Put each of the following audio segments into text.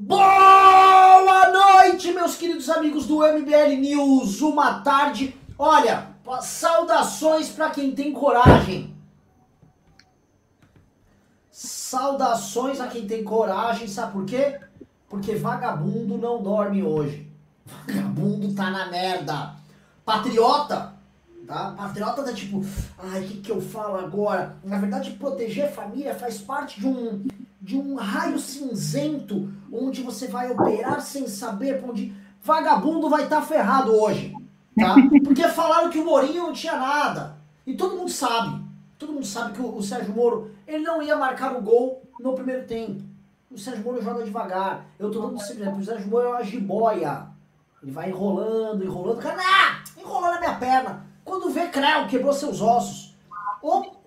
Boa noite, meus queridos amigos do MBL News. Uma tarde. Olha, saudações para quem tem coragem. Saudações a quem tem coragem, sabe por quê? Porque vagabundo não dorme hoje. Vagabundo tá na merda. Patriota, tá? Patriota tá tipo, ai, o que, que eu falo agora? Na verdade, proteger família faz parte de um, de um raio cinzento onde você vai operar sem saber pra onde. Vagabundo vai estar tá ferrado hoje, tá? Porque falaram que o Mourinho não tinha nada. E todo mundo sabe. Todo mundo sabe que o, o Sérgio Moro, ele não ia marcar o gol no primeiro tempo. O Sérgio Moro joga devagar. Eu tô dando sempre exemplo. O Sérgio Moro é uma jiboia. Ele vai enrolando, enrolando. Cara, ah, enrolando a minha perna. Quando vê, creu, quebrou seus ossos. Ou,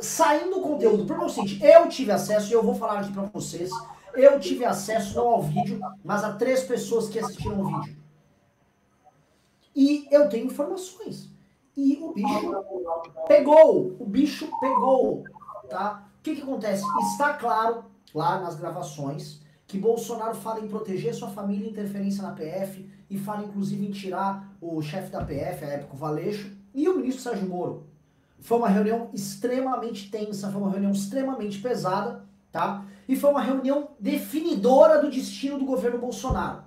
saindo o conteúdo. Por o seguinte, eu tive acesso, e eu vou falar aqui pra vocês. Eu tive acesso não ao vídeo, mas a três pessoas que assistiram o vídeo. E eu tenho informações. E o bicho pegou. O bicho pegou. Tá? O que, que acontece? Está claro lá nas gravações que Bolsonaro fala em proteger sua família, interferência na PF, e fala inclusive em tirar o chefe da PF, a época o Valeixo, e o ministro Sérgio Moro. Foi uma reunião extremamente tensa, foi uma reunião extremamente pesada, tá? E foi uma reunião definidora do destino do governo Bolsonaro.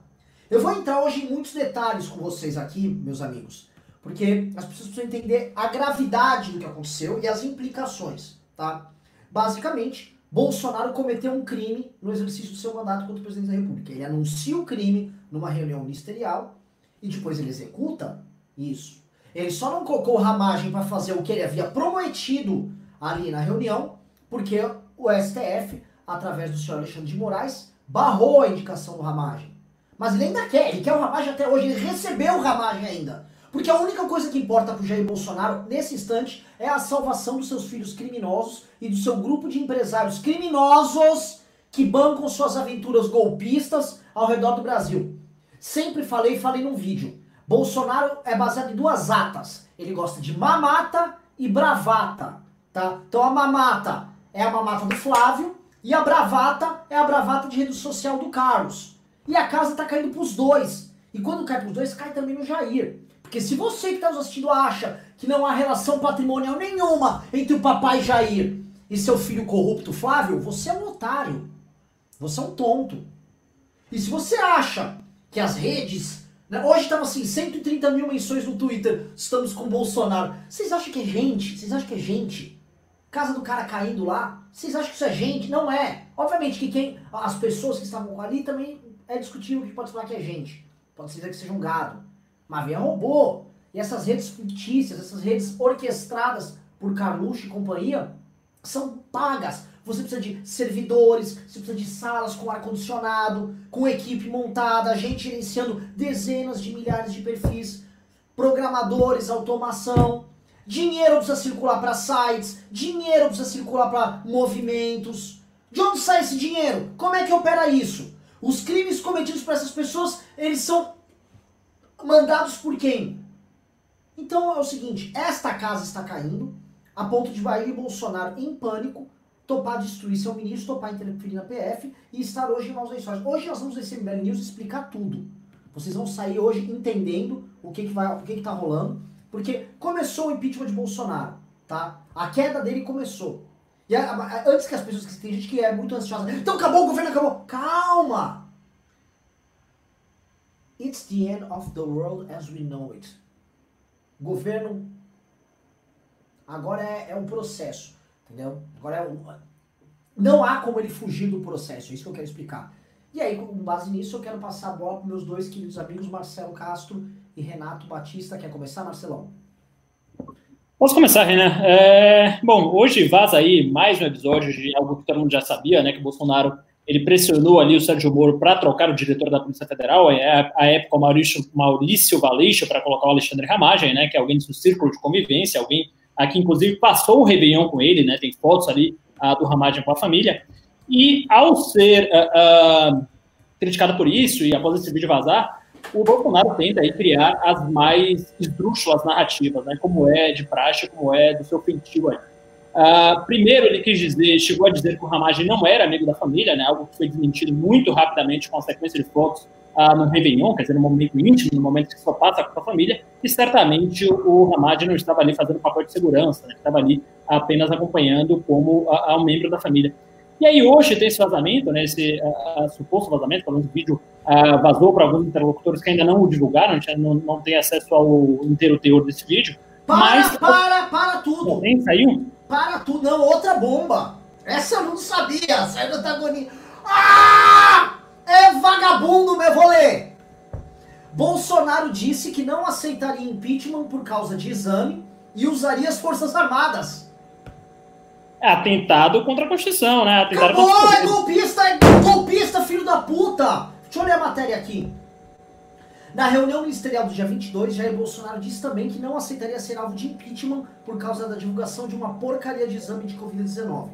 Eu vou entrar hoje em muitos detalhes com vocês aqui, meus amigos, porque as pessoas precisam entender a gravidade do que aconteceu e as implicações, tá? Basicamente, Bolsonaro cometeu um crime no exercício do seu mandato contra o presidente da República. Ele anuncia o crime numa reunião ministerial e depois ele executa isso. Ele só não colocou ramagem para fazer o que ele havia prometido ali na reunião, porque o STF, através do senhor Alexandre de Moraes, barrou a indicação do ramagem. Mas ele ainda quer, ele quer o ramagem até hoje, ele recebeu o ramagem ainda. Porque a única coisa que importa pro Jair Bolsonaro nesse instante é a salvação dos seus filhos criminosos e do seu grupo de empresários criminosos que bancam suas aventuras golpistas ao redor do Brasil. Sempre falei, falei num vídeo. Bolsonaro é baseado em duas atas. Ele gosta de mamata e bravata, tá? Então a mamata é a mamata do Flávio e a bravata é a bravata de rede social do Carlos. E a casa tá caindo pros dois. E quando cai pros dois, cai também no Jair. Porque se você que está nos assistindo acha que não há relação patrimonial nenhuma entre o papai Jair e seu filho corrupto Flávio, você é um otário. Você é um tonto. E se você acha que as redes. Né, hoje estava assim, 130 mil menções no Twitter, estamos com Bolsonaro. Vocês acham que é gente? Vocês acham que é gente? Casa do cara caindo lá? Vocês acham que isso é gente? Não é. Obviamente que quem. As pessoas que estavam ali também é discutível que pode falar que é gente. Pode ser que seja um gado. Mas vem robô. E essas redes fictícias, essas redes orquestradas por Carluxo e companhia, são pagas. Você precisa de servidores, você precisa de salas com ar-condicionado, com equipe montada, gente gerenciando dezenas de milhares de perfis, programadores, automação. Dinheiro precisa circular para sites, dinheiro precisa circular para movimentos. De onde sai esse dinheiro? Como é que opera isso? Os crimes cometidos por essas pessoas, eles são Mandados por quem? Então é o seguinte, esta casa está caindo, a ponto de Bahia e Bolsonaro, em pânico, topar destruir seu ministro, topar interferir na PF e estar hoje em maus lençóis. Hoje nós vamos nesse MBL News explicar tudo. Vocês vão sair hoje entendendo o que, que vai, o que, que tá rolando, porque começou o impeachment de Bolsonaro, tá? A queda dele começou. E a, a, antes que as pessoas, que tem gente que é muito ansiosa, então acabou, o governo acabou. Calma! It's the end of the world as we know it. Governo agora é, é um processo, entendeu? Agora é não há como ele fugir do processo, é isso que eu quero explicar. E aí, com base nisso, eu quero passar a bola para meus dois queridos amigos, Marcelo Castro e Renato Batista. Quer começar, Marcelão? Posso começar, Renan? É, bom, hoje vaza aí mais um episódio de algo que todo mundo já sabia, né? Que o Bolsonaro ele pressionou ali o Sérgio Moro para trocar o diretor da Polícia Federal, é a época o Maurício, Maurício Valeixo para colocar o Alexandre Ramagem, né, que é alguém do círculo de convivência, alguém aqui inclusive passou o Réveillon com ele, né, tem fotos ali do Ramagem com a família, e ao ser uh, uh, criticado por isso, e após esse vídeo vazar, o Bolsonaro tenta aí criar as mais esdrúxulas narrativas, né, como é de praxe, como é do seu feitio aí. Uh, primeiro, ele quis dizer, chegou a dizer que o Ramage não era amigo da família, né, algo que foi desmentido muito rapidamente com a sequência de fotos uh, no Réveillon, quer dizer, no momento íntimo, no momento que só passa com a família, e certamente o Ramage não estava ali fazendo papel de segurança, né, estava ali apenas acompanhando como a, a um membro da família. E aí hoje tem esse vazamento, né, esse uh, suposto vazamento, pelo menos o vídeo uh, vazou para alguns interlocutores que ainda não o divulgaram, a gente não, não tem acesso ao inteiro teor desse vídeo. Para, mas... para, para tudo! Tem, saiu? Para tudo, não, outra bomba! Essa eu não sabia, saiu do antagonista. Ah! É vagabundo, meu vou ler! Bolsonaro disse que não aceitaria impeachment por causa de exame e usaria as Forças Armadas. É atentado contra a Constituição, né? Atentado Acabou, contra é golpista, é golpista, filho da puta! Deixa eu ler a matéria aqui. Na reunião ministerial do dia 22, Jair Bolsonaro disse também que não aceitaria ser alvo de impeachment por causa da divulgação de uma porcaria de exame de Covid-19.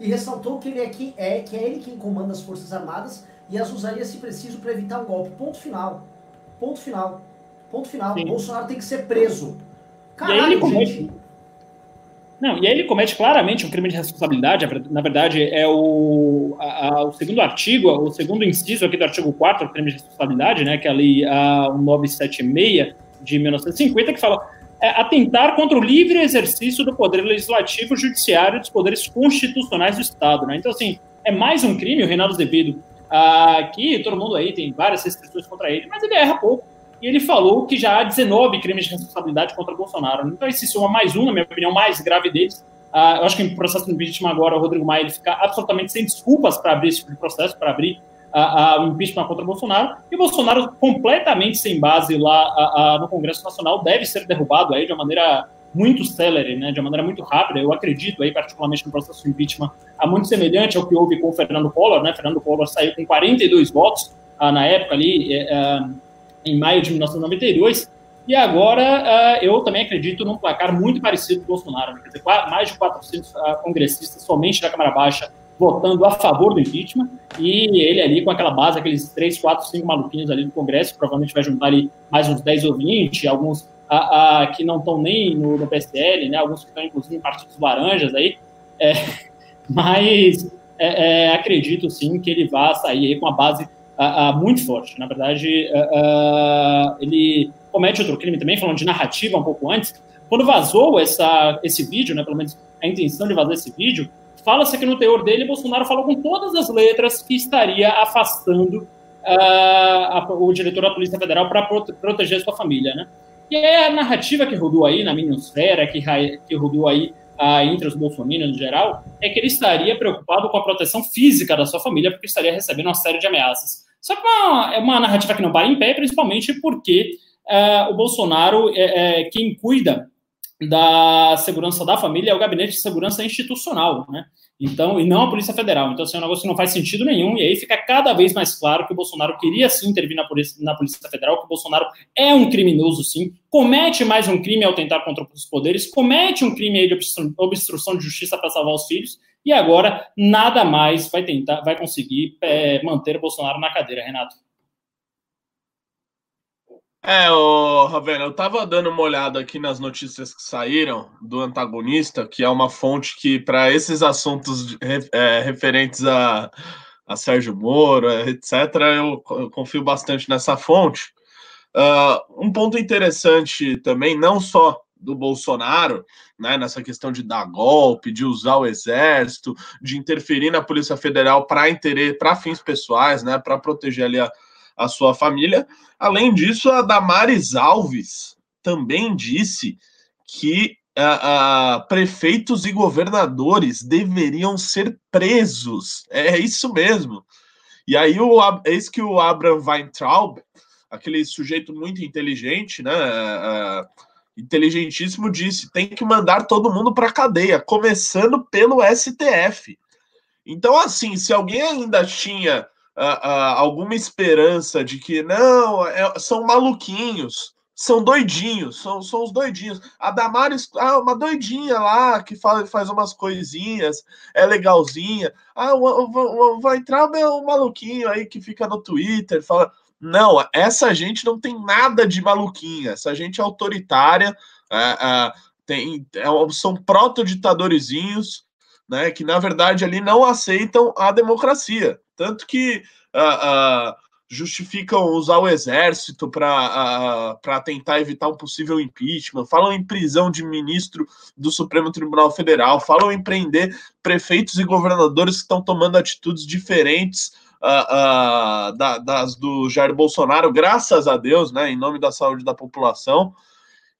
E ressaltou que ele é, que, é, que é ele quem comanda as Forças Armadas e as usaria se preciso para evitar um golpe. Ponto final. Ponto final. Ponto final. Sim. Bolsonaro tem que ser preso. Caralho, gente. Não, e aí ele comete claramente um crime de responsabilidade, na verdade é o, a, a, o segundo artigo, o segundo inciso aqui do artigo 4 do crime de responsabilidade, né, que é a lei a 976 de 1950, que fala é, atentar contra o livre exercício do poder legislativo, judiciário e dos poderes constitucionais do Estado, né, então assim, é mais um crime, o Reinaldo Zebedo, aqui todo mundo aí tem várias restrições contra ele, mas ele erra pouco, e ele falou que já há 19 crimes de responsabilidade contra Bolsonaro. Então, esse soma mais um, na minha opinião, mais grave deles. Uh, eu acho que em processo de impeachment agora, o Rodrigo Maia ele fica absolutamente sem desculpas para abrir esse tipo de processo, para abrir uh, uh, o impeachment contra Bolsonaro. E Bolsonaro, completamente sem base lá no Congresso Nacional, deve ser derrubado aí de uma maneira muito célere, né, de uma maneira muito rápida. Eu acredito aí, particularmente no processo de impeachment, a muito semelhante ao que houve com o Fernando Collor. Né? Fernando Collor saiu com 42 votos na época ali. Eh, em maio de 1992. E agora uh, eu também acredito num placar muito parecido do Bolsonaro. Né? Quer dizer, mais de 400 uh, ah, congressistas somente da Câmara Baixa votando a favor do impeachment e ele ali com aquela base, aqueles 3, 4, 5 maluquinhos ali do Congresso, provavelmente vai juntar ali mais uns 10 ou 20, alguns uh, que não estão nem no, no, PSL, né? alguns que estão inclusive em partidos laranjas aí, é, mas é, é, acredito sim que ele vá sair com a base uh, muito forte. Na verdade, uh, ele comete outro crime também, falando de narrativa um pouco antes. Quando vazou essa, esse vídeo, né, pelo menos a intenção de vazar esse vídeo, fala-se que no teor dele, Bolsonaro falou com todas as letras que estaria afastando a, o diretor da Polícia Federal para prote proteger sua família, né? E é a narrativa que rodou aí na minusfera, que, que rodou aí ah, entre os bolsominions no geral, é que ele estaria preocupado com a proteção física da sua família, porque estaria recebendo uma série de ameaças. Só que uma, é uma narrativa que não para em pé, principalmente porque ah, o Bolsonaro é, é, quem cuida da segurança da família é o gabinete de segurança institucional, né? Então, e não a Polícia Federal. Então, assim, é um negócio que não faz sentido nenhum, e aí fica cada vez mais claro que o Bolsonaro queria sim intervir na Polícia, na Polícia Federal, que o Bolsonaro é um criminoso, sim, comete mais um crime ao tentar contra os poderes, comete um crime de obstrução, obstrução de justiça para salvar os filhos, e agora nada mais vai tentar, vai conseguir é, manter o Bolsonaro na cadeira, Renato. É, o Ravena, eu tava dando uma olhada aqui nas notícias que saíram do antagonista, que é uma fonte que, para esses assuntos é, referentes a, a Sérgio Moro, etc., eu, eu confio bastante nessa fonte. Uh, um ponto interessante também, não só do Bolsonaro, né, nessa questão de dar golpe, de usar o exército, de interferir na Polícia Federal para para fins pessoais, né, para proteger ali a, a sua família. Além disso, a Damares Alves também disse que prefeitos e governadores deveriam ser presos. É isso mesmo. E aí, o, eis que o Abraham Weintraub, aquele sujeito muito inteligente, né? Inteligentíssimo, disse: tem que mandar todo mundo para cadeia, começando pelo STF. Então, assim, se alguém ainda tinha alguma esperança de que não, é, são maluquinhos, são doidinhos, são, são os doidinhos. A Damares, ah, uma doidinha lá que faz, faz umas coisinhas, é legalzinha. Ah, vai entrar um maluquinho aí que fica no Twitter, fala. Não, essa gente não tem nada de maluquinha, essa gente é autoritária, é, é, tem, é, são proto-ditadorizinhos, né, que na verdade ali não aceitam a democracia. Tanto que uh, uh, justificam usar o exército para uh, tentar evitar um possível impeachment, falam em prisão de ministro do Supremo Tribunal Federal, falam em prender prefeitos e governadores que estão tomando atitudes diferentes uh, da, das do Jair Bolsonaro, graças a Deus, né, em nome da saúde da população.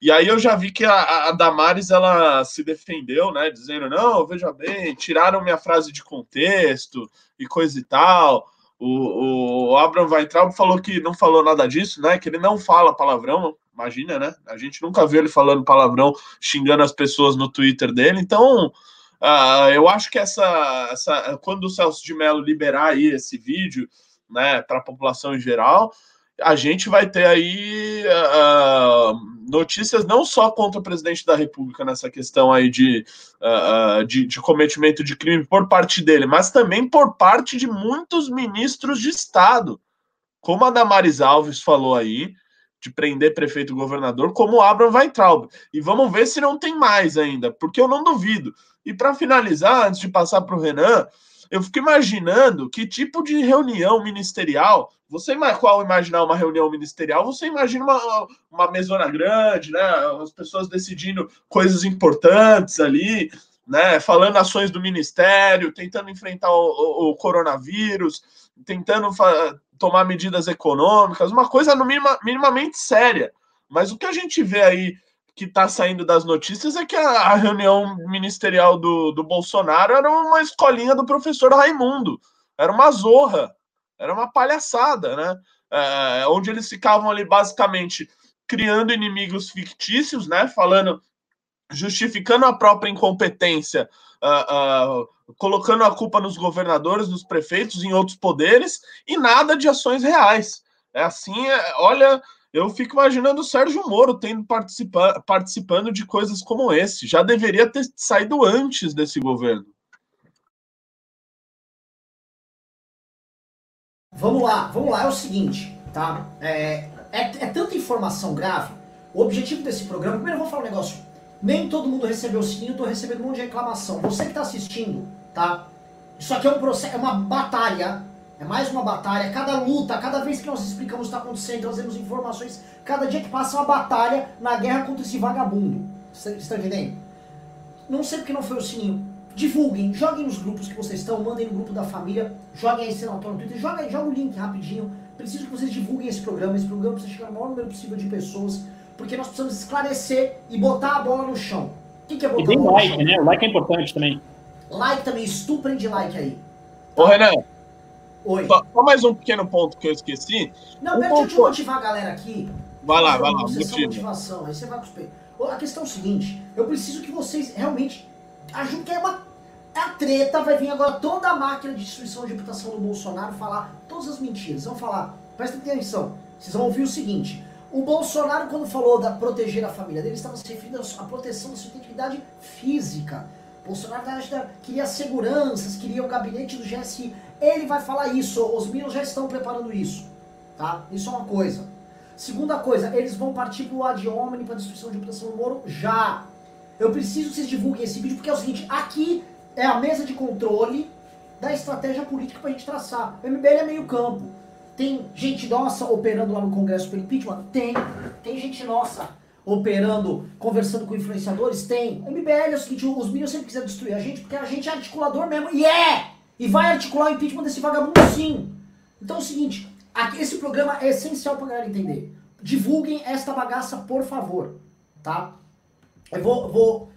E aí eu já vi que a, a Damares ela se defendeu, né, dizendo não, veja bem, tiraram minha frase de contexto e coisa e tal. O, o Abraham Weintraub falou que não falou nada disso, né? Que ele não fala palavrão, imagina, né? A gente nunca viu ele falando palavrão, xingando as pessoas no Twitter dele. Então, Uh, eu acho que essa, essa quando o Celso de Mello liberar aí esse vídeo, né, para a população em geral, a gente vai ter aí uh, notícias não só contra o presidente da República nessa questão aí de, uh, de, de, cometimento de crime por parte dele, mas também por parte de muitos ministros de Estado, como a Damares Alves falou aí, de prender prefeito e governador, como o Abraham Weintraub. E vamos ver se não tem mais ainda, porque eu não duvido. E para finalizar, antes de passar para o Renan, eu fico imaginando que tipo de reunião ministerial. Você qual imaginar uma reunião ministerial? Você imagina uma, uma mesona grande, né? As pessoas decidindo coisas importantes ali, né? Falando ações do ministério, tentando enfrentar o, o, o coronavírus, tentando tomar medidas econômicas, uma coisa no minima, minimamente séria. Mas o que a gente vê aí que está saindo das notícias é que a, reunião ministerial do, do Bolsonaro era uma escolinha do professor Raimundo, era uma zorra, era uma palhaçada, né? É, onde eles ficavam ali basicamente criando inimigos fictícios, né? Falando, justificando a própria incompetência, uh, uh, colocando a culpa nos governadores, nos prefeitos, em outros poderes e nada de ações reais. É assim, é, olha, eu fico imaginando o Sérgio Moro tendo participa participando de coisas como esse. Já deveria ter saído antes desse governo. Vamos lá, vamos lá, é o seguinte, tá? É, é, é tanta informação grave. O objetivo desse programa, primeiro eu vou falar um negócio. Nem todo mundo recebeu o sininho, tô recebendo um monte de reclamação. Você que tá assistindo, tá? Isso aqui é um processo, é uma batalha é mais uma batalha. Cada luta, cada vez que nós explicamos o que está acontecendo, trazemos informações, cada dia que passa é uma batalha na guerra contra esse vagabundo. Vocês estão entendendo? Não sei porque não foi o sininho. Divulguem, joguem nos grupos que vocês estão, mandem no grupo da família, joguem aí senator no Twitter, joga, joga o link rapidinho. Preciso que vocês divulguem esse programa. Esse programa precisa chegar ao maior número possível de pessoas, porque nós precisamos esclarecer e botar a bola no chão. O que, que é botar e a bola like, no chão? né? O like é importante também. Like também, estuprem de like aí. Ô, Renan, Oi. Só, só, mais um pequeno ponto que eu esqueci. Não, um deixa ponto... eu motivar a galera aqui. Vai lá, vai lá. motivação, aí você vai cuspir. A questão é o seguinte, eu preciso que vocês realmente ajudem, que é uma a treta, vai vir agora toda a máquina de destruição de reputação do Bolsonaro falar todas as mentiras. Vão falar, presta atenção, vocês vão ouvir o seguinte. O Bolsonaro, quando falou da proteger a família dele, estava se referindo à proteção da sua integridade física. Bolsonaro queria seguranças, queria o gabinete do GSI. Ele vai falar isso, os Minos já estão preparando isso. Tá? Isso é uma coisa. Segunda coisa, eles vão partir pro ad hominem para destruição de reputação do Moro já. Eu preciso que vocês divulguem esse vídeo, porque é o seguinte, aqui é a mesa de controle da estratégia política pra gente traçar. O MBL é meio campo. Tem gente nossa operando lá no Congresso pelo impeachment? Tem. Tem gente nossa operando, conversando com influenciadores? Tem. MBL é o seguinte, os Minions sempre quiseram destruir a gente porque a gente é articulador mesmo. E é! E vai articular o impeachment desse vagabundo sim. Então é o seguinte, aqui, esse programa é essencial pra galera entender. Divulguem esta bagaça, por favor. Tá? Eu vou. vou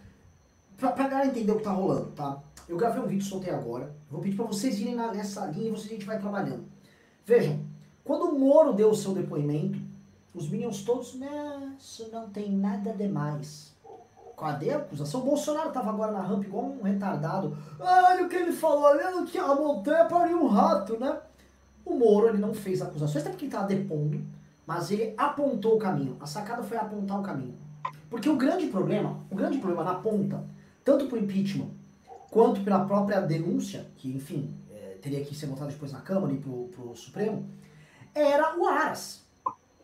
pra, pra galera entender o que tá rolando, tá? Eu gravei um vídeo, soltei agora. Vou pedir pra vocês irem nessa linha e vocês a gente vai trabalhando. Vejam, quando o Moro deu o seu depoimento, os Minions todos, né, isso não tem nada demais. Cadê a acusação? O Bolsonaro tava agora na rampa igual um retardado. Ah, olha o que ele falou, olha que a montanha pariu um rato, né? O Moro, ele não fez acusações, até porque ele tava depondo, mas ele apontou o caminho. A sacada foi apontar o caminho. Porque o grande problema, o grande problema na ponta, tanto pro impeachment, quanto pela própria denúncia, que, enfim, é, teria que ser votada depois na Câmara e pro, pro Supremo, era o Aras.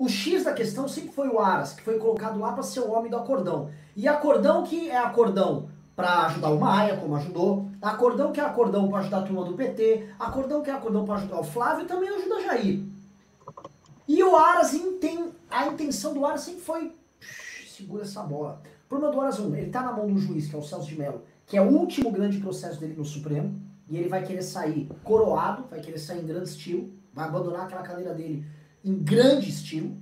O X da questão sempre foi o Aras, que foi colocado lá para ser o homem do acordão. E acordão que é acordão para ajudar o Maia, como ajudou, acordão que é acordão para ajudar a turma do PT, acordão que é acordão para ajudar o Flávio e também ajuda Jair. E o Aras, a intenção do Aras sempre foi segura essa bola. O problema do Aras 1, ele tá na mão do juiz, que é o Celso de Mello, que é o último grande processo dele no Supremo, e ele vai querer sair coroado, vai querer sair em grande estilo, vai abandonar aquela cadeira dele em grande estilo,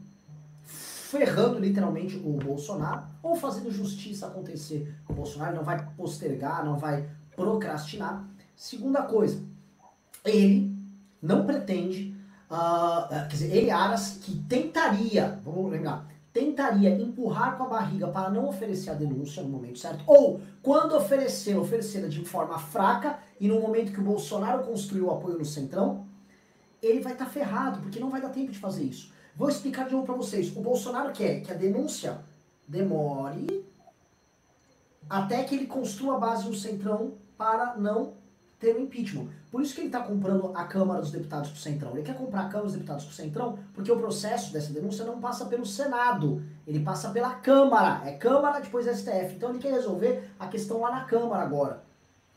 ferrando literalmente o Bolsonaro, ou fazendo justiça acontecer com o Bolsonaro, não vai postergar, não vai procrastinar. Segunda coisa, ele não pretende, uh, quer dizer, ele Aras, que tentaria, vamos lembrar, tentaria empurrar com a barriga para não oferecer a denúncia no momento certo, ou quando oferecer, oferecê-la de forma fraca e no momento que o Bolsonaro construiu o apoio no Centrão, ele vai estar tá ferrado, porque não vai dar tempo de fazer isso. Vou explicar de novo para vocês. O Bolsonaro quer que a denúncia demore até que ele construa a base no Centrão para não ter o impeachment. Por isso que ele está comprando a Câmara dos Deputados para o Centrão. Ele quer comprar a Câmara dos Deputados para o Centrão porque o processo dessa denúncia não passa pelo Senado, ele passa pela Câmara. É Câmara, depois STF. Então ele quer resolver a questão lá na Câmara agora.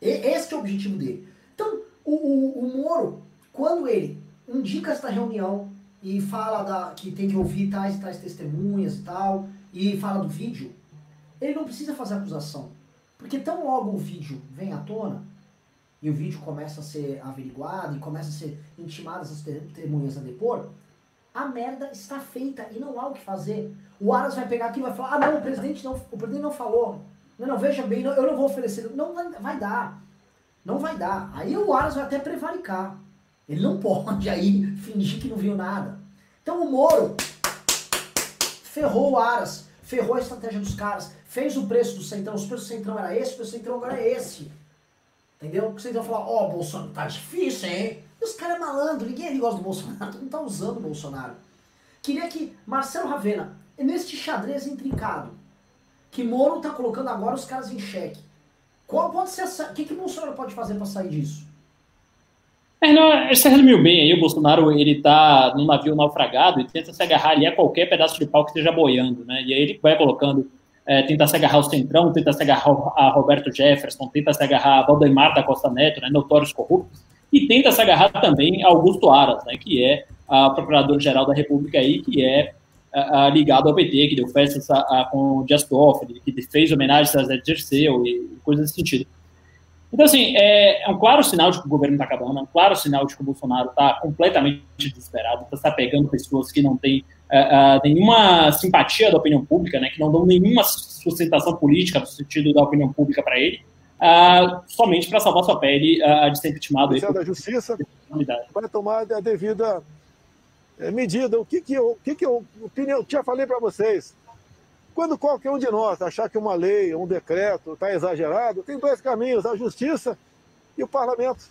E, esse é o objetivo dele. Então, o, o, o Moro, quando ele indica esta reunião e fala da, que tem que ouvir tais e tais testemunhas e tal, e fala do vídeo, ele não precisa fazer acusação. Porque tão logo o vídeo vem à tona, e o vídeo começa a ser averiguado e começa a ser intimadas as testemunhas a depor, a merda está feita e não há o que fazer. O Aras vai pegar aqui e vai falar, ah não, o presidente não, o presidente não falou. Não, não, veja bem, não, eu não vou oferecer. Não vai, vai dar. Não vai dar. Aí o Aras vai até prevaricar. Ele não pode aí fingir que não viu nada. Então o Moro ferrou o Aras, ferrou a estratégia dos caras, fez o preço do Centrão, o preço do Centrão era esse, o preço do Centrão agora é esse. Entendeu? Porque vocês vão falar, ó, oh, Bolsonaro, tá difícil, hein? E os caras é malandro, ninguém ali gosta do Bolsonaro, mundo tá usando o Bolsonaro. Queria que Marcelo Ravena, neste xadrez intrincado, que Moro tá colocando agora os caras em xeque, qual pode ser o que, que Bolsonaro pode fazer para sair disso? É, não, você resumiu bem aí, o Bolsonaro ele tá num navio naufragado e tenta se agarrar ali a qualquer pedaço de pau que esteja boiando, né? E aí ele vai colocando, é, tenta se agarrar ao Centrão, tenta se agarrar a Roberto Jefferson, tenta se agarrar a Valdemar da Costa Neto, né, notórios corruptos, e tenta se agarrar também a Augusto Aras, né, que é a procurador-geral da República aí, que é a, a, ligado ao PT, que deu festas a, com o Dias Toffoli, que fez homenagens a Zé Dirceu e coisas desse sentido. Então, assim, é, é, um claro sinal de que o governo está acabando, é um claro sinal de que o Bolsonaro está completamente desesperado, está pegando pessoas que não têm uh, uh, nenhuma simpatia da opinião pública, né, que não dão nenhuma sustentação política no sentido da opinião pública para ele, uh, somente para salvar sua pele de ser intimado. O da Justiça vai tomar a devida medida. O que, que eu, o que, que eu, opinião, já falei para vocês, quando qualquer um de nós achar que uma lei, um decreto está exagerado, tem dois caminhos: a justiça e o parlamento.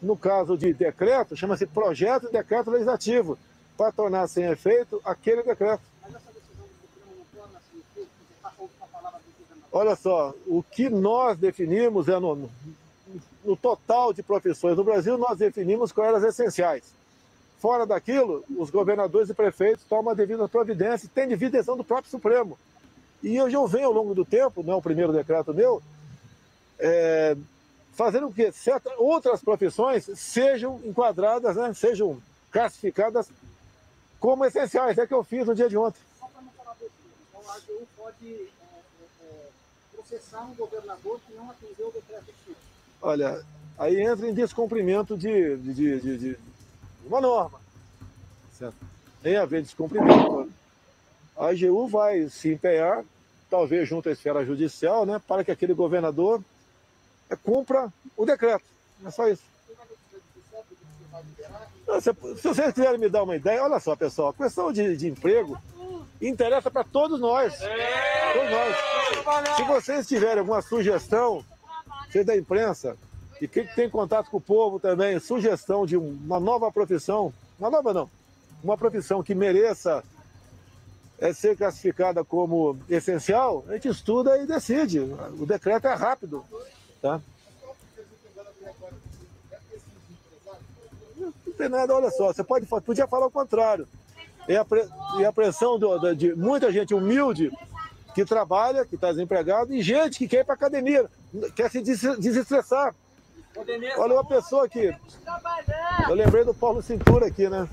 No caso de decreto, chama-se projeto de decreto legislativo, para tornar sem efeito aquele decreto. Olha só, o que nós definimos é no, no total de profissões no Brasil, nós definimos quais eram as essenciais. Fora daquilo, os governadores e prefeitos tomam a devida providência, tem decisão do próprio Supremo. E eu já venho ao longo do tempo, não é o primeiro decreto meu, é, fazendo com que certas, outras profissões sejam enquadradas, né, sejam classificadas como essenciais. É que eu fiz no dia de ontem. Só para não falar então a AGU pode é, é, é, processar um governador que não atendeu o decreto X. Olha, aí entra em descumprimento de, de, de, de uma norma. Certo? Nem haver descumprimento. A AGU vai se empenhar, talvez junto à esfera judicial, né, para que aquele governador é, cumpra o decreto. É só isso. Se, se vocês quiserem me dar uma ideia, olha só, pessoal, a questão de, de emprego interessa para todos nós. Todos nós. Se vocês tiverem alguma sugestão, seja da imprensa, e quem tem contato com o povo também, sugestão de uma nova profissão, uma nova não, uma profissão que mereça é, ser classificada como essencial, a gente estuda e decide. O decreto é rápido. Tá? Não tem nada, olha só, você pode, podia falar o contrário. e a, pre, a pressão do, de muita gente humilde que trabalha, que está desempregado, e gente que quer ir para academia, quer se desestressar. Olha uma pessoa aqui. Eu lembrei do Paulo Cintura aqui, né?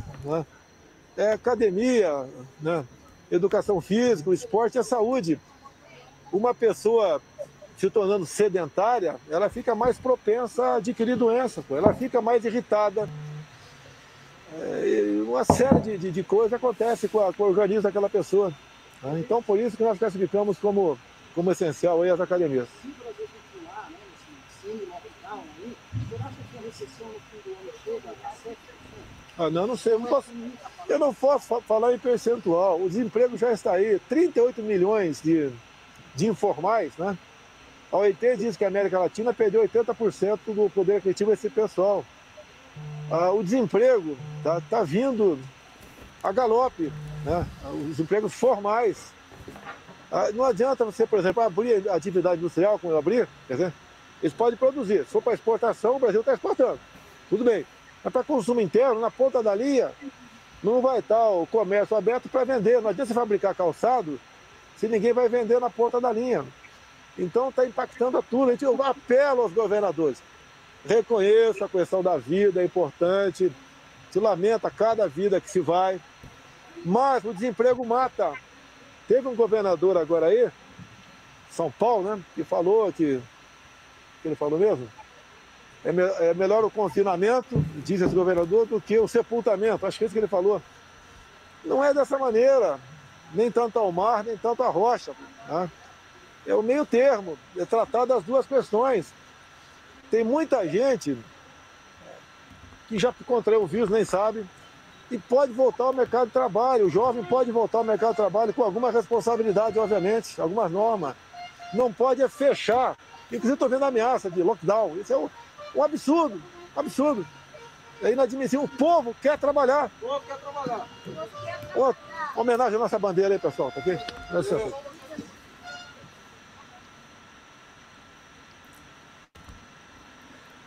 É academia, né? educação física, o esporte e a saúde. Uma pessoa se tornando sedentária, ela fica mais propensa a adquirir doença, pô. ela fica mais irritada. É, uma série de, de, de, coisas acontece com, a, com o organismo daquela pessoa. Né? Então, por isso que nós classificamos como, como essencial aí as academias. Ah, não, não sei. Eu não, posso, eu não posso falar em percentual. O desemprego já está aí. 38 milhões de, de informais, né? A OIT diz que a América Latina perdeu 80% do poder aquisitivo desse pessoal. Ah, o desemprego está tá vindo a galope, né? os empregos formais. Ah, não adianta você, por exemplo, abrir a atividade industrial, como eu abrir, quer dizer, eles podem produzir. Se for para exportação, o Brasil está exportando. Tudo bem. Mas para consumo interno, na ponta da linha, não vai estar o comércio aberto para vender. Não adianta você fabricar calçado se ninguém vai vender na ponta da linha. Então está impactando a tudo. A gente apela aos governadores. Reconheço a questão da vida, é importante. Se lamenta cada vida que se vai. Mas o desemprego mata. Teve um governador agora aí, São Paulo, né? Que falou que. Que ele falou mesmo? É, me, é melhor o confinamento, diz esse governador, do que o sepultamento. Acho que é isso que ele falou. Não é dessa maneira. Nem tanto ao mar, nem tanto à rocha. Né? É o meio termo. É tratar das duas questões. Tem muita gente que já contraiu o vírus, nem sabe, e pode voltar ao mercado de trabalho. O jovem pode voltar ao mercado de trabalho com alguma responsabilidade, obviamente, algumas normas. Não pode é fechar. Inclusive, estou vendo ameaça de lockdown. Isso é um, um absurdo, absurdo. É inadmissível. O povo quer trabalhar. O povo quer trabalhar. Ô, homenagem à nossa bandeira aí, pessoal, tá ok?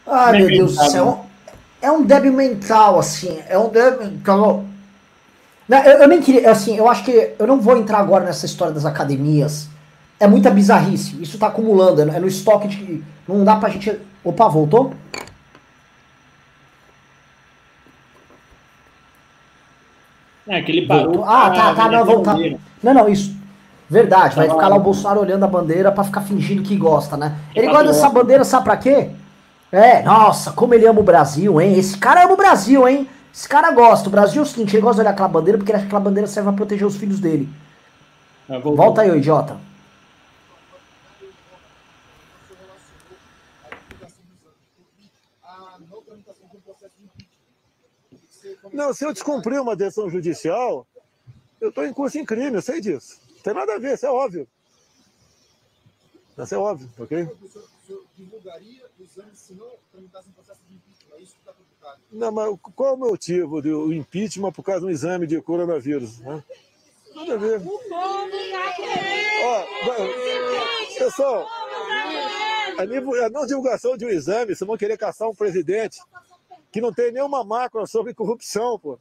Ai, meu Deus do céu. É um débil mental, assim. É um débil mental. Eu, eu nem queria, assim, eu acho que eu não vou entrar agora nessa história das academias. É muita bizarrice. Isso tá acumulando. É no estoque de. Não dá pra gente. Opa, voltou? É, que ele parou. Voltou. Ah, tá, tá, não, voltar. Não, não, isso. Verdade, vai ficar lá o Bolsonaro olhando a bandeira para ficar fingindo que gosta, né? Ele gosta dessa bandeira, sabe pra quê? É, nossa, como ele ama o Brasil, hein? Esse cara ama o Brasil, hein? Esse cara gosta. O Brasil é o seguinte, ele gosta de olhar aquela bandeira porque ele acha que aquela bandeira serve pra proteger os filhos dele. É, Volta aí, ô idiota. Não, se eu descumprir uma decisão judicial, eu estou em curso em crime, eu sei disso. Não tem nada a ver, isso é óbvio. Isso é óbvio, ok? divulgaria exame se não tramitasse em processo de impeachment. É isso que está complicado. Não, mas qual é o motivo do impeachment por causa de um exame de coronavírus? Né? Nada a ver. O povo está querendo! pessoal, a, nível, a não divulgação de um exame, vocês vão querer caçar um presidente que não tem nenhuma mácula sobre corrupção, pô.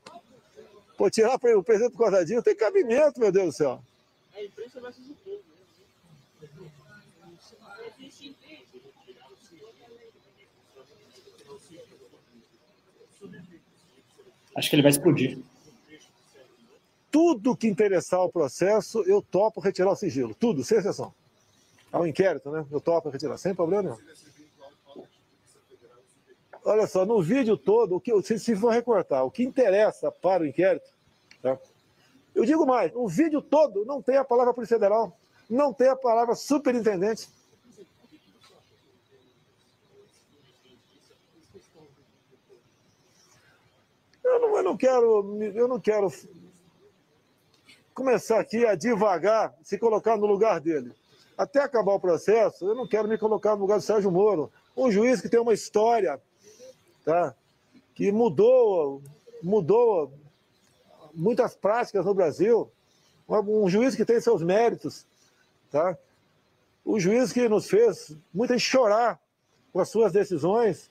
Pô, tirar o presidente causa disso, tem cabimento, meu Deus do céu. A imprensa versus o povo. Acho que ele vai explodir. Tudo que interessar o processo, eu topo retirar o sigilo. Tudo, sem exceção. Ao inquérito, né? Eu topo retirar, sem problema nenhum. Olha só, no vídeo todo, o que vocês vão recortar, o que interessa para o inquérito, tá? eu digo mais, o vídeo todo não tem a palavra Polícia Federal, não tem a palavra superintendente. Eu não, eu não quero, eu não quero começar aqui a devagar, se colocar no lugar dele. Até acabar o processo, eu não quero me colocar no lugar do Sérgio Moro, um juiz que tem uma história, tá? que mudou, mudou muitas práticas no Brasil, um juiz que tem seus méritos, tá? o juiz que nos fez muita chorar com as suas decisões,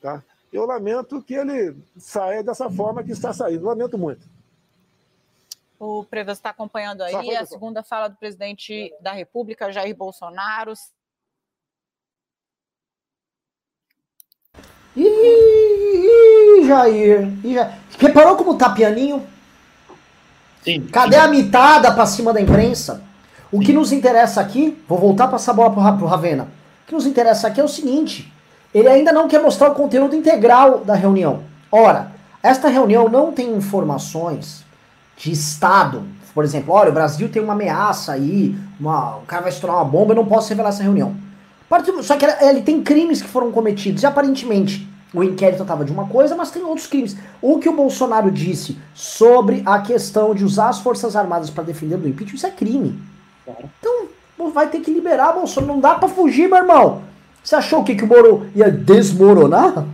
tá? Eu lamento que ele saia dessa forma que está saindo. Lamento muito. O Prevas está acompanhando aí a segunda fala do presidente da República, Jair Bolsonaro. Ih, Jair, Ih, Jair. Reparou como tá pianinho? Sim. Cadê a mitada pra cima da imprensa? O que nos interessa aqui, vou voltar pra essa bola pro, pro Ravena. O que nos interessa aqui é o seguinte: ele ainda não quer mostrar o conteúdo integral da reunião. Ora, esta reunião não tem informações de Estado. Por exemplo, olha, o Brasil tem uma ameaça aí, uma, o cara vai estourar uma bomba, eu não posso revelar essa reunião. Só que ele tem crimes que foram cometidos e aparentemente o inquérito estava de uma coisa, mas tem outros crimes. O que o Bolsonaro disse sobre a questão de usar as Forças Armadas para defender do impeachment, isso é crime. Então, vai ter que liberar Bolsonaro. Não dá para fugir, meu irmão. Você achou que, que o Moro ia desmoronar?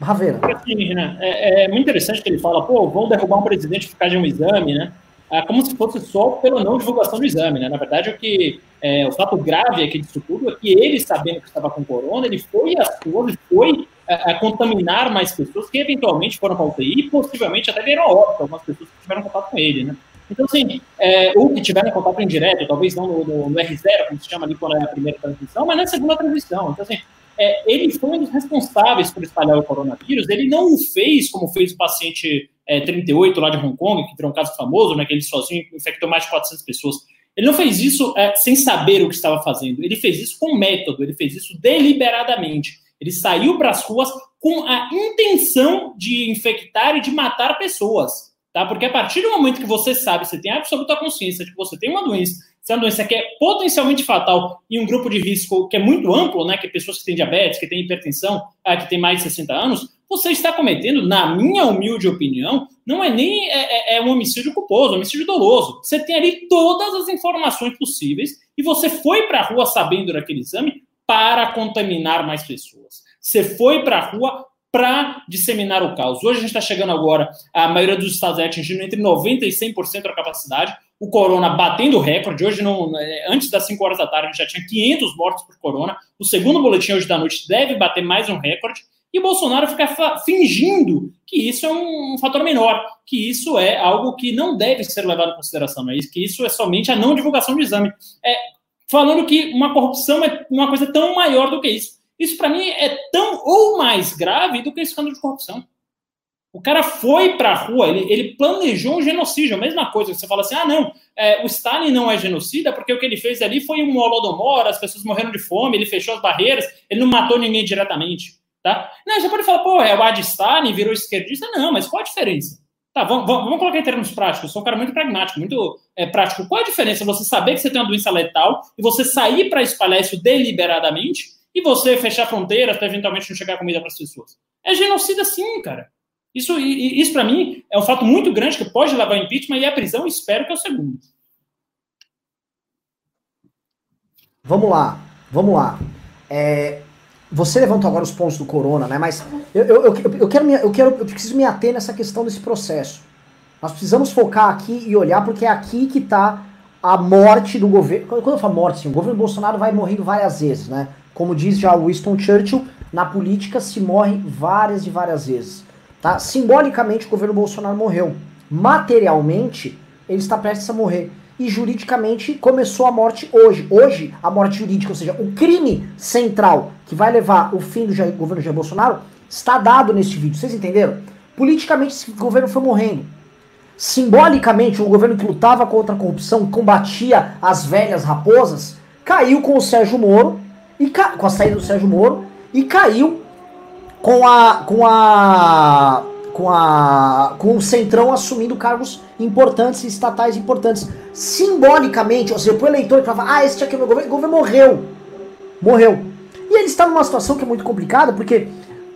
Ravena. Assim, é, é, muito interessante que ele fala, pô, vão derrubar um presidente por causa de um exame, né? É como se fosse só pela não divulgação do exame, né? Na verdade, o que é, o fato grave aqui disso tudo é que ele, sabendo que estava com corona, ele foi às e foi a, contaminar mais pessoas que eventualmente foram para a UTI e possivelmente até vieram óbito, algumas pessoas que tiveram contato com ele, né? Então, assim, é, ou que tiveram contato indireto, talvez não no, no, no, R0, como se chama ali quando é a primeira transmissão, mas na segunda transmissão. Então, assim, é, ele foi um dos responsáveis por espalhar o coronavírus, ele não o fez como fez o paciente é, 38 lá de Hong Kong, que virou um caso famoso, né, que ele sozinho infectou mais de 400 pessoas. Ele não fez isso é, sem saber o que estava fazendo, ele fez isso com método, ele fez isso deliberadamente. Ele saiu para as ruas com a intenção de infectar e de matar pessoas. Tá? Porque a partir do momento que você sabe, você tem absoluta consciência de que você tem uma doença, se é uma doença que é potencialmente fatal em um grupo de risco que é muito amplo, né, que é pessoas que têm diabetes, que têm hipertensão, ah, que têm mais de 60 anos, você está cometendo, na minha humilde opinião, não é nem é, é, é um homicídio culposo, é um homicídio doloso. Você tem ali todas as informações possíveis e você foi para a rua sabendo daquele exame para contaminar mais pessoas. Você foi para a rua para disseminar o caos. Hoje a gente está chegando agora, a maioria dos estados é atingindo entre 90% e 100% da capacidade. O corona batendo recorde. Hoje, não, é, antes das 5 horas da tarde, a gente já tinha 500 mortos por corona. O segundo boletim hoje da noite deve bater mais um recorde. E Bolsonaro fica fingindo que isso é um fator menor, que isso é algo que não deve ser levado em consideração, não é isso? que isso é somente a não divulgação do exame. É, falando que uma corrupção é uma coisa tão maior do que isso. Isso, para mim, é tão ou mais grave do que escândalo de corrupção. O cara foi para a rua, ele, ele, planejou um genocídio, a mesma coisa. Você fala assim: ah, não, é, o Stalin não é genocida porque o que ele fez ali foi um holodomor, as pessoas morreram de fome, ele fechou as barreiras, ele não matou ninguém diretamente. Tá? Não, você pode falar, pô, é o Ad Stalin, virou esquerdista. Não, mas qual a diferença? Tá, vamos, vamos colocar em termos práticos. Eu sou um cara muito pragmático, muito é, prático. Qual a diferença você saber que você tem uma doença letal e você sair para espalhar isso deliberadamente e você fechar fronteiras para eventualmente não chegar comida para as pessoas. É genocida sim, cara. Isso, isso para mim, é um fato muito grande que pode levar ao impeachment e a prisão, espero que é o segundo. Vamos lá, vamos lá. É, você levantou agora os pontos do corona, né? Mas eu, eu, eu, eu, quero, eu, quero, eu preciso me ater nessa questão desse processo. Nós precisamos focar aqui e olhar, porque é aqui que está a morte do governo. Quando eu falo morte, sim, o governo Bolsonaro vai morrendo várias vezes, né? Como diz já Winston Churchill, na política se morre várias e várias vezes. Tá? Simbolicamente, o governo Bolsonaro morreu. Materialmente, ele está prestes a morrer. E juridicamente começou a morte hoje. Hoje, a morte jurídica, ou seja, o crime central que vai levar o fim do Jair, governo Jair Bolsonaro, está dado neste vídeo. Vocês entenderam? Politicamente, esse governo foi morrendo. Simbolicamente, o governo que lutava contra a corrupção, combatia as velhas raposas, caiu com o Sérgio Moro e com a saída do Sérgio Moro e caiu com a com a com a com o Centrão assumindo cargos importantes estatais importantes. Simbolicamente, ou seja, pro eleitor que fala, ah, esse aqui é o meu governo, o governo morreu. Morreu. E ele está numa situação que é muito complicada, porque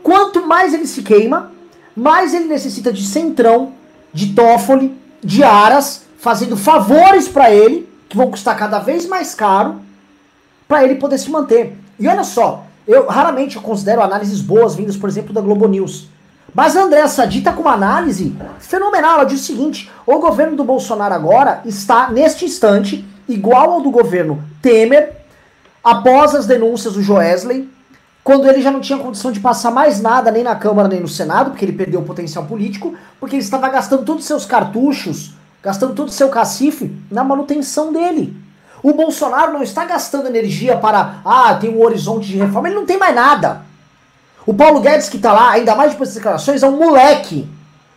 quanto mais ele se queima, mais ele necessita de Centrão, de Toffoli, de Aras, fazendo favores para ele, que vão custar cada vez mais caro, para ele poder se manter. E olha só, eu raramente eu considero análises boas vindas, por exemplo, da Globo News. Mas a Andréa Sadi tá com uma análise fenomenal. Ela diz o seguinte: o governo do Bolsonaro agora está, neste instante, igual ao do governo Temer, após as denúncias do Joesley, quando ele já não tinha condição de passar mais nada nem na Câmara nem no Senado, porque ele perdeu o potencial político, porque ele estava gastando todos os seus cartuchos gastando todo o seu cacife na manutenção dele. O Bolsonaro não está gastando energia para, ah, tem um horizonte de reforma, ele não tem mais nada. O Paulo Guedes que está lá, ainda mais depois das declarações, é um moleque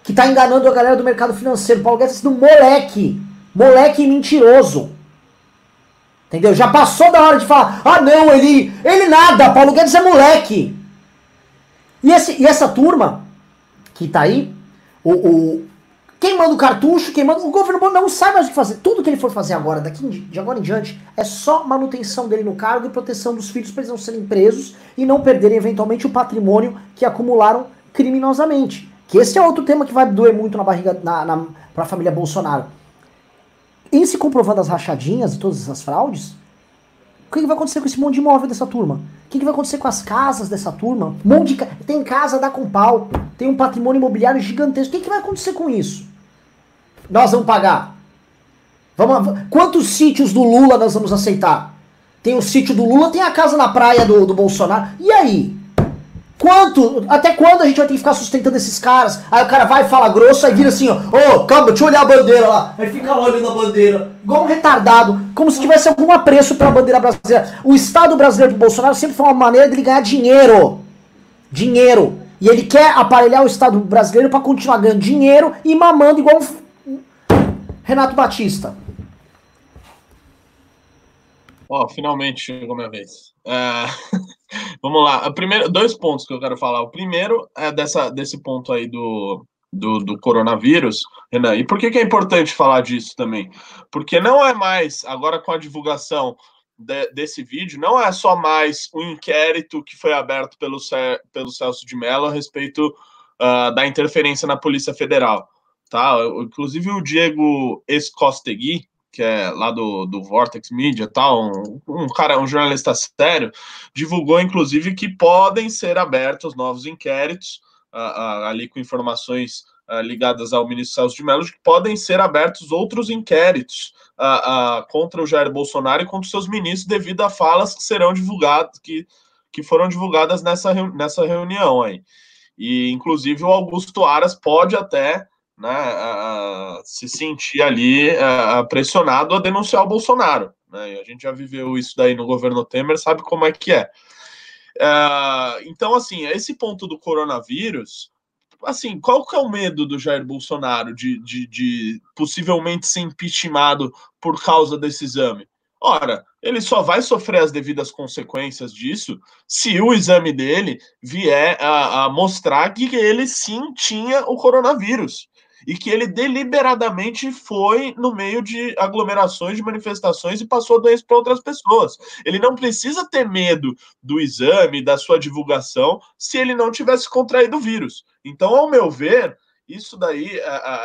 que está enganando a galera do mercado financeiro. O Paulo Guedes está sendo moleque, moleque mentiroso. Entendeu? Já passou da hora de falar, ah não, ele, ele nada, Paulo Guedes é moleque. E, esse, e essa turma que tá aí, o, o, quem manda o cartucho, quem manda. O governo não sabe mais o que fazer. Tudo que ele for fazer agora, daqui de agora em diante, é só manutenção dele no cargo e proteção dos filhos para eles não serem presos e não perderem eventualmente o patrimônio que acumularam criminosamente. Que esse é outro tema que vai doer muito na barriga na, na, pra família Bolsonaro. Em se comprovando as rachadinhas e todas essas fraudes, o que, que vai acontecer com esse monte de imóvel dessa turma? O que, que vai acontecer com as casas dessa turma? Monte de, tem casa da com pau, tem um patrimônio imobiliário gigantesco. O que, que vai acontecer com isso? Nós vamos pagar? Vamos, quantos sítios do Lula nós vamos aceitar? Tem o sítio do Lula, tem a casa na praia do, do Bolsonaro. E aí? Quanto? Até quando a gente vai ter que ficar sustentando esses caras? Aí o cara vai, fala grosso, aí vira assim, ó, ô, oh, calma, deixa eu olhar a bandeira lá. Aí fica lá olhando a bandeira, igual um retardado, como se tivesse algum apreço pela bandeira brasileira. O Estado brasileiro do Bolsonaro sempre foi uma maneira dele ganhar dinheiro. Dinheiro. E ele quer aparelhar o Estado brasileiro para continuar ganhando dinheiro e mamando igual um Renato Batista. Ó, oh, finalmente chegou minha vez. É... Vamos lá. Primeiro, dois pontos que eu quero falar. O primeiro é dessa, desse ponto aí do, do, do coronavírus, Renan. E por que, que é importante falar disso também? Porque não é mais, agora com a divulgação de, desse vídeo, não é só mais um inquérito que foi aberto pelo, pelo Celso de Mello a respeito uh, da interferência na Polícia Federal Inclusive o Diego Escostegui, que é lá do, do Vortex Media, tal, um, um cara, um jornalista sério, divulgou inclusive que podem ser abertos novos inquéritos uh, uh, ali com informações uh, ligadas ao ministro Celso de Mello, que podem ser abertos outros inquéritos contra o Jair Bolsonaro e contra os seus ministros devido a falas que serão divulgadas, que, que foram divulgadas nessa, nessa reunião aí. E inclusive o Augusto Aras pode até né, a, se sentir ali a, pressionado a denunciar o Bolsonaro. Né? A gente já viveu isso daí no governo Temer, sabe como é que é. Uh, então, assim, esse ponto do coronavírus, assim, qual que é o medo do Jair Bolsonaro de, de, de possivelmente ser impeachmentado por causa desse exame? Ora, ele só vai sofrer as devidas consequências disso se o exame dele vier a, a mostrar que ele sim tinha o coronavírus e que ele deliberadamente foi no meio de aglomerações, de manifestações e passou a doença para outras pessoas. Ele não precisa ter medo do exame, da sua divulgação, se ele não tivesse contraído o vírus. Então, ao meu ver, isso daí,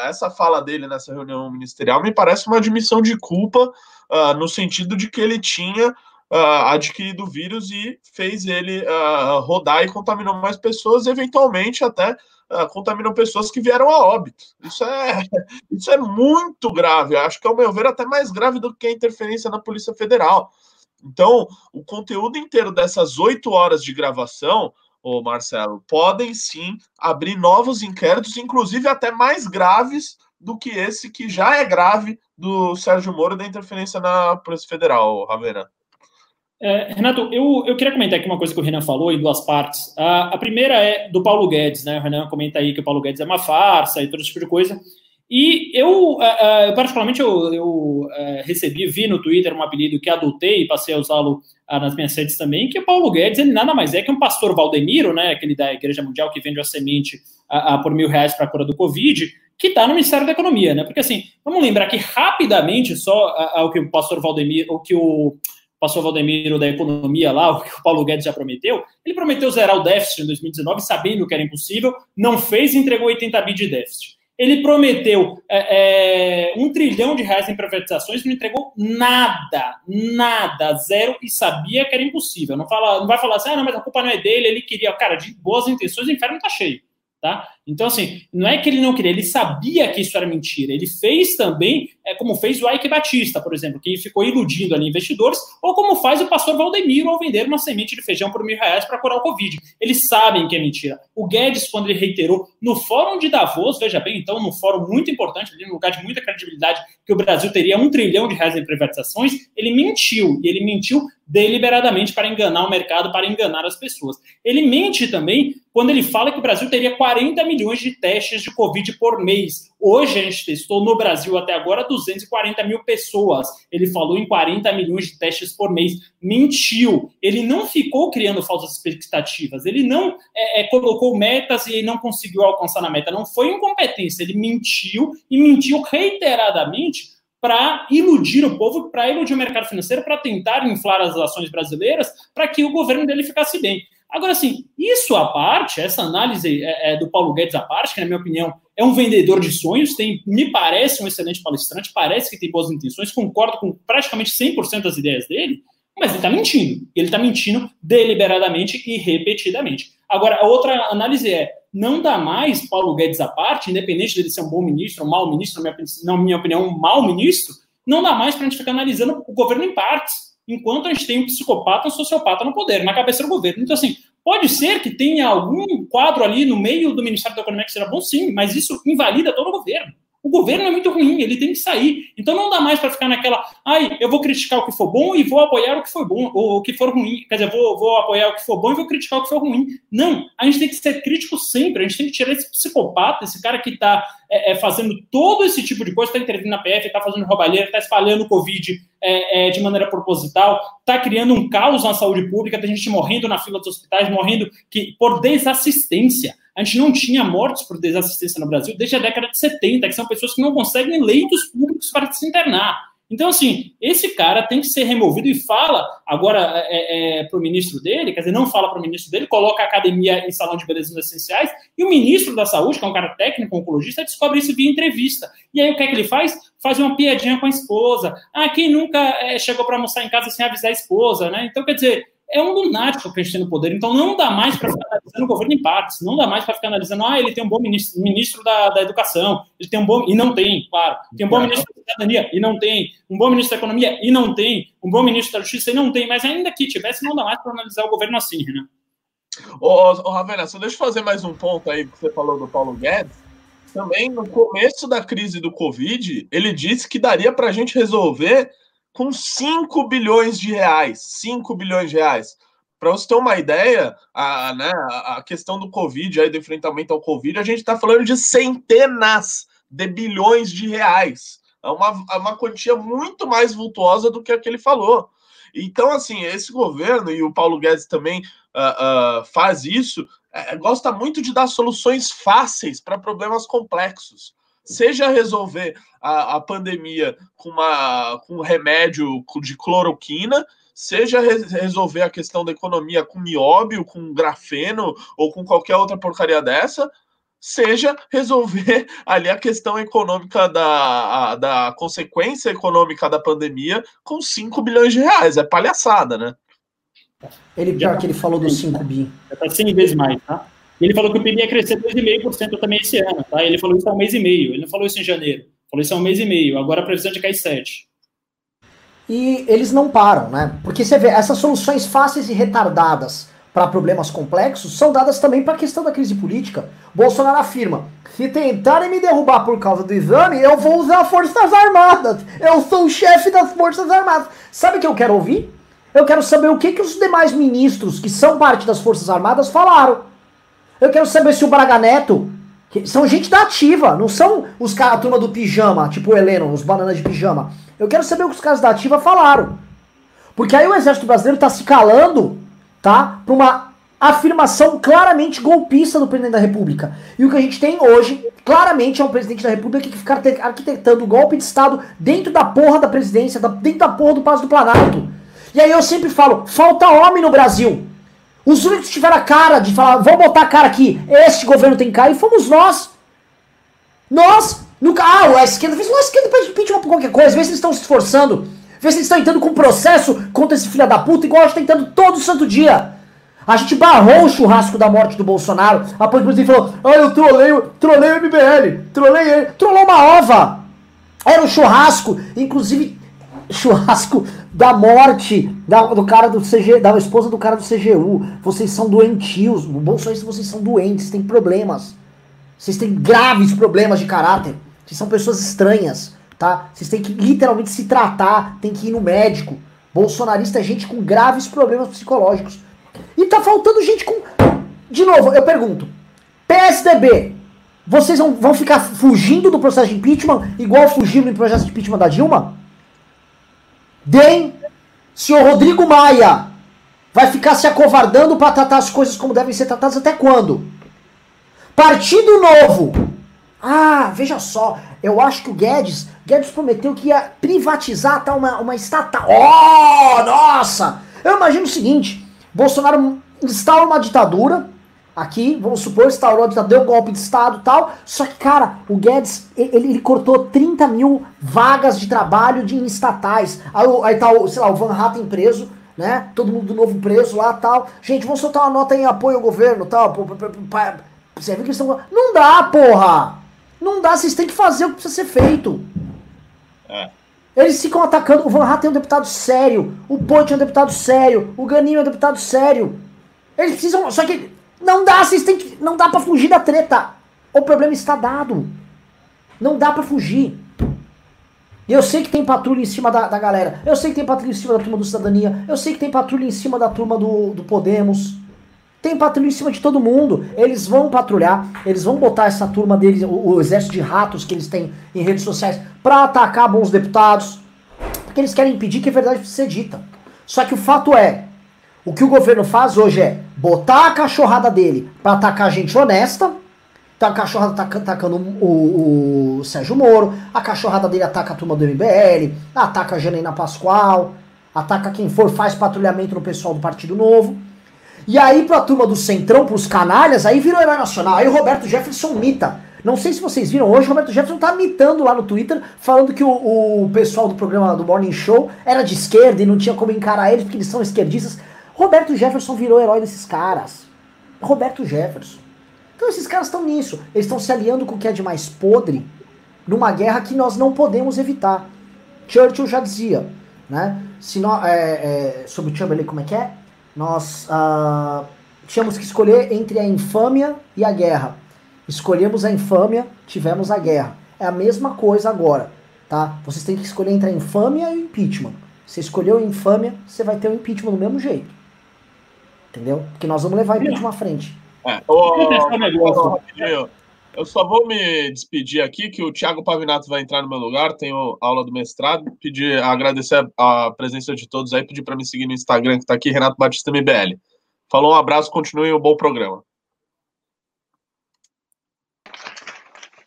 essa fala dele nessa reunião ministerial me parece uma admissão de culpa uh, no sentido de que ele tinha uh, adquirido o vírus e fez ele uh, rodar e contaminou mais pessoas, eventualmente até uh, contaminam pessoas que vieram a óbito. Isso é, isso é muito grave. Eu acho que, ao meu ver, até mais grave do que a interferência na Polícia Federal. Então, o conteúdo inteiro dessas oito horas de gravação, ô Marcelo, podem sim abrir novos inquéritos, inclusive até mais graves do que esse que já é grave do Sérgio Moro da interferência na Polícia Federal, Ravena. É, Renato, eu, eu queria comentar aqui uma coisa que o Renan falou em duas partes. A, a, primeira é do Paulo Guedes, né? O Renan comenta aí que o Paulo Guedes é uma farsa e todo esse tipo de coisa. E eu, uh, uh, particularmente, eu, eu uh, recebi, vi no Twitter um apelido que adotei e passei a usá-lo nas minhas redes também, que o Paulo Guedes, ele nada mais é que um pastor Valdemiro, né? Aquele da Igreja Mundial que vende a semente por mil reais para a cura do Covid, que está no Ministério da Economia, né? Porque assim, vamos lembrar que rapidamente só o que o pastor Valdemiro, o que o passou Valdemiro da economia lá, o que o Paulo Guedes já prometeu, ele prometeu zerar o déficit em 2019, sabendo que era impossível, não fez e entregou 80 bi de déficit. Ele prometeu é, é, um trilhão de reais em privatizações não entregou nada, nada, zero, e sabia que era impossível. Não, fala, não vai falar assim, ah, não, mas a culpa não é dele, ele queria. Cara, de boas intenções, o inferno está cheio. Tá? Então, assim, não é que ele não queria, ele sabia que isso era mentira. Ele fez também é, como fez o Ike Batista, por exemplo, que ficou iludindo ali investidores, ou como faz o pastor Valdemiro ao vender uma semente de feijão por mil reais para curar o Covid. Eles sabem que é mentira. O Guedes, quando ele reiterou no Fórum de Davos, veja bem, então, no fórum muito importante, ali, no lugar de muita credibilidade, que o Brasil teria um trilhão de reais em privatizações, ele mentiu. E ele mentiu deliberadamente para enganar o mercado, para enganar as pessoas. Ele mente também quando ele fala que o Brasil teria 40 milhões de testes de Covid por mês. Hoje a gente testou no Brasil até agora 240 mil pessoas. Ele falou em 40 milhões de testes por mês. Mentiu. Ele não ficou criando falsas expectativas. Ele não é, é, colocou metas e não conseguiu alcançar na meta. Não foi incompetência. Ele mentiu e mentiu reiteradamente para iludir o povo, para iludir o mercado financeiro, para tentar inflar as ações brasileiras, para que o governo dele ficasse bem. Agora, assim, isso à parte, essa análise é, é, do Paulo Guedes à parte, que, na minha opinião, é um vendedor de sonhos, tem, me parece um excelente palestrante, parece que tem boas intenções, concordo com praticamente 100% das ideias dele, mas ele está mentindo. Ele está mentindo deliberadamente e repetidamente. Agora, a outra análise é: não dá mais Paulo Guedes à parte, independente dele ser um bom ministro um mau ministro, na minha opinião, um mau ministro, não dá mais para a gente ficar analisando o governo em partes, enquanto a gente tem um psicopata, um sociopata no poder, na cabeça do governo. Então, assim, pode ser que tenha algum quadro ali no meio do Ministério da Economia que seja bom, sim, mas isso invalida todo o governo. O governo é muito ruim, ele tem que sair. Então não dá mais para ficar naquela, ai, eu vou criticar o que for bom e vou apoiar o que for bom, ou o que for ruim. Quer dizer, vou, vou apoiar o que for bom e vou criticar o que for ruim. Não, a gente tem que ser crítico sempre, a gente tem que tirar esse psicopata, esse cara que está é, é, fazendo todo esse tipo de coisa, está intervindo na PF, está fazendo roubalheira, está espalhando o Covid é, é, de maneira proposital, está criando um caos na saúde pública, tem gente morrendo na fila dos hospitais, morrendo que, por desassistência. A gente não tinha mortes por desassistência no Brasil desde a década de 70, que são pessoas que não conseguem leitos públicos para se internar. Então, assim, esse cara tem que ser removido e fala agora é, é, para o ministro dele, quer dizer, não fala para o ministro dele, coloca a academia em salão de beleza essenciais, e o ministro da saúde, que é um cara técnico, oncologista, descobre isso via entrevista. E aí o que é que ele faz? Faz uma piadinha com a esposa. Ah, quem nunca é, chegou para almoçar em casa sem avisar a esposa, né? Então, quer dizer, é um lunático que a gente tem no poder. Então não dá mais para ficar analisando o governo em partes, não dá mais para ficar analisando, ah, ele tem um bom ministro, ministro da, da educação, ele tem um bom. E não tem, claro. Tem um bom ministro da cidadania, e não tem. Um bom ministro da economia, e não tem. Um bom ministro da justiça, e não tem. Mas ainda que tivesse, não dá mais para analisar o governo assim, né? Ô, ô Ravena, só deixa eu fazer mais um ponto aí que você falou do Paulo Guedes. Também no começo da crise do Covid, ele disse que daria para a gente resolver com 5 bilhões de reais. 5 bilhões de reais. Para você ter uma ideia, a, né, a questão do Covid, aí, do enfrentamento ao Covid, a gente está falando de centenas de bilhões de reais. É uma, é uma quantia muito mais vultuosa do que a que ele falou. Então, assim, esse governo, e o Paulo Guedes também uh, uh, faz isso, é, gosta muito de dar soluções fáceis para problemas complexos seja resolver a, a pandemia com, uma, com um remédio de cloroquina, seja re resolver a questão da economia com nióbio, com grafeno ou com qualquer outra porcaria dessa, seja resolver ali a questão econômica da, a, da consequência econômica da pandemia com 5 bilhões de reais. É palhaçada, né? Ele, pior que ele falou dos 5 bi. Já tá 100 vezes mais, tá? Ele falou que o PIB ia crescer 2,5% também esse ano, tá? Ele falou isso há um mês e meio. Ele não falou isso em janeiro. Falou isso há um mês e meio. Agora a previsão é de cair 7. E eles não param, né? Porque você vê, essas soluções fáceis e retardadas para problemas complexos são dadas também para a questão da crise política. Bolsonaro afirma: se tentarem me derrubar por causa do exame, eu vou usar Forças Armadas. Eu sou o chefe das Forças Armadas. Sabe o que eu quero ouvir? Eu quero saber o que, que os demais ministros que são parte das Forças Armadas falaram. Eu quero saber se o Braga Neto. são gente da ativa, não são os caras, a turma do pijama, tipo o Heleno, os bananas de pijama. Eu quero saber o que os caras da ativa falaram. Porque aí o exército brasileiro tá se calando, tá? Pra uma afirmação claramente golpista do presidente da República. E o que a gente tem hoje, claramente, é um presidente da República que fica arquitetando golpe de Estado dentro da porra da presidência, dentro da porra do Palácio do Planalto. E aí eu sempre falo, falta homem no Brasil. Os únicos que tiveram a cara de falar, vamos botar a cara aqui, este governo tem que cair, fomos nós. Nós, nunca. Ah, a esquerda fez uma esquerda pede impeachment por qualquer coisa, vê se eles estão se esforçando. Vê se eles estão entrando com processo contra esse filho da puta, igual a gente tá entrando todo santo dia. A gente barrou o churrasco da morte do Bolsonaro. A presidente falou: Ah, eu trolei, trolei o MBL, trolei ele. Trollou uma ova. Era um churrasco, inclusive churrasco da morte da, do cara do CG, da esposa do cara do CGU. Vocês são doentios, bolsonaristas, vocês são doentes, têm problemas. Vocês têm graves problemas de caráter. Vocês são pessoas estranhas, tá? Vocês têm que literalmente se tratar, tem que ir no médico. Bolsonarista é gente com graves problemas psicológicos. E tá faltando gente com. De novo, eu pergunto: PSDB, vocês vão, vão ficar fugindo do processo de impeachment igual fugiram no processo de impeachment da Dilma? DEM, senhor Rodrigo Maia, vai ficar se acovardando para tratar as coisas como devem ser tratadas até quando? Partido Novo. Ah, veja só, eu acho que o Guedes, Guedes prometeu que ia privatizar tá, uma, uma estatal. Oh, nossa! Eu imagino o seguinte, Bolsonaro instala uma ditadura, aqui, vamos supor, instaurou a ditadura, deu um golpe de Estado tal, só que, cara, o Guedes, ele, ele cortou 30 mil vagas de trabalho de estatais, aí, aí tá, o, sei lá, o Van Hatten preso, né, todo mundo do novo preso lá tal, gente, vamos soltar uma nota em apoio ao governo tal, você viu que eles estão... Não dá, porra! Não dá, vocês têm que fazer o que precisa ser feito. É. Eles ficam atacando. O Van Hatten é um deputado sério. O Ponte é um deputado sério. O Ganinho é um deputado sério. Eles precisam. Só que não dá, vocês têm que. Não dá para fugir da treta. O problema está dado. Não dá para fugir. E eu sei que tem patrulha em cima da, da galera. Eu sei que tem patrulha em cima da turma do Cidadania. Eu sei que tem patrulha em cima da turma do, do Podemos. Tem patrulha em cima de todo mundo. Eles vão patrulhar, eles vão botar essa turma deles, o, o exército de ratos que eles têm em redes sociais, para atacar bons deputados. Porque eles querem impedir que a verdade seja dita. Só que o fato é, o que o governo faz hoje é botar a cachorrada dele para atacar gente honesta. Então a cachorrada tá atacando o, o, Sérgio Moro, a cachorrada dele ataca a turma do MBL, ataca a Janaína Pascoal, ataca quem for, faz patrulhamento no pessoal do Partido Novo. E aí, pra turma do Centrão, pros canalhas, aí virou herói nacional. Aí o Roberto Jefferson mita. Não sei se vocês viram hoje, o Roberto Jefferson tá mitando lá no Twitter, falando que o, o pessoal do programa do Morning Show era de esquerda e não tinha como encarar eles porque eles são esquerdistas. Roberto Jefferson virou herói desses caras. Roberto Jefferson. Então esses caras estão nisso. Eles estão se aliando com o que é de mais podre numa guerra que nós não podemos evitar. Churchill já dizia, né? Se nós, é, é, sobre Chamberlain, como é que é? nós uh, tínhamos que escolher entre a infâmia e a guerra. Escolhemos a infâmia, tivemos a guerra. É a mesma coisa agora, tá? Vocês têm que escolher entre a infâmia e o impeachment. Você escolheu a infâmia, você vai ter o impeachment do mesmo jeito. Entendeu? Porque nós vamos levar o impeachment à frente. É. eu só vou me despedir aqui, que o Thiago Pavinato vai entrar no meu lugar, tenho aula do mestrado, pedir, agradecer a, presença de todos aí, pedir para me seguir no Instagram, que está aqui, Renato Batista MBL. Falou, um abraço, continue um bom programa.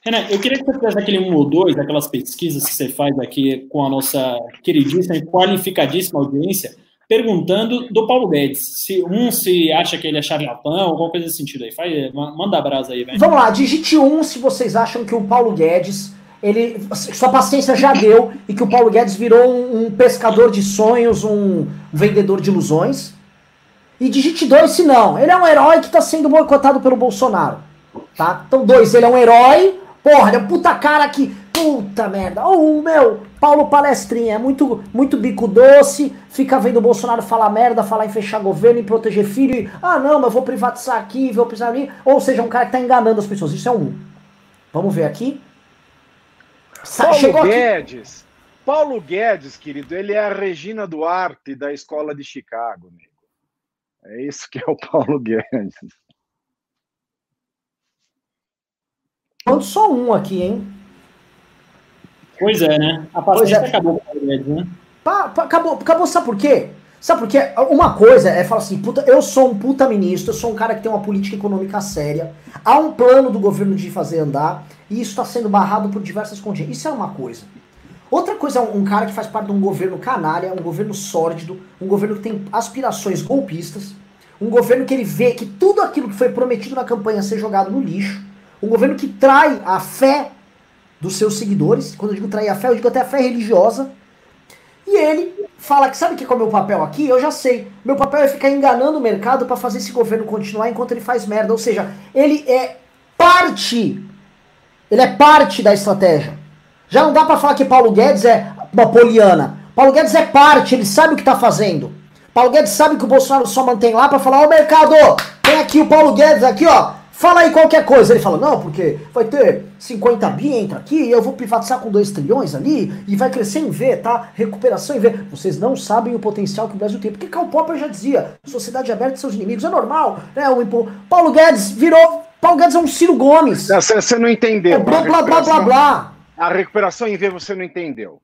Renan, eu queria que você fizesse aquele um ou dois, aquelas pesquisas que você faz aqui com a nossa queridíssima e qualificadíssima audiência, perguntando do Paulo Guedes. Se um se acha que ele é charlatão, alguma coisa nesse sentido aí. Faz, manda a brasa aí, velho. Vamos lá, digite um se vocês acham que o Paulo Guedes. Ele, sua paciência já deu e que o Paulo Guedes virou um, um pescador de sonhos, um vendedor de ilusões. E digite dois se não. Ele é um herói que está sendo boicotado pelo Bolsonaro. Tá? Então, dois, ele é um herói Porra, ele é um puta cara que. Puta merda. Ou o meu, Paulo Palestrinha, é muito, muito bico doce, fica vendo o Bolsonaro falar merda, falar em fechar governo, em proteger filho, e, ah não, mas vou privatizar aqui, vou precisar ali. Ou seja, um cara que tá enganando as pessoas. Isso é um. Vamos ver aqui. Paulo Chegou Guedes. Aqui. Paulo Guedes, querido, ele é a Regina Duarte da escola de Chicago, amigo. É isso que é o Paulo Guedes. Falando só um aqui, hein? Pois é, né? A paciência é. acabou com o né? Pa, pa, acabou, acabou, sabe por quê? Sabe por quê? Uma coisa é falar assim, puta, eu sou um puta ministro, eu sou um cara que tem uma política econômica séria, há um plano do governo de fazer andar, e isso está sendo barrado por diversas contingências. Isso é uma coisa. Outra coisa é um, um cara que faz parte de um governo canalha, um governo sórdido, um governo que tem aspirações golpistas, um governo que ele vê que tudo aquilo que foi prometido na campanha ser jogado no lixo, um governo que trai a fé dos seus seguidores. Quando eu digo trair a fé, eu digo até a fé religiosa. E ele fala que sabe que qual é o meu papel aqui? Eu já sei. Meu papel é ficar enganando o mercado para fazer esse governo continuar enquanto ele faz merda. Ou seja, ele é parte. Ele é parte da estratégia. Já não dá para falar que Paulo Guedes é uma poliana. Paulo Guedes é parte, ele sabe o que tá fazendo. Paulo Guedes sabe que o Bolsonaro só mantém lá para falar, ô mercado, tem aqui o Paulo Guedes aqui, ó. Fala aí qualquer coisa. Ele fala, não, porque vai ter 50 bi, entra aqui, eu vou privatizar com 2 trilhões ali, e vai crescer em V, tá? Recuperação em V. Vocês não sabem o potencial que o Brasil tem. Porque Karl Popper já dizia, sociedade aberta seus inimigos, é normal, né? O impo... Paulo Guedes virou... Paulo Guedes é um Ciro Gomes. Você não entendeu. É blá, blá, blá, blá, blá. A recuperação em V você não entendeu.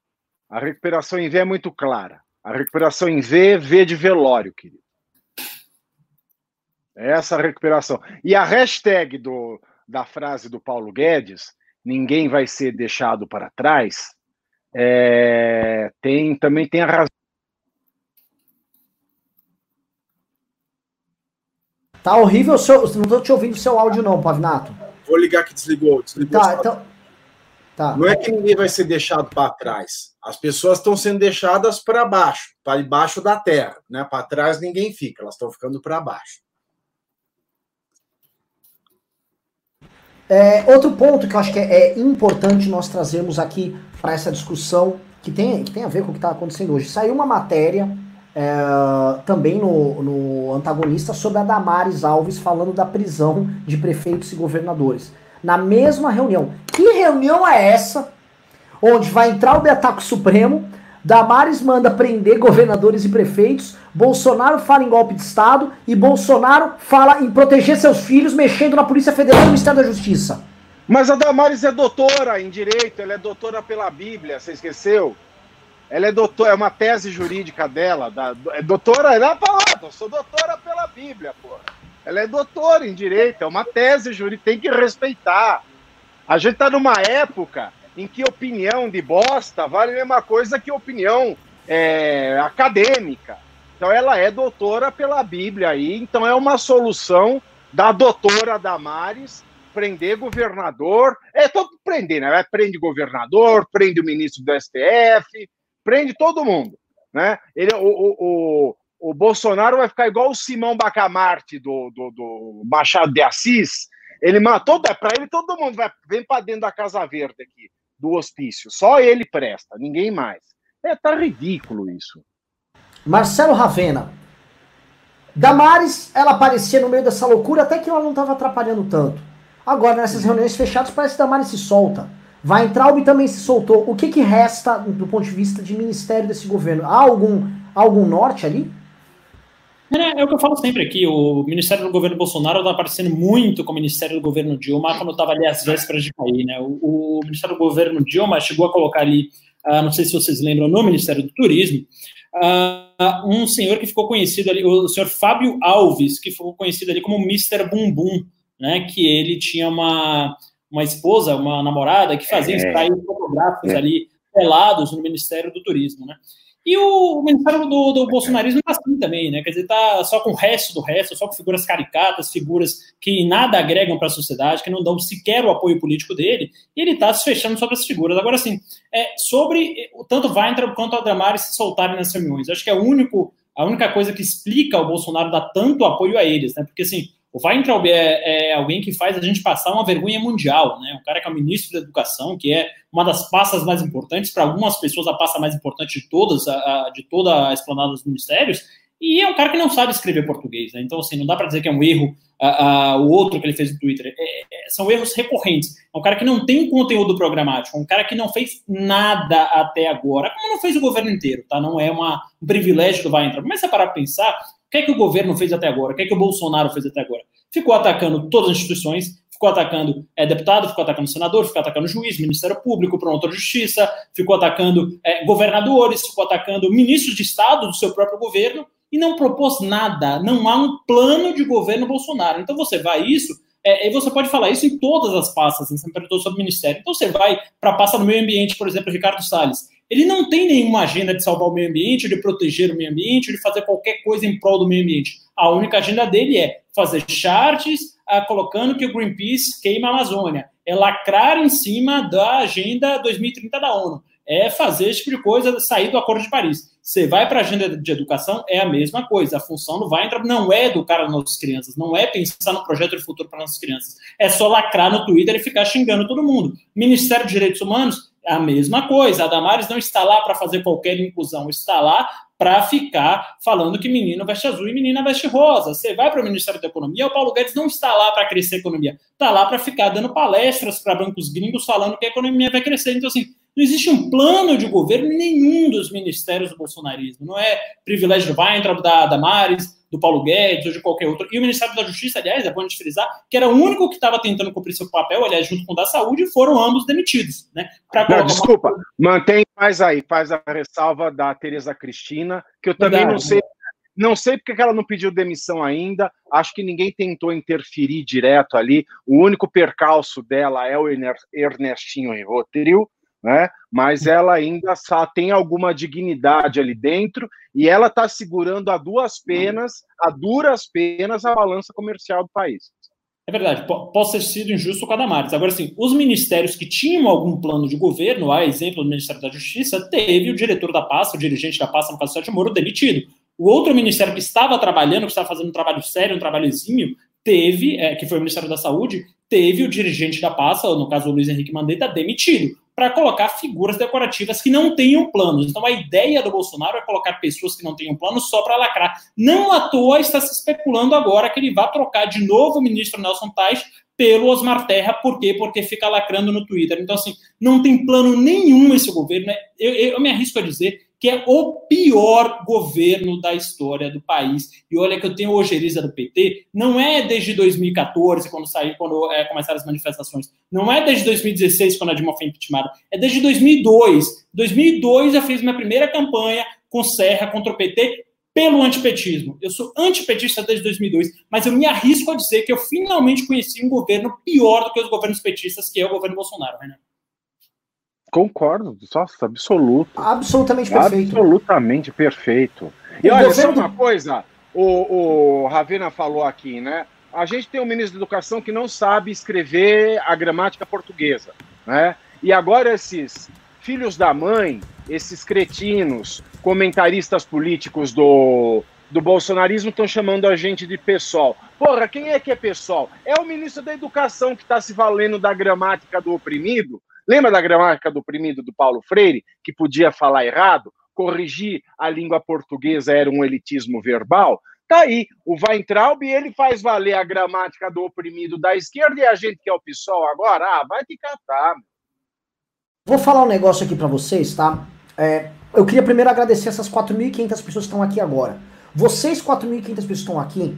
A recuperação em V é muito clara. A recuperação em V, V de velório, querido. É essa recuperação. E a hashtag do, da frase do Paulo Guedes, ninguém vai ser deixado para trás, é, tem, também tem a razão. Tá horrível o seu. Não estou te ouvindo o seu áudio, não, Pavinato. Vou ligar que desligou. desligou tá, então. Tá. Não é que ninguém vai ser deixado para trás. As pessoas estão sendo deixadas para baixo, para debaixo da terra. Né? Para trás ninguém fica, elas estão ficando para baixo. É, outro ponto que eu acho que é, é importante nós trazermos aqui para essa discussão, que tem, que tem a ver com o que está acontecendo hoje. Saiu uma matéria é, também no, no antagonista sobre a Damares Alves falando da prisão de prefeitos e governadores. Na mesma reunião. Que reunião é essa? Onde vai entrar o Beataco Supremo, Damares manda prender governadores e prefeitos, Bolsonaro fala em golpe de Estado e Bolsonaro fala em proteger seus filhos mexendo na Polícia Federal e no Ministério da Justiça. Mas a Damares é doutora em Direito, ela é doutora pela Bíblia, você esqueceu? Ela é doutora, é uma tese jurídica dela, da, é doutora, ela fala, eu sou doutora pela Bíblia, pô. Ela é doutora em Direito, é uma tese jurídica, tem que respeitar. A gente tá numa época em que opinião de bosta vale a mesma coisa que opinião é, acadêmica. Então ela é doutora pela Bíblia aí, então é uma solução da doutora Damares prender governador, é todo prender, né? Prende governador, prende o ministro do STF, prende todo mundo, né? Ele, o, o, o, o Bolsonaro vai ficar igual o Simão Bacamarte do, do, do Machado de Assis, ele matou, para ele todo mundo vai, vem para dentro da Casa Verde aqui do hospício. Só ele presta, ninguém mais. É, tá ridículo isso. Marcelo Ravena. Damares, ela aparecia no meio dessa loucura até que ela não estava atrapalhando tanto. Agora, nessas reuniões fechadas, parece que Damares se solta. Vai entrar e também se soltou. O que, que resta do ponto de vista de ministério desse governo? Há algum, algum norte ali? É, é, o que eu falo sempre aqui, o Ministério do Governo Bolsonaro está aparecendo muito com o Ministério do Governo Dilma quando estava ali às vésperas de cair, né? O, o, Ministério do Governo Dilma chegou a colocar ali, uh, não sei se vocês lembram, no Ministério do Turismo, uh, um senhor que ficou conhecido ali, o senhor Fábio Alves, que ficou conhecido ali como Mr. Bumbum, né? Que ele tinha uma, uma esposa, uma namorada que fazia é. fotográficos é. ali pelados no Ministério do Turismo, né? E o, Ministério do, do Bolsonarismo é assim também, né? Quer dizer, tá só com o resto do resto, só com figuras caricatas, figuras que nada agregam para a sociedade, que não dão sequer o apoio político dele, e ele está se fechando sobre as figuras. Agora, assim, é, sobre tanto Weintraub quanto a Damares se soltarem nas reuniões, acho que é o único, a única coisa que explica o Bolsonaro dar tanto apoio a eles, né? Porque, assim, o Weintraub é, é, alguém que faz a gente passar uma vergonha mundial, né? Um cara que é o ministro da Educação, que é uma das pastas mais importantes, para algumas pessoas a pasta mais importante de todas, a, a, de toda a esplanada dos ministérios, e é um cara que não sabe escrever português, né? Então, assim, não dá para dizer que é um erro a, o outro que ele fez no Twitter. É, é, são erros recorrentes. É um cara que não tem conteúdo programático, é um cara que não fez nada até agora, como não fez o governo inteiro, tá? Não é uma, um privilégio do Weintraub. Mas se parar para pensar, o que é que o governo fez até agora? O que é que o Bolsonaro fez até agora? Ficou atacando todas as instituições, ficou atacando é, deputado, ficou atacando senador, ficou atacando juiz, Ministério Público, promotor de justiça, ficou atacando é, governadores, ficou atacando ministros de Estado do seu próprio governo e não propôs nada. Não há um plano de governo Bolsonaro. Então você vai isso, é, e você pode falar isso em todas as pastas, você me perguntou sobre o Ministério. Então você vai para a pasta do meio ambiente, por exemplo, Ricardo Salles ele não tem nenhuma agenda de salvar o meio ambiente, de proteger o meio ambiente, de fazer qualquer coisa em prol do meio ambiente. A única agenda dele é fazer charts ah, colocando que o Greenpeace queima a Amazônia, é lacrar em cima da agenda 2030 da ONU, é fazer esse tipo de coisa, sair do Acordo de Paris. Você vai para a agenda de educação, é a mesma coisa. A função não vai entrar, não é educar as nossas crianças, não é pensar no projeto de futuro para nossas crianças. É só lacrar no Twitter e ficar xingando todo mundo. Ministério dos Direitos Humanos a mesma coisa. A Damares não está lá para fazer qualquer inclusão, está lá para ficar falando que menino veste azul e menina veste rosa. Você vai para o Ministério da Economia, o Paulo Guedes não está lá para crescer a economia, está lá para ficar dando palestras para bancos gringos falando que a economia vai crescer. Então, assim, não existe um plano de governo em nenhum dos ministérios do bolsonarismo. Não é privilégio do Weintraub, da Damares, do Paulo Guedes ou de qualquer outro. E o Ministério da Justiça, aliás, é bom a gente frisar, que era o único que estava tentando cumprir seu papel, aliás, junto com o da Saúde, foram ambos demitidos. Né, não, desculpa, uma... mantém mais aí, faz a ressalva da Tereza Cristina, que eu também Verdade. não sei. Não sei porque ela não pediu demissão ainda. Acho que ninguém tentou interferir direto ali. O único percalço dela é o Ernestinho Rotril, né? Mas ela ainda tem alguma dignidade ali dentro e ela está segurando a duas penas, a duras penas, a balança comercial do país. É verdade, posso ter sido injusto com a Damares. Agora, sim, os ministérios que tinham algum plano de governo, a exemplo do Ministério da Justiça, teve o diretor da pasta, o dirigente da pasta, no caso Sérgio Moro, demitido. O outro ministério que estava trabalhando, que estava fazendo um trabalho sério, um trabalho teve, é, que foi o Ministério da Saúde, teve o dirigente da pasta, no caso o Luiz Henrique Mandetta, demitido para colocar figuras decorativas que não tenham planos. Então a ideia do Bolsonaro é colocar pessoas que não tenham planos só para lacrar. Não à toa está se especulando agora que ele vai trocar de novo o ministro Nelson Tais pelo Osmar Terra, por quê? Porque fica lacrando no Twitter. Então, assim, não tem plano nenhum esse governo. Né? Eu, eu me arrisco a dizer que é o pior governo da história do país. E olha que eu tenho ojeriza do PT, não é desde 2014, quando saiu, quando é, começaram as manifestações, não é desde 2016, quando a Dilma foi impeachmentada, é desde 2002. 2002 eu fiz minha primeira campanha com Serra contra o PT pelo antipetismo. Eu sou antipetista desde 2002, mas eu me arrisco a dizer que eu finalmente conheci um governo pior do que os governos petistas, que é o governo Bolsonaro, Renan. Concordo, nossa, absoluto. Absolutamente perfeito. Absolutamente perfeito. E olha, governo... só uma coisa, o, o Ravena falou aqui, né? A gente tem um ministro da Educação que não sabe escrever a gramática portuguesa, né? E agora esses filhos da mãe, esses cretinos, comentaristas políticos do, do bolsonarismo estão chamando a gente de pessoal. Porra, quem é que é pessoal? É o ministro da Educação que está se valendo da gramática do oprimido Lembra da gramática do oprimido do Paulo Freire, que podia falar errado? Corrigir a língua portuguesa era um elitismo verbal? Tá aí, o Weintraub, ele faz valer a gramática do oprimido da esquerda e a gente que é o PSOL agora, ah, vai te catar. Vou falar um negócio aqui para vocês, tá? É, eu queria primeiro agradecer essas 4.500 pessoas que estão aqui agora. Vocês, 4.500 pessoas que estão aqui,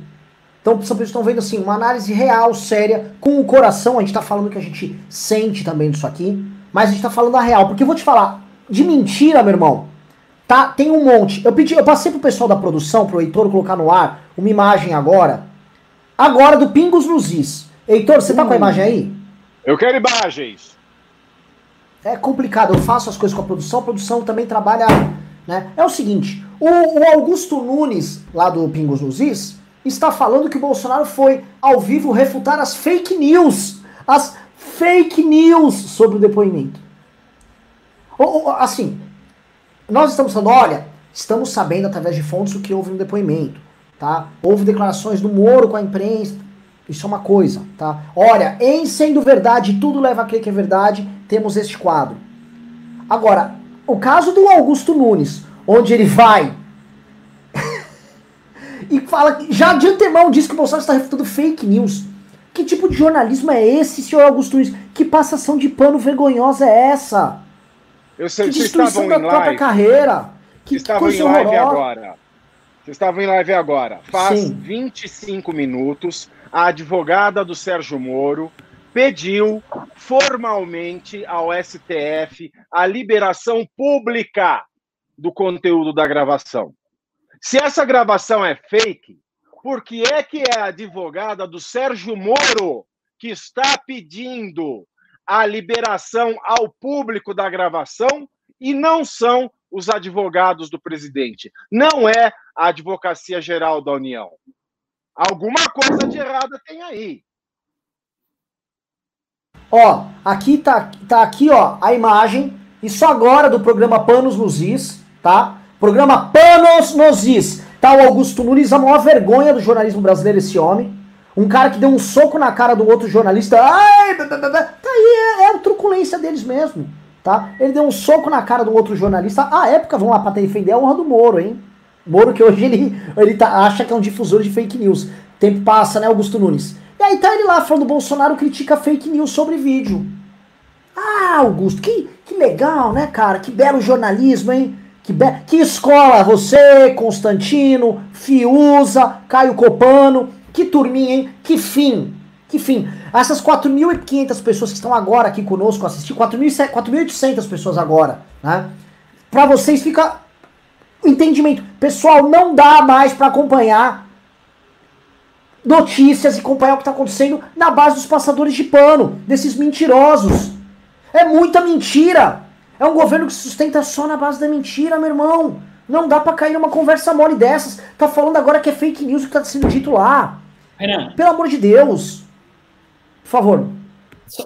então, são pessoas que estão vendo assim, uma análise real, séria, com o coração. A gente está falando que a gente sente também disso aqui, mas a gente está falando a real. Porque eu vou te falar, de mentira, meu irmão, tá? Tem um monte. Eu pedi, eu passei pro pessoal da produção, pro Heitor colocar no ar, uma imagem agora. Agora do Pingos nos Is. Heitor, você tá com a imagem aí? Eu quero imagens. É complicado, eu faço as coisas com a produção, a produção também trabalha, né? É o seguinte, o, o Augusto Nunes, lá do Pingos nos Is, está falando que o Bolsonaro foi ao vivo refutar as fake news. As fake news sobre o depoimento. Assim, nós estamos falando, olha, estamos sabendo através de fontes o que houve no depoimento, tá? Houve declarações do Moro com a imprensa, isso é uma coisa, tá? Olha, em sendo verdade, tudo leva a crer que é verdade, temos este quadro. Agora, o caso do Augusto Nunes, onde ele vai e fala, já de antemão diz que o Bolsonaro está refutando fake news. Que tipo de jornalismo é esse, senhor Augusto Nunes? Que passação de pano vergonhosa é essa? Eu sei, que destruição da própria live. carreira. Que estavam em live horrorosa. agora. Vocês estavam em live agora. Faz Sim. 25 minutos, a advogada do Sérgio Moro pediu formalmente ao STF a liberação pública do conteúdo da gravação. Se essa gravação é fake, por que é que é a advogada do Sérgio Moro que está pedindo a liberação ao público da gravação e não são os advogados do presidente? Não é a Advocacia Geral da União. Alguma coisa de errada tem aí. Ó, aqui tá, tá aqui, ó, a imagem. Isso agora do programa Panos Luzis, tá? Programa Panos Nozis. Tá o Augusto Nunes, a maior vergonha do jornalismo brasileiro, esse homem. Um cara que deu um soco na cara do outro jornalista. Ai, tá aí, é, é a truculência deles mesmo. tá? Ele deu um soco na cara do outro jornalista. À época, vamos lá pra defender a honra do Moro, hein? Moro que hoje ele, ele tá, acha que é um difusor de fake news. Tempo passa, né, Augusto Nunes? E aí tá ele lá falando, Bolsonaro critica fake news sobre vídeo. Ah, Augusto, que, que legal, né, cara? Que belo jornalismo, hein? Que, be... que escola, você, Constantino, Fiuza, Caio Copano, que turminha, hein? Que fim, que fim. Essas 4.500 pessoas que estão agora aqui conosco assistindo, 4.800 pessoas agora, né? Pra vocês fica o entendimento. Pessoal, não dá mais para acompanhar notícias e acompanhar o que está acontecendo na base dos passadores de pano, desses mentirosos. É muita mentira. É um governo que se sustenta só na base da mentira, meu irmão. Não dá para cair numa conversa mole dessas. Tá falando agora que é fake news o que tá sendo dito lá. Renan. Pelo amor de Deus. Por favor.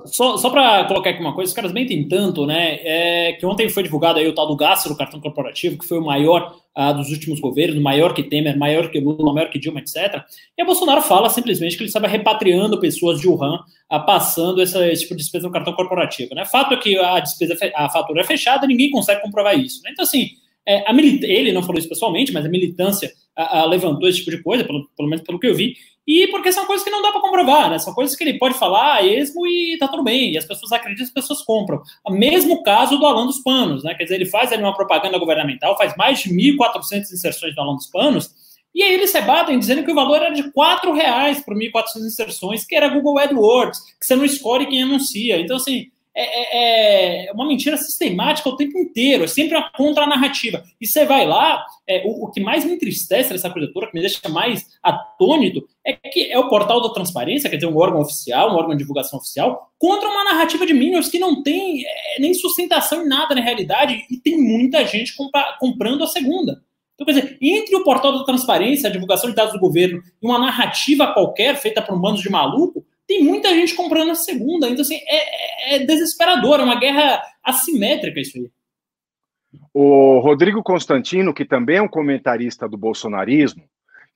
Só, só, para colocar aqui uma coisa, os caras mentem tanto, né? É, que ontem foi divulgado aí o tal do gasto do cartão corporativo, que foi o maior uh, dos últimos governos, maior que Temer, maior que Lula, maior que Dilma, etc. E a Bolsonaro fala simplesmente que ele estava repatriando pessoas de Wuhan, uh, passando essa, esse tipo de despesa no cartão corporativo. Né? Fato é que a despesa, a fatura é fechada, ninguém consegue comprovar isso. Né? Então, assim, é, ele não falou isso pessoalmente, mas a militância uh, levantou esse tipo de coisa, pelo, pelo menos pelo que eu vi, e porque são coisas que não dá para comprovar, né? São coisas que ele pode falar a esmo e tá tudo bem. E as pessoas acreditam, as pessoas compram. O mesmo caso do Alan dos Panos, né? Quer dizer, ele faz ali uma propaganda governamental, faz mais de 1.400 inserções do Alan dos Panos, e aí eles rebatem dizendo que o valor era de R$ reais por 1.400 inserções, que era Google AdWords, que você não escolhe quem anuncia. Então, assim, é, é, é, uma mentira sistemática o tempo inteiro, é sempre uma contra-narrativa. E você vai lá, é, o, o, que mais me entristece nessa coisa que me deixa mais atônito, é que é o portal da transparência, quer dizer, um órgão oficial, um órgão de divulgação oficial, contra uma narrativa de Minions que não tem é, nem sustentação em nada na realidade e tem muita gente compra, comprando a segunda. Então, quer dizer, entre o portal da transparência, a divulgação de dados do governo e uma narrativa qualquer feita por um bando de maluco, tem muita gente comprando a segunda. Então, assim, é, é, é desesperador, é uma guerra assimétrica isso aí. O Rodrigo Constantino, que também é um comentarista do bolsonarismo,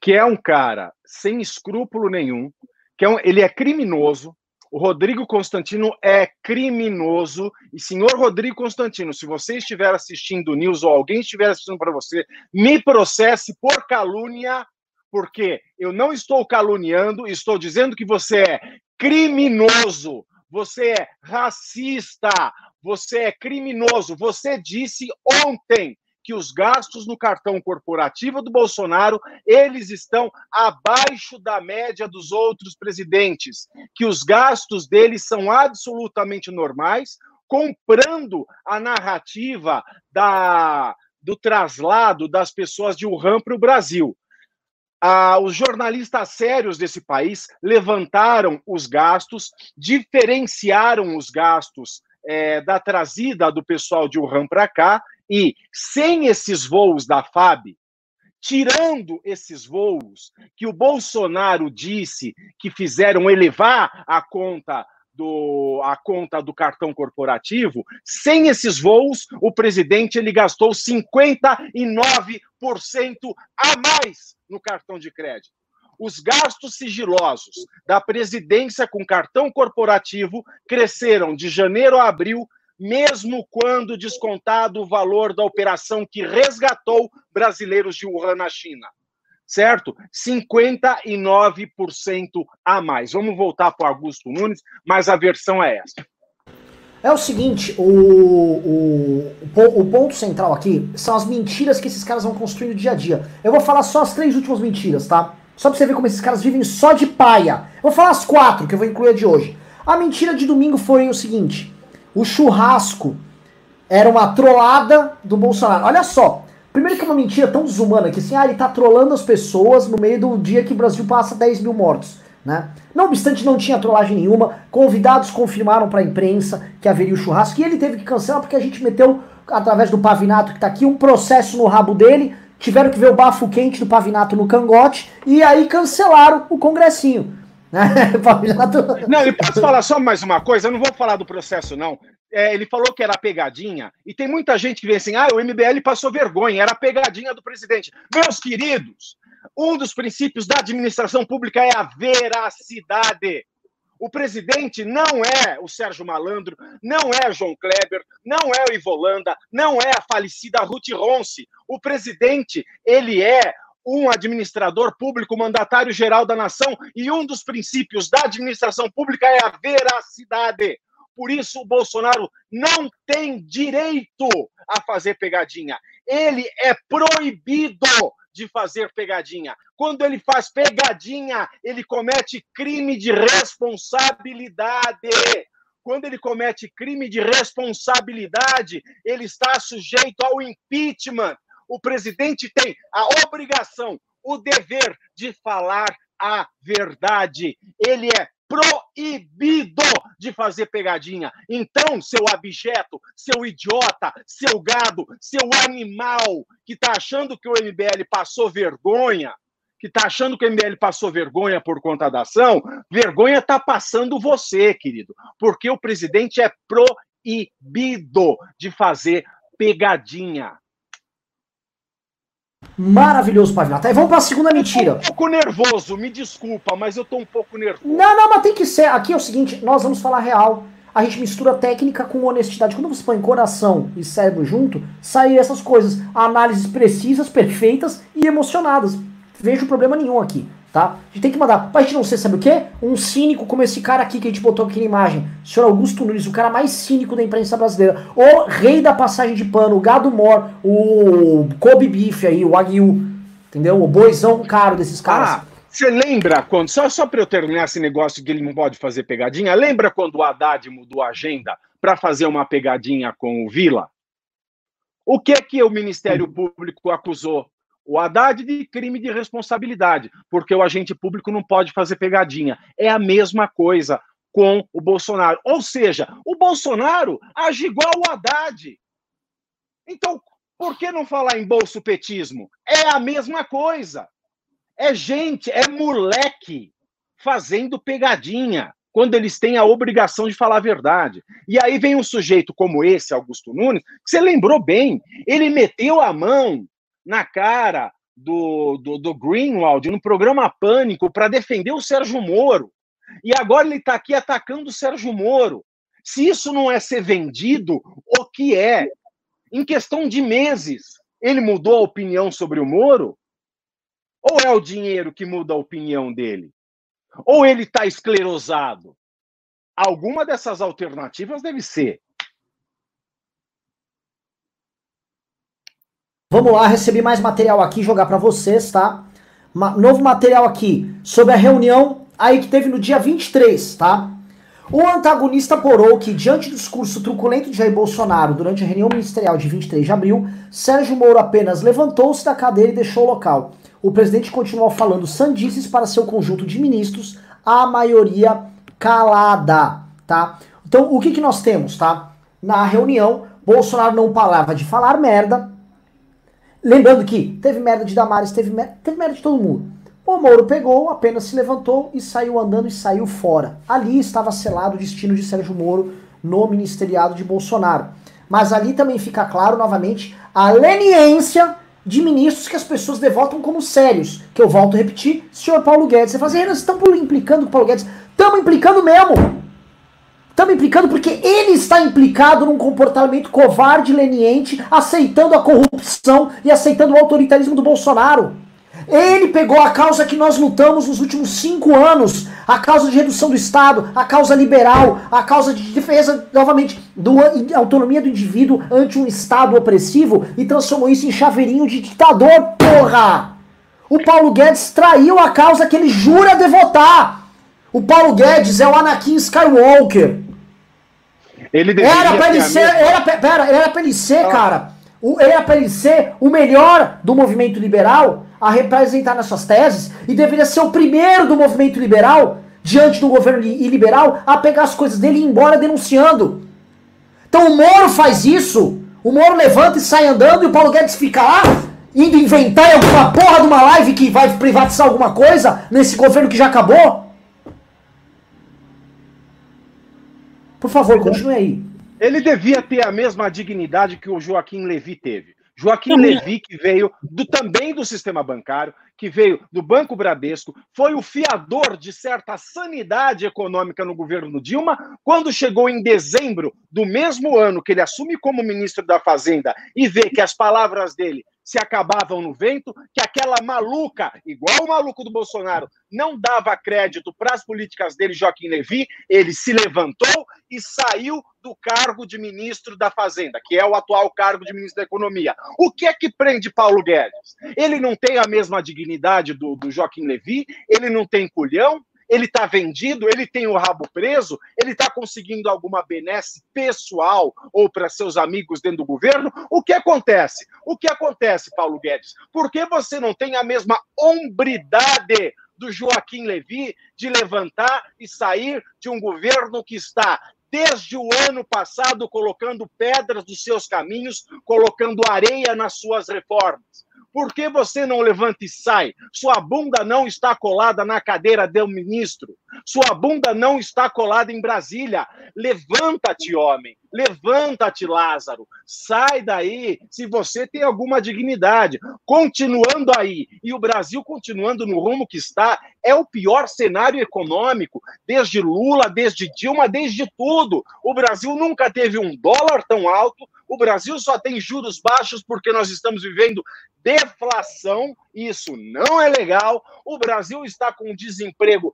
que é um cara sem escrúpulo nenhum, que é um, ele é criminoso. O Rodrigo Constantino é criminoso. E, senhor Rodrigo Constantino, se você estiver assistindo o News ou alguém estiver assistindo para você, me processe por calúnia porque eu não estou caluniando, estou dizendo que você é criminoso, você é racista, você é criminoso. Você disse ontem que os gastos no cartão corporativo do Bolsonaro, eles estão abaixo da média dos outros presidentes, que os gastos deles são absolutamente normais, comprando a narrativa da do traslado das pessoas de Wuhan para o Brasil ah, os jornalistas sérios desse país levantaram os gastos, diferenciaram os gastos é, da trazida do pessoal de Wuhan para cá, e sem esses voos da FAB, tirando esses voos que o Bolsonaro disse que fizeram elevar a conta do, a conta do cartão corporativo, sem esses voos, o presidente ele gastou 59% a mais no cartão de crédito. Os gastos sigilosos da presidência com cartão corporativo cresceram de janeiro a abril, mesmo quando descontado o valor da operação que resgatou brasileiros de Wuhan na China certo? 59% a mais. Vamos voltar para o Augusto Nunes, mas a versão é essa. É o seguinte, o, o, o, ponto central aqui são as mentiras que esses caras vão construindo dia a dia. Eu vou falar só as três últimas mentiras, tá? Só pra você ver como esses caras vivem só de paia. Eu vou falar as quatro, que eu vou incluir a de hoje. A mentira de domingo foi o seguinte: o churrasco era uma trollada do Bolsonaro. Olha só, Primeiro que é uma mentira tão desumana que assim, ah, ele tá trolando as pessoas no meio do dia que o Brasil passa 10 mil mortos. Né? Não obstante, não tinha trollagem nenhuma. Convidados confirmaram para a imprensa que haveria o churrasco e ele teve que cancelar porque a gente meteu, através do Pavinato que tá aqui, um processo no rabo dele. Tiveram que ver o bafo quente do Pavinato no cangote e aí cancelaram o congressinho. Não, ele pode falar só mais uma coisa. Eu não vou falar do processo, não é, ele falou que era pegadinha, e tem muita gente que vê assim, ah, o MBL passou vergonha, era pegadinha do presidente. Meus queridos, um dos princípios da administração pública é a veracidade. O presidente não é o Sérgio Malandro, não é João Kleber, não é o Ivolanda, não é a falecida Ruth Ronce. O presidente, ele é um administrador público, mandatário geral da nação, e um dos princípios da administração pública é a veracidade. Por isso, o Bolsonaro não tem direito a fazer pegadinha. Ele é proibido de fazer pegadinha. Quando ele faz pegadinha, ele comete crime de responsabilidade. Quando ele comete crime de responsabilidade, ele está sujeito ao impeachment o presidente tem a obrigação, o dever de falar a verdade. Ele é proibido de fazer pegadinha. Então, seu abjeto, seu idiota, seu gado, seu animal que está achando que o MBL passou vergonha, que está achando que o MBL passou vergonha por conta da ação, vergonha está passando você, querido, porque o presidente é proibido de fazer pegadinha. Maravilhoso, Pavinato. Aí vamos para a segunda mentira. Eu tô um pouco nervoso, me desculpa, mas eu tô um pouco nervoso. Não, não, mas tem que ser. Aqui é o seguinte, nós vamos falar real. A gente mistura técnica com honestidade. Quando você põe coração e cérebro junto, saem essas coisas. Análises precisas, perfeitas e emocionadas. Vejo problema nenhum aqui tá? A gente tem que mandar, pra gente não ser, sabe o quê? Um cínico como esse cara aqui que a gente botou aqui na imagem, o senhor Augusto Nunes, o cara mais cínico da imprensa brasileira, o rei da passagem de pano, o gado mor, o Kobe Beef aí, o Aguil, entendeu? O boizão caro desses caras. Ah, você lembra quando, só, só pra eu terminar esse negócio que ele não pode fazer pegadinha, lembra quando o Haddad mudou a agenda para fazer uma pegadinha com o Vila? O que é que o Ministério Público acusou o Haddad de crime de responsabilidade, porque o agente público não pode fazer pegadinha. É a mesma coisa com o Bolsonaro. Ou seja, o Bolsonaro age igual o Haddad. Então, por que não falar em bolso-petismo? É a mesma coisa. É gente, é moleque fazendo pegadinha quando eles têm a obrigação de falar a verdade. E aí vem um sujeito como esse, Augusto Nunes, que você lembrou bem, ele meteu a mão na cara do, do, do Greenwald no programa Pânico para defender o Sérgio Moro. E agora ele está aqui atacando o Sérgio Moro. Se isso não é ser vendido, o que é? Em questão de meses, ele mudou a opinião sobre o Moro? Ou é o dinheiro que muda a opinião dele? Ou ele está esclerosado? Alguma dessas alternativas deve ser. Vamos lá, recebi mais material aqui, jogar para vocês, tá? Ma novo material aqui sobre a reunião aí que teve no dia 23, tá? O antagonista apurou que, diante do discurso truculento de Jair Bolsonaro durante a reunião ministerial de 23 de abril, Sérgio Moro apenas levantou-se da cadeira e deixou o local. O presidente continuou falando sandices para seu conjunto de ministros, a maioria calada, tá? Então, o que, que nós temos, tá? Na reunião, Bolsonaro não parava de falar merda, Lembrando que teve merda de Damares, teve merda, teve merda de todo mundo. O Moro pegou, apenas se levantou e saiu andando e saiu fora. Ali estava selado o destino de Sérgio Moro no ministeriado de Bolsonaro. Mas ali também fica claro, novamente, a leniência de ministros que as pessoas devotam como sérios. Que eu volto a repetir, senhor Paulo Guedes. Você fala assim, estão implicando com o Paulo Guedes. Estamos implicando mesmo. Estamos implicando porque ele está implicado num comportamento covarde, leniente, aceitando a corrupção e aceitando o autoritarismo do Bolsonaro. Ele pegou a causa que nós lutamos nos últimos cinco anos, a causa de redução do Estado, a causa liberal, a causa de defesa, novamente, da autonomia do indivíduo ante um Estado opressivo e transformou isso em chaveirinho de ditador, porra! O Paulo Guedes traiu a causa que ele jura devotar. O Paulo Guedes é o Anakin Skywalker. Ele era pra ele ser. Mesma... Era, pera, era pra ele ser, ah. cara. O, era pra ele ser o melhor do movimento liberal a representar nas suas teses e deveria ser o primeiro do movimento liberal, diante do governo iliberal, a pegar as coisas dele e ir embora denunciando. Então o Moro faz isso. O Moro levanta e sai andando e o Paulo Guedes fica lá indo inventar alguma porra de uma live que vai privatizar alguma coisa nesse governo que já acabou. Por favor, continue aí. Ele devia ter a mesma dignidade que o Joaquim Levi teve. Joaquim Levy, que veio do, também do sistema bancário, que veio do Banco Bradesco, foi o fiador de certa sanidade econômica no governo Dilma, quando chegou em dezembro do mesmo ano que ele assume como ministro da Fazenda e vê que as palavras dele se acabavam no vento, que aquela maluca, igual o maluco do Bolsonaro, não dava crédito para as políticas dele, Joaquim Levy, ele se levantou e saiu do cargo de ministro da Fazenda, que é o atual cargo de ministro da Economia. O que é que prende Paulo Guedes? Ele não tem a mesma dignidade do, do Joaquim Levy, ele não tem culhão, ele está vendido, ele tem o rabo preso, ele está conseguindo alguma benesse pessoal ou para seus amigos dentro do governo. O que acontece? O que acontece, Paulo Guedes? Por que você não tem a mesma hombridade do Joaquim Levi de levantar e sair de um governo que está desde o ano passado colocando pedras nos seus caminhos, colocando areia nas suas reformas? Por que você não levanta e sai? Sua bunda não está colada na cadeira do ministro. Sua bunda não está colada em Brasília. Levanta-te, homem. Levanta-te, Lázaro. Sai daí se você tem alguma dignidade. Continuando aí, e o Brasil continuando no rumo que está, é o pior cenário econômico desde Lula, desde Dilma, desde tudo. O Brasil nunca teve um dólar tão alto, o Brasil só tem juros baixos porque nós estamos vivendo deflação, isso não é legal. O Brasil está com desemprego.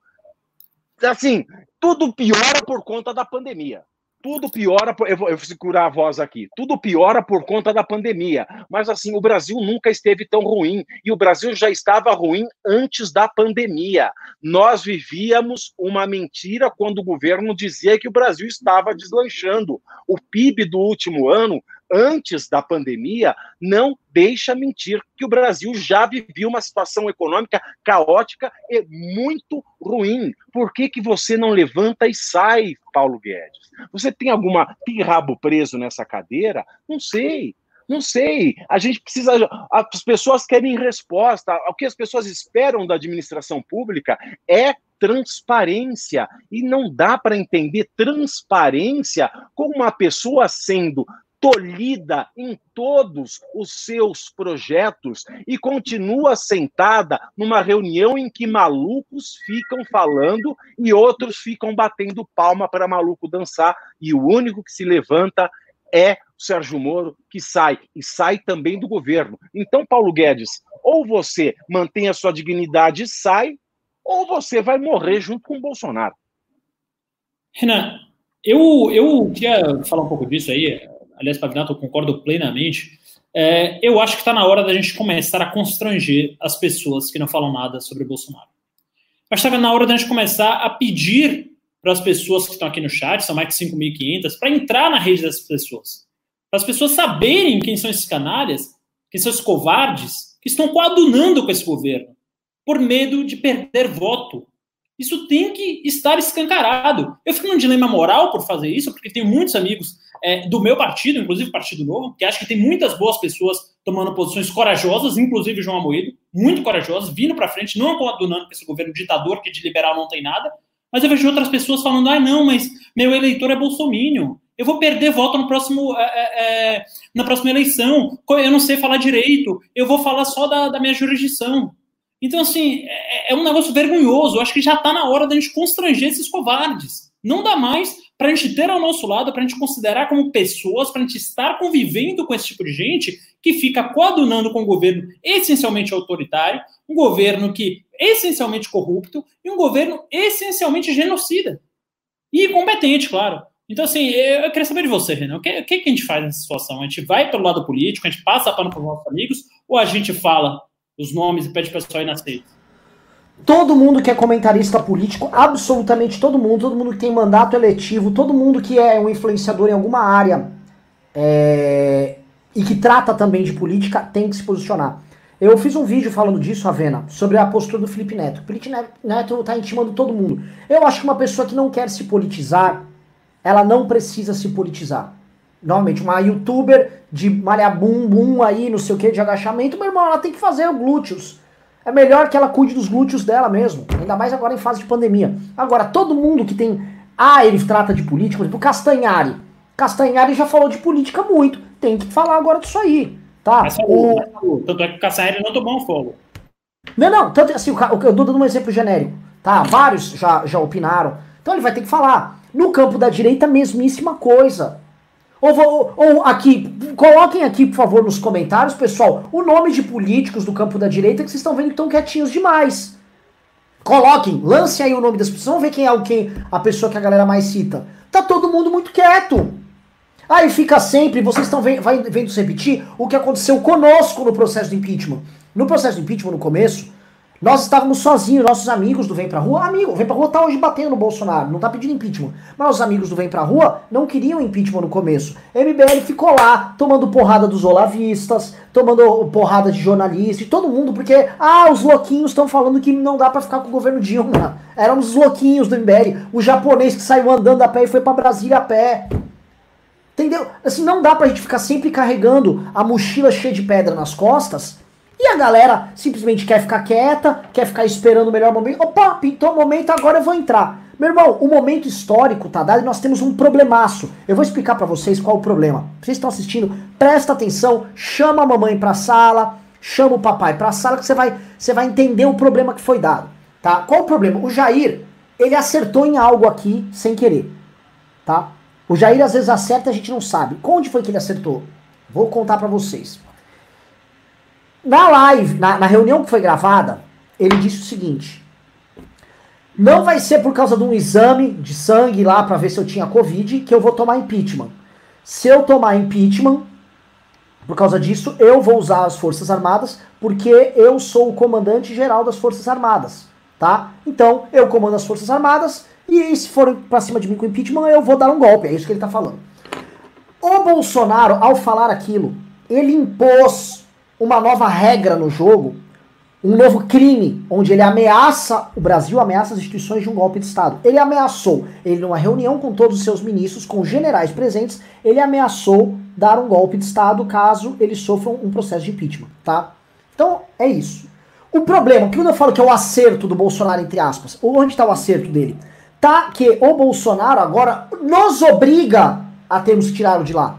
Assim, tudo piora por conta da pandemia. Tudo piora, eu vou, eu vou segurar a voz aqui. Tudo piora por conta da pandemia. Mas assim, o Brasil nunca esteve tão ruim. E o Brasil já estava ruim antes da pandemia. Nós vivíamos uma mentira quando o governo dizia que o Brasil estava deslanchando. O PIB do último ano antes da pandemia, não deixa mentir que o Brasil já vivia uma situação econômica caótica e muito ruim. Por que, que você não levanta e sai, Paulo Guedes? Você tem alguma tem rabo preso nessa cadeira? Não sei. Não sei. A gente precisa. As pessoas querem resposta. O que as pessoas esperam da administração pública é transparência. E não dá para entender transparência como uma pessoa sendo tolhida em todos os seus projetos e continua sentada numa reunião em que malucos ficam falando e outros ficam batendo palma para maluco dançar e o único que se levanta é o Sérgio Moro que sai e sai também do governo. Então, Paulo Guedes, ou você mantém a sua dignidade e sai, ou você vai morrer junto com o Bolsonaro. Renan, eu, eu queria falar um pouco disso aí aliás, Pavinato, eu concordo plenamente. É, eu acho que está na hora da gente começar a constranger as pessoas que não falam nada sobre Bolsonaro. Acho que está na hora da gente começar a pedir para as pessoas que estão aqui no chat, são mais de 5.500, para entrar na rede dessas pessoas. Para as pessoas saberem quem são esses canalhas, quem são esses covardes, que estão coadunando com esse governo, por medo de perder voto. Isso tem que estar escancarado. Eu fico num dilema moral por fazer isso, porque tenho muitos amigos é, do meu partido, inclusive Partido Novo, que acho que tem muitas boas pessoas tomando posições corajosas, inclusive João Amoedo, muito corajosas, vindo para frente, não com esse governo ditador que de liberal não tem nada, mas eu vejo outras pessoas falando, ah, não, mas meu eleitor é bolsomínio, eu vou perder voto no próximo, é, é, é na próxima eleição, eu não sei falar direito, eu vou falar só da, da minha jurisdição. Então, assim, é, é um negócio vergonhoso. Eu acho que já está na hora da gente constranger esses covardes. Não dá mais para a gente ter ao nosso lado, para a gente considerar como pessoas, para a gente estar convivendo com esse tipo de gente que fica coadunando com um governo essencialmente autoritário, um governo que essencialmente corrupto e um governo essencialmente genocida. E incompetente, claro. Então, assim, eu queria saber de você, Renan. O que, o que a gente faz nessa situação? A gente vai pelo lado político, a gente passa pano para os nossos amigos, ou a gente fala os nomes e pede para pessoal ir na seita? Todo mundo que é comentarista político, absolutamente todo mundo, todo mundo que tem mandato eletivo, todo mundo que é um influenciador em alguma área é, e que trata também de política tem que se posicionar. Eu fiz um vídeo falando disso, Avena, sobre a postura do Felipe Neto. O Felipe Neto está intimando todo mundo. Eu acho que uma pessoa que não quer se politizar, ela não precisa se politizar. Normalmente, uma youtuber de malhar bum bum aí, não sei o que, de agachamento, meu irmão, ela tem que fazer glúteos é melhor que ela cuide dos glúteos dela mesmo. Ainda mais agora em fase de pandemia. Agora, todo mundo que tem. Ah, ele trata de política, por exemplo, Castanhari. Castanhari já falou de política muito. Tem que falar agora disso aí. Tá? Mas, o... Tanto é que o Cassaeri não tomou um fogo. Não, não, tanto assim, eu dou dando um exemplo genérico, tá? Vários já, já opinaram. Então ele vai ter que falar. No campo da direita, mesmíssima coisa. Ou, ou, aqui, coloquem aqui, por favor, nos comentários, pessoal, o nome de políticos do campo da direita que vocês estão vendo que estão quietinhos demais. Coloquem, lance aí o nome das pessoas, vamos ver quem é quem, a pessoa que a galera mais cita. Tá todo mundo muito quieto. Aí fica sempre, vocês estão vendo, vendo se repetir o que aconteceu conosco no processo do impeachment. No processo do impeachment, no começo, nós estávamos sozinhos, nossos amigos do Vem Pra Rua, amigo, Vem Pra Rua tá hoje batendo no Bolsonaro, não tá pedindo impeachment. Mas os amigos do Vem Pra Rua não queriam impeachment no começo. MBL ficou lá, tomando porrada dos olavistas, tomando porrada de jornalista e todo mundo, porque, ah, os louquinhos estão falando que não dá para ficar com o governo Dilma. Éramos os louquinhos do MBL, o japonês que saiu andando a pé e foi para Brasília a pé. Entendeu? Assim, não dá pra gente ficar sempre carregando a mochila cheia de pedra nas costas e a galera simplesmente quer ficar quieta, quer ficar esperando o melhor momento. Opa, pintou o momento, agora eu vou entrar. Meu irmão, o momento histórico tá dado e nós temos um problemaço. Eu vou explicar para vocês qual o problema. Vocês estão assistindo, presta atenção, chama a mamãe pra sala, chama o papai pra sala que você vai, você vai entender o problema que foi dado. Tá? Qual o problema? O Jair, ele acertou em algo aqui sem querer. Tá? O Jair às vezes acerta e a gente não sabe. Onde foi que ele acertou? Vou contar para vocês. Na live, na, na, reunião que foi gravada, ele disse o seguinte: Não vai ser por causa de um exame de sangue lá para ver se eu tinha Covid que eu vou tomar impeachment. Se eu tomar impeachment, por causa disso, eu vou usar as Forças Armadas porque eu sou o comandante geral das Forças Armadas, tá? Então, eu comando as Forças Armadas e se forem pra cima de mim com impeachment, eu vou dar um golpe. É isso que ele tá falando. O Bolsonaro, ao falar aquilo, ele impôs uma nova regra no jogo, um novo crime, onde ele ameaça o Brasil, ameaça as instituições de um golpe de Estado. Ele ameaçou, ele numa reunião com todos os seus ministros, com generais presentes, ele ameaçou dar um golpe de Estado caso ele sofra um processo de impeachment, tá? Então, é isso. O problema, que eu falo que é o acerto do Bolsonaro, entre aspas, onde está o acerto dele? tá que o Bolsonaro agora nos obriga a termos que tirá-lo de lá.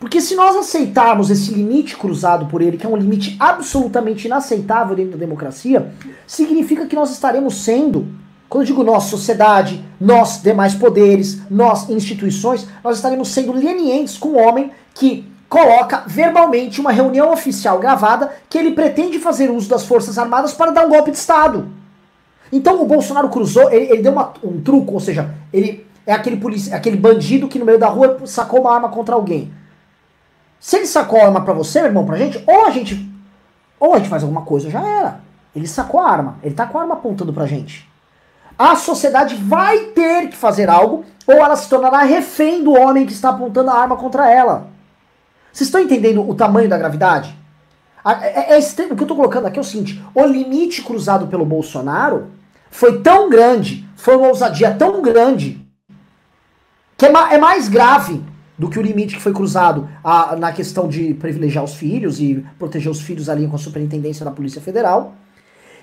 Porque se nós aceitarmos esse limite cruzado por ele, que é um limite absolutamente inaceitável dentro da democracia, significa que nós estaremos sendo, quando eu digo nós, sociedade, nós, demais poderes, nós, instituições, nós estaremos sendo lenientes com o homem que coloca verbalmente uma reunião oficial gravada que ele pretende fazer uso das Forças Armadas para dar um golpe de Estado. Então o Bolsonaro cruzou, ele, ele deu uma, um truco, ou seja, ele é aquele, policia, aquele bandido que no meio da rua sacou uma arma contra alguém. Se ele sacou a arma pra você, meu irmão, pra gente, ou a gente. Ou a gente faz alguma coisa, já era. Ele sacou a arma. Ele tá com a arma apontando pra gente. A sociedade vai ter que fazer algo, ou ela se tornará refém do homem que está apontando a arma contra ela. Vocês estão entendendo o tamanho da gravidade? É, é, é extremo. O que eu tô colocando aqui é o seguinte: o limite cruzado pelo Bolsonaro foi tão grande, foi uma ousadia tão grande, que é, ma é mais grave do que o limite que foi cruzado a, na questão de privilegiar os filhos e proteger os filhos ali com a superintendência da Polícia Federal,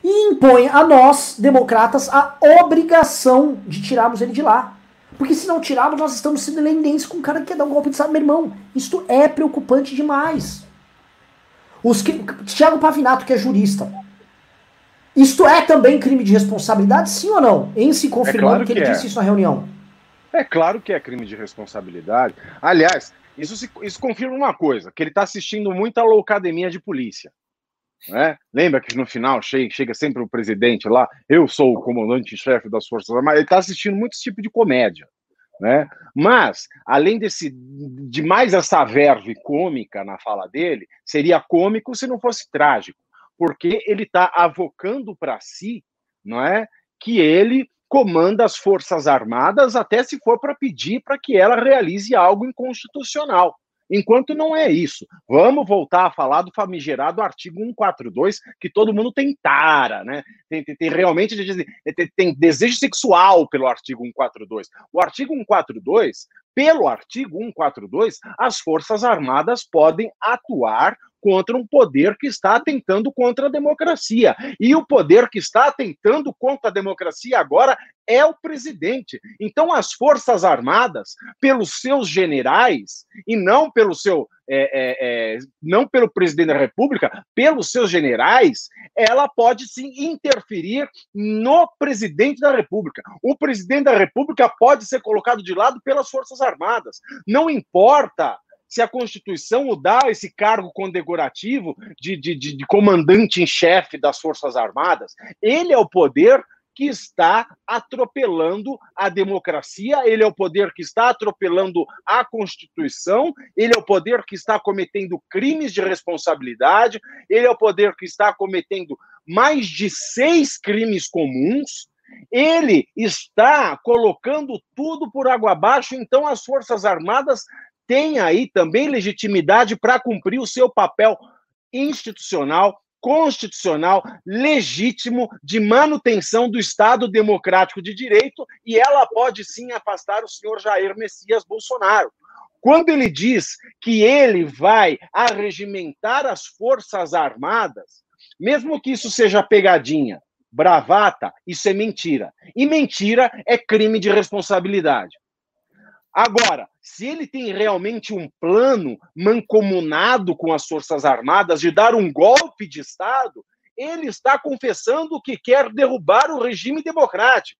e impõe a nós, democratas, a obrigação de tirarmos ele de lá. Porque se não tirarmos, nós estamos sendo lendentes com um cara que quer dar um golpe de Estado. Meu irmão, isto é preocupante demais. Os que, Tiago Pavinato, que é jurista, isto é também crime de responsabilidade, sim ou não? Em se confirmando é claro que, que, ele é. disse isso na reunião. É claro que é crime de responsabilidade. Aliás, isso, se, isso confirma uma coisa: que ele está assistindo muita loucademia de polícia. Né? Lembra que no final chega, chega sempre o presidente lá, eu sou o comandante-chefe das Forças Armadas, ele está assistindo muito esse tipo de comédia. Né? Mas, além desse, de mais essa verve cômica na fala dele, seria cômico se não fosse trágico porque ele está avocando para si, não é, que ele comanda as forças armadas até se for para pedir para que ela realize algo inconstitucional. Enquanto não é isso, vamos voltar a falar do famigerado artigo 142, que todo mundo tem tara, né? Tem, tem, tem realmente tem, tem, desejo sexual pelo artigo 142. O artigo 142, pelo artigo 142, as Forças Armadas podem atuar contra um poder que está atentando contra a democracia. E o poder que está atentando contra a democracia agora é o presidente. Então, as Forças Armadas, pelos seus generais, e não pelo seu. É, é, é, não pelo presidente da República, pelos seus generais, ela pode sim interferir no presidente da República. O presidente da República pode ser colocado de lado pelas Forças Armadas. Não importa se a Constituição o dá esse cargo condecorativo de, de, de, de comandante em chefe das Forças Armadas. Ele é o poder que está atropelando a democracia, ele é o poder que está atropelando a Constituição, ele é o poder que está cometendo crimes de responsabilidade, ele é o poder que está cometendo mais de seis crimes comuns. Ele está colocando tudo por água abaixo, então as Forças Armadas têm aí também legitimidade para cumprir o seu papel institucional, constitucional, legítimo de manutenção do Estado democrático de direito e ela pode sim afastar o senhor Jair Messias Bolsonaro. Quando ele diz que ele vai arregimentar as Forças Armadas, mesmo que isso seja pegadinha, bravata, isso é mentira. E mentira é crime de responsabilidade. Agora, se ele tem realmente um plano mancomunado com as Forças Armadas de dar um golpe de Estado, ele está confessando que quer derrubar o regime democrático.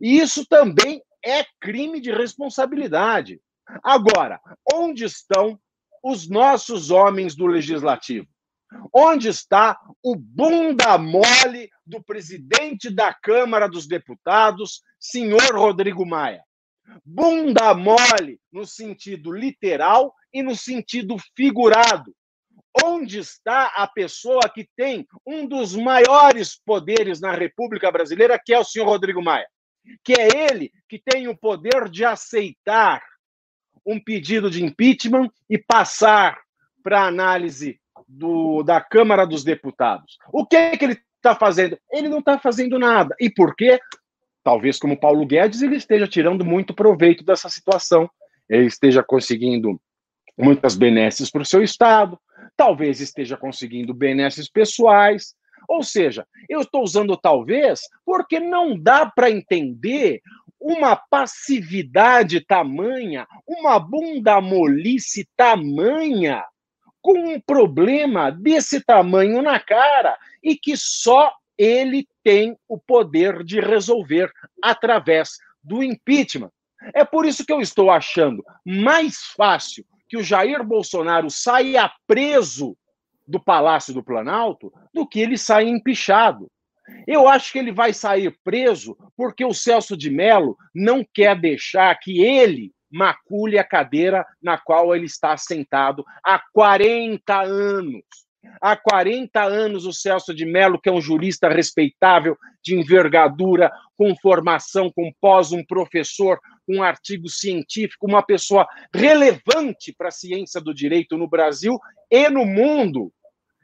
E isso também é crime de responsabilidade. Agora, onde estão os nossos homens do legislativo? Onde está o bunda mole do presidente da Câmara dos Deputados, senhor Rodrigo Maia? Bunda mole no sentido literal e no sentido figurado. Onde está a pessoa que tem um dos maiores poderes na República Brasileira, que é o senhor Rodrigo Maia? Que é ele que tem o poder de aceitar um pedido de impeachment e passar para análise do, da Câmara dos Deputados. O que, é que ele está fazendo? Ele não está fazendo nada. E por quê? Talvez como Paulo Guedes, ele esteja tirando muito proveito dessa situação. Ele esteja conseguindo muitas benesses para o seu Estado, talvez esteja conseguindo benesses pessoais. Ou seja, eu estou usando talvez porque não dá para entender uma passividade tamanha, uma bunda molice tamanha, com um problema desse tamanho na cara e que só ele tem o poder de resolver através do impeachment. É por isso que eu estou achando mais fácil que o Jair Bolsonaro saia preso do Palácio do Planalto do que ele saia empichado. Eu acho que ele vai sair preso porque o Celso de Mello não quer deixar que ele macule a cadeira na qual ele está sentado há 40 anos. Há 40 anos, o Celso de Mello, que é um jurista respeitável, de envergadura, com formação, com pós, um professor, um artigo científico, uma pessoa relevante para a ciência do direito no Brasil e no mundo.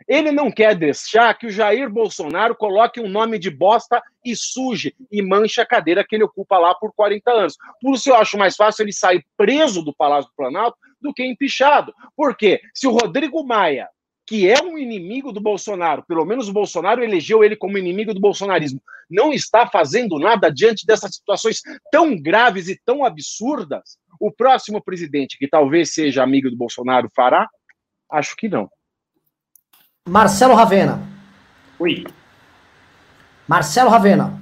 Ele não quer deixar que o Jair Bolsonaro coloque um nome de bosta e suje e manche a cadeira que ele ocupa lá por 40 anos. Por isso eu acho mais fácil ele sair preso do Palácio do Planalto do que empichado. Por quê? Se o Rodrigo Maia que é um inimigo do Bolsonaro, pelo menos o Bolsonaro elegeu ele como inimigo do bolsonarismo, não está fazendo nada diante dessas situações tão graves e tão absurdas, o próximo presidente, que talvez seja amigo do Bolsonaro, fará? Acho que não. Marcelo Ravena. Oi. Marcelo Ravena.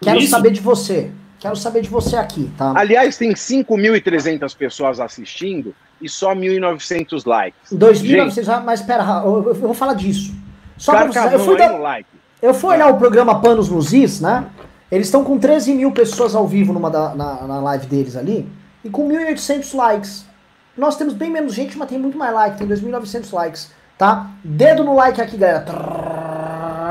Quero Isso? saber de você. Quero saber de você aqui, tá? Aliás, tem 5.300 pessoas assistindo e só 1.900 likes. 2.900, mas espera, eu, eu, vou falar disso. Só pra você, eu fui, da, like. eu fui olhar o programa Panos nos Is, né? Eles estão com 13 mil pessoas ao vivo numa da, na, na live deles ali e com 1.800 likes. Nós temos bem menos gente, mas tem muito mais like, tem 2.900 likes, tá? Dedo no like aqui, galera.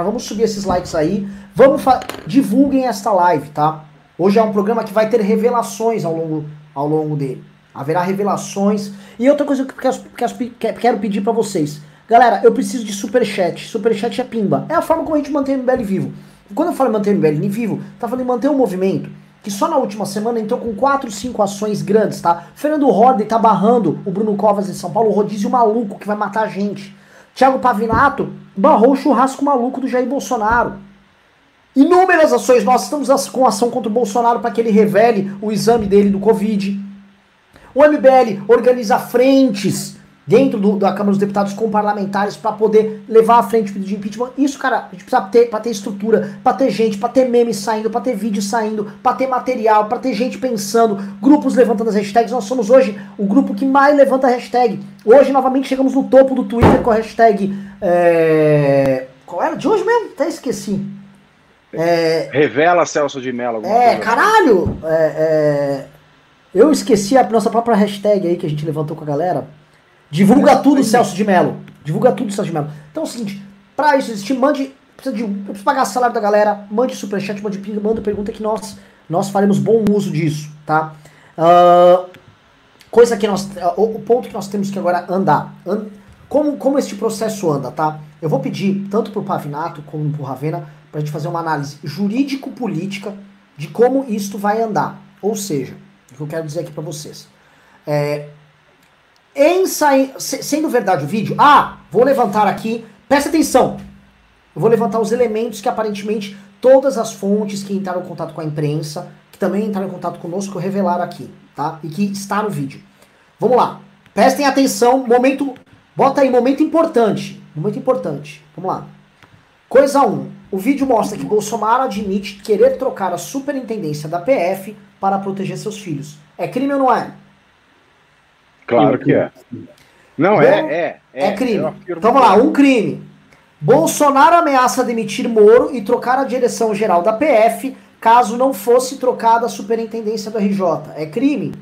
Vamos subir esses likes aí. Vamos divulguem esta live, tá? Hoje é um programa que vai ter revelações ao longo, ao longo dele. Haverá revelações. E outra coisa que eu quero, pedir para vocês. Galera, eu preciso de superchat. Superchat é pimba. É a forma como a gente mantém o MBL vivo. Quando eu falo manter o MBL vivo, tá falando em manter um movimento que só na última semana entrou com 4, 5 ações grandes, tá? Fernando Horden tá barrando o Bruno Covas em São Paulo, o rodízio maluco que vai matar a gente. Thiago Pavinato barrou o churrasco maluco do Jair Bolsonaro. Inúmeras ações, nós estamos com ação contra o Bolsonaro para que ele revele o exame dele do Covid. O MBL organiza frentes dentro do, da Câmara dos Deputados com parlamentares para poder levar à frente o pedido de impeachment. Isso, cara, a gente precisa ter para ter estrutura, para ter gente, para ter memes saindo, para ter vídeo saindo, para ter material, para ter gente pensando, grupos levantando as hashtags. Nós somos hoje o grupo que mais levanta hashtag. Hoje, novamente, chegamos no topo do Twitter com a hashtag. É... Qual era? De hoje mesmo? Até esqueci. É... Revela Celso de Mello. É, assim. caralho! É, é... Eu esqueci a nossa própria hashtag aí que a gente levantou com a galera. Divulga tudo, Celso de Mello. Divulga tudo, Celso de Mello. Então é o seguinte, pra isso existir, mande. Precisa de, eu preciso pagar o salário da galera, mande superchat, mande pinga, manda pergunta que nós, nós faremos bom uso disso, tá? Uh, coisa que nós. Uh, o, ponto que nós temos que agora andar. And, como, como este processo anda, tá? Eu vou pedir, tanto pro Pavinato como pro Ravena, pra gente fazer uma análise jurídico-política de como isto vai andar. Ou seja, o que eu quero dizer aqui para vocês. É, sendo verdade o vídeo, ah, vou levantar aqui, presta atenção, eu vou levantar os elementos que aparentemente todas as fontes que entraram em contato com a imprensa, que também entraram em contato conosco, revelaram aqui, tá? E que está no vídeo. Vamos lá, prestem atenção, momento, bota aí, momento importante, momento importante, vamos lá. Coisa 1, um, o vídeo mostra que Bolsonaro admite querer trocar a superintendência da PF para proteger seus filhos. É crime ou não é? Claro que é. Não, Bom, é, é, é. É crime. Então vamos lá, um crime. Bolsonaro ameaça demitir Moro e trocar a direção geral da PF caso não fosse trocada a superintendência do RJ. É crime?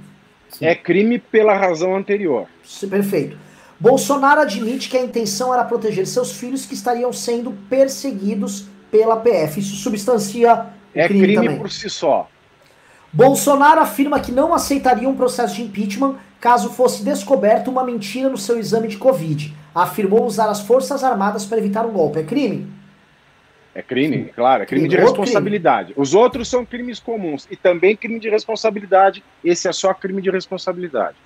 Sim. É crime pela razão anterior. Perfeito. Bolsonaro admite que a intenção era proteger seus filhos que estariam sendo perseguidos pela PF. Isso substancia é crime, crime por si só. Bolsonaro afirma que não aceitaria um processo de impeachment caso fosse descoberto uma mentira no seu exame de Covid. Afirmou usar as Forças Armadas para evitar um golpe. É crime? É crime, claro, é crime, crime. de responsabilidade. Crime. Os outros são crimes comuns e também crime de responsabilidade. Esse é só crime de responsabilidade.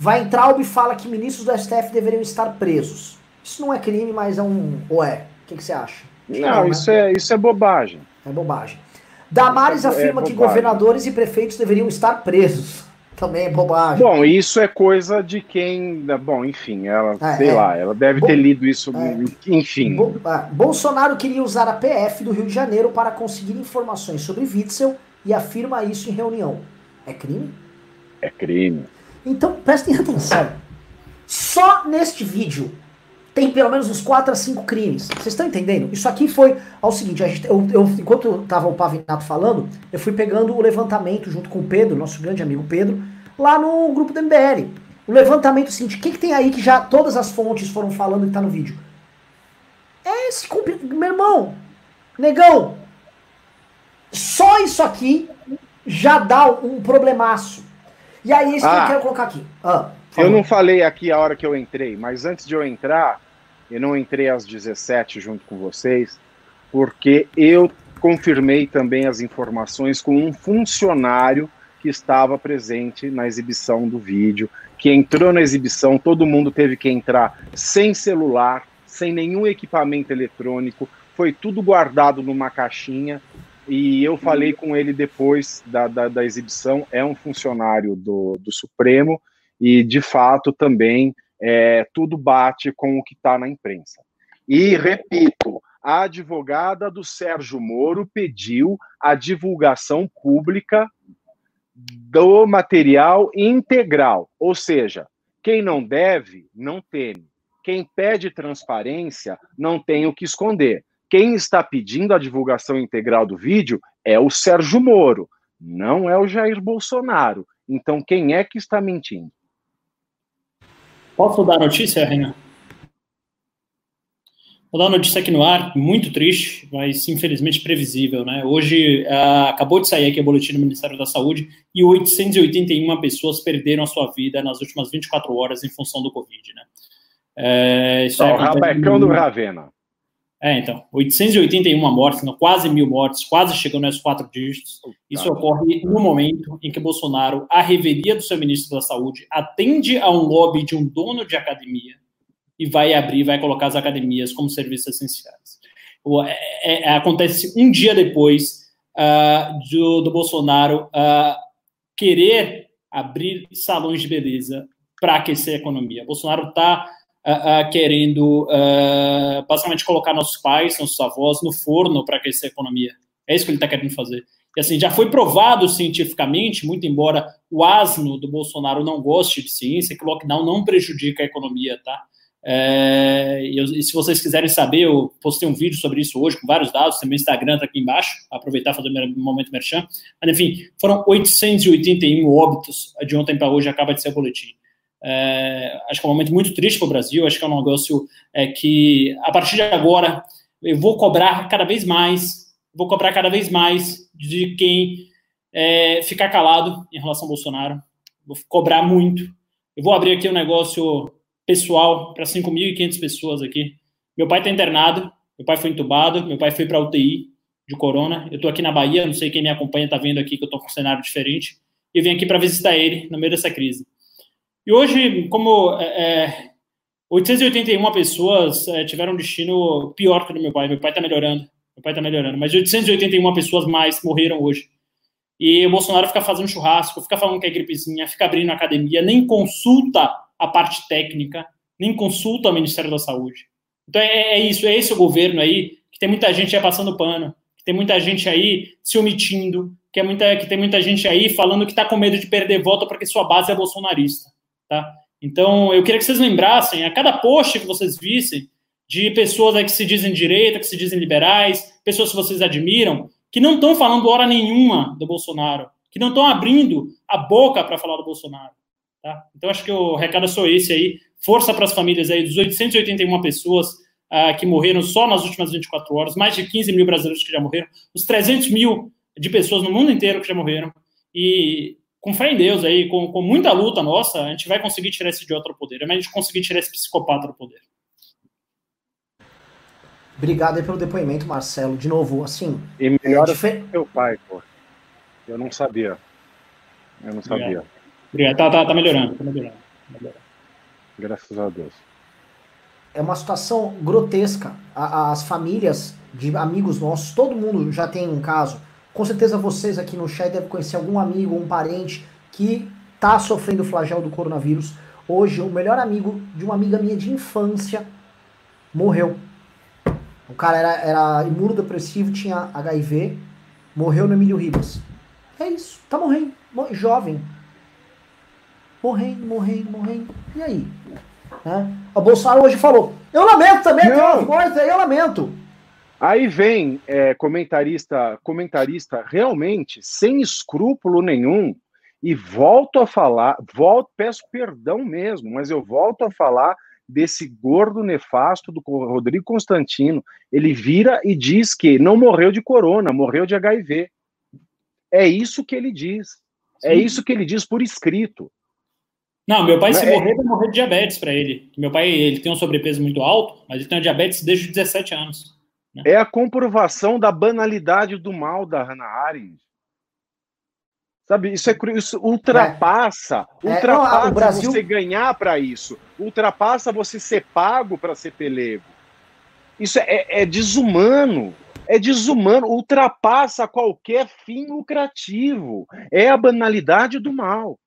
Weintraub fala que ministros do STF deveriam estar presos. Isso não é crime, mas é um. Ou é? O que, que você acha? Não, não isso, né? é, isso é bobagem. É bobagem. Damares é, afirma é que governadores e prefeitos deveriam estar presos também é bobagem. Bom, isso é coisa de quem. Bom, enfim, ela, é, sei é. lá, ela deve Bo ter lido isso, é. enfim. Bo ah, Bolsonaro queria usar a PF do Rio de Janeiro para conseguir informações sobre Witzel e afirma isso em reunião. É crime? É crime. Então, prestem atenção. Só neste vídeo tem pelo menos uns 4 a 5 crimes. Vocês estão entendendo? Isso aqui foi ao seguinte, gente, eu, eu, enquanto estava o Pavinato falando, eu fui pegando o levantamento junto com o Pedro, nosso grande amigo Pedro, lá no grupo do MBL. O levantamento é o seguinte, o que, que tem aí que já todas as fontes foram falando que tá no vídeo? É esse meu irmão, negão. Só isso aqui já dá um problemaço. E aí, isso ah, que eu ah. quero colocar aqui. Ah, eu não falei aqui a hora que eu entrei, mas antes de eu entrar, eu não entrei às 17 junto com vocês, porque eu confirmei também as informações com um funcionário que estava presente na exibição do vídeo, que entrou na exibição, todo mundo teve que entrar sem celular, sem nenhum equipamento eletrônico, foi tudo guardado numa caixinha. E eu falei com ele depois da, da, da exibição, é um funcionário do, do Supremo, e de fato também é, tudo bate com o que está na imprensa. E repito, a advogada do Sérgio Moro pediu a divulgação pública do material integral, ou seja, quem não deve, não teme. Quem pede transparência não tem o que esconder. Quem está pedindo a divulgação integral do vídeo é o Sérgio Moro, não é o Jair Bolsonaro. Então, quem é que está mentindo? Posso dar a notícia, Renan? Vou dar uma notícia aqui no ar, muito triste, mas infelizmente previsível, né? Hoje uh, acabou de sair aqui o boletim do Ministério da Saúde e 881 pessoas perderam a sua vida nas últimas 24 horas em função do Covid, né? É, isso é o rabecão do Ravena. É, então, 881 mortes, não, quase mil mortes, quase chegando aos quatro dígitos. Isso ocorre no momento em que Bolsonaro, a revelia do seu ministro da Saúde, atende a um lobby de um dono de academia e vai abrir, vai colocar as academias como serviços essenciais. É, é, acontece um dia depois uh, do, do, Bolsonaro uh, querer abrir salões de beleza para aquecer a economia. Bolsonaro está uh, querendo basicamente colocar nossos pais, nossos avós no forno para aquecer a economia. É isso que ele está querendo fazer. E assim, já foi provado cientificamente, muito embora o asno do Bolsonaro não goste de ciência, que o lockdown não prejudica a economia, tá? É, e, se vocês quiserem saber, eu postei um vídeo sobre isso hoje, com vários dados, meu Instagram tá aqui embaixo, aproveitar fazer um momento merchan. Mas, enfim, foram 881 óbitos de ontem para hoje, acaba de ser o boletim. É, acho que é um momento muito triste para o Brasil, acho que é um negócio é, que, a partir de agora, eu vou cobrar cada vez mais, vou cobrar cada vez mais de quem é, ficar calado em relação ao Bolsonaro, vou cobrar muito. Eu vou abrir aqui um negócio pessoal para 5.500 pessoas aqui. Meu pai está internado, meu pai foi entubado, meu pai foi para UTI de corona. Eu estou aqui na Bahia, não sei quem me acompanha está vendo aqui que eu estou com um cenário diferente. E vim aqui para visitar ele no meio dessa crise. E hoje, como é, 881 é, pessoas é, tiveram um destino pior que o do meu pai. Meu pai está melhorando, meu pai está melhorando. Mas 881 pessoas mais morreram hoje. E o Bolsonaro fica fazendo churrasco, fica falando que é gripezinha, fica abrindo academia, nem consulta a parte técnica, nem consulta o Ministério da Saúde. Então é, é isso, é esse o governo aí, que tem muita gente aí passando pano, que tem muita gente aí se omitindo, que, é muita, que tem muita gente aí falando que está com medo de perder voto porque sua base é bolsonarista. Tá? Então eu queria que vocês lembrassem, a cada post que vocês vissem, de pessoas aí que se dizem direita, que se dizem liberais, pessoas que vocês admiram, que não estão falando hora nenhuma do Bolsonaro, que não estão abrindo a boca para falar do Bolsonaro. Tá? Então, acho que o recado é só esse aí. Força para as famílias aí, dos 881 pessoas uh, que morreram só nas últimas 24 horas, mais de 15 mil brasileiros que já morreram, os 300 mil de pessoas no mundo inteiro que já morreram. E com fé em Deus aí, com, com muita luta nossa, a gente vai conseguir tirar esse idiota do poder. É a gente conseguir tirar esse psicopata do poder. Obrigado aí pelo depoimento, Marcelo. De novo, assim. E melhor é difer... meu pai, pô. Eu não sabia. Eu não sabia. Obrigado. Obrigado. Tá, tá, tá melhorando, tá melhorando, tá melhorando. Graças a Deus. É uma situação grotesca. As famílias de amigos nossos, todo mundo já tem um caso. Com certeza vocês aqui no chat devem conhecer algum amigo um parente que está sofrendo o flagelo do coronavírus. Hoje, o melhor amigo de uma amiga minha de infância morreu. O cara era, era imunodepressivo, tinha HIV, morreu no Emílio Ribas. É isso, tá morrendo. Jovem, morrendo, morrendo, morrendo. E aí? Né? O Bolsonaro hoje falou: eu lamento também, aí, eu lamento. Aí vem é, comentarista, comentarista realmente sem escrúpulo nenhum e volto a falar, volto, peço perdão mesmo, mas eu volto a falar desse gordo nefasto do Rodrigo Constantino. Ele vira e diz que não morreu de corona, morreu de HIV. É isso que ele diz. É isso que ele diz por escrito. Não, meu pai, se é... morrer, vai morrer de diabetes para ele. Meu pai, ele tem um sobrepeso muito alto, mas ele tem diabetes desde os 17 anos. Né? É a comprovação da banalidade do mal da Hannah Arendt. Sabe, isso, é, isso ultrapassa, é. ultrapassa é, não, Brasil... você ganhar para isso, ultrapassa você ser pago para ser pelego. Isso é, é, é desumano, é desumano, ultrapassa qualquer fim lucrativo. É a banalidade do mal.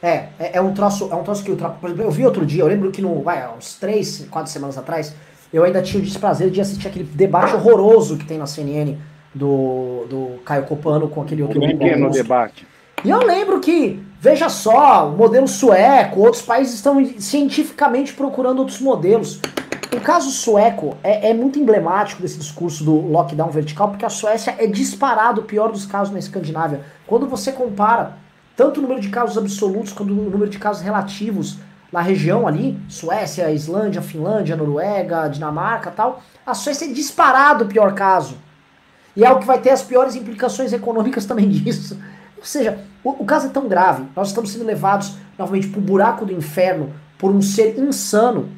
É, é, é, um troço, é um troço que ultrapassa. Eu vi outro dia, eu lembro que no, vai, uns três, quatro semanas atrás, eu ainda tinha o desprazer de assistir aquele debate horroroso que tem na CNN do, do Caio Copano com aquele outro. pequeno debate. E eu lembro que, veja só, o modelo sueco, outros países estão cientificamente procurando outros modelos. O caso sueco é, é, muito emblemático desse discurso do lockdown vertical, porque a Suécia é disparado o pior dos casos na Escandinávia. Quando você compara tanto o número de casos absolutos quanto o número de casos relativos na região ali, Suécia, Islândia, Finlândia, Noruega, Dinamarca tal, a Suécia é disparado o pior caso. E é o que vai ter as piores implicações econômicas também disso. Ou seja, o, o caso é tão grave, nós estamos sendo levados novamente para o buraco do inferno por um ser insano.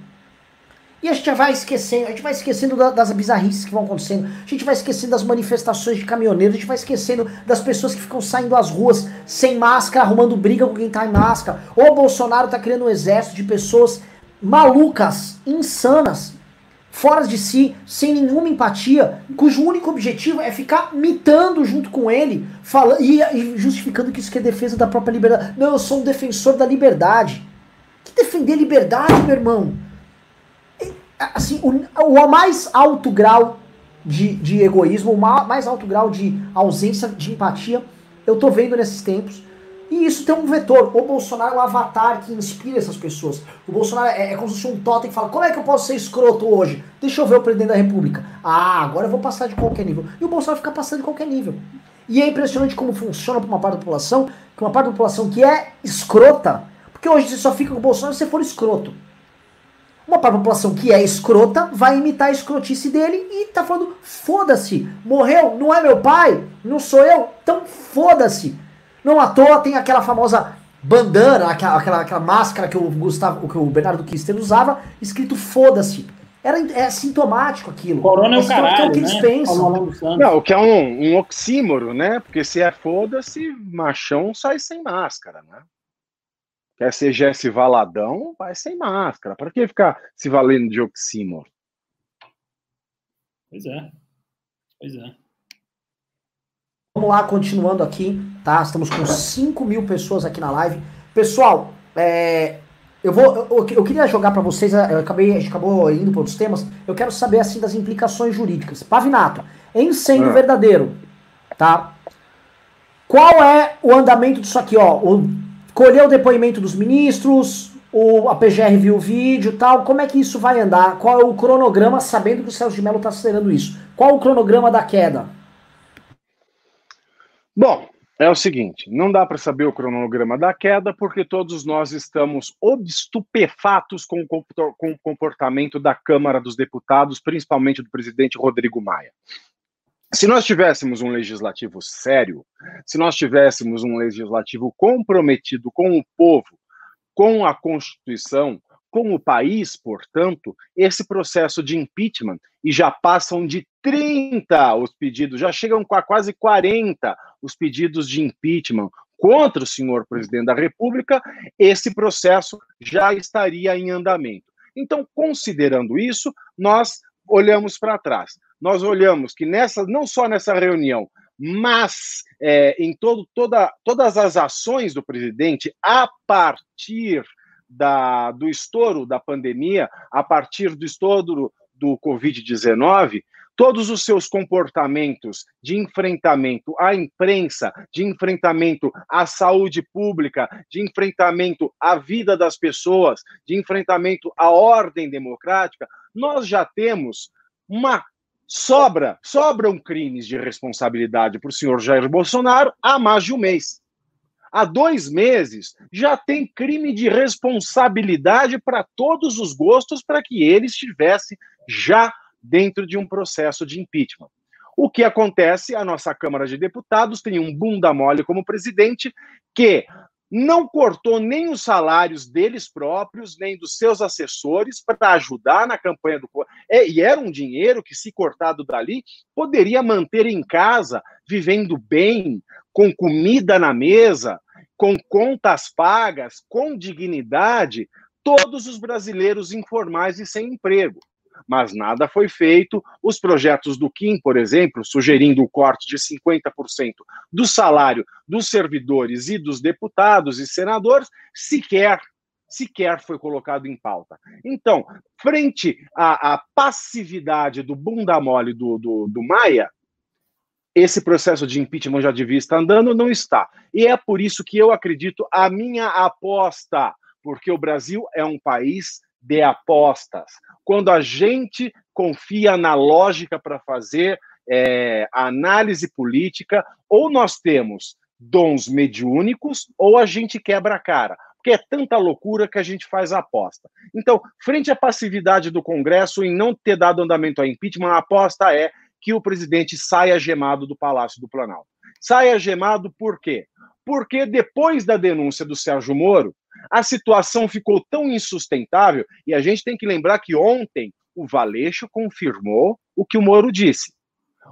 E a gente vai esquecendo, a gente vai esquecendo da, das bizarrices que vão acontecendo, a gente vai esquecendo das manifestações de caminhoneiros, a gente vai esquecendo das pessoas que ficam saindo às ruas sem máscara, arrumando briga com quem tá em máscara. O Bolsonaro tá criando um exército de pessoas malucas, insanas, fora de si, sem nenhuma empatia, cujo único objetivo é ficar mitando junto com ele, falando e, e justificando que isso que é defesa da própria liberdade. Não, eu sou um defensor da liberdade. Que defender liberdade, meu irmão? Assim, o, o mais alto grau de, de egoísmo, o mais alto grau de ausência de empatia, eu tô vendo nesses tempos. E isso tem um vetor. O Bolsonaro é um avatar que inspira essas pessoas. O Bolsonaro é, é como se fosse um totem que fala: como é que eu posso ser escroto hoje? Deixa eu ver o presidente da República. Ah, agora eu vou passar de qualquer nível. E o Bolsonaro fica passando de qualquer nível. E é impressionante como funciona para uma parte da população, que uma parte da população que é escrota, porque hoje você só fica com o Bolsonaro se você for escroto. Uma população que é escrota vai imitar a escrotice dele e tá falando: foda-se, morreu, não é meu pai, não sou eu, então foda-se. Não à toa tem aquela famosa bandana, aquela, aquela, aquela máscara que o Gustavo, que o Bernardo Kister usava, escrito foda-se. Era é sintomático aquilo. Corona é o caralho, é o que eles né? pensam. Não, o que é um, um oxímoro, né? Porque se é foda-se, machão sai sem máscara, né? Quer ser Jesse Valadão, vai sem máscara. Para que ficar se valendo de oxímoro? Pois é. Pois é. Vamos lá, continuando aqui, tá? Estamos com 5 mil pessoas aqui na live. Pessoal, é, eu vou, eu, eu queria jogar para vocês, eu acabei, a gente acabou indo para outros temas. Eu quero saber assim das implicações jurídicas. Pavinato, em sendo Ah. verdadeiro, tá? Qual é o andamento disso aqui, ó? O, colher o depoimento dos ministros, o, a PGR viu o vídeo, tal. Como é que isso vai andar? Qual é o cronograma, sabendo que o Celso de Mello está acelerando isso? Qual o cronograma da queda? Bom, é o seguinte: não dá para saber o cronograma da queda, porque todos nós estamos estupefatos com o comporta- com o comportamento da Câmara dos Deputados, principalmente do presidente Rodrigo Maia. Se nós tivéssemos um legislativo sério, se nós tivéssemos um legislativo comprometido com o povo, com a Constituição, com o país, portanto, esse processo de impeachment, e já passam de 30 os pedidos, já chegam a quase 40 os pedidos de impeachment contra o senhor presidente da República, esse processo já estaria em andamento. Então, considerando isso, nós olhamos para trás. Nós olhamos que nessa, não só nessa reunião, mas é, em todo, toda, todas as ações do presidente a partir da, do estouro da pandemia, a partir do estouro do Covid-19, todos os seus comportamentos de enfrentamento à imprensa, de enfrentamento à saúde pública, de enfrentamento à vida das pessoas, de enfrentamento à ordem democrática, nós já temos uma sobra, sobram crimes de responsabilidade para o senhor Jair Bolsonaro há mais de um mês. Há dois meses já tem crime de responsabilidade para todos os gostos para que ele estivesse já dentro de um processo de impeachment. O que acontece? A nossa Câmara de Deputados tem um bunda mole como presidente que não cortou nem os salários deles próprios, nem dos seus assessores para ajudar na campanha do. É, e era um dinheiro que, se cortado dali, poderia manter em casa, vivendo bem, com comida na mesa, com contas pagas, com dignidade, todos os brasileiros informais e sem emprego mas nada foi feito. Os projetos do Kim, por exemplo, sugerindo o corte de 50% do salário dos servidores e dos deputados e senadores, sequer sequer foi colocado em pauta. Então, frente à, à passividade do bunda mole do, do, do Maia, esse processo de impeachment já devia estar andando, não está. E é por isso que eu acredito, a minha aposta, porque o Brasil é um país de apostas. Quando a gente confia na lógica para fazer é, a análise política, ou nós temos dons mediúnicos, ou a gente quebra a cara. Porque é tanta loucura que a gente faz a aposta. Então, frente à passividade do Congresso em não ter dado andamento ao impeachment, a aposta é que o presidente saia gemado do Palácio do Planalto. Saia gemado por quê? Porque depois da denúncia do Sérgio Moro, a situação ficou tão insustentável, e a gente tem que lembrar que ontem o Valeixo confirmou o que o Moro disse.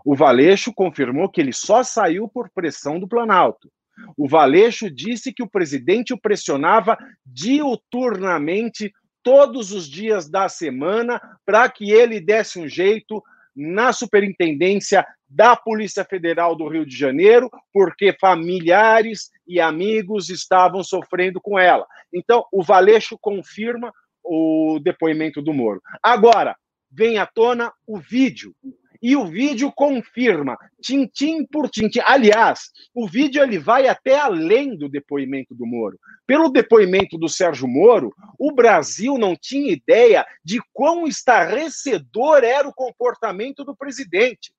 O Valeixo confirmou que ele só saiu por pressão do Planalto. O Valeixo disse que o presidente o pressionava diuturnamente todos os dias da semana para que ele desse um jeito na superintendência da Polícia Federal do Rio de Janeiro, porque familiares e amigos estavam sofrendo com ela. Então, o Valeixo confirma o depoimento do Moro. Agora, vem à tona o vídeo e o vídeo confirma, tintim por tintim. Aliás, o vídeo ele vai até além do depoimento do Moro. Pelo depoimento do Sérgio Moro, o Brasil não tinha ideia de quão estarrecedor era o comportamento do presidente.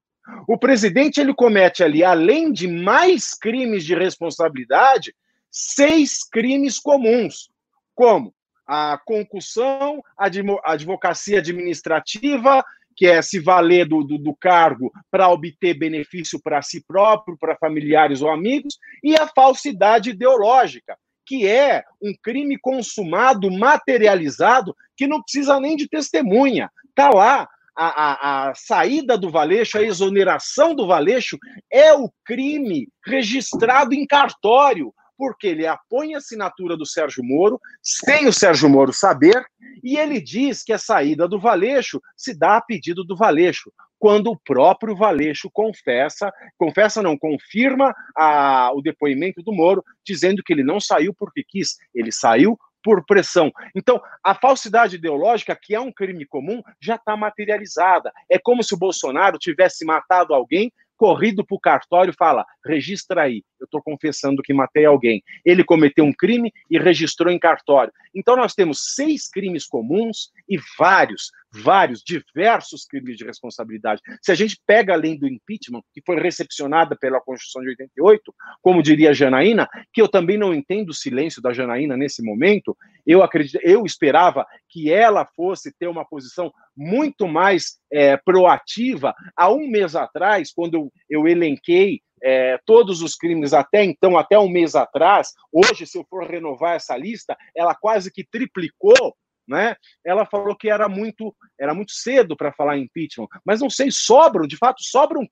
O presidente ele comete ali, além de mais crimes de responsabilidade, seis crimes comuns, como a concussão, a advocacia administrativa, que é se valer do, do, do cargo para obter benefício para si próprio, para familiares ou amigos, e a falsidade ideológica, que é um crime consumado, materializado, que não precisa nem de testemunha. Está lá. A, a, a, saída do Valeixo, a exoneração do Valeixo, é o crime registrado em cartório porque ele apõe a assinatura do Sérgio Moro, sem o Sérgio Moro saber, e ele diz que a saída do Valeixo se dá a pedido do Valeixo, quando o próprio Valeixo confessa, confessa não, confirma a, o depoimento do Moro, dizendo que ele não saiu porque quis, ele saiu por pressão. Então, a falsidade ideológica, que é um crime comum, já está materializada. É como se o Bolsonaro tivesse matado alguém corrido para o cartório e fala: registra aí, eu estou confessando que matei alguém. Ele cometeu um crime e registrou em cartório. Então nós temos seis crimes comuns e vários, vários, diversos crimes de responsabilidade. Se a gente pega a lei do impeachment, que foi recepcionada pela Constituição de 88, como diria a Janaína, que eu também não entendo o silêncio da Janaína nesse momento, eu acredito, eu esperava que ela fosse ter uma posição muito mais é, proativa. Há um mês atrás, quando eu, eu elenquei é, todos os crimes até então, até um mês atrás, hoje, se eu for renovar essa lista, ela quase que triplicou. Né? Ela falou que era muito, era muito cedo para falar em impeachment, mas não sei, sobram, de fato, sobram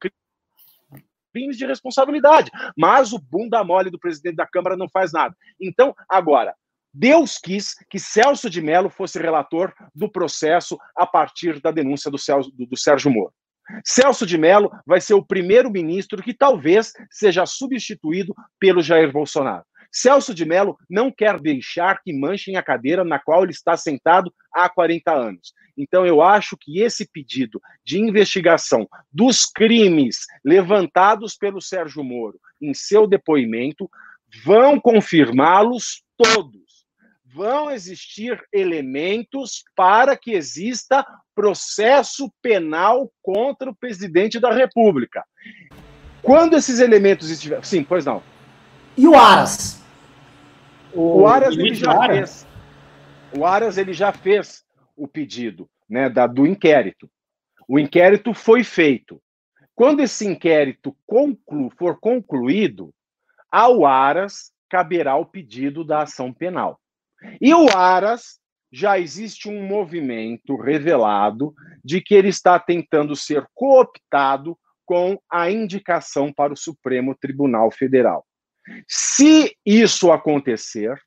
crimes de responsabilidade, mas o bunda mole do presidente da Câmara não faz nada. Então, agora, Deus quis que Celso de Mello fosse relator do processo a partir da denúncia do, Celso, do, do Sérgio Moro. Celso de Mello vai ser o primeiro ministro que talvez seja substituído pelo Jair Bolsonaro. Celso de Mello não quer deixar que manchem a cadeira na qual ele está sentado há 40 anos. Então, eu acho que esse pedido de investigação dos crimes levantados pelo Sérgio Moro em seu depoimento vão confirmá-los todos vão existir elementos para que exista processo penal contra o presidente da República. Quando esses elementos estiverem. Sim, pois não. E o Aras? O, o Aras ele já Aras. fez. O Aras ele já fez o pedido né, da, do inquérito. O inquérito foi feito. Quando esse inquérito conclu, for concluído, ao Aras caberá o pedido da ação penal. E o Aras já existe um movimento revelado de que ele está tentando ser cooptado com a indicação para o Supremo Tribunal Federal. Se isso acontecer,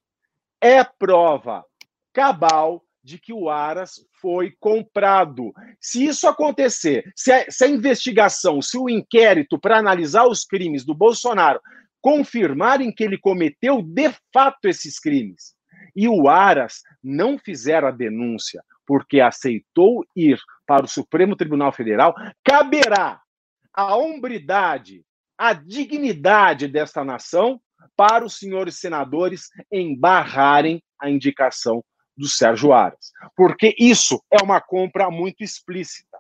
é prova cabal de que o Aras foi comprado. Se isso acontecer, se a, se a investigação, se o inquérito para analisar os crimes do Bolsonaro confirmarem que ele cometeu de fato esses crimes, e o Aras não fizer a denúncia porque aceitou ir para o Supremo Tribunal Federal, caberá a hombridade, a dignidade desta nação para os senhores senadores embarrarem a indicação do Sérgio Aras. Porque isso é uma compra muito explícita.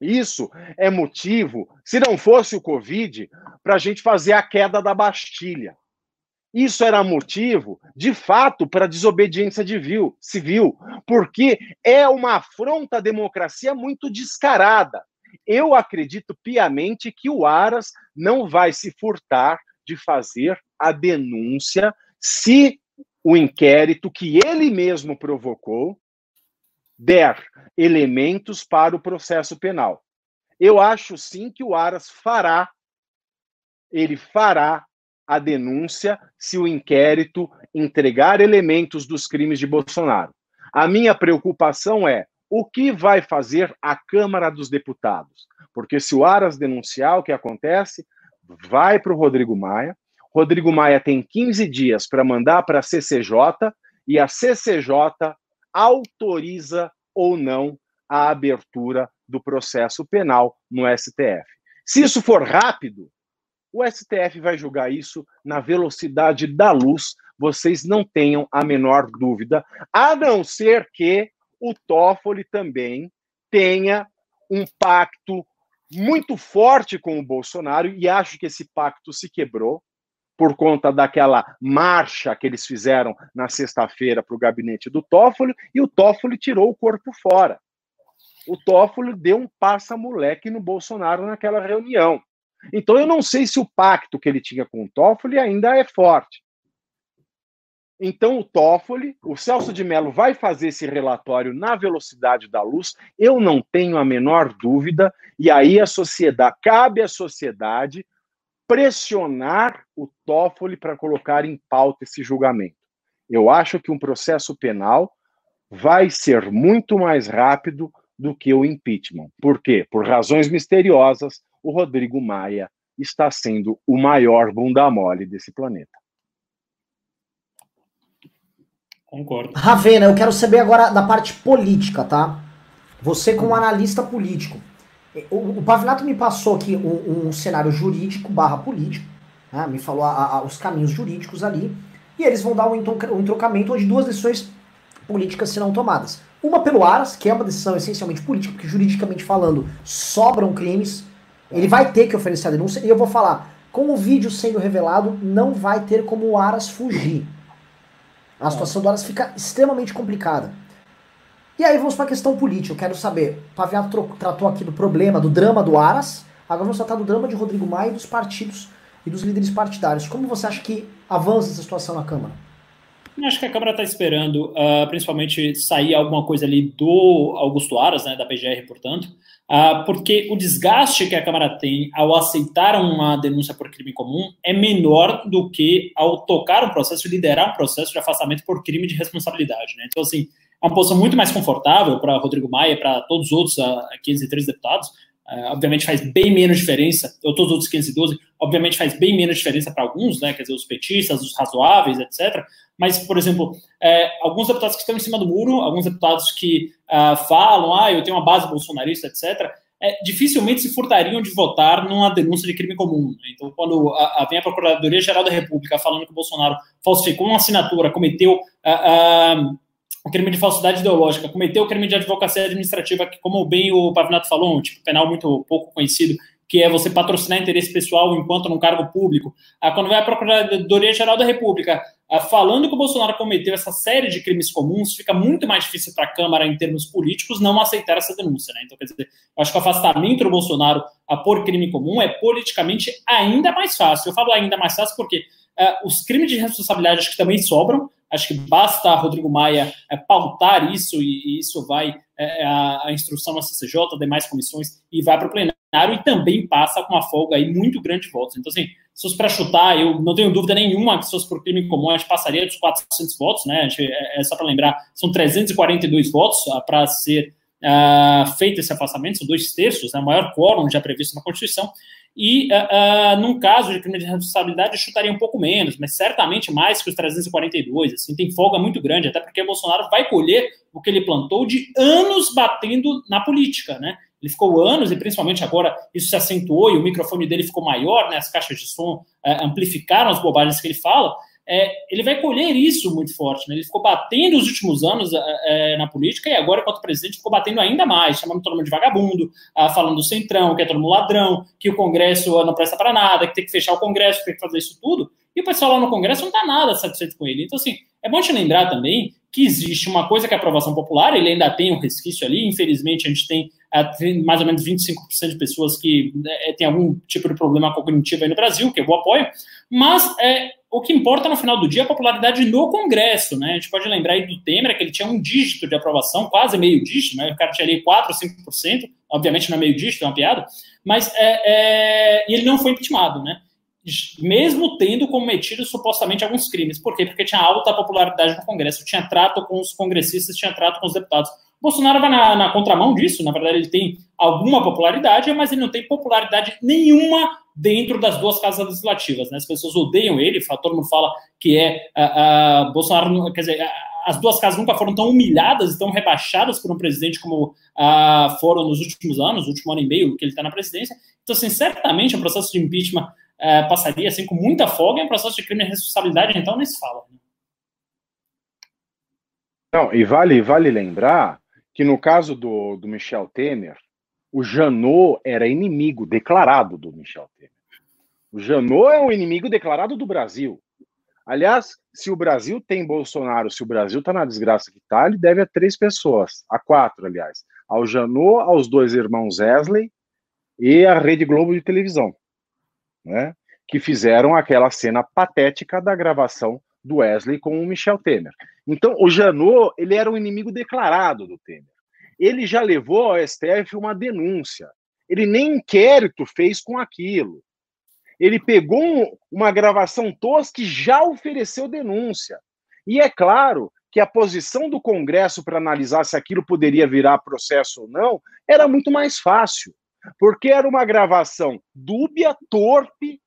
Isso é motivo, se não fosse o Covid, para a gente fazer a queda da Bastilha. Isso era motivo, de fato, para desobediência civil, porque é uma afronta à democracia muito descarada. Eu acredito piamente que o Aras não vai se furtar de fazer a denúncia se o inquérito que ele mesmo provocou der elementos para o processo penal. Eu acho sim que o Aras fará, ele fará a denúncia se o inquérito entregar elementos dos crimes de Bolsonaro. A minha preocupação é o que vai fazer a Câmara dos Deputados? Porque se o Aras denunciar o que acontece, vai para o Rodrigo Maia. Rodrigo Maia tem 15 dias para mandar para a CCJ e a CCJ autoriza ou não a abertura do processo penal no STF. Se isso for rápido, o STF vai julgar isso na velocidade da luz, vocês não tenham a menor dúvida, a não ser que o Toffoli também tenha um pacto muito forte com o Bolsonaro, e acho que esse pacto se quebrou por conta daquela marcha que eles fizeram na sexta-feira para o gabinete do Toffoli, e o Toffoli tirou o corpo fora. O Toffoli deu um passa-moleque no Bolsonaro naquela reunião. Então eu não sei se o pacto que ele tinha com o Toffoli ainda é forte. Então, o Toffoli, o Celso de Mello vai fazer esse relatório na velocidade da luz, eu não tenho a menor dúvida, e aí a sociedade, cabe à sociedade pressionar o Toffoli para colocar em pauta esse julgamento. Eu acho que um processo penal vai ser muito mais rápido do que o impeachment. Por quê? Por razões misteriosas, o Rodrigo Maia está sendo o maior bunda mole desse planeta. Concordo. Ravena, eu quero saber agora da parte política, tá? Você como analista político. O, o Pavinato me passou aqui um, um cenário jurídico barra político, né? me falou a, a, os caminhos jurídicos ali, e eles vão dar um, um trocamento onde duas decisões políticas serão tomadas. Uma pelo Aras, que é uma decisão essencialmente política, porque juridicamente falando sobram crimes, ele vai ter que oferecer a denúncia, e eu vou falar, com o vídeo sendo revelado, não vai ter como o Aras fugir. A é. situação do Aras fica extremamente complicada. E aí vamos para a questão política. Eu quero saber, o Paviato tratou aqui do problema, do drama do Aras, agora vamos tratar do drama de Rodrigo Maia e dos partidos e dos líderes partidários. Como você acha que avança essa situação na Câmara? Acho que a Câmara está esperando, uh, principalmente, sair alguma coisa ali do Augusto Aras, né, da PGR, portanto, uh, porque o desgaste que a Câmara tem ao aceitar uma denúncia por crime comum é menor do que ao tocar um processo, liderar um processo de afastamento por crime de responsabilidade. Né? Então, assim, é uma posição muito mais confortável para Rodrigo Maia, para todos os outros uh, ah, 503 deputados, obviamente faz bem menos diferença, ou todos os outros 512, obviamente faz bem menos diferença para alguns, né, quer dizer, os petistas, os razoáveis, etc. Mas, por exemplo, é, alguns deputados que estão em cima do muro, alguns deputados que uh, falam, ah, eu tenho uma base bolsonarista, etc., é, dificilmente se furtariam de votar numa denúncia de crime comum. Né? Então, quando a, a, vem a Procuradoria-Geral da República falando que o Bolsonaro falsificou uma assinatura, cometeu uh, o crime de falsidade ideológica, cometeu o crime de advocacia administrativa, que, como bem o Pavinato falou, um tipo penal muito pouco conhecido, que é você patrocinar interesse pessoal enquanto num cargo público. Ah, quando vai a Procuradoria-Geral da República ah, falando que o Bolsonaro cometeu essa série de crimes comuns, fica muito mais difícil para a Câmara, em termos políticos, não aceitar essa denúncia. Né? Então, quer dizer, acho que o afastamento do Bolsonaro a por crime comum é politicamente ainda mais fácil. Eu falo ainda mais fácil porque ah, os crimes de responsabilidade acho que também sobram, Acho que basta Rodrigo Maia é, pautar isso e, isso vai é, é a, a, instrução na CCJ, demais comissões e vai para o plenário e também passa com uma folga aí muito grande de votos. Então, assim, se fosse para chutar, eu não tenho dúvida nenhuma que se fosse por crime comum, a gente passaria dos 400 votos, né? Gente, é, só para lembrar, são 342 votos uh, para ser uh, feito esse afastamento, são dois terços, né? o maior quórum já previsto na Constituição. E, uh, uh, num caso de crime de responsabilidade, eu chutaria um pouco menos, mas certamente mais que os 342. Assim, tem folga muito grande, até porque Bolsonaro vai colher o que ele plantou de anos batendo na política, né? Ele ficou anos, e principalmente agora isso se acentuou e o microfone dele ficou maior, né? As caixas de som uh, amplificaram as bobagens que ele fala é, ele vai colher isso muito forte. Né? Ele ficou batendo os últimos anos é, é na política e agora, enquanto presidente, ficou batendo ainda mais, chamando todo mundo de vagabundo, ah, falando do centrão, que é todo mundo ladrão, que o Congresso ah, não presta para nada, que tem que fechar o Congresso, que tem que fazer isso tudo. E o pessoal lá no Congresso não está nada satisfeito com ele. Então, assim, é bom te lembrar também que existe uma coisa que é a aprovação popular, ele ainda tem um resquício ali, infelizmente a gente tem tem mais ou menos 25% de pessoas que é, têm algum tipo de problema cognitivo aí no Brasil, que eu apoio, mas é, o que importa no final do dia é a popularidade no Congresso, né? A gente pode lembrar aí do Temer, que ele tinha um dígito de aprovação, quase meio dígito, né? O cara tinha ali 4 ou 5%, obviamente não é meio dígito, é uma piada, mas é, é, ele não foi impeachmentado, né? Mesmo tendo cometido supostamente alguns crimes. Por quê? Porque tinha alta popularidade no Congresso, tinha trato com os congressistas, tinha trato com os deputados. Bolsonaro vai na, na, contramão disso, na verdade ele tem alguma popularidade, mas ele não tem popularidade nenhuma dentro das duas casas legislativas. Né? As pessoas odeiam ele, todo mundo fala que é uh, uh, Bolsonaro, quer dizer, as duas casas nunca foram tão humilhadas e tão rebaixadas por um presidente como uh, foram nos últimos anos, no último ano e meio que ele está na presidência. Então, assim, certamente o processo de impeachment passaria assim com muita folga e o processo de crime e responsabilidade, então, nem se fala. Né? Não, e vale, vale lembrar que no caso do, do Michel Temer, o Janot era inimigo declarado do Michel Temer. O Janot é um inimigo declarado do Brasil. Aliás, se o Brasil tem Bolsonaro, se o Brasil está na desgraça que está, ele deve a três pessoas, a quatro, aliás. Ao Janot, aos dois irmãos Wesley e à Rede Globo de televisão, né? que fizeram aquela cena patética da gravação do Wesley com o Michel Temer. Então, o Janot, ele era um inimigo declarado do Temer. Ele já levou ao STF uma denúncia. Ele nem inquérito fez com aquilo. Ele pegou uma gravação tosca e já ofereceu denúncia. E é claro que a posição do Congresso para analisar se aquilo poderia virar processo ou não era muito mais fácil, porque era uma gravação dúbia, torpe,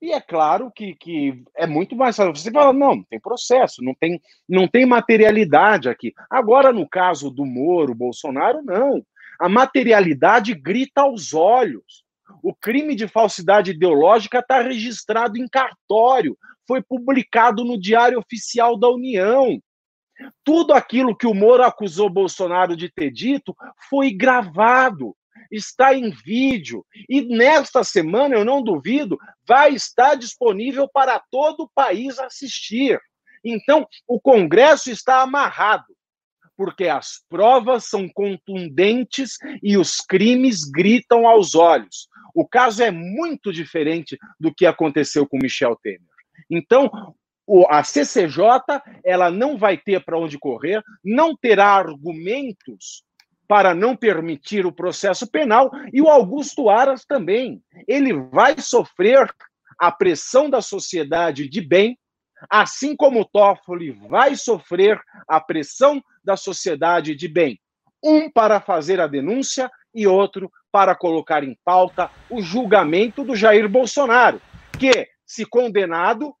e é claro que, que é muito mais fácil. Você fala, não, tem processo, não tem, não tem materialidade aqui. Agora, no caso do Moro, Bolsonaro, não. A materialidade grita aos olhos. O crime de falsidade ideológica está registrado em cartório, foi publicado no Diário Oficial da União. Tudo aquilo que o Moro acusou Bolsonaro de ter dito foi gravado, está em vídeo. E nesta semana, eu não duvido, vai estar disponível para todo o país assistir. Então, o Congresso está amarrado, porque as provas são contundentes e os crimes gritam aos olhos. O caso é muito diferente do que aconteceu com Michel Temer. Então, a CCJ ela não vai ter para onde correr, não terá argumentos para não permitir o processo penal, e o Augusto Aras também. Ele vai sofrer a pressão da sociedade de bem, assim como o Toffoli vai sofrer a pressão da sociedade de bem. Um para fazer a denúncia e outro para colocar em pauta o julgamento do Jair Bolsonaro, que, se condenado,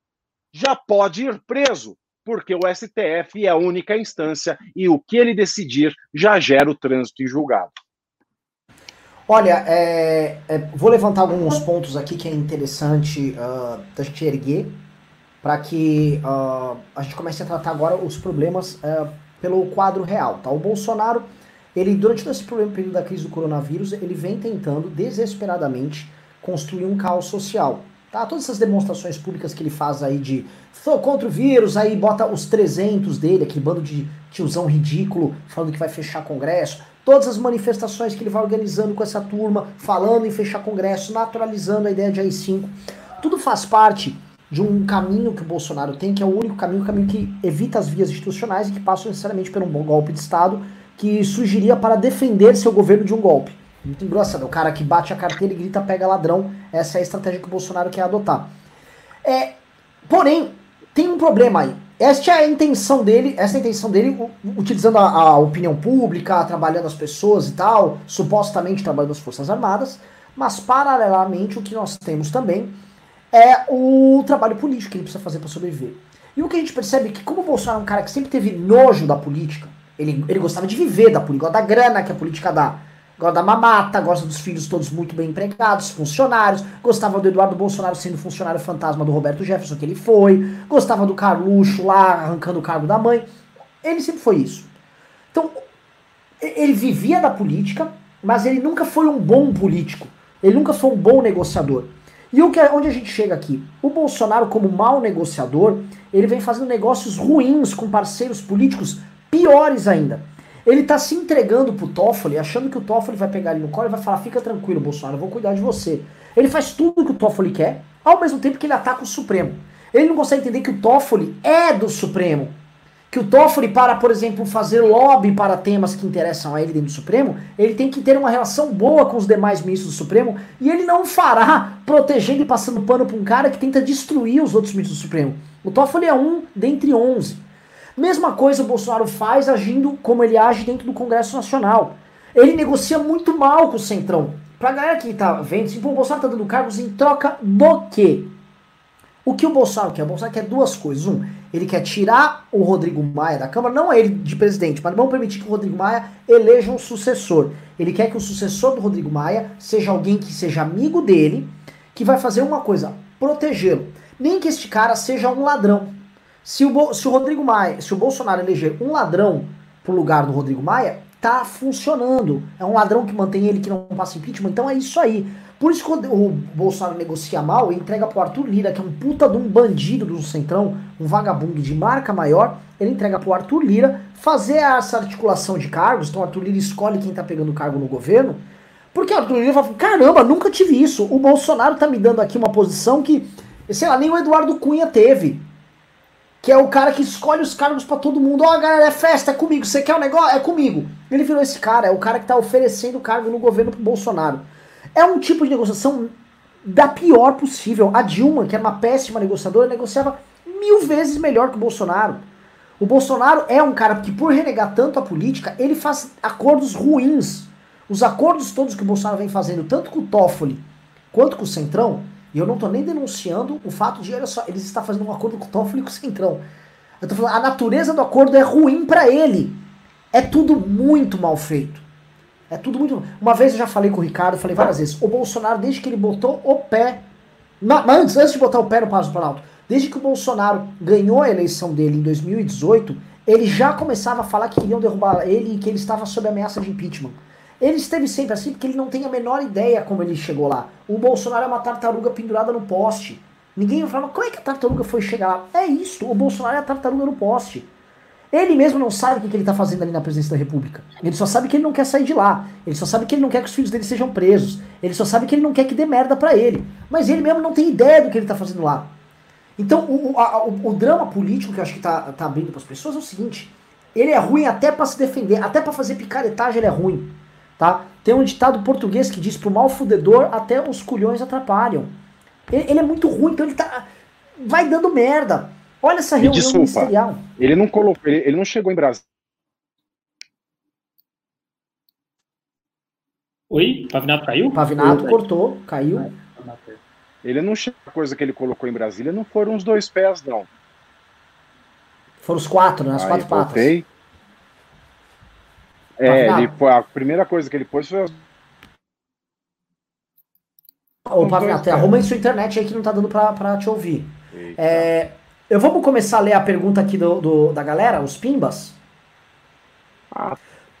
já pode ir preso, porque o STF é a única instância e o que ele decidir já gera o trânsito em julgado. Olha, é, é, vou levantar alguns pontos aqui que é interessante uh, da gente erguer para que uh, a gente comece a tratar agora os problemas uh, pelo quadro real. Tá? O Bolsonaro, ele durante todo esse período da crise do coronavírus, ele vem tentando desesperadamente construir um caos social. Tá? Todas essas demonstrações públicas que ele faz aí de sou contra o vírus, aí bota os 300 dele, aquele bando de tiozão ridículo, falando que vai fechar congresso. Todas as manifestações que ele vai organizando com essa turma, falando em fechar congresso, naturalizando a ideia de AI-5. Tudo faz parte de um caminho que o Bolsonaro tem, que é o único caminho, o caminho que evita as vias institucionais e que passa necessariamente por um golpe de Estado que surgiria para defender seu governo de um golpe. Muito engraçado. O cara que bate a carteira e grita pega ladrão. Essa é a estratégia que o Bolsonaro quer adotar. É, porém, tem um problema aí. Esta é a intenção dele, essa é a intenção dele, utilizando a, a, opinião pública, trabalhando as pessoas e tal, supostamente trabalhando as Forças Armadas, mas paralelamente o que nós temos também é o trabalho político que ele precisa fazer para sobreviver. E o que a gente percebe é que, como o Bolsonaro é um cara que sempre teve nojo da política, ele, ele gostava de viver da política, da grana que a política dá gosta da mamata, gosta dos filhos todos muito bem empregados, funcionários, gostava do Eduardo Bolsonaro sendo funcionário fantasma do Roberto Jefferson, que ele foi, gostava do Carluxo lá arrancando o cargo da mãe. Ele sempre foi isso. Então, ele vivia da política, mas ele nunca foi um bom político. Ele nunca foi um bom negociador. E o que é, onde a gente chega aqui? O Bolsonaro, como mau negociador, ele vem fazendo negócios ruins com parceiros políticos piores ainda. Ele tá se entregando pro Toffoli, achando que o Toffoli vai pegar ele no colo e vai falar: fica tranquilo, Bolsonaro, eu vou cuidar de você. Ele faz tudo que o Toffoli quer, ao mesmo tempo que ele ataca o Supremo. Ele não consegue entender que o Toffoli é do Supremo. Que o Toffoli, para, por exemplo, fazer lobby para temas que interessam a ele dentro do Supremo, ele tem que ter uma relação boa com os demais ministros do Supremo e ele não fará protegendo e passando pano para um cara que tenta destruir os outros ministros do Supremo. O Toffoli é um dentre onze. Mesma coisa o Bolsonaro faz agindo como ele age dentro do Congresso Nacional. Ele negocia muito mal com o Centrão. Pra galera que tá vendo, assim, o Bolsonaro tá dando cargos em troca do quê? O que o Bolsonaro quer? O Bolsonaro quer duas coisas. Um, ele quer tirar o Rodrigo Maia da Câmara, não ele de presidente, mas vamos permitir que o Rodrigo Maia eleja um sucessor. Ele quer que o sucessor do Rodrigo Maia seja alguém que seja amigo dele, que vai fazer uma coisa, protegê-lo. Nem que este cara seja um ladrão. Se o, se o Rodrigo Maia, se o Bolsonaro eleger um ladrão pro lugar do Rodrigo Maia, tá funcionando. É um ladrão que mantém ele que não passa impeachment, então é isso aí. Por isso que o Bolsonaro negocia mal e entrega pro Arthur Lira, que é um puta de um bandido do Centrão, um vagabundo de marca maior, ele entrega pro Arthur Lira fazer essa articulação de cargos, então o Arthur Lira escolhe quem tá pegando cargo no governo, porque o Arthur Lira fala, caramba, nunca tive isso, o Bolsonaro tá me dando aqui uma posição que, sei lá, nem o Eduardo Cunha teve, que é o cara que escolhe os cargos para todo mundo, ó oh, galera, é festa, é comigo, você quer um negócio? É comigo. Ele virou esse cara, é o cara que tá oferecendo cargo no governo pro Bolsonaro. É um tipo de negociação da pior possível. A Dilma, que era uma péssima negociadora, negociava mil vezes melhor que o Bolsonaro. O Bolsonaro é um cara que, por renegar tanto a política, ele faz acordos ruins. Os acordos todos que o Bolsonaro vem fazendo, tanto com o Toffoli quanto com o Centrão, e eu não estou nem denunciando o fato de, olha só, eles estão fazendo um acordo com o Toffoli e com o Centrão. Eu tô falando, a natureza do acordo é ruim para ele. É tudo muito mal feito. É tudo muito. Uma vez eu já falei com o Ricardo, falei várias vezes. O Bolsonaro, desde que ele botou o pé. Mas antes, antes de botar o pé no Palácio do Planalto, desde que o Bolsonaro ganhou a eleição dele em 2018, ele já começava a falar que queriam derrubar ele e que ele estava sob ameaça de impeachment. Ele esteve sempre assim porque ele não tem a menor ideia como ele chegou lá. O Bolsonaro é uma tartaruga pendurada no poste. Ninguém falava, como é que a tartaruga foi chegar lá? É isso, o Bolsonaro é a tartaruga no poste. Ele mesmo não sabe o que ele está fazendo ali na presidência da República. Ele só sabe que ele não quer sair de lá. Ele só sabe que ele não quer que os filhos dele sejam presos. Ele só sabe que ele não quer que dê merda para ele. Mas ele mesmo não tem ideia do que ele está fazendo lá. Então, o, a, o, o, drama político que eu acho que está tá abrindo para as pessoas é o seguinte: ele é ruim até para se defender, até para fazer picaretagem ele é ruim. Tá? Tem um ditado português que diz: pro mal fudedor, até os culhões atrapalham. Ele, ele é muito ruim, então ele tá. Vai dando merda. Olha essa reunião desculpa, ministerial. Ele não colocou, ele, ele não chegou em Brasília. Oi? Pavinato caiu? Pavinato cortou, caiu. Ele não chegou. A coisa que ele colocou em Brasília não foram os dois pés, não. Foram os quatro, né? As Aí, quatro voltei. patas. É, ele, a primeira coisa que ele pôs foi. Ô, Pavinato, arruma aí sua internet aí que não tá dando pra, pra te ouvir. É, eu vamos começar a ler a pergunta aqui do, do da galera, os pimbas. Ah,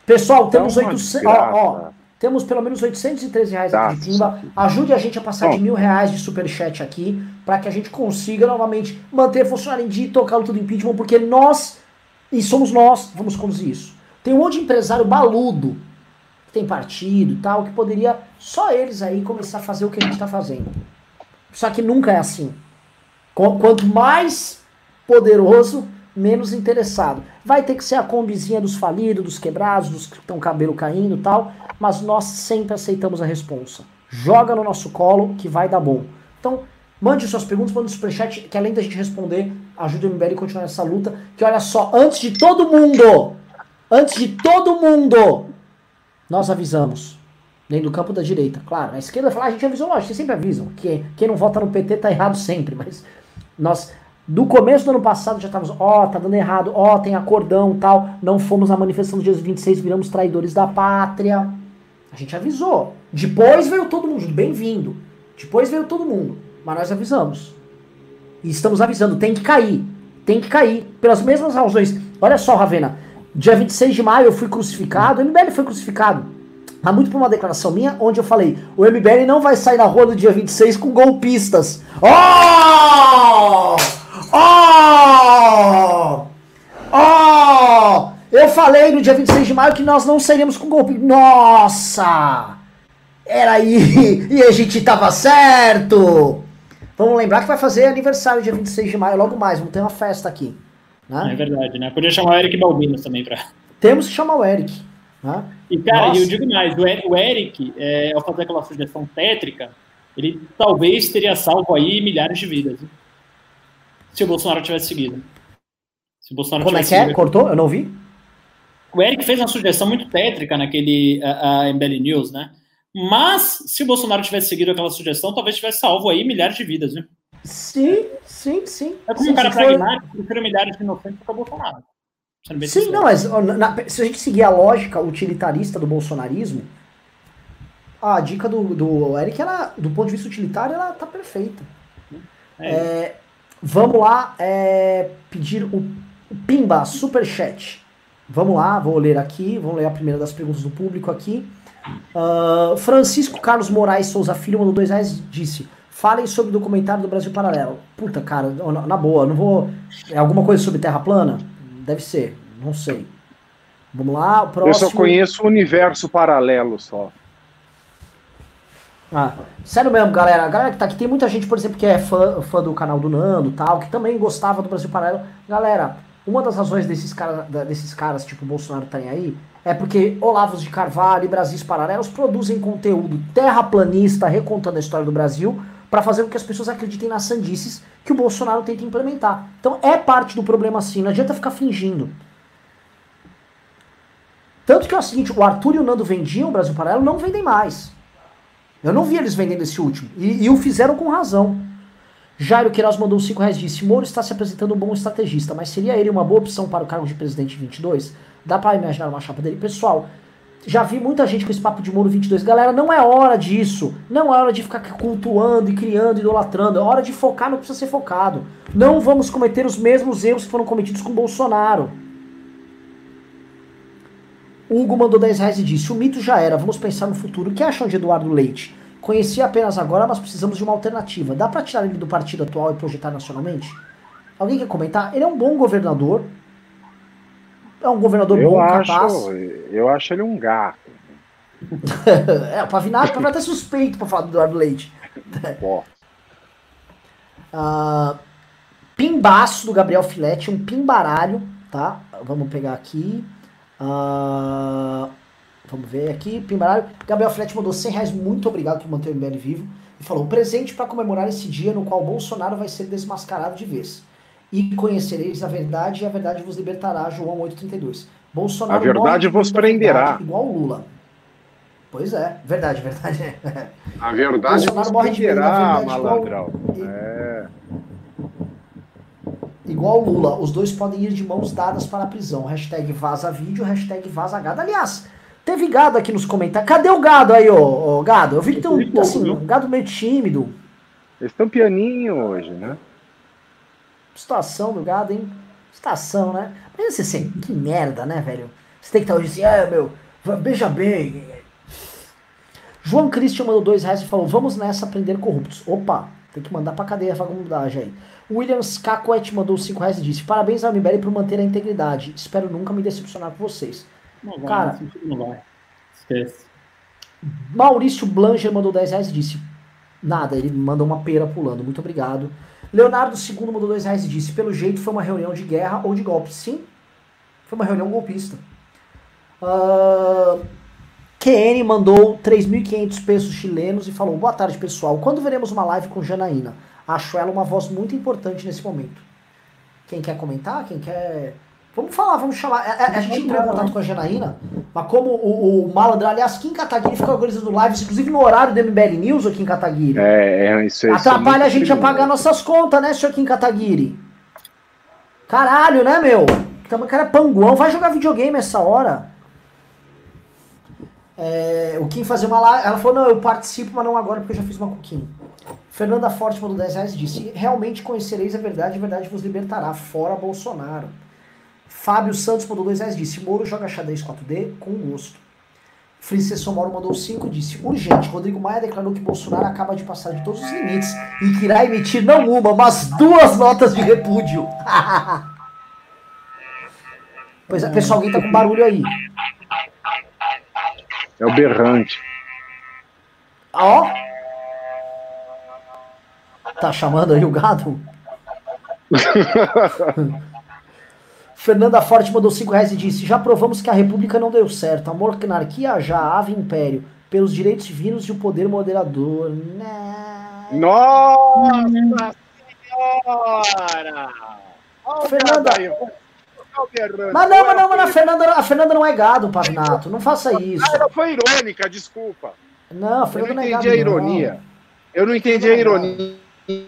Pessoal, temos 800. Ó, ó, temos pelo menos 813 reais aqui de pimba. Ajude a gente a passar Bom. de mil reais de superchat aqui, para que a gente consiga novamente manter funcionando em dia e tocar o tudo impeachment, porque nós, e somos nós, vamos conduzir isso. Tem um monte de empresário baludo, que tem partido e tal, que poderia só eles aí começar a fazer o que a gente está fazendo. Só que nunca é assim. Quanto mais poderoso, menos interessado. Vai ter que ser a combizinha dos falidos, dos quebrados, dos que estão cabelo caindo e tal, mas nós sempre aceitamos a responsa. Joga no nosso colo que vai dar bom. Então, mande suas perguntas, mande o superchat, que além da gente responder, ajuda o MBL a continuar essa luta. Que olha só, antes de todo mundo, antes de todo mundo, nós avisamos. Dentro do campo da direita, claro. Na esquerda fala, ah, a gente avisou, lógico, vocês sempre avisam. Que quem não vota no PT tá errado sempre, mas nós, do começo do ano passado, já estávamos, ó, oh, tá dando errado, ó, oh, tem acordão tal, não fomos na manifestação do dia 26, viramos traidores da pátria. A gente avisou. Depois veio todo mundo, bem-vindo. Depois veio todo mundo, mas nós avisamos. E estamos avisando, tem que cair. Tem que cair, pelas mesmas razões. Olha só, Ravena, dia 26 de maio eu fui crucificado, o MBL foi crucificado. Há muito por uma declaração minha, onde eu falei: o MBL não vai sair na rua no dia 26 com golpistas. Oh! Oh! Oh! Eu falei no dia 26 de maio que nós não seríamos com golpe. Nossa! Era aí! E a gente tava certo! Vamos lembrar que vai fazer aniversário dia 26 de maio, logo mais. Vamos ter uma festa aqui. Né? É verdade, né? Podia chamar o Eric Balbinos também pra. Temos que chamar o Eric. Né? E, cara, Nossa. eu digo mais: o Eric, é, ao fazer aquela sugestão tétrica, ele talvez teria salvo aí milhares de vidas. Hein? Se o Bolsonaro tivesse seguido. Se o Bolsonaro Como é que é? Cortou? Eu não vi. O Eric fez uma sugestão muito tétrica naquele uh, uh, MBL News, né? Mas, se o Bolsonaro tivesse seguido aquela sugestão, talvez tivesse salvo aí milhares de vidas, né? Sim, sim, sim. É como sim, um cara pragmático, for... prefere milhares de inocentes para o Bolsonaro. Sim, não, mas na, se a gente seguir a lógica utilitarista do bolsonarismo, a dica do, do Eric, ela, do ponto de vista utilitário, ela tá perfeita. É. É, vamos lá é, pedir o, o Pimba Superchat. Vamos lá, vou ler aqui, vamos ler a primeira das perguntas do público aqui. Uh, Francisco Carlos Moraes Souza Filho mandou dois reais disse: Falem sobre o documentário do Brasil Paralelo. Puta, cara, na, boa, não vou. É alguma coisa sobre Terra plana? Deve ser, não sei. Vamos lá, o próximo. Eu só conheço o universo paralelo só. Ah, sério mesmo, galera. A galera que tá aqui, tem muita gente, por exemplo, que é fã, fã do canal do Nando tal, que também gostava do Brasil Paralelo. Galera, uma das razões desses, cara, desses caras, tipo o Bolsonaro, tá aí, é porque Olavos de Carvalho e Brasis Paralelos produzem conteúdo terraplanista, recontando a história do Brasil, para fazer com que as pessoas acreditem nas sandices que o Bolsonaro tenta implementar. Então é parte do problema sim, não adianta ficar fingindo. Tanto que é o seguinte, o Arthur e o Nando vendiam o Brasil Paralelo, não vendem mais. Eu não vi eles vendendo esse último. E, e o fizeram com razão. Jairo Queiroz mandou 5 reais e disse: Moro está se apresentando um bom estrategista, mas seria ele uma boa opção para o cargo de presidente 22? Dá para imaginar uma chapa dele? Pessoal, já vi muita gente com esse papo de Moro 22. Galera, não é hora disso. Não é hora de ficar cultuando e criando, idolatrando. É hora de focar que precisa ser focado. Não vamos cometer os mesmos erros que foram cometidos com Bolsonaro. Hugo mandou 10 reais e disse: O mito já era, vamos pensar no futuro. O que acham de Eduardo Leite? Conheci apenas agora, mas precisamos de uma alternativa. Dá para tirar ele do partido atual e projetar nacionalmente? Alguém quer comentar? Ele é um bom governador. É um governador eu bom, acho, capaz. Eu acho ele um gato. é, o Pavinato até suspeito para falar do Eduardo Leite. uh, pimbaço do Gabriel Filete, um pimbaralho, tá? Vamos pegar aqui. Uh, Vamos ver aqui, Pimbarário. Gabriel Flete mandou 100 reais, muito obrigado por manter o MBL vivo. E falou: presente para comemorar esse dia no qual Bolsonaro vai ser desmascarado de vez. E conhecereis a verdade e a verdade vos libertará, João 8,32. Bolsonaro a verdade vos prenderá. Verdade, igual Lula. Pois é, verdade, verdade. A verdade Bolsonaro vos morre prenderá, de malandrão. Igual, é. Igual Lula, os dois podem ir de mãos dadas para a prisão. Hashtag vaza vídeo, hashtag vaza gado. Aliás, Teve gado aqui nos comentários. Cadê o gado aí, ô, ô gado? Eu vi que tem um, assim, um gado meio tímido. Eles estão pianinho hoje, né? Situação do gado, hein? Situação, né? Mas assim, que merda, né, velho? Você tem que estar hoje assim, ah, meu, beija bem. João Christian mandou dois reais e falou: vamos nessa prender corruptos. Opa, tem que mandar pra cadeia a vagabundagem aí. Williams Cacoet mandou cinco reais e disse: Parabéns ao MBL por manter a integridade. Espero nunca me decepcionar com vocês. Não vai, Cara, não vai. Esquece. Maurício Blanger mandou 10 reais e disse: Nada, ele mandou uma pera pulando. Muito obrigado. Leonardo II mandou 2 reais e disse: Pelo jeito foi uma reunião de guerra ou de golpe. Sim, foi uma reunião golpista. Uh, QN mandou 3.500 pesos chilenos e falou: Boa tarde, pessoal. Quando veremos uma live com Janaína? Acho ela uma voz muito importante nesse momento. Quem quer comentar? Quem quer Vamos falar, vamos chamar. A, a, a gente entrou em contato com a Janaína, mas como o, o Malandro, aliás, Kim Kataguiri fica organizando lives, inclusive no horário do MBL News, o Kim Kataguiri. É, é isso aí. Atrapalha a gente a pagar nossas contas, né, senhor Kim Kataguiri? Caralho, né, meu? O cara é panguão, vai jogar videogame essa hora. É, o Kim fazer uma live, ela falou, não, eu participo, mas não agora, porque eu já fiz uma com o Kim. Fernanda Forte mandou 10 reais e disse, realmente conhecereis a verdade, a verdade vos libertará, fora Bolsonaro. Fábio Santos mandou 2 reais disse: Moro joga xadrez 4D com gosto. Francisco Moro mandou 5 disse: Urgente, Rodrigo Maia declarou que Bolsonaro acaba de passar de todos os limites e que irá emitir não uma, mas duas notas de repúdio. Pois é, pessoal, alguém tá com barulho aí. É o berrante. Ó. Tá chamando aí o gado? Fernanda Forte mandou 5 reais e disse: Já provamos que a República não deu certo. A monarquia já ave império. Pelos direitos divinos e o poder moderador. Né? Nossa Senhora! Fernanda. Mas não, mas não, mas a Fernanda, a Fernanda não é gado, Pavinato. Não faça isso. Ah, ela foi irônica, desculpa. Não, a Eu Fernanda não não, é entendi gado. a ironia. Eu não entendi a ironia. Não.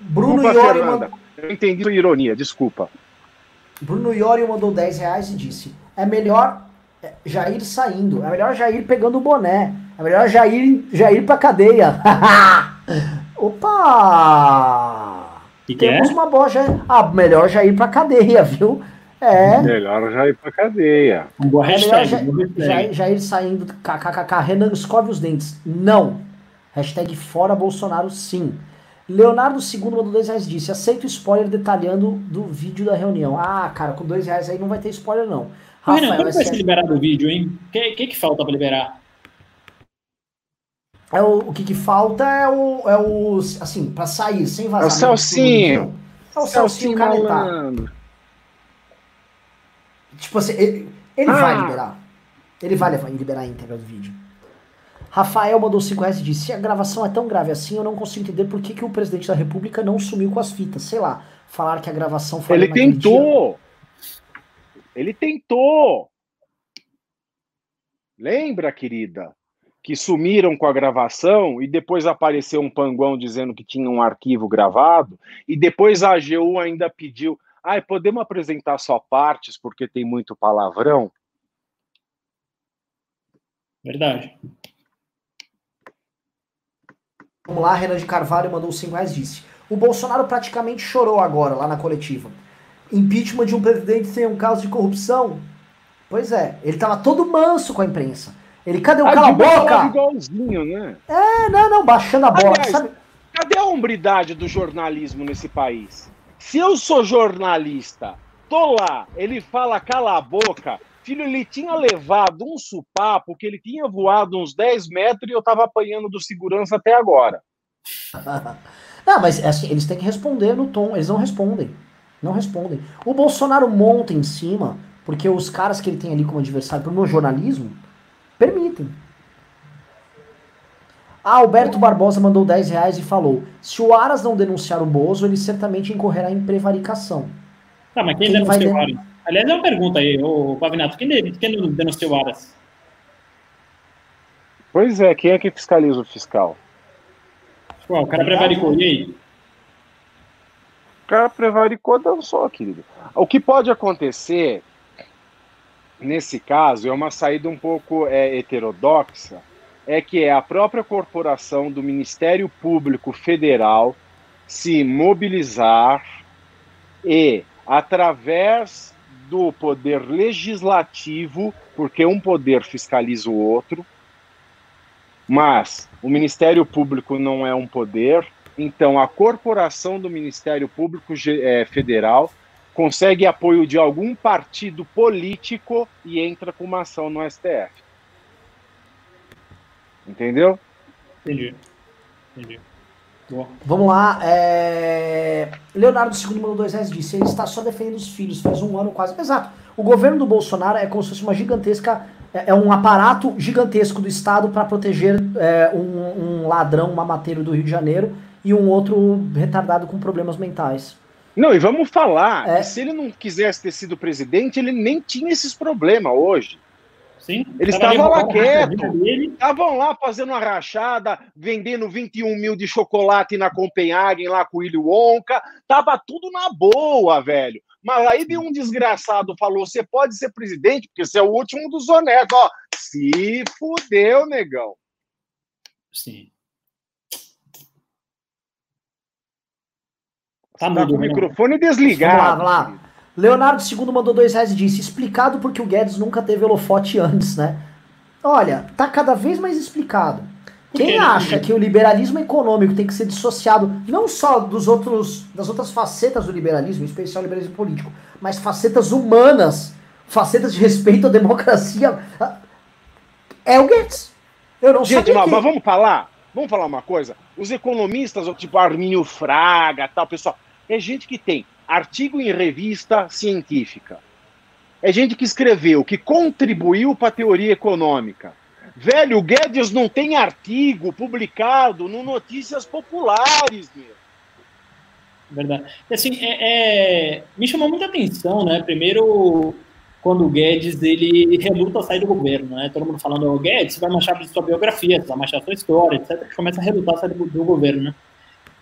Bruno Desculpa, Iori, Fernanda. mandou, Eu entendi a ironia, desculpa. Bruno Iori mandou 10 reais e disse: É melhor é, Jair saindo. É melhor Jair pegando o boné. É melhor Jair, Jair pra cadeia. Opa! Que, que é? Temos uma boa Jair. Ah, melhor Jair pra cadeia, viu? É. Melhor já ir pra cadeia. Boa É melhor boa hashtag. Jair, Jair saindo, kkkk, Renan escove os dentes. Não. Hashtag fora Bolsonaro, sim. Leonardo II mandou dois reais disse, aceito spoiler detalhando do vídeo da reunião. Ah, cara, com dois reais aí não vai ter spoiler, não. Ô, Renan, quando vai ser liberado o vídeo, hein? O que, que, que falta pra liberar? é o, o que, que falta é o, é o, assim, pra sair, sem vazar. É o Celcinho. É o Celcinho canetar. malandro. Tipo assim, ele, ele Ah. vai liberar. Ele vai levar- liberar a íntegra do vídeo. Rafael mandou 5 reais e disse: Se a gravação é tão grave assim, eu não consigo entender por que, que o presidente da República não sumiu com as fitas. Sei lá, falar que a gravação foi. Ele tentou. Ele tentou. Lembra, querida? Que sumiram com a gravação e depois apareceu um panguão dizendo que tinha um arquivo gravado e depois a AGU ainda pediu, ai, podemos apresentar só partes porque tem muito palavrão? Verdade. Vamos lá, Renan de Carvalho mandou 5 reais disse: O Bolsonaro praticamente chorou agora lá na coletiva. Impeachment de um presidente sem um caso de corrupção? Pois é, ele tava todo manso com a imprensa. Ele, cadê o cala a boca? igualzinho, né? É, não, não, baixando a bola. Aliás, sabe? Cadê a hombridade do jornalismo nesse país? Se eu sou jornalista, tô lá, ele fala cala a boca, filho, ele tinha levado um supapo que ele tinha voado uns 10 metros e eu tava apanhando do segurança até agora. Não, mas é assim, eles têm que responder no tom. Eles não respondem. Não respondem. O Bolsonaro monta em cima, porque os caras que ele tem ali como adversário no jornalismo permitem. Ah, Alberto Barbosa mandou 10 reais e falou: se o Aras não denunciar o Bozo, ele certamente incorrerá em prevaricação. Tá, mas quem, Quem vai denunciou o Aras? Aliás, é uma pergunta aí, ô Pavinato. Quem, quem denunciou o Aras? Pois é, quem é que fiscaliza o fiscal? Pô, o cara prevaricou. E aí? O cara prevaricou, só, querido. O que pode acontecer nesse caso é uma saída um pouco é, heterodoxa, é que é a própria corporação do Ministério Público Federal se mobilizar e, através do poder legislativo, porque um poder fiscaliza o outro, mas o Ministério Público não é um poder, então a corporação do Ministério Público eh, Federal consegue apoio de algum partido político e entra com uma ação no STF. Entendeu? Entendi. Entendi. Boa. Vamos lá. é, Leonardo II mandou 2 reais disse: ele está só defendendo os filhos, faz um ano quase. Exato. O governo do Bolsonaro é como se fosse uma gigantesca. É é um aparato gigantesco do Estado para proteger é, um, um ladrão mamateiro do Rio de Janeiro e um outro retardado com problemas mentais. Não, e vamos falar, É. que se ele não quisesse ter sido presidente, ele nem tinha esses problemas hoje. Sim. Ele Tava estava lá ali, quieto. a vida dele. Estavam lá fazendo uma rachada, vendendo 21 mil de chocolate na Copenhagen, lá com o Willy Wonka. Tava tudo na boa, velho. Mas aí veio um desgraçado falou: você pode ser presidente, porque você é o último dos honestos. Ó, se fudeu, negão. Sim. Tá Tá com mudo, o Renan. microfone Vamos lá, desligado. vamos lá. Leonardo II mandou 2 reais e disse: explicado porque o Guedes nunca teve holofote antes, né? Olha, tá cada vez mais explicado. Quem acha que o liberalismo econômico tem que ser dissociado não só dos outros, das outras facetas do liberalismo, em especial o liberalismo político, mas facetas humanas, facetas de respeito à democracia, é o Guedes. Eu não Gente, mas, mas vamos falar, vamos falar uma coisa. Os economistas, tipo Arminio Fraga, tal pessoal, é gente que tem artigo em revista científica. É gente que escreveu, que contribuiu para a teoria econômica Velho, o Guedes não tem artigo publicado no Notícias Populares, meu. Verdade. Assim, é, é, me chamou muita atenção, né? Primeiro, quando o Guedes ele reluta a sair do governo, né? Todo mundo falando, o Guedes, você vai manchar sua biografia, você vai manchar sua história, etc. Começa a relutar a sair do, do governo, né?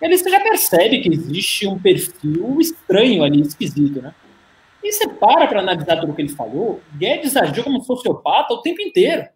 E você já percebe que existe um perfil estranho ali, esquisito, né? E você para para analisar tudo o que ele falou, Guedes agiu como sociopata o tempo inteiro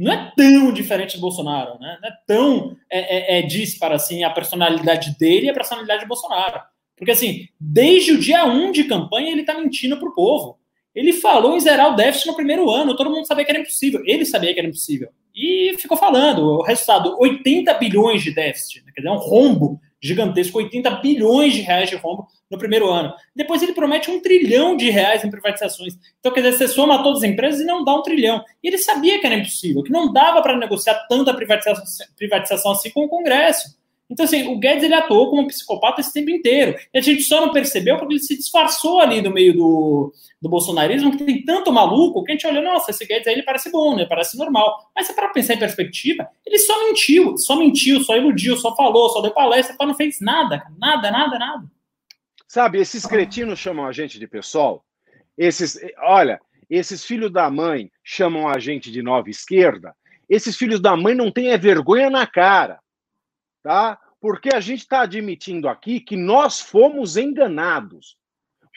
não é tão diferente do Bolsonaro, né? Não é tão é, é, é dispara assim a personalidade dele e a personalidade de Bolsonaro. Porque assim, desde o dia 1 de campanha ele está mentindo para o povo. Ele falou em zerar o déficit no primeiro ano, todo mundo sabia que era impossível. Ele sabia que era impossível. E ficou falando, o resultado, 80 bilhões de déficit, né? quer dizer, um rombo gigantesco, 80 bilhões de reais de rombo no primeiro ano. Depois ele promete um trilhão de reais em privatizações. Então, quer dizer, você soma todas as empresas e não dá um trilhão. E ele sabia que era impossível, que não dava para negociar tanta privatização, privatização assim com o Congresso. Então, assim, o Guedes ele atuou como um psicopata esse tempo inteiro. E a gente só não percebeu porque ele se disfarçou ali no meio do, do bolsonarismo, que tem tanto maluco que a gente olha, nossa, esse Guedes aí ele parece bom, né? Parece normal. Mas se para pensar em perspectiva, ele só mentiu, só mentiu, só iludiu, só falou, só deu palestra, só não fez nada, nada, nada, nada. Sabe, esses cretinos chamam a gente de pessoal. Esses, olha, esses filhos da mãe chamam a gente de nova esquerda. Esses filhos da mãe não têm a vergonha na cara tá? Porque a gente está admitindo aqui que nós fomos enganados.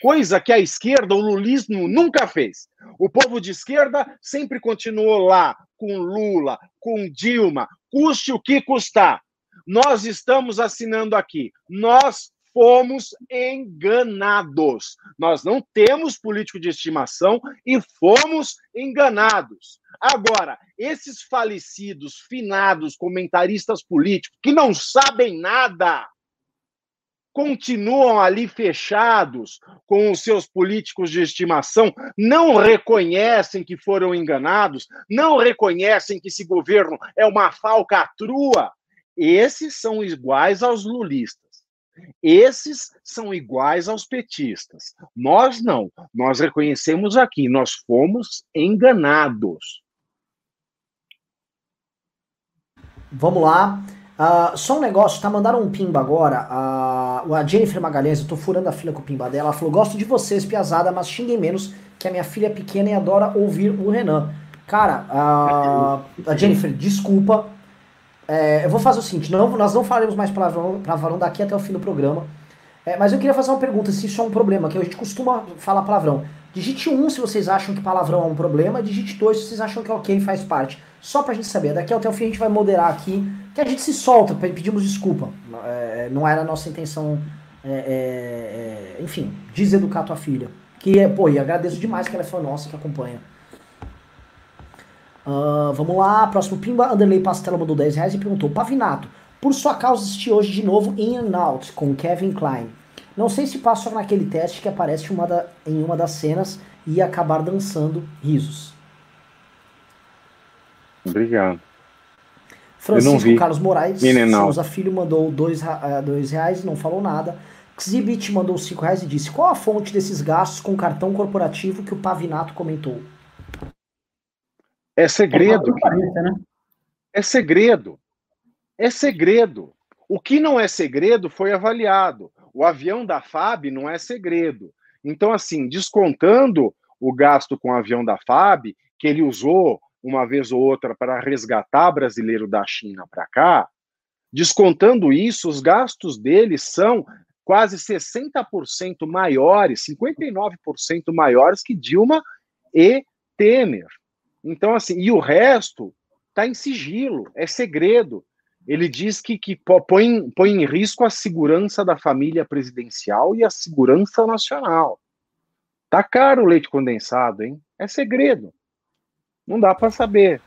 Coisa que a esquerda, o lulismo, nunca fez. O povo de esquerda sempre continuou lá, com Lula, com Dilma, custe o que custar. Nós estamos assinando aqui. Nós fomos enganados. Nós não temos político de estimação e fomos enganados. Agora, esses falecidos, finados comentaristas políticos que não sabem nada, continuam ali fechados com os seus políticos de estimação, não reconhecem que foram enganados, não reconhecem que esse governo é uma falcatrua. Esses são iguais aos lulistas. Esses são iguais aos petistas. Nós não. Nós reconhecemos aqui, nós fomos enganados. Vamos lá. Uh, só um negócio, tá? Mandaram um pimba agora. Uh, a Jennifer Magalhães, eu tô furando a fila com o pimba dela. Ela falou: Gosto de vocês, piazada, mas xinguem menos, que a minha filha é pequena e adora ouvir o Renan. Cara, uh, a Jennifer, desculpa, é, eu vou fazer o seguinte, não, nós não falaremos mais palavrão, palavrão daqui até o fim do programa. É, mas eu queria fazer uma pergunta, se isso é um problema, que a gente costuma falar palavrão. Digite um se vocês acham que palavrão é um problema, digite dois se vocês acham que é ok, faz parte. Só pra gente saber. Daqui até o fim a gente vai moderar aqui, que a gente se solta, pedimos desculpa. É, não era a nossa intenção, é, é, é enfim, deseducar tua filha. Que, pô, e agradeço demais que ela fã nossa, que acompanha. Uh, vamos lá, próximo Pimba, Anderley Pastela mandou 10 reais e perguntou: Pavinato, por sua causa assisti hoje de novo In and Out com Kevin Klein. Não sei se passou naquele teste que aparece uma da, em uma das cenas e acabar dançando risos. Obrigado. Francisco Carlos Moraes Souza Filho mandou 2 uh, dois reais e não falou nada. Xibit mandou 5 reais e disse: Qual a fonte desses gastos com cartão corporativo que o Pavinato comentou? É segredo. Né? É segredo. É segredo. O que não é segredo foi avaliado. O avião da FAB não é segredo. Então, assim, descontando o gasto com o avião da FAB, que ele usou uma vez ou outra para resgatar brasileiro da China para cá, descontando isso, os gastos dele são quase 60% maiores, 59% maiores que Dilma e Temer. Então, assim, e o resto está em sigilo, é segredo. Ele diz que, que põe, põe em risco a segurança da família presidencial e a segurança nacional. Tá caro o leite condensado, hein? É segredo. Não dá para saber.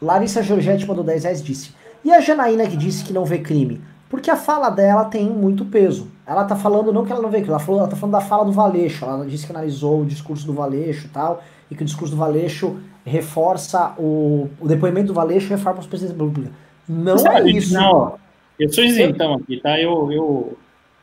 Larissa Giorgetti mandou 10 reais disse. E a Janaína que disse que não vê crime? Porque a fala dela tem muito peso. Ela tá falando, não que ela não vê crime, ela, falou, ela tá falando da fala do Valeixo. Ela disse que analisou o discurso do Valeixo e tal, e que o discurso do Valeixo reforça o, o depoimento do Valeixo reforça os presidentes da República. Não é isso. Não, eu sou isentão aqui, tá? Eu, eu,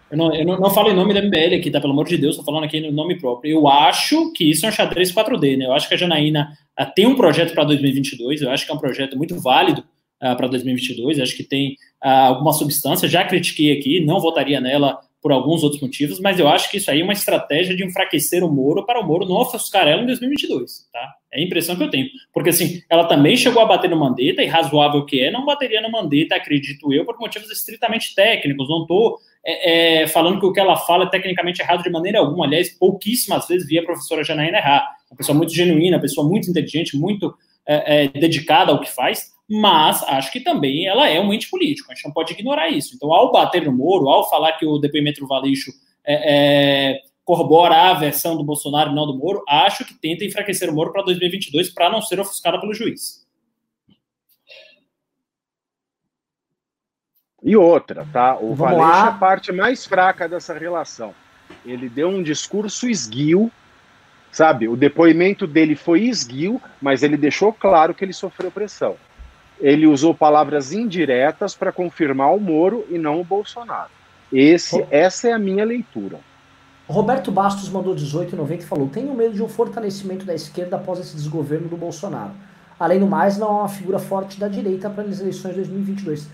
eu, não, eu não, não falo em nome da MBL aqui, tá? Pelo amor de Deus, tô falando aqui no nome próprio. Eu acho que isso é um xadrez 4D, né? Eu acho que a Janaína uh, tem um projeto para 2022, eu acho que é um projeto muito válido uh, para 2022, eu acho que tem uh, alguma substância, já critiquei aqui, não votaria nela por alguns outros motivos, mas eu acho que isso aí é uma estratégia de enfraquecer o Moro para o Moro não ofuscar ela em 2022, tá? É a impressão que eu tenho. Porque, assim, ela também chegou a bater no Mandetta, e razoável que é, não bateria no Mandetta, acredito eu, por motivos estritamente técnicos. Não estou é, é, falando que o que ela fala é tecnicamente errado de maneira alguma. Aliás, pouquíssimas vezes vi a professora Janaína errar. Uma pessoa muito genuína, uma pessoa muito inteligente, muito é, é dedicada ao que faz, mas acho que também ela é um ente político, a gente não pode ignorar isso. Então, ao bater no Moro, ao falar que o depoimento do Valeixo é, é, corrobora a versão do Bolsonaro e não do Moro, acho que tenta enfraquecer o Moro para 2022 para não ser ofuscada pelo juiz. E outra, tá? O Vamos Valeixo lá. é a parte mais fraca dessa relação. Ele deu um discurso esguio, sabe? O depoimento dele foi esguio, mas ele deixou claro que ele sofreu pressão ele usou palavras indiretas para confirmar o Moro e não o Bolsonaro. Esse, essa é a minha leitura. Roberto Bastos mandou 18,90 e falou: Tenho medo de um fortalecimento da esquerda após esse desgoverno do Bolsonaro. Além do mais, não há uma figura forte da direita para as eleições de 2022.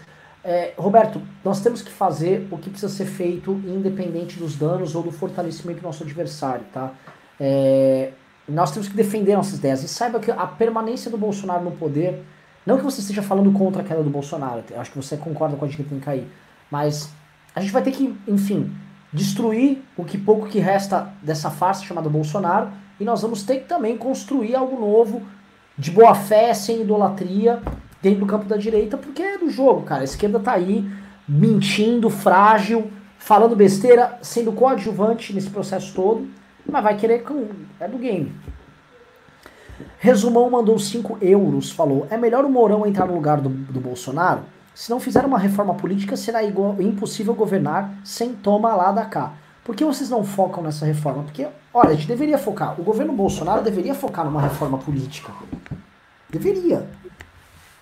É, Roberto, nós temos que fazer o que precisa ser feito, independente dos danos ou do fortalecimento do nosso adversário, tá? É, nós temos que defender nossas ideias. E saiba que a permanência do Bolsonaro no poder não que você esteja falando contra a queda do Bolsonaro, acho que você concorda com a gente que tem que cair. Mas a gente vai ter que, enfim, destruir o que pouco que resta dessa farsa chamada Bolsonaro e nós vamos ter que também construir algo novo, de boa fé, sem idolatria, dentro do campo da direita, porque é do jogo, cara. A esquerda tá aí mentindo, frágil, falando besteira, sendo coadjuvante nesse processo todo, mas vai querer. É do game. Resumão mandou 5 euros, falou: é melhor o Mourão entrar no lugar do, do Bolsonaro? Se não fizer uma reforma política, será igual, impossível governar sem toma lá da cá. Por que vocês não focam nessa reforma? Porque, olha, a gente deveria focar. O governo Bolsonaro deveria focar numa reforma política. Deveria.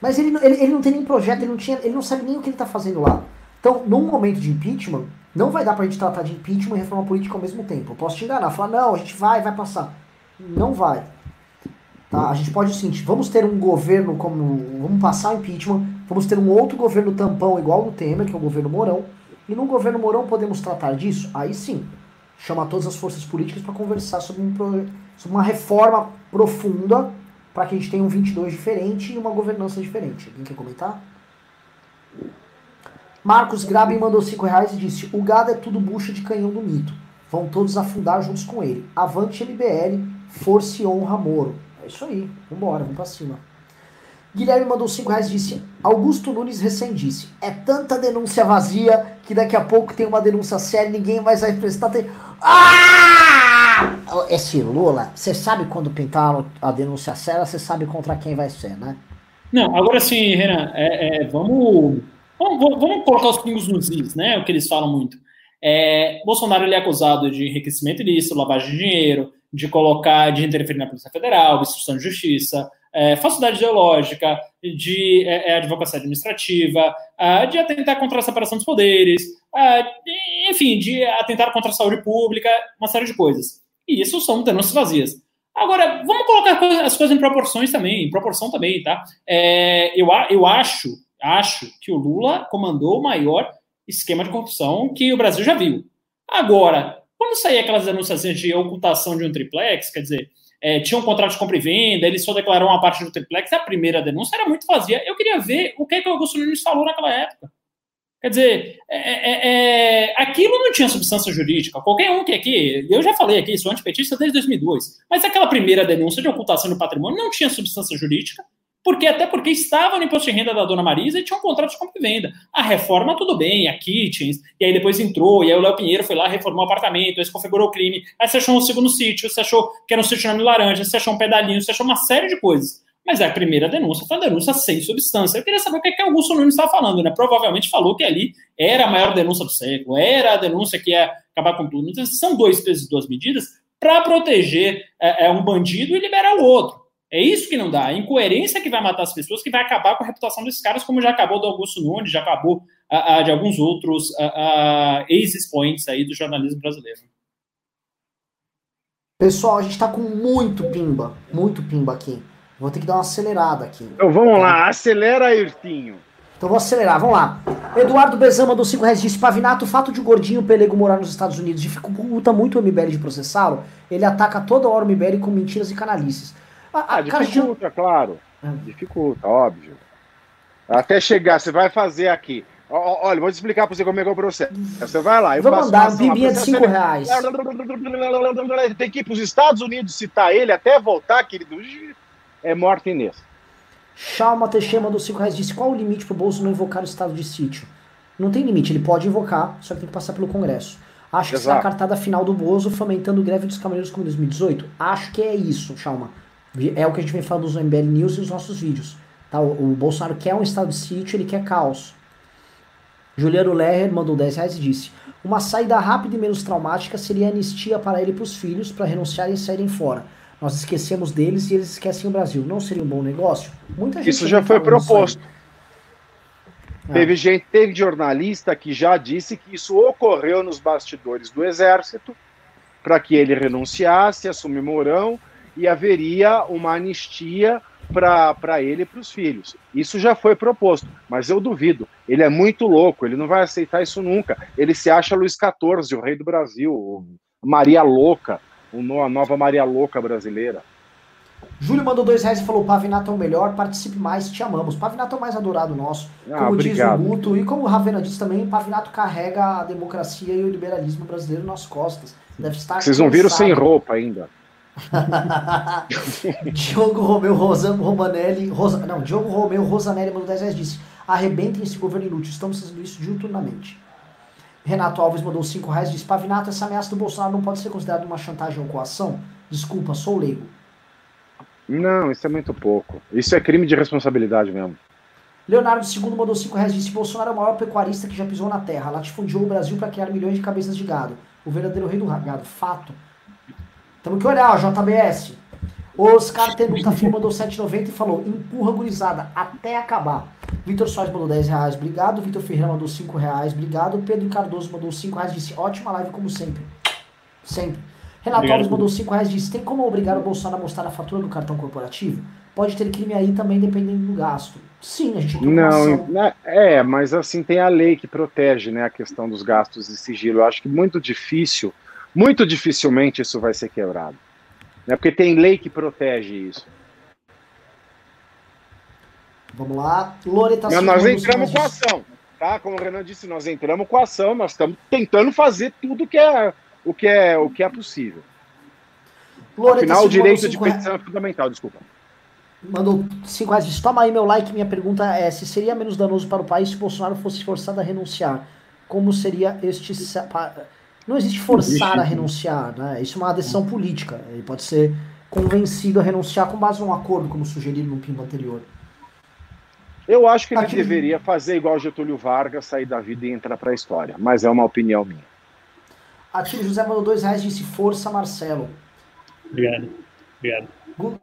Mas ele, ele, ele não tem nem projeto, ele não, tinha, ele não sabe nem o que ele está fazendo lá. Então, num momento de impeachment, não vai dar pra gente tratar de impeachment e reforma política ao mesmo tempo. Eu posso te enganar, falar, não, a gente vai, vai passar. Não vai. Tá? A gente pode sim, vamos ter um governo como. Vamos passar impeachment, vamos ter um outro governo tampão igual o Temer, que é o governo Mourão. E no governo Mourão podemos tratar disso? Aí sim. Chamar todas as forças políticas para conversar sobre, um, sobre uma reforma profunda para que a gente tenha um 22 diferente e uma governança diferente. Alguém quer comentar? Marcos Graben mandou 5 reais e disse: O gado é tudo bucha de canhão do mito. Vão todos afundar juntos com ele. Avante MBL, força e honra Moro. É isso aí, vambora, vamos pra cima. Guilherme mandou 5 reais e disse: Augusto Nunes recém disse: É tanta denúncia vazia que daqui a pouco tem uma denúncia séria ninguém mais vai prestar. Tem... Ah! Esse Lula, você sabe quando pintar a denúncia séria, você sabe contra quem vai ser, né? Não, agora sim, Renan, é, é, vamos, vamos, vamos, colocar os pingos nos is, né? O que eles falam muito. É, Bolsonaro ele é acusado de enriquecimento ilícito, lavagem de dinheiro, de colocar, de interferir na Polícia Federal, obstrução de justiça, é, falsidade ideológica, de é, é advocacia administrativa, é, de atentar contra a separação dos poderes, é, enfim, de atentar contra a saúde pública, uma série de coisas. E isso são denúncias vazias. Agora, vamos colocar as coisas em proporções também, em proporção também, tá? É, eu, eu acho, acho que o Lula comandou o maior esquema de corrupção que o Brasil já viu. Agora, quando saía aquelas denúncias de ocultação de um triplex, quer dizer, é, tinha um contrato de compra e venda, eles só declararam uma parte do triplex, a primeira denúncia era muito vazia. Eu queria ver o que, é que o Augusto Nunes falou naquela época. Quer dizer, é, é, é, aquilo não tinha substância jurídica. Qualquer um que aqui, eu já falei aqui, sou antipetista desde 2002, mas aquela primeira denúncia de ocultação do patrimônio não tinha substância jurídica porque até porque estava no imposto de renda da dona Marisa e tinha um contrato de compra e venda. A reforma, tudo bem, a kitchens, e aí depois entrou, e aí o Léo Pinheiro foi lá, reformou o apartamento, aí configurou o crime, aí você achou um segundo sítio, você achou que era um sítio nome laranja, você achou um pedalinho, você achou uma série de coisas. mas a primeira denúncia foi uma denúncia sem substância. Eu queria saber o que, é que Augusto Nunes está falando, né? Provavelmente falou que ali era a maior denúncia do século, era a denúncia que ia acabar com tudo. Então, são dois pesos e duas medidas para proteger é, é, um bandido e liberar o outro. É isso que não dá. A incoerência que vai matar as pessoas, que vai acabar com a reputação desses caras, como já acabou do Augusto Nunes, já acabou a, a, de alguns outros ex-expoentes aí do jornalismo brasileiro. Pessoal, a gente está com muito pimba, muito pimba aqui. Vou ter que dar uma acelerada aqui. Então vamos lá, acelera, Ayrtinho. Então vou acelerar, vamos lá. Eduardo Bezama do 5 reais disse: Pavinato, o fato de o gordinho pelego morar nos Estados Unidos dificulta muito o MBL de processá-lo. Ele ataca toda hora o MBL com mentiras e canalices. Ah, dificulta, cara, claro. É. Dificulta, óbvio. Até chegar, você vai fazer aqui. Olha, vou te explicar para você como é que é o processo. Você vai lá. Eu vou mandar um bimbinha de 5 reais. Tem que ir para os Estados Unidos citar ele até voltar, querido é morta Inês. Chalma Teixeira do 5 reais disse: qual o limite para o Bolso não invocar o estado de sítio? Não tem limite, ele pode invocar, só que tem que passar pelo Congresso. Acho que será a cartada final do Bozo fomentando greve dos caminhoneiros como em 2018? Acho que é isso, Chalma. É o que a gente vem falando nos MBL News e nos nossos vídeos. Tá? O, o Bolsonaro quer um estado de sítio, ele quer caos. Juliano Lerrer mandou 10 reais e disse: Uma saída rápida e menos traumática seria anistia para ele e para os filhos para renunciarem e saírem fora. Nós esquecemos deles e eles esquecem o Brasil. Não seria um bom negócio? Muita gente isso já foi proposto. É. Teve gente, teve jornalista que já disse que isso ocorreu nos bastidores do Exército para que ele renunciasse, assumir Mourão e haveria uma anistia para ele e para os filhos. Isso já foi proposto, mas eu duvido. Ele é muito louco, ele não vai aceitar isso nunca. Ele se acha Luiz XIV, o rei do Brasil, Maria Louca a nova Maria Louca brasileira. Júlio mandou dois reais e falou: Pavinato é o melhor, participe mais, te amamos. Pavinato é o mais adorado nosso. Ah, como obrigado. diz o Guto, e como o Ravena disse também, Pavinato carrega a democracia e o liberalismo brasileiro nas costas. Deve estar. Vocês não viram sem roupa ainda. Diogo Romeu Rosa, Romanelli. Rosa, não, Diogo Romeu Rosanelli mandou 10 reais disse: arrebentem esse governo inútil, estamos fazendo isso diuturnamente. Renato Alves mandou 5 reais e disse: Pavinato, essa ameaça do Bolsonaro não pode ser considerada uma chantagem ou coação? Desculpa, sou leigo. Não, isso é muito pouco. Isso é crime de responsabilidade mesmo. Leonardo II mandou 5 reais e disse: Bolsonaro é o maior pecuarista que já pisou na terra. Latifundiou o Brasil para criar milhões de cabeças de gado. O verdadeiro rei do gado. Fato. Temos que olhar, ó, JBS. Oscar Tenuta Fim mandou 7,90 e falou: empurra gurizada até acabar. Vitor Soares mandou 10 reais, obrigado. Vitor Ferreira mandou 5 reais, obrigado. Pedro Cardoso mandou 5 reais, disse: ótima live como sempre. Sempre. Renato. Alves mandou 5 reais, disse: tem como obrigar o Bolsonaro a mostrar a fatura do cartão corporativo? Pode ter crime aí também, dependendo do gasto. Sim, a gente Não, né, é, mas assim tem a lei que protege né, a questão dos gastos de sigilo. Eu acho que muito difícil, muito dificilmente isso vai ser quebrado. Né? Porque tem lei que protege isso. Vamos lá. Loreta Mas nós entramos com a ação. Tá? Como o Renan disse, nós entramos com a ação, nós estamos tentando fazer tudo que é, o, que é, o que é possível. Loreta Afinal, o direito de petição é fundamental, desculpa. Mandou 5 reais. Diz, Toma aí meu like. Minha pergunta é: se seria menos danoso para o país se Bolsonaro fosse forçado a renunciar? Como seria este. Não existe forçar a renunciar, né? Isso é uma decisão política. Ele pode ser convencido a renunciar com base num acordo, como sugerido no PIMB anterior. Eu acho que ele Aqui... deveria fazer igual Getúlio Vargas, sair da vida e entrar para a história, mas é uma opinião minha. Atiro José mandou dois reais e disse Força Marcelo. Obrigado. Obrigado.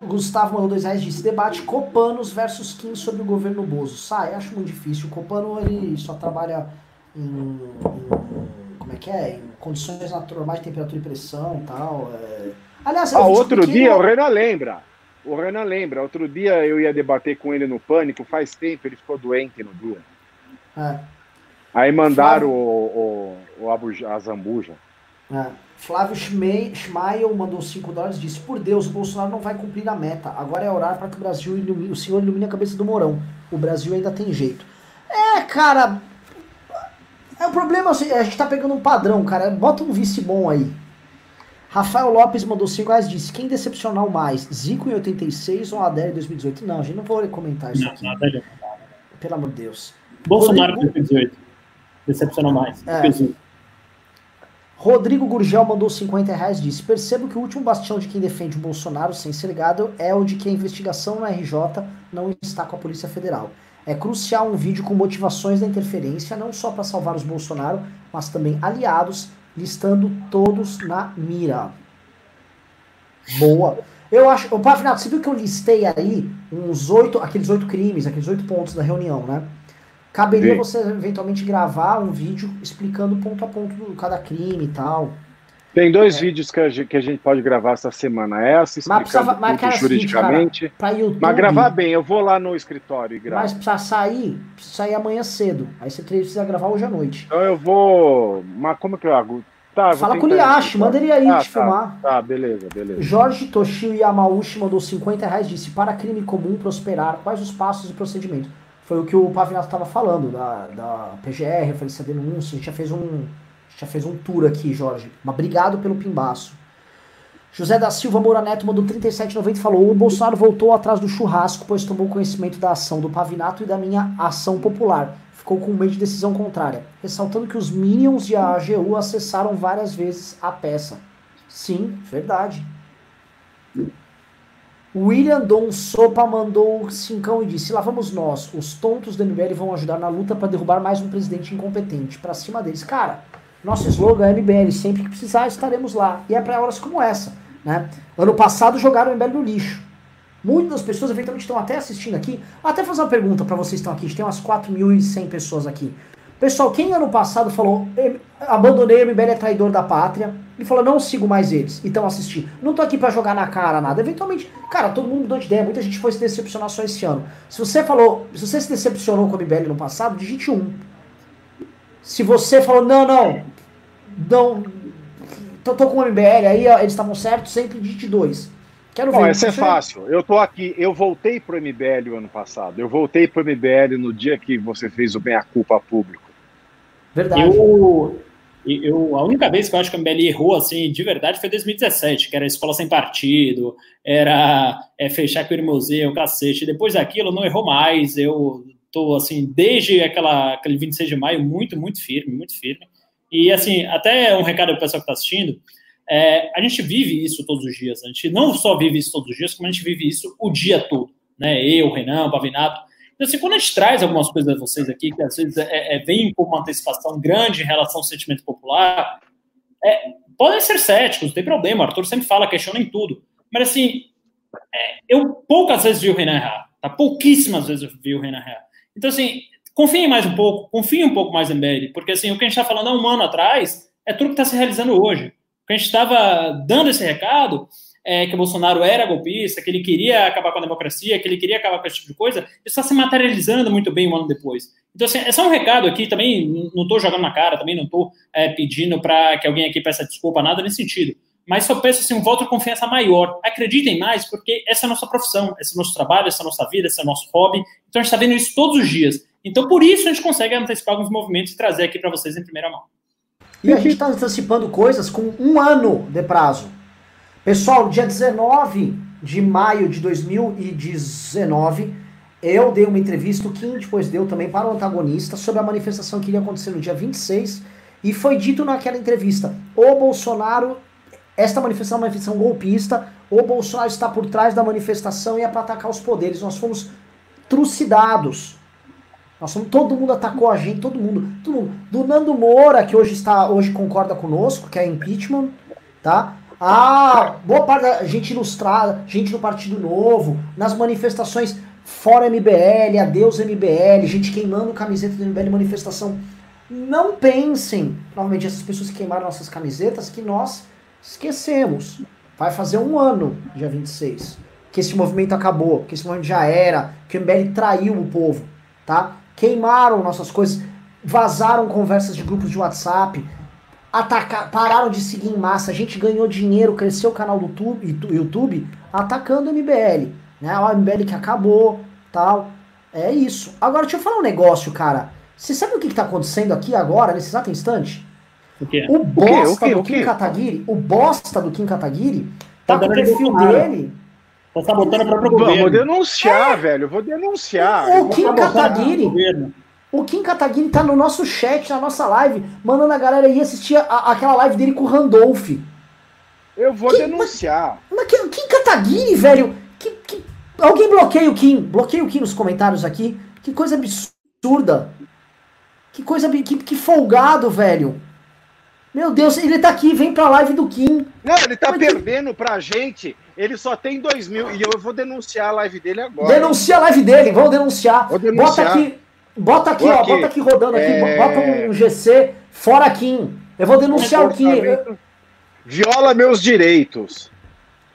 Gustavo mandou dois reais e disse debate Copanos versus Kim sobre o governo Bozo. Sai, acho muito difícil. O Copano ele só trabalha em, em como é que é? Em condições normais de temperatura e pressão e tal. É... Aliás, ah, outro dia, o Renan lembra. O Renan lembra. Outro dia eu ia debater com ele no Pânico, faz tempo, ele ficou doente no dia. É. Aí mandaram Flávio... o, o, o a Zambuja. É. Flávio Schmeil mandou 5 dólares e disse: Por Deus, o Bolsonaro não vai cumprir a meta. Agora é orar para que o Brasil ilumine, o senhor ilumine a cabeça do Mourão. O Brasil ainda tem jeito. É, cara, é, o problema é a gente tá pegando um padrão, cara. Bota um vice bom aí. Rafael Lopes mandou 5 reais disse: Quem decepcionou mais? Zico em 86 ou Adélio em 2018? Não, a gente não vou comentar isso não, aqui. Adélio. Pelo amor de Deus. Bolsonaro em 2018. Decepcionou mais. É. Rodrigo Gurgel mandou 50 reais e disse: Percebo que o último bastião de quem defende o Bolsonaro sem ser ligado é o de que a investigação no RJ não está com a Polícia Federal. É crucial um vídeo com motivações da interferência, não só para salvar os Bolsonaro, mas também aliados, listando todos na mira. Boa. Eu acho. Opa, Fernando, você viu que eu listei aí uns oito, aqueles oito crimes, aqueles oito pontos da reunião, né? Caberia Sim. você eventualmente gravar um vídeo explicando ponto a ponto do cada crime e tal. Tem dois é. vídeos que a, gente, que a, gente, pode gravar essa semana. Essa explicando mas precisa, juridicamente. Seguinte, cara, YouTube, mas gravar bem, eu vou lá no escritório e gravo. Mas precisa sair, precisa sair amanhã cedo. Aí você precisa gravar hoje à noite. Então eu vou. Mas como que eu hago? Tá, Fala com o Liache, manda ele aí ah, te tá, filmar. Tá, beleza, beleza. Jorge Toshio Yamauchi mandou 50 reais disse: Para crime comum prosperar, quais os passos e procedimentos? Foi o que o Pavinato estava falando, da, da PGR, referência à denúncia. A gente já fez um, já fez um tour aqui, Jorge. Mas obrigado pelo pimbaço. José da Silva Moura Neto mandou 37,90 e falou: O Bolsonaro voltou atrás do churrasco, pois tomou conhecimento da ação do Pavinato e da minha ação popular ficou com medo de decisão contrária, ressaltando que os Minions e a AGU acessaram várias vezes a peça. Sim, verdade. William Dom Sopa mandou cincão e disse: Lá vamos nós, os tontos do MBL vão ajudar na luta para derrubar mais um presidente incompetente. Para cima deles. Cara, nosso slogan é MBL, sempre que precisar estaremos lá. E é para horas como essa. Né? Ano passado jogaram o MBL no lixo. Muitas pessoas eventualmente estão até assistindo aqui. Até fazer uma pergunta para vocês que estão aqui. A gente tem umas 4.100 pessoas aqui. Pessoal, quem ano passado falou abandonei o MBL é traidor da pátria e falou não sigo mais eles, então assistir. Não tô aqui para jogar na cara nada. Eventualmente, cara, todo mundo mudou de ideia, muita gente foi se decepcionar só esse ano. Se você falou, se você se decepcionou com o MBL no passado, digite um. Se você falou não, não, não, tô, tô com o MBL, aí ó, eles estavam certos, sempre digite dois. Quero ver. Não, essa é fácil. Eu tô aqui, eu voltei pro MBL o ano passado. Eu voltei pro MBL no dia que você fez o bem-a-culpa público. Verdade. Eu, eu, a única vez que eu acho que o MBL errou, assim, de verdade, foi 2017, que era escola sem partido, era é, fechar com o museu, cacete. Depois daquilo, não errou mais. Eu tô, assim, desde aquela, aquele 26 de maio, muito, muito firme, muito firme. E, assim, até um recado para o pessoal que está assistindo, é, a gente vive isso todos os dias. A gente não só vive isso todos os dias, como a gente vive isso o dia todo. Né? Eu, Renan, Pavinato. Então, assim, quando a gente traz algumas coisas a vocês aqui, que às vezes é, é, vem com uma antecipação grande em relação ao sentimento popular, é, podem ser céticos, não tem problema. O Arthur sempre fala, questiona em tudo. Mas, assim, é, eu poucas vezes vi o Renan errar. Tá? Pouquíssimas vezes eu vi o Renan errar. Então, assim, confiem mais um pouco, confiem um pouco mais em MBL, porque, assim, o que a gente está falando há um ano atrás é tudo que está se realizando hoje a gente estava dando esse recado, é, que o Bolsonaro era golpista, que ele queria acabar com a democracia, que ele queria acabar com esse tipo de coisa, isso está se materializando muito bem um ano depois. Então, assim, é só um recado aqui, também não estou jogando na cara, também não estou é, pedindo para que alguém aqui peça desculpa, nada nesse sentido. Mas só peço assim, um voto de confiança maior. Acreditem mais, porque essa é a nossa profissão, esse é o nosso trabalho, essa é a nossa vida, esse é o nosso hobby. Então a gente está vendo isso todos os dias. Então, por isso, a gente consegue antecipar alguns movimentos e trazer aqui para vocês em primeira mão. E a gente está antecipando coisas com um ano de prazo. Pessoal, dia 19 de maio de 2019, eu dei uma entrevista, o Kim depois deu também para o antagonista, sobre a manifestação que iria acontecer no dia 26, e foi dito naquela entrevista, o Bolsonaro, esta manifestação é uma manifestação golpista, o Bolsonaro está por trás da manifestação e é para atacar os poderes. Nós fomos trucidados. Nós fomos, todo mundo atacou a gente, todo mundo, todo mundo. Do Nando Moura, que hoje está, hoje concorda conosco, que é impeachment, tá? Ah, boa parte da gente ilustrada, gente do Partido Novo, nas manifestações fora MBL, adeus MBL, gente queimando camiseta do MBL manifestação. Não pensem, novamente, essas pessoas que queimaram nossas camisetas, que nós esquecemos. Vai fazer um ano, dia 26, que esse movimento acabou, que esse movimento já era, que o MBL traiu o povo, tá? queimaram nossas coisas, vazaram conversas de grupos de WhatsApp, atacar, pararam de seguir em massa, a gente ganhou dinheiro, cresceu o canal do YouTube, YouTube atacando o MBL, né? O MBL que acabou, tal. É isso. Agora deixa eu falar um negócio, cara. Você sabe o que está acontecendo aqui agora, nesse exato instante? O, quê? o bosta o quê? O quê? do Kim Kataguiri, o bosta do Kim Kataguiri, tá, tá com o perfil dele. Tá sabotando o próprio governo. Vou denunciar, é. velho. Vou denunciar. O Kim Kataguiri. O Kim Kataguiri tá no nosso chat, na nossa live, mandando a galera ir assistir a, aquela live dele com o Randolph. Eu vou Que- denunciar. Mas o Kim Kataguiri, velho, que, que- alguém bloqueia o Kim, bloqueia o Kim nos comentários aqui. Que coisa absurda. Que coisa, que, que folgado, velho. Meu Deus, ele tá aqui, vem pra live do Kim. Não, ele tá Mas que- perdendo pra gente. Ele só tem dois mil. E eu vou denunciar a live dele agora. Denuncia a live dele, vamos denunciar. Vou denunciar. Bota aqui, bota aqui, Vou ó, aqui. bota aqui rodando aqui, É. bota um GC fora Kim. Eu vou denunciar o Kim. Viola meus direitos.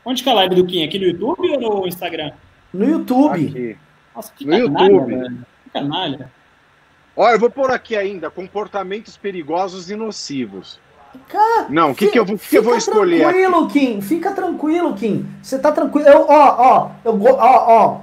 Onde que é a live do Kim? Aqui no YouTube ou no Instagram? No YouTube. Aqui. Nossa, que No canalha, YouTube. velho. Que canalha. Ó, eu vou pôr aqui ainda comportamentos perigosos e nocivos. Cara, Não, o que, que eu, vou- que que eu vou Fica escolher? aqui? Tranquilo, Kim. Fica tranquilo, Kim. Você tá tranquilo. Eu, ó, ó, eu ó, ó.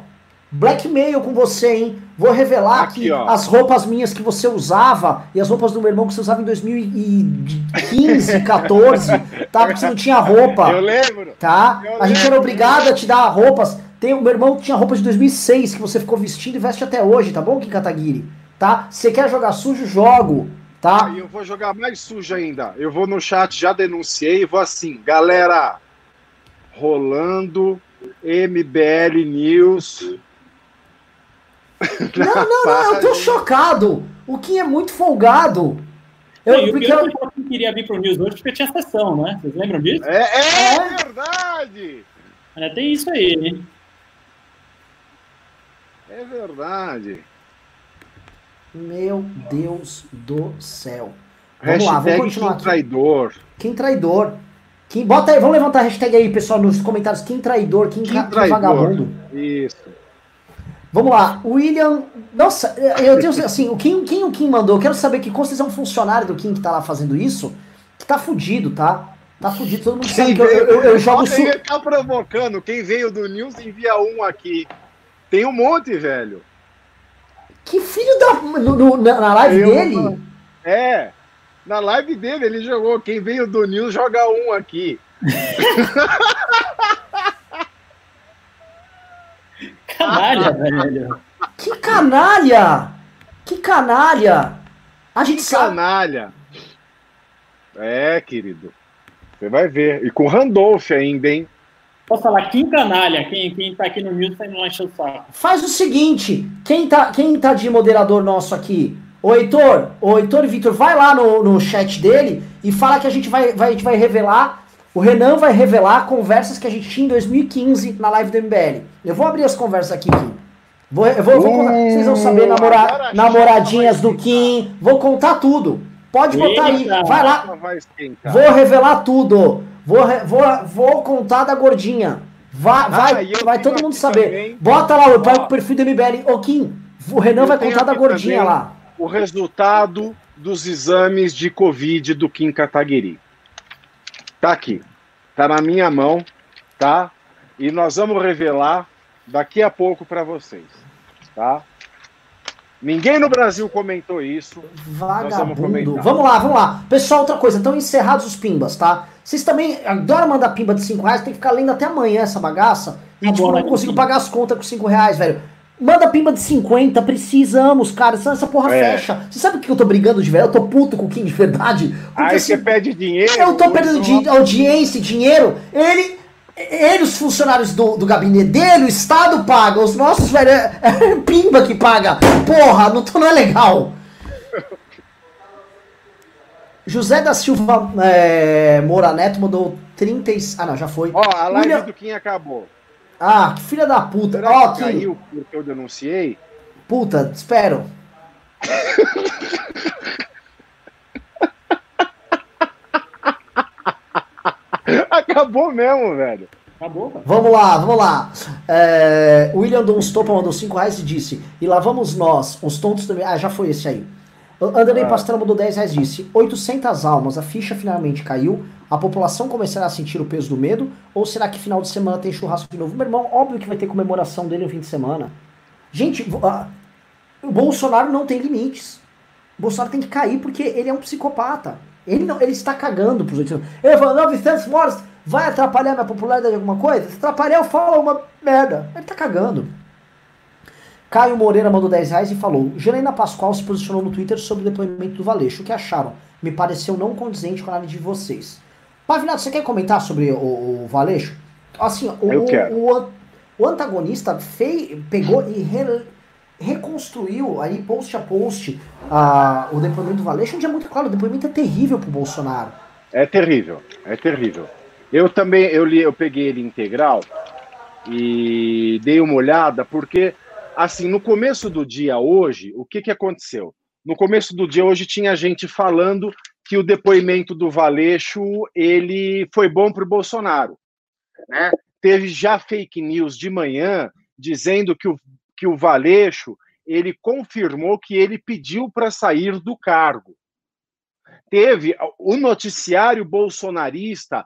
Blackmail com você, hein? Vou revelar Aqui, as roupas minhas que você usava e as roupas do meu irmão que você usava em 2015, 14, tá? Porque você não tinha roupa, Eu lembro. tá? eu A gente era lembro. obrigado a te dar roupas. Tem o meu irmão que tinha roupa de 2006 que você ficou vestindo e veste até hoje, tá bom, Kim Kataguiri? Tá? Você quer jogar sujo, jogo, tá? E eu vou jogar mais sujo ainda. Eu vou no chat, já denunciei e vou assim, galera. Rolando MBL News. Não, não, não, eu tô chocado. O Kim é muito folgado. Eu, Não, porque eu- que eu não queria vir pro News hoje porque tinha sessão, né? Vocês lembram disso? É, é, É? verdade! É, tem isso aí, hein? É verdade. Meu Deus do céu. Vamos lá, vamos Hashtag continuar aqui. traidor. Quem traidor? Quem, bota aí, vamos levantar a hashtag aí, pessoal, nos comentários. Quem traidor? Quem, Quem quem traidor? vagabundo? Isso. Vamos lá, William. Nossa, eu tenho assim, o Kim, quem o Kim mandou? Eu quero saber que com certeza é um funcionário do Kim que tá lá fazendo isso, que tá fudido, tá? Tá fudido, todo mundo sabe que eu, eu, eu- eu jogo su... Tá provocando. Quem veio do News envia um aqui. Tem um monte, velho. Que filho da. no- no- na live Eu- dele? É. Na live dele ele jogou. Quem veio do News joga um aqui. Canalha, velho. Que canalha! Que canalha! A gente Que sabe. canalha. É, querido. Você vai ver. E com Randolph ainda, hein? Posso falar, Kim Canalha, quem, quem tá aqui no News tá indo lá encher o saco. Faz o seguinte: quem tá, quem tá de moderador nosso aqui? Ô Heitor, ô Heitor e Vitor, vai lá no, no chat dele e fala que a gente vai, vai, a gente vai revelar. O Renan vai revelar conversas que a gente tinha em 2015 na live do MBL. Eu vou abrir as conversas aqui, Kim. Vou, eu vou, vou contar. Vocês vão saber namora, namoradinhas chapa do Kim. Vou contar tudo. Pode botar aí. Vai lá. Vai. Vou revelar tudo. Vou, vou, vou contar da gordinha. Vai, vai, Ah, vai tenho todo mundo saber. Bota lá o, perfil do MBL. Ô, Kim, o Renan vai contar da gordinha lá. o resultado dos exames de Covid do Kim Kataguiri. Tá aqui. Tá na minha mão, tá? E nós vamos revelar daqui a pouco para vocês, tá? Ninguém no Brasil comentou isso. vamos Vagabundo. comentar. Vamos lá, vamos lá. Pessoal, outra coisa. Então, encerrados os pimbas, tá? Vocês também adoram mandar pimba de 5 reais. Tem que ficar lendo até amanhã essa bagaça. E, tipo, não né, consigo pagar as contas com 5 reais, velho. Manda pimba de 50, precisamos, cara. Senão essa porra É. fecha. Você sabe o que eu tô brigando de verdade? Eu tô puto com o Kim de verdade. Porque Aí assim, você pede dinheiro. Eu tô perdendo di- audiência e dinheiro. Ele, ele, os funcionários do, do gabinete dele, o Estado paga. Os nossos, velho, é, é pimba que paga. Porra, não, tô- não é legal. José da Silva é, Moura Neto mandou 30 e... Ah, não, já foi. Ó, a live William- do Kim acabou. Ah, que filha da puta. Será Ó, que Kim, caiu porque eu denunciei? puta, espero. Acabou mesmo, velho. Acabou, cara. Vamos lá, vamos lá. É, William Donstopa mandou 5 reais e disse: E lá vamos nós, os tontos também. Ah, já foi esse aí. Andrei Ah. Pastrana mandou 10 reais e disse: 800 almas, a ficha finalmente caiu. A população começará a sentir o peso do medo? Ou será que final de semana tem churrasco de novo? Meu irmão, óbvio que vai ter comemoração dele no fim de semana. Gente, ah, o Bolsonaro não tem limites. O Bolsonaro tem que cair porque ele é um psicopata. Ele, não, ele está cagando pros 800. Ele falou, 900 mortos, vai atrapalhar minha popularidade de alguma coisa? Se atrapalhar, eu falo uma merda. Ele tá cagando. Caio Moreira mandou 10 reais e falou: Janaína Pascoal se posicionou no Twitter sobre o depoimento do Valeixo. O que acharam? Me pareceu não condizente com a análise de vocês. Pavinato, você quer comentar sobre o, o Valeixo? Assim, o, o, o, antagonista fei, pegou e re, reconstruiu aí post a post uh, o depoimento do Valeixo, onde é muito claro, o depoimento é terrível pro Bolsonaro. É terrível, é terrível. Eu também, eu li, eu peguei ele integral e dei uma olhada, porque assim, no começo do dia hoje, o que, que aconteceu? No começo do dia hoje tinha gente falando que o depoimento do Valeixo ele foi bom para o Bolsonaro. Né? Teve já fake news de manhã dizendo que o, que o Valeixo ele confirmou que ele pediu para sair do cargo. Teve o noticiário bolsonarista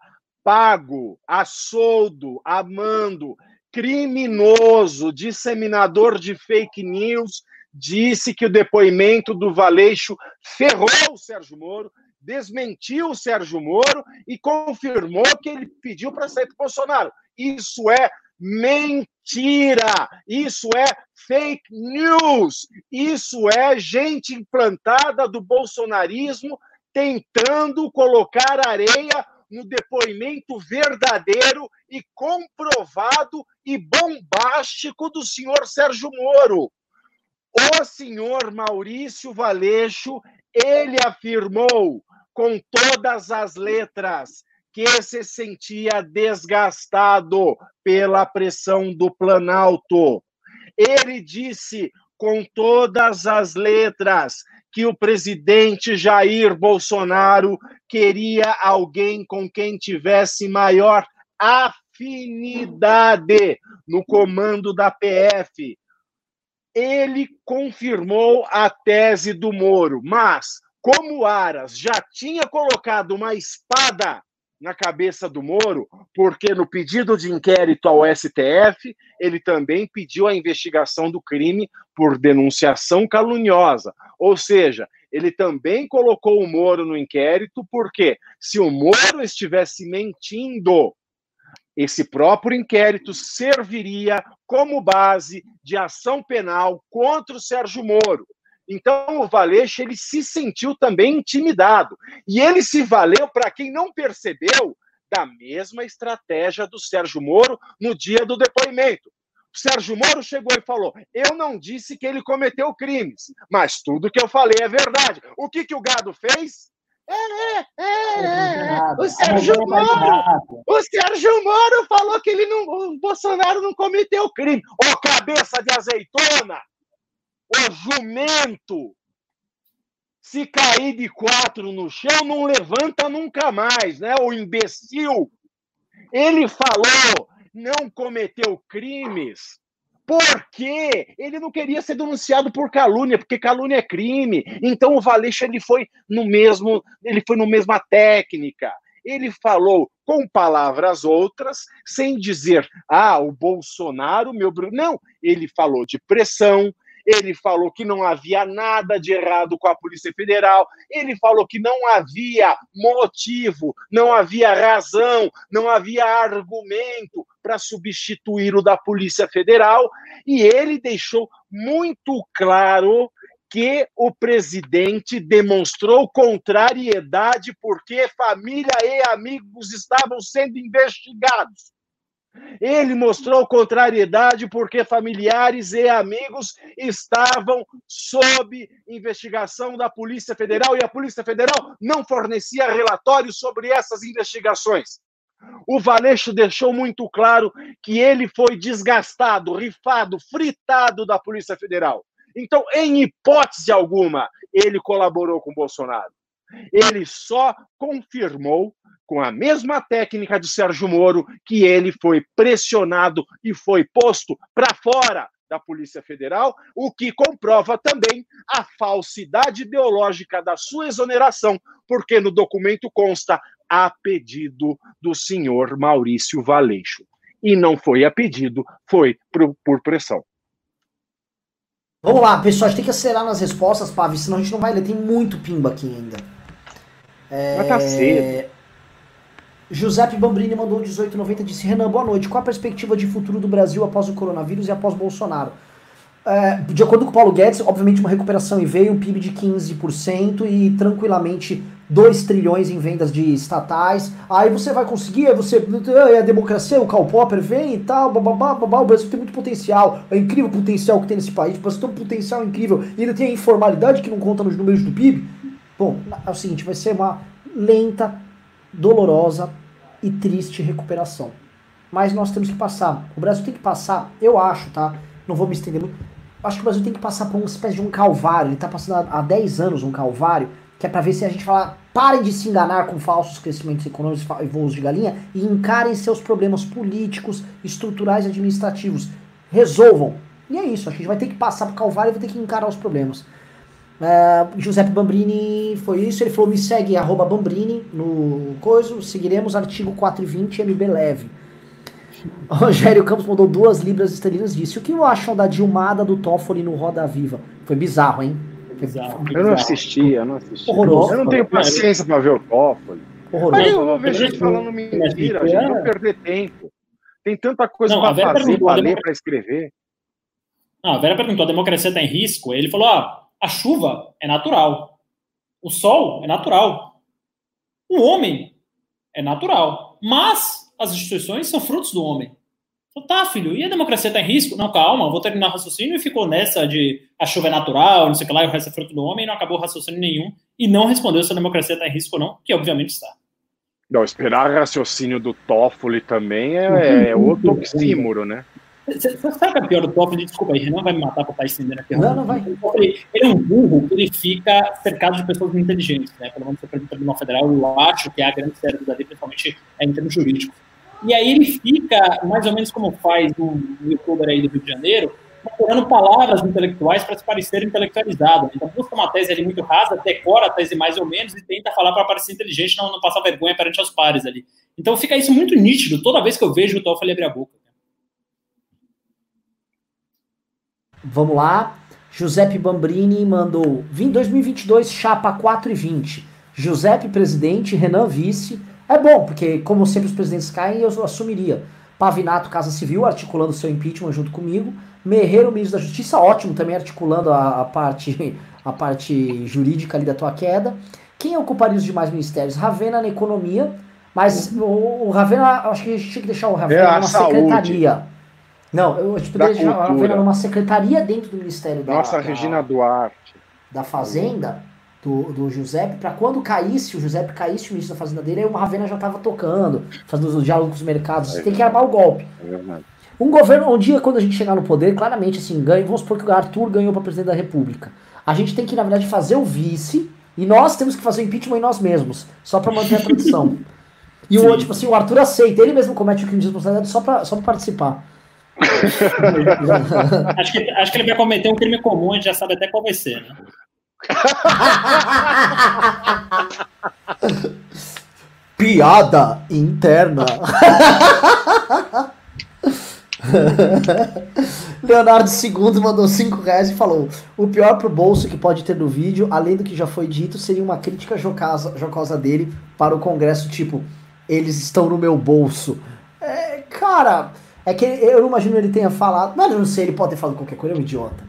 pago, a soldo, amando, criminoso, disseminador de fake news, disse que o depoimento do Valeixo ferrou o Sérgio Moro, desmentiu o Sérgio Moro e confirmou que ele pediu para sair do Bolsonaro. Isso é mentira! Isso é fake news! Isso é gente implantada do bolsonarismo tentando colocar areia no depoimento verdadeiro e comprovado e bombástico do senhor Sérgio Moro. O senhor Maurício Valeixo, ele afirmou com todas as letras que se sentia desgastado pela pressão do Planalto. Ele disse com todas as letras que o presidente Jair Bolsonaro queria alguém com quem tivesse maior afinidade no comando da PF. Ele confirmou a tese do Moro, mas como Aras já tinha colocado uma espada na cabeça do Moro, porque no pedido de inquérito ao STF, ele também pediu a investigação do crime por denunciação caluniosa. Ou seja, ele também colocou o Moro no inquérito, porque se o Moro estivesse mentindo, esse próprio inquérito serviria como base de ação penal contra o Sérgio Moro. Então, o Valeixo ele se sentiu também intimidado. E ele se valeu, para quem não percebeu, da mesma estratégia do Sérgio Moro no dia do depoimento. O Sérgio Moro chegou e falou: Eu não disse que ele cometeu crimes, mas tudo que eu falei é verdade. O que, que o gado fez? É, é, é, é. O Sérgio Moro, o Sérgio Moro falou que ele não, o Bolsonaro não cometeu crime. Ô, cabeça de azeitona! O jumento, se cair de quatro no chão, não levanta nunca mais, né? O imbecil. Ele falou, não cometeu crimes, porque ele não queria ser denunciado por calúnia, porque calúnia é crime. Então o Valeixo ele foi no mesmo, ele foi no mesma técnica. Ele falou com palavras outras, sem dizer, ah, o Bolsonaro, meu Não, ele falou de pressão, ele falou que não havia nada de errado com a Polícia Federal, ele falou que não havia motivo, não havia razão, não havia argumento para substituir o da Polícia Federal, e ele deixou muito claro que o presidente demonstrou contrariedade porque família e amigos estavam sendo investigados. Ele mostrou contrariedade porque familiares e amigos estavam sob investigação da Polícia Federal e a Polícia Federal não fornecia relatórios sobre essas investigações. O Valeixo deixou muito claro que ele foi desgastado, rifado, fritado da Polícia Federal. Então, em hipótese alguma, ele colaborou com Bolsonaro. Ele só confirmou com a mesma técnica de Sérgio Moro, que ele foi pressionado e foi posto para fora da Polícia Federal, o que comprova também a falsidade ideológica da sua exoneração, porque no documento consta a pedido do senhor Maurício Valeixo. E não foi a pedido, foi por, por pressão. Vamos lá, pessoal, a gente tem que acelerar nas respostas, Pavi, senão a gente não vai ler. Tem muito pimba aqui ainda. É... Mas tá cedo. Giuseppe Bambrini mandou 1890 disse: Renan, boa noite. Qual a perspectiva de futuro do Brasil após o coronavírus e após Bolsonaro? é, de acordo com o Paulo Guedes, obviamente uma recuperação e veio um PIB de 15% e tranquilamente 2 trilhões em vendas de estatais. Aí você vai conseguir, aí você. É a democracia, o Karl Popper vem e tal, bababá, babá, o Brasil tem muito potencial. É incrível o potencial que tem nesse país. O Brasil tem um potencial incrível. E ainda tem a informalidade que não conta nos números do PIB. Bom, é o seguinte, vai ser uma lenta, dolorosa e triste recuperação. Mas nós temos que passar. O Brasil tem que passar, eu acho, tá? Não vou me estender muito. Acho que o Brasil tem que passar por uma espécie de um calvário. Ele está passando há 10 anos um calvário que é para ver se a gente fala, parem de se enganar com falsos crescimentos econômicos e voos de galinha e encarem seus problemas políticos, estruturais e administrativos. Resolvam. E é isso, a gente vai ter que passar pro Calvário e vai ter que encarar os problemas. Uh, Giuseppe Bambrini foi isso, ele falou, me segue, arroba Bambrini no coisa, seguiremos artigo 420 MB Leve. Rogério Campos mandou duas libras esterlinas disse, o que acham da Dilmada do Toffoli no Roda Viva? Foi bizarro, hein? Eu não assisti, eu não assisti. Horroroso. Eu não tenho paciência para ver o Toffoli. Horroroso. Mas eu vou ver gente falando mentira, a gente vai perder tempo. Tem tanta coisa para fazer, para ler, para escrever. Não, a Vera perguntou: a democracia está em risco? Ele falou: ah, a chuva é natural. O sol é natural. O homem é natural. Mas as instituições são frutos do homem. Falei, tá, filho, e a democracia está em risco? Não, calma, vou terminar o raciocínio e ficou nessa de a chuva é natural, não sei o que lá, e o resto é fruto do homem, e não acabou raciocínio nenhum, e não respondeu se a democracia está em risco ou não, que obviamente está. Não, esperar raciocínio do Toffoli também é, é outro oxímoro, né? Você sabe que é pior do Toffoli? Desculpa aí, Renan vai me matar por estar estendendo aqui. Não, não vai. Ele é um burro que ele fica cercado de pessoas inteligentes, né? Pelo menos o presidente do Tribunal Federal, eu acho que é a grande série dali, principalmente em termos jurídicos. E aí ele fica, mais ou menos como faz um youtuber aí do Rio de Janeiro, procurando palavras intelectuais para se parecer intelectualizado. Então busca uma tese ali muito rasa, decora a tese mais ou menos e tenta falar para parecer inteligente, não, não passar vergonha perante os pares ali. Então fica isso muito nítido toda vez que eu vejo o Toffoli abrir a boca. Vamos lá. Giuseppe Bambrini mandou: Vim 2022, chapa 4 e 20. Giuseppe presidente, Renan vice. É bom, porque como sempre os presidentes caem, eu assumiria. Pavinato, Casa Civil, articulando seu impeachment junto comigo. Merreiro, ministro da Justiça, ótimo, também articulando a, a, parte, a parte jurídica ali da tua queda. Quem ocuparia os demais ministérios? Ravena na economia, mas o, o Ravena, acho que a gente tinha que deixar o Ravena é numa saúde. secretaria. Não, eu acho que deixar o Ravena numa secretaria dentro do Ministério Nossa, da, Regina Duarte. Da Fazenda do, do Giuseppe, para quando caísse, o Giuseppe caísse o ministro da Fazenda dele, aí o Ravena já estava tocando, fazendo os diálogos com os mercados. É tem que armar o golpe. É um governo, um dia, quando a gente chegar no poder, claramente, assim, ganha, vamos supor que o Arthur ganhou para presidente da República. A gente tem que, na verdade, fazer o vice, e nós temos que fazer o impeachment em nós mesmos, só para manter a tradição. E o, tipo assim, o Arthur aceita, ele mesmo comete o crime de responsabilidade só para só pra participar. acho, que, acho que ele vai cometer um crime comum, a gente já sabe até qual vai ser, né? Piada interna. Leonardo II mandou 5 reais e falou: O pior pro bolso que pode ter no vídeo, além do que já foi dito, seria uma crítica jocosa, jocosa dele para o Congresso, tipo, eles estão no meu bolso. É, cara, é que eu não imagino ele tenha falado, mas eu não sei, ele pode ter falado qualquer coisa, é um idiota.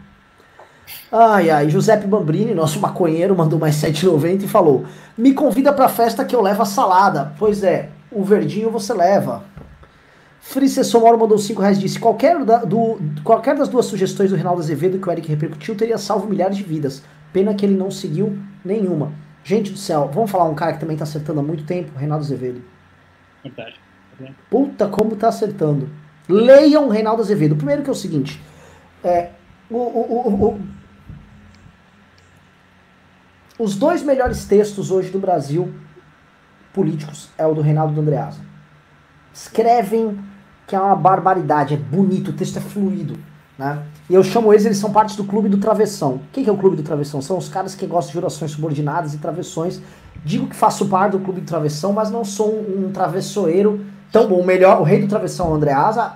Ai, ai, Giuseppe Bambrini, nosso maconheiro, mandou mais 7,90 e falou: Me convida pra festa que eu levo a salada. Pois é, o verdinho você leva. Frice Somoro mandou 5 reais e disse: qualquer, da, do, qualquer das duas sugestões do Reinaldo Azevedo que o Eric repercutiu teria salvo milhares de vidas. Pena que ele não seguiu nenhuma. Gente do céu, vamos falar um cara que também tá acertando há muito tempo, Reinaldo Azevedo. Verdade. Puta, como tá acertando. Leiam Reinaldo Azevedo. Primeiro que é o seguinte: é, o, o, o, os dois melhores textos hoje do Brasil, políticos, é o do Reinaldo do Andreasa. Escrevem que é uma barbaridade, é bonito, o texto é fluido. Né? E eu chamo eles, eles são parte do Clube do Travessão. O que é o Clube do Travessão? São os caras que gostam de orações subordinadas e travessões. Digo que faço parte do Clube do Travessão, mas não sou um, um travessoeiro tão bom. O melhor, o rei do travessão é o Andreasa,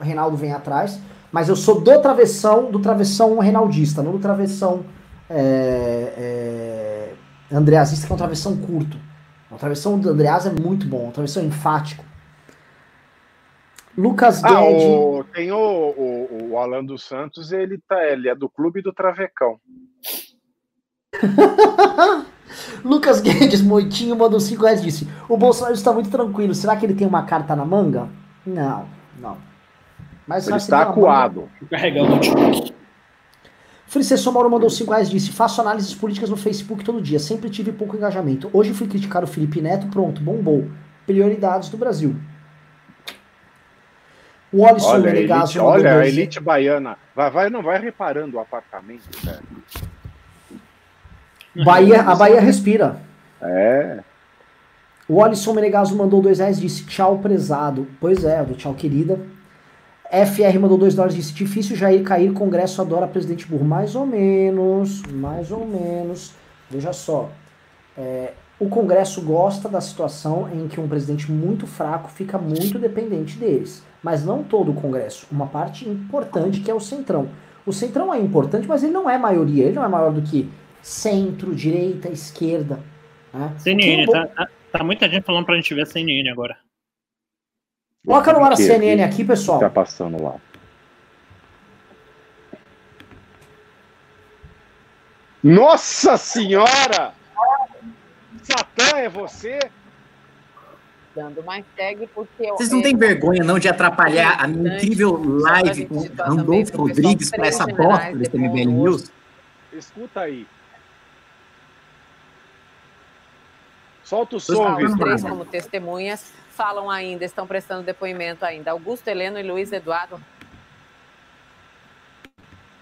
o Reinaldo vem atrás, mas eu sou do travessão, do travessão reinaldista, não do travessão é, é, andreasista, que é um travessão curto. O travessão do Andreas é muito bom, um travessão enfático. Lucas Ah, Guedes. o- tem o, o, o Alan dos Santos, ele, tá, ele é do Clube do Travecão. Lucas Guedes Moitinho mandou 5 reais e disse: O Bolsonaro está muito tranquilo. Será que ele tem uma carta na manga? Não, não. Mas Ele está acuado. Carregando o. Fricessor Mauro mandou 5 reais e disse: Faço análises políticas no Facebook todo dia. Sempre tive pouco engajamento. Hoje fui criticar o Felipe Neto. Pronto, bombou. Prioridades do Brasil. O Alisson Olha, a elite, olha a elite baiana. Vai, vai, não vai reparando o apartamento, velho. Bahia, a Bahia respira. É. O Alisson Menegaso mandou dois reais e disse tchau, prezado. Pois é, do tchau, querida. FR mandou dois dólares e disse difícil Jair cair, Congresso adora presidente burro. Mais ou menos, mais ou menos. Veja só, é, o Congresso gosta da situação em que um presidente muito fraco fica muito dependente deles. Mas não todo o Congresso, uma parte importante que é o Centrão. O Centrão é importante, mas ele não é maioria, ele não é maior do que centro, direita, esquerda. Né? CNN, é tá, tá, tá muita gente falando pra gente ver a CNN agora. Coloca no ar a CNN aqui, pessoal. Tá passando lá. Nossa senhora! Satã é você? Dando mais tag, porque eu- Vocês não têm vergonha não de atrapalhar a minha incrível live com Randolfo Rodrigues para essa bosta desse MBL News? Escuta aí. Solta o som, Os Vitor. três, como testemunhas, falam ainda, estão prestando depoimento ainda. Augusto Heleno e Luiz Eduardo.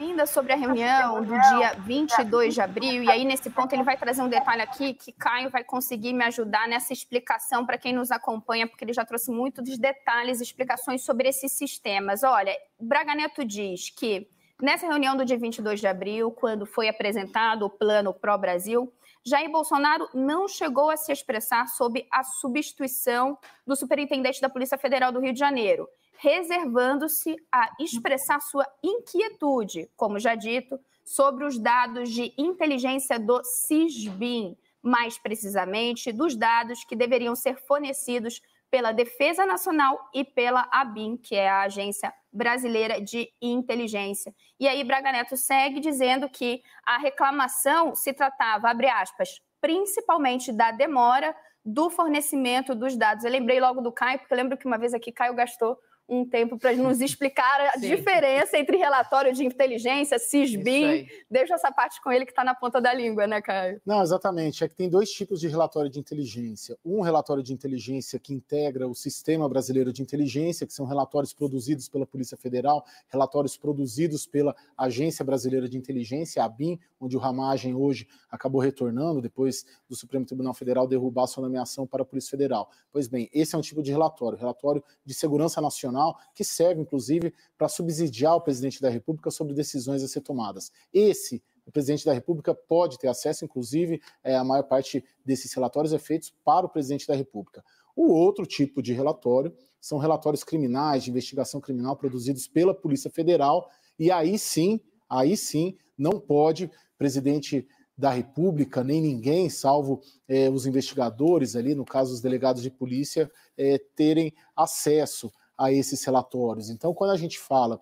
Ainda sobre a reunião do dia 22 de abril, e aí nesse ponto ele vai trazer um detalhe aqui que Caio vai conseguir me ajudar nessa explicação para quem nos acompanha, porque ele já trouxe muitos detalhes e explicações sobre esses sistemas. Olha, Braga Neto diz que nessa reunião do dia 22 de abril, quando foi apresentado o plano pró-Brasil, Jair Bolsonaro não chegou a se expressar sobre a substituição do superintendente da Polícia Federal do Rio de Janeiro reservando-se a expressar sua inquietude, como já dito, sobre os dados de inteligência do CISBIN, mais precisamente dos dados que deveriam ser fornecidos pela Defesa Nacional e pela ABIN, que é a Agência Brasileira de Inteligência. E aí Braga Neto segue dizendo que a reclamação se tratava, abre aspas, principalmente da demora do fornecimento dos dados. Eu lembrei logo do Caio, porque lembro que uma vez aqui Caio gastou um tempo para nos explicar a Sim. diferença entre relatório de inteligência, CISBIN. Deixa essa parte com ele que está na ponta da língua, né, Caio? Não, exatamente. É que tem dois tipos de relatório de inteligência. Um relatório de inteligência que integra o Sistema Brasileiro de Inteligência, que são relatórios produzidos pela Polícia Federal, relatórios produzidos pela Agência Brasileira de Inteligência, a ABIN, onde o Ramagem hoje acabou retornando depois do Supremo Tribunal Federal derrubar sua nomeação para a Polícia Federal. Pois bem, esse é um tipo de relatório, relatório de segurança nacional, que serve, inclusive, para subsidiar o presidente da República sobre decisões a ser tomadas. Esse o presidente da República pode ter acesso, inclusive, é, a maior parte desses relatórios é feito para o presidente da República. O outro tipo de relatório são relatórios criminais, de investigação criminal produzidos pela Polícia Federal, e aí sim, aí sim, não pode presidente da República, nem ninguém, salvo é, os investigadores ali, no caso os delegados de polícia, é, terem acesso a esses relatórios. Então, quando a gente fala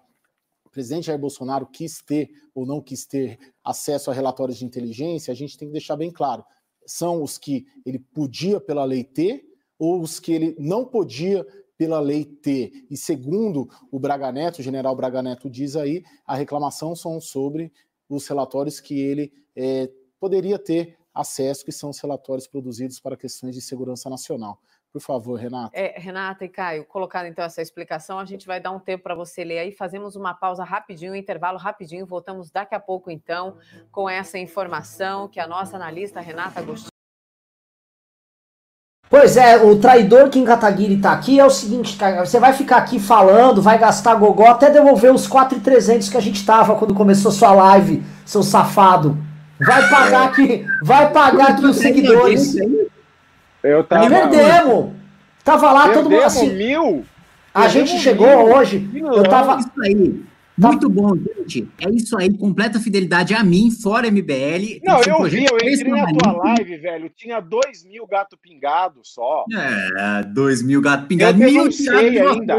o presidente Jair Bolsonaro quis ter ou não quis ter acesso a relatórios de inteligência, a gente tem que deixar bem claro. São os que ele podia pela lei ter ou os que ele não podia pela lei ter. E segundo o Braga Neto, o general Braga Neto diz aí, a reclamação são sobre os relatórios que ele é, poderia ter acesso, que são os relatórios produzidos para questões de segurança nacional. Por favor, Renata. É, Renata e Caio, colocando então essa explicação, a gente vai dar um tempo para você ler aí, fazemos uma pausa rapidinho, um intervalo rapidinho, voltamos daqui a pouco então com essa informação que a nossa analista Renata Agostinho Pois é, o traidor Kim Kataguiri tá aqui, é o seguinte, cara, você vai ficar aqui falando, vai gastar gogó até devolver os 4,300 que a gente tava quando começou sua live, seu safado. Vai pagar aqui, vai pagar aqui os seguidores. Eu tava. Perdemos! Tava lá todo mundo assim. mil? A gente chegou mil. hoje, eu tava. Isso aí. Muito bom, gente. É isso aí, completa fidelidade a mim, fora MBL. Não, eu vi, eu entrei na tua live, velho. Tinha dois mil gato pingado só. É, dois mil gato pingado, Eu mil denunciei ainda.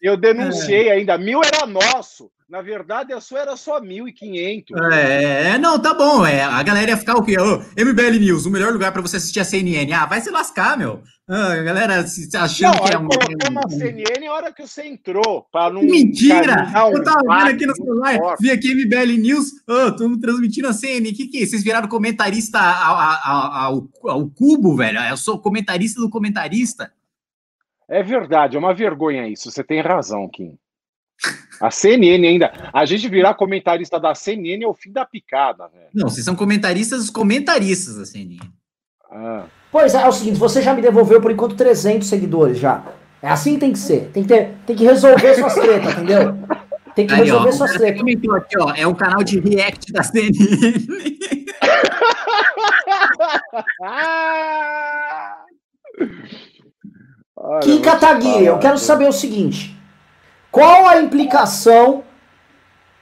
Eu denunciei é. ainda. Mil era nosso. Na verdade, a sua era só 1.500. É, é, não, tá bom. É, a galera ia ficar o quê? Oh, MBL News, o melhor lugar para você assistir a CNN. Ah, vai se lascar, meu. Ah, a galera achando não, que é um. colocou na CNN a hora que você entrou. Pra não Mentira! Eu tava vendo aqui no celular, vi aqui MBL News, oh, tô transmitindo a CNN. O que que é? Vocês viraram comentarista ao, ao, ao, ao cubo, velho? Eu sou comentarista do comentarista. É verdade, é uma vergonha isso. Você tem razão, Kim. A CNN ainda. A gente virar comentarista da CNN é o fim da picada, velho. Não, vocês são comentaristas dos comentaristas da CNN. Ah. Pois é, é o seguinte, você já me devolveu por enquanto 300 seguidores já. É assim que tem que ser. Tem que, ter, tem que resolver suas tretas, entendeu? Tem que Aí, resolver ó, suas tretas. Aqui, ó, é um canal de react da CNN. Kim Kataguiri, eu quero saber o seguinte. Qual a implicação.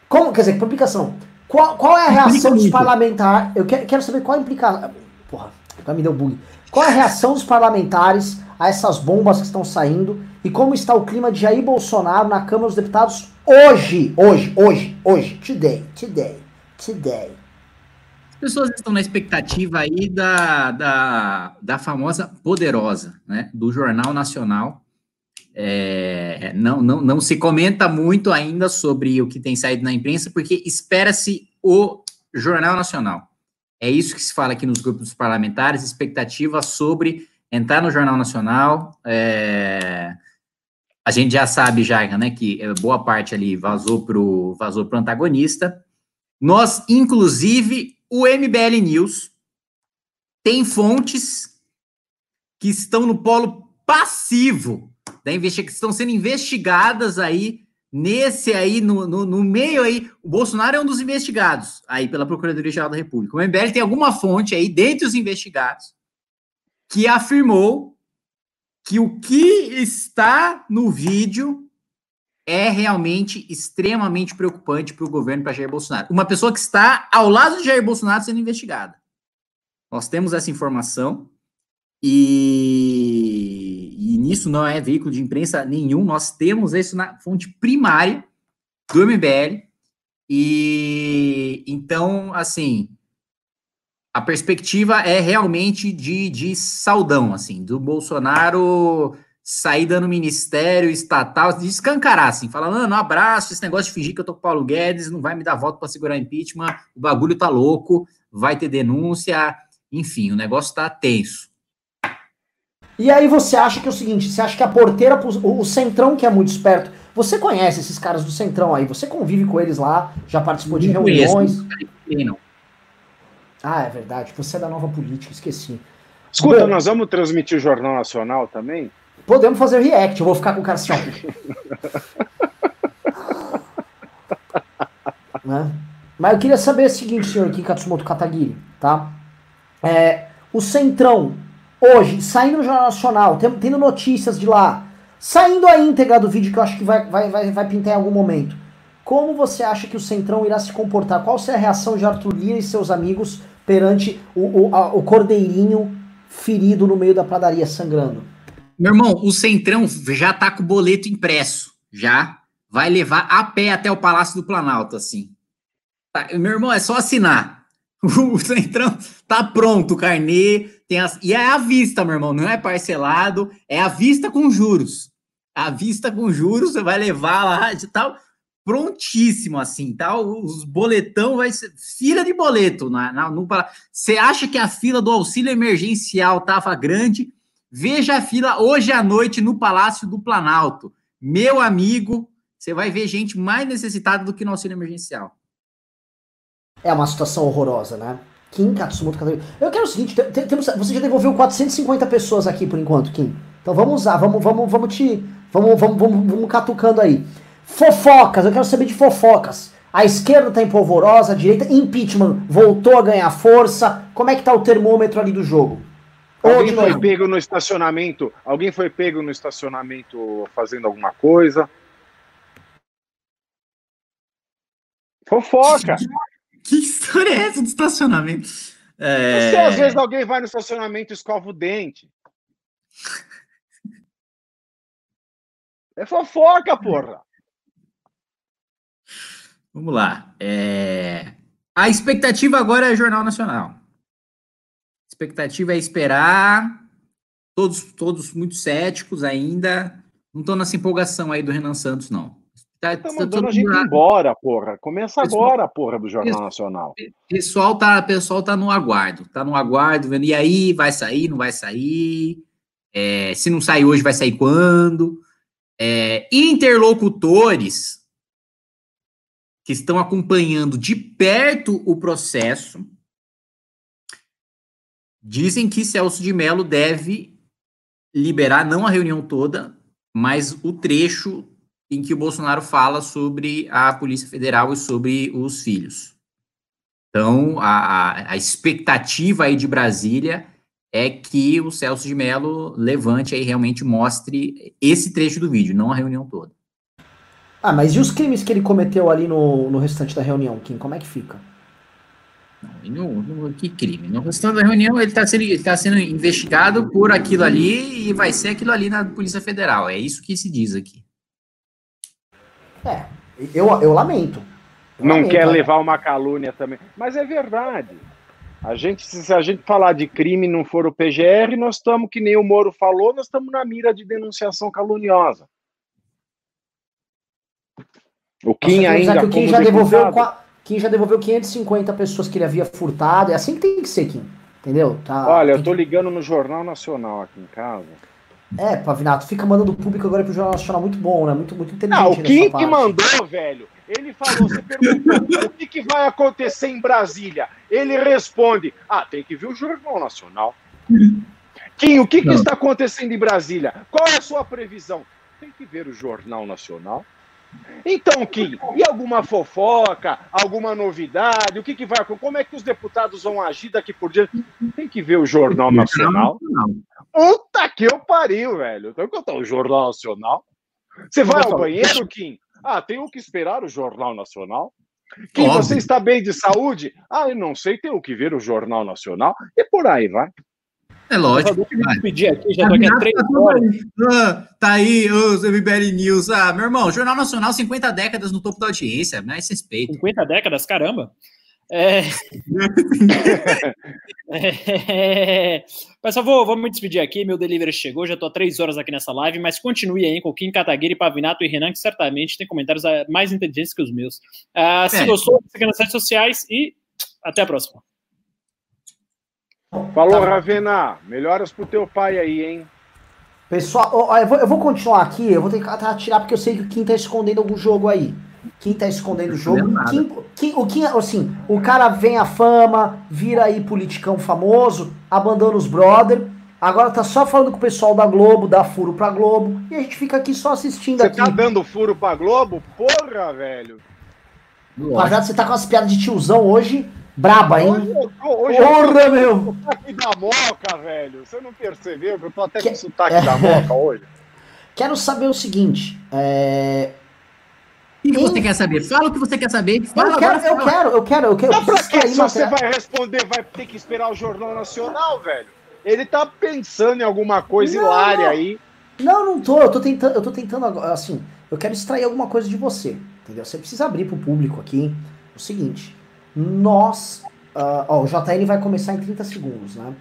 Como, quer dizer, implicação? Qual, qual é a reação dos parlamentares? Eu quero, quero saber qual a implicação. Porra, agora me deu bug. Qual é a reação dos parlamentares a essas bombas que estão saindo e como está o clima de Jair Bolsonaro na Câmara dos Deputados hoje? Hoje, hoje, hoje. Today, today, today. As pessoas estão na expectativa aí da, da, da famosa Poderosa, né? Do Jornal Nacional é, não, não, não se comenta muito ainda sobre o que tem saído na imprensa, porque espera-se o Jornal Nacional. É isso que se fala aqui nos grupos parlamentares, expectativa sobre entrar no Jornal Nacional. É, a gente já sabe já, né, que boa parte ali vazou para o vazou pro antagonista. Nós, inclusive, o MBL News tem fontes que estão no polo passivo da investigação, que estão sendo investigadas aí nesse aí, no, no, no, meio aí, o Bolsonaro é um dos investigados aí pela Procuradoria-Geral da República. O MBL tem alguma fonte aí, dentre os investigados, que afirmou que o que está no vídeo é realmente extremamente preocupante para o governo, para Jair Bolsonaro. Uma pessoa que está ao lado de Jair Bolsonaro sendo investigada. Nós temos essa informação e, nisso não é veículo de imprensa nenhum, nós temos isso na fonte primária do MBL. E então, assim, a perspectiva é realmente de, de saudão, assim, do Bolsonaro sair dando ministério estatal, de escancarar, assim, falando, não, abraço, esse negócio de fingir que eu tô com o Paulo Guedes, não vai me dar voto para segurar impeachment, o bagulho tá louco, vai ter denúncia, enfim, o negócio tá tenso. E aí você acha que é o seguinte, você acha que a porteira, o, o Centrão que é muito esperto, você conhece esses caras do Centrão aí, você convive com eles lá, já participou de não reuniões. Conheço, ah, é verdade, você é da nova política, esqueci. Escuta, Bom, nós vamos transmitir o Jornal Nacional também? Podemos fazer react, eu vou ficar com o cara assim, né? Mas eu queria saber o seguinte, senhor Kim Katsumoto Kataguiri, tá? É, o Centrão hoje, saindo no Jornal Nacional, tendo notícias de lá, saindo a íntegra do vídeo que eu acho que vai, vai, vai, vai pintar em algum momento. Como você acha que o Centrão irá se comportar? Qual será a reação de Arthur Lira e seus amigos perante o, o, a, o cordeirinho ferido no meio da padaria sangrando? Meu irmão, o Centrão já tá com o boleto impresso, já vai levar a pé até o Palácio do Planalto, assim. Tá, meu irmão, é só assinar. O Centrão tá pronto, o carnê, tem as, e é à vista, meu irmão, não é parcelado, é à vista com juros. À vista com juros, você vai levar lá de tal, prontíssimo assim, tal. Tá? Os boletão vai ser fila de boleto na, na, no Você acha que a fila do auxílio emergencial tava grande? Veja a fila hoje à noite no Palácio do Planalto. Meu amigo, você vai ver gente mais necessitada do que no auxílio emergencial. É uma situação horrorosa, né? Kim Katsumoto Katsumoto. Eu quero o seguinte, temos, você já devolveu 450 pessoas aqui por enquanto, Kim. Então vamos usar, vamos, vamos, vamos te. Vamos, vamos, vamos, vamos catucando aí. Fofocas, eu quero saber de fofocas. A esquerda tá em polvorosa, a direita, impeachment voltou a ganhar força. Como é que tá o termômetro ali do jogo? Alguém foi pego no estacionamento? Alguém foi pego no estacionamento fazendo alguma coisa? Fofoca! Que história é essa do estacionamento? É... Você, às vezes alguém vai no estacionamento e escova o dente. É fofoca, porra. Vamos lá. É... A expectativa agora é Jornal Nacional. A expectativa é esperar. Todos, todos muito céticos ainda. Não estão nessa empolgação aí do Renan Santos, não. Tá, tá mandando a gente embora, porra. Começa pessoal, agora, porra, do Jornal pessoal, Nacional. Pessoal tá, pessoal tá no aguardo. Tá no aguardo, vendo. E aí, vai sair, não vai sair? É, se não sair hoje, vai sair quando? É, interlocutores que estão acompanhando de perto o processo dizem que Celso de Mello deve liberar não a reunião toda, mas o trecho em que o Bolsonaro fala sobre a Polícia Federal e sobre os filhos. Então, a, a expectativa aí de Brasília é que o Celso de Mello levante aí realmente mostre esse trecho do vídeo, não a reunião toda. Ah, mas e os crimes que ele cometeu ali no, no restante da reunião, Kim? Como é que fica? Não, que crime? No restante da reunião, ele está sendo, tá sendo investigado por aquilo ali e vai ser aquilo ali na Polícia Federal. É isso que se diz aqui. É, eu, eu lamento. Eu não lamento, quer né? levar uma calúnia também. Mas é verdade. A gente, se a gente falar de crime e não for o PGR, nós estamos, que nem o Moro falou, nós estamos na mira de denunciação caluniosa. O Kim ainda. Que o Kim já, devolveu, Kim já devolveu 550 pessoas que ele havia furtado. É assim que tem que ser, Kim. Entendeu? Tá, Olha, eu tô que... ligando no Jornal Nacional aqui em casa. É, Pavinato, fica mandando público agora pro Jornal Nacional muito bom, né? Muito, muito inteligente. Não, o Kim que mandou, velho. Ele falou, você perguntou o que, que vai acontecer em Brasília. Ele responde: Ah, tem que ver o Jornal Nacional. Kim, o que, que está acontecendo em Brasília? Qual é a sua previsão? Tem que ver o Jornal Nacional. Então, Kim, e alguma fofoca, alguma novidade? O que, que vai acontecer? Como é que os deputados vão agir daqui por diante? Tem que ver o Jornal Nacional. Puta que eu pariu, velho. Que contar o Jornal Nacional. Você vai ao banheiro, Kim? Ah, tenho que esperar o Jornal Nacional. Kim, você está bem de saúde? Ah, eu não sei, tenho que ver o Jornal Nacional. E por aí vai. É lógico. Eu pedir aqui, já tô aqui há três tá horas. Ah, tá aí os MBL News. Ah, meu irmão, Jornal Nacional, 50 décadas no topo da audiência, mais respeito. 50 décadas? Caramba. É... é... Pessoal, vou, vou me despedir aqui. Meu delivery chegou, já estou há três horas aqui nessa live, mas continue aí com o Kim Kataguiri, Pavinato e Renan, que certamente tem comentários ah, mais inteligentes que os meus. Uh, se é. gostou, siga nas redes sociais e até a próxima. Falou, tá. Ravena. Melhoras pro teu pai aí, hein? Pessoal, eu vou, eu vou continuar aqui, eu vou ter que tirar porque eu sei que o Kim tá escondendo algum jogo aí. Kim tá escondendo o jogo. Kim, Kim, o Kim, assim, o cara vem a fama, vira aí politicão famoso, abandona os brother. Agora tá só falando com o pessoal da Globo, dá furo pra Globo, e a gente fica aqui só assistindo Você aqui. tá dando furo pra Globo? Porra, velho! Rapaziada, você tá com as piadas de tiozão hoje, Braba, hein? Hoje, hoje Porra, meu! Sotaque da moca, velho. Você não percebeu que eu tô até que... com sotaque da moca hoje? Quero saber o seguinte. É... O que você quer saber? Fala o que você quer saber. Fala, eu, quero, eu quero, eu quero, eu quero. Mas pra que se você vai responder, vai ter que esperar o Jornal Nacional, velho? Ele tá pensando em alguma coisa não, hilária aí. Não, não tô. Eu tô tentando, eu tô tentando assim, eu quero extrair alguma coisa de você, entendeu? Você precisa abrir pro público aqui o seguinte nós. Uh, ó, o JL vai começar em 30 segundos, né?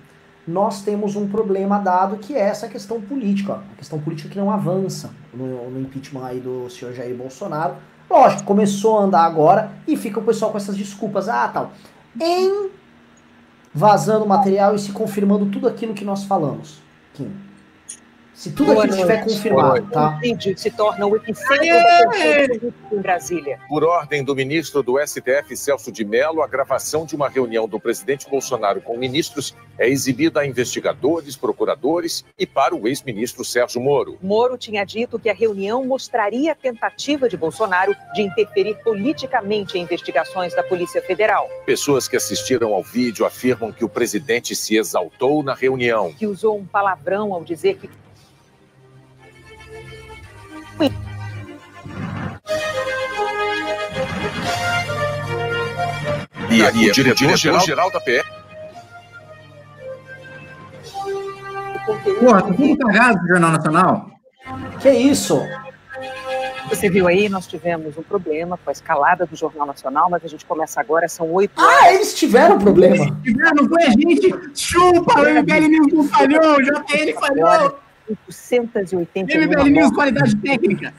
Nós temos um problema dado que é essa questão política, ó, a questão política que não avança no, no impeachment aí do senhor Jair Bolsonaro. Lógico, começou a andar agora e fica o pessoal com essas desculpas, ah, tal. Em vazando material e se confirmando tudo aquilo que nós falamos. Kim. Se tudo aqui estiver confirmado, tá? se torna o epicentro da em Brasília. Por ordem do ministro do STF, Celso de Mello, a gravação de uma reunião do presidente Bolsonaro com ministros é exibida a investigadores, procuradores e para o ex-ministro Sérgio Moro. Moro tinha dito que a reunião mostraria a tentativa de Bolsonaro de interferir politicamente em investigações da Polícia Federal. Pessoas que assistiram ao vídeo afirmam que o presidente se exaltou na reunião. Que usou um palavrão ao dizer que e aí, o diretor-geral da PE. Porra, tá tudo cagado do Jornal Nacional. Que isso? Você viu aí, nós tivemos um problema com a escalada do Jornal Nacional, mas a gente começa agora, são oito Ah, horas. eles tiveram problema. Eles tiveram, não foi a gente. Chupa, o MBL News não falhou, o JN falhou. 881 MBL News, qualidade técnica.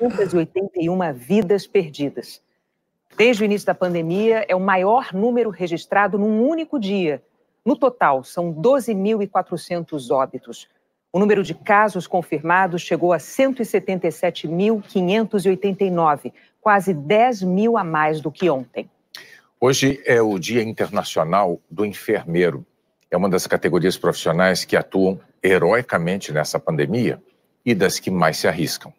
881 vidas perdidas. Desde o início da pandemia, é o maior número registrado num único dia. No total, são 12.400 óbitos. O número de casos confirmados chegou a 177.589, quase 10 mil a mais do que ontem. Hoje é o Dia Internacional do Enfermeiro. É uma das categorias profissionais que atuam heroicamente nessa pandemia e das que mais se arriscam.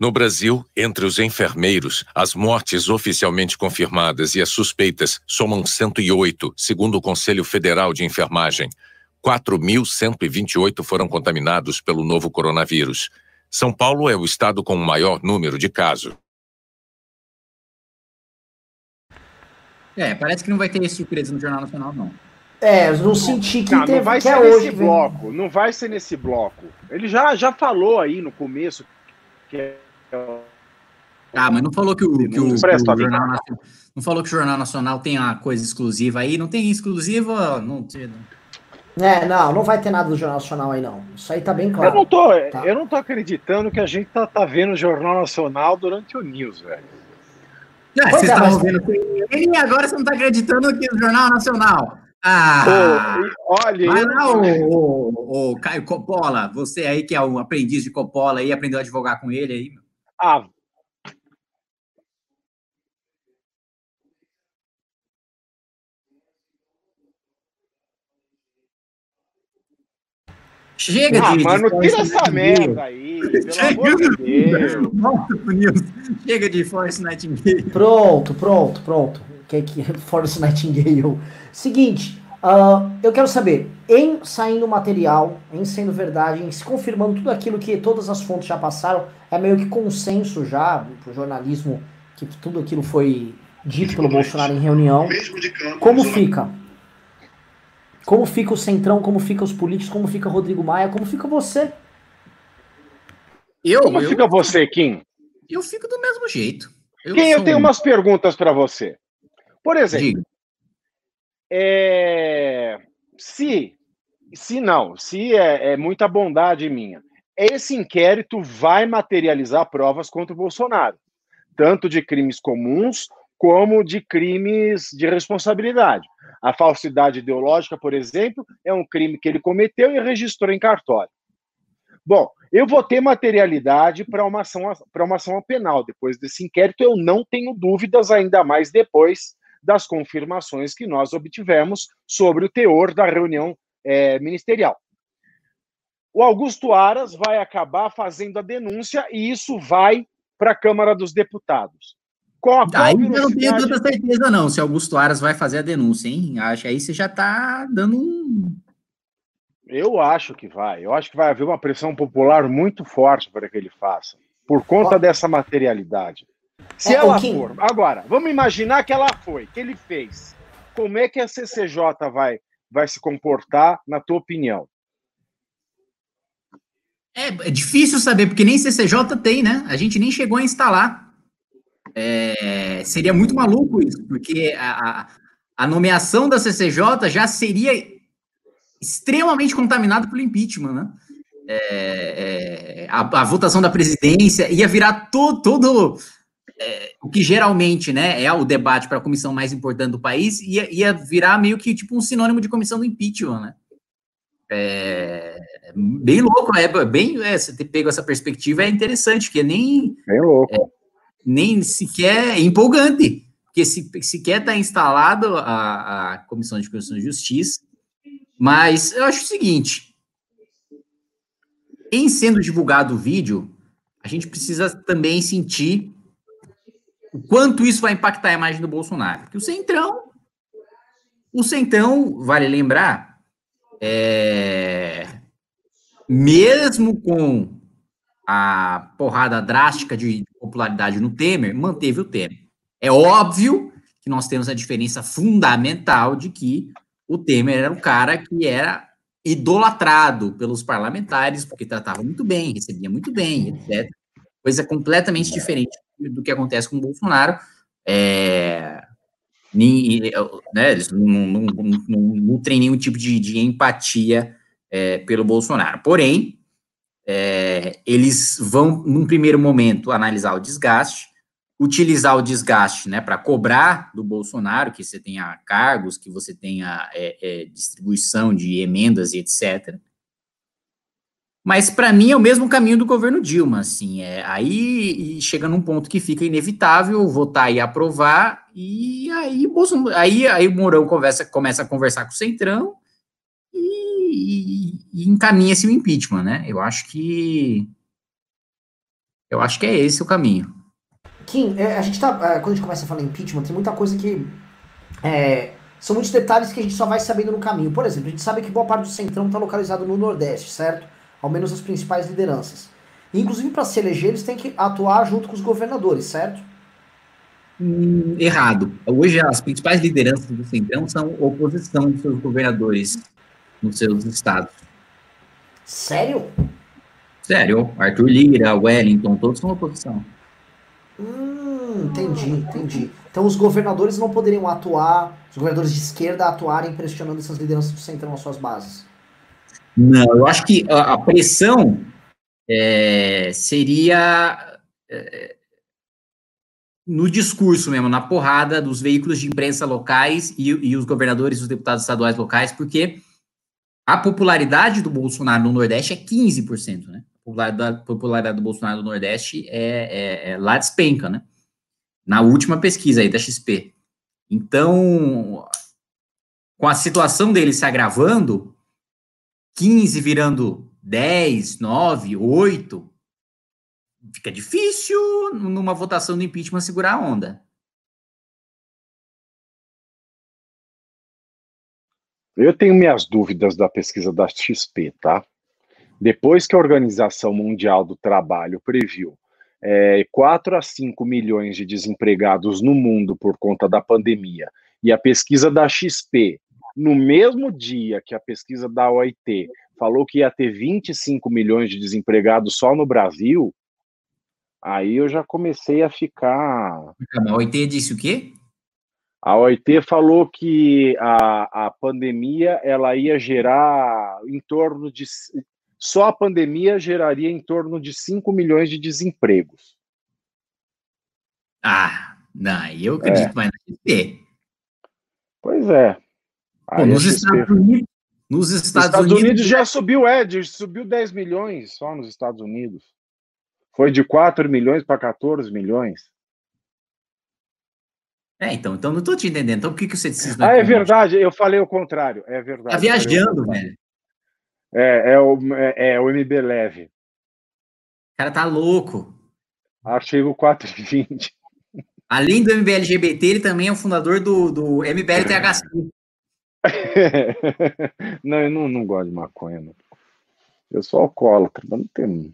No Brasil, entre os enfermeiros, as mortes oficialmente confirmadas e as suspeitas somam 108, segundo o Conselho Federal de Enfermagem. 4.128 foram contaminados pelo novo coronavírus. São Paulo é o estado com o maior número de casos. É, parece que não vai ter surpresa no Jornal Nacional, não. É, eu não senti que Não, teve, não vai que ser é nesse hoje. velho. bloco. Não vai ser nesse bloco. Ele já, já falou aí no começo que é Ah, mas não falou que o, que o- que o. Jornal Nacional. Não falou que o Jornal Nacional tem uma coisa exclusiva aí. Não tem exclusiva, não tem. É, não, não vai ter nada do Jornal Nacional aí, não. Isso aí tá bem Eu claro. não tô, Tá. eu não tô acreditando que a gente tá, tá vendo o Jornal Nacional durante o News, velho. Pois vocês é, estavam mas- vendo e agora você não está acreditando que o Jornal Nacional. Ah! E olha, Vai eu- lá, ô, ô, ô, Caio Coppola, você aí que é o aprendiz de Coppola aí, aprendeu a advogar com ele aí. Ah, Chega ah, de. mano, de tira Force essa Nightingale. merda aí, pelo amor de News. Chega de Force Nightingale. Pronto, pronto, pronto. Que que Force Nightingale. Seguinte, ah, eu quero saber, em saindo material, em sendo verdade, em se confirmando tudo aquilo que todas as fontes já passaram, é meio que consenso já pro jornalismo que tudo aquilo foi dito pelo Bolsonaro em reunião. Como fica? Como fica o Centrão, como fica os políticos, como fica Rodrigo Maia, como fica você? Eu, Como eu, fica você, Kim? eu fico do mesmo jeito. Eu Kim, eu tenho um- umas perguntas para você. Por exemplo, Diga. É, se, se não, se é, é muita bondade minha, esse inquérito vai materializar provas contra o Bolsonaro, tanto de crimes comuns como de crimes de responsabilidade. A falsidade ideológica, por exemplo, é um crime que ele cometeu e registrou em cartório. Bom, eu vou ter materialidade para uma ação para uma ação penal depois desse inquérito. Eu não tenho dúvidas, ainda mais depois das confirmações que nós obtivemos sobre o teor da reunião eh, ministerial. O Augusto Aras vai acabar fazendo a denúncia e isso vai para a Câmara dos Deputados. Com a Aí eu não tenho tanta certeza, não, se Augusto Aras vai fazer a denúncia, hein? Acho aí você já tá dando um. Eu acho que vai. Eu acho que vai haver uma pressão popular muito forte para que ele faça, por conta dessa materialidade. Se É, ela for. Agora, vamos imaginar que ela foi, que ele fez. Como é que a CCJ vai, vai se comportar, na tua opinião? É, é difícil saber, porque nem CCJ tem, né? A gente nem chegou a instalar. É, seria muito maluco isso, porque a, a- a nomeação da CCJ já seria extremamente contaminada pelo impeachment, né? É, é, a, a votação da presidência ia virar to- todo é, o que geralmente né, é o debate para a comissão mais importante do país, ia, ia virar meio que tipo um sinônimo de comissão do impeachment, né? É, bem louco, é bem é, você ter pego essa perspectiva é interessante, que nem Bem louco. nem sequer é empolgante, porque se, sequer está instalado a, a Comissão de Constituição e Justiça, mas eu acho o seguinte, em sendo divulgado o vídeo, a gente precisa também sentir o quanto isso vai impactar a imagem do Bolsonaro, porque o Centrão, o Centrão, vale lembrar, é, mesmo com a porrada drástica de popularidade no Temer, manteve o Temer. É óbvio que nós temos a diferença fundamental de que o Temer era o cara que era idolatrado pelos parlamentares, porque tratava muito bem, recebia muito bem, etc. Coisa completamente diferente do que acontece com o Bolsonaro. É, né, eles não, não, não, não, nutrem nenhum tipo de, de empatia é, pelo Bolsonaro. Porém, é, eles vão, num primeiro momento, analisar o desgaste, utilizar o desgaste né, para cobrar do Bolsonaro que você tenha cargos, que você tenha é, é, distribuição de emendas e etc. Mas para mim é o mesmo caminho do governo Dilma, assim, é, aí chega num ponto que fica inevitável votar e aprovar, e aí, aí, aí o Mourão conversa, começa a conversar com o Centrão e, e, e encaminha-se o impeachment, né? Eu acho que eu acho que é esse o caminho. Kim, é, a gente tá. É, quando a gente começa a falar impeachment, tem muita coisa que. É, são muitos detalhes que a gente só vai sabendo no caminho. Por exemplo, a gente sabe que boa parte do Centrão está localizado no Nordeste, certo? Ao menos as principais lideranças. Inclusive, para se eleger, eles têm que atuar junto com os governadores, certo? Hum, errado. Hoje, as principais lideranças do Centrão são oposição dos seus governadores nos seus estados. Sério? Sério. Arthur Lira, Wellington, todos são oposição. Hum, entendi, entendi. Então os governadores não poderiam atuar, os governadores de esquerda atuarem pressionando essas lideranças do centrão às suas bases. Não, eu acho que a, a pressão é, seria é, no discurso mesmo, na porrada dos veículos de imprensa locais e, e os governadores e os deputados estaduais locais, porque a popularidade do Bolsonaro no Nordeste é 15%, né? popularidade, popularidade do Bolsonaro no Nordeste é, é, é lá despenca, né? Na última pesquisa aí da XP. Então, com a situação dele se agravando, 15 virando 10, 9, 8, fica difícil numa votação do impeachment segurar a onda. Eu tenho minhas dúvidas da pesquisa da XP, tá? Depois que a Organização Mundial do Trabalho previu é, 4 a 5 milhões de desempregados no mundo por conta da pandemia, e a pesquisa da XP, no mesmo dia que a pesquisa da OIT falou que ia ter 25 milhões de desempregados só no Brasil, aí eu já comecei a ficar. A OIT disse o quê? A OIT falou que a, a pandemia ela ia gerar em torno de só a pandemia geraria em torno de 5 milhões de desempregos. Ah, não, eu acredito é. mais na XP. Pois é. Pô, nos, Estados Unidos, nos Estados, Estados Unidos, Unidos, já subiu, é, subiu 10 milhões só nos Estados Unidos. Foi de 4 milhões para 14 milhões. É, então, então não estou te entendendo. Então por que, que você disse Ah, é verdade, eu falei o contrário, é verdade. Tá viajando, velho. É, é, o, é, é o MB leve. O cara tá louco. Artigo 420. Além do MBLGBT, ele também é o fundador do, do MBLTHC. não, eu não, não gosto de maconha. Não. Eu sou alcoólatra, mas não tenho.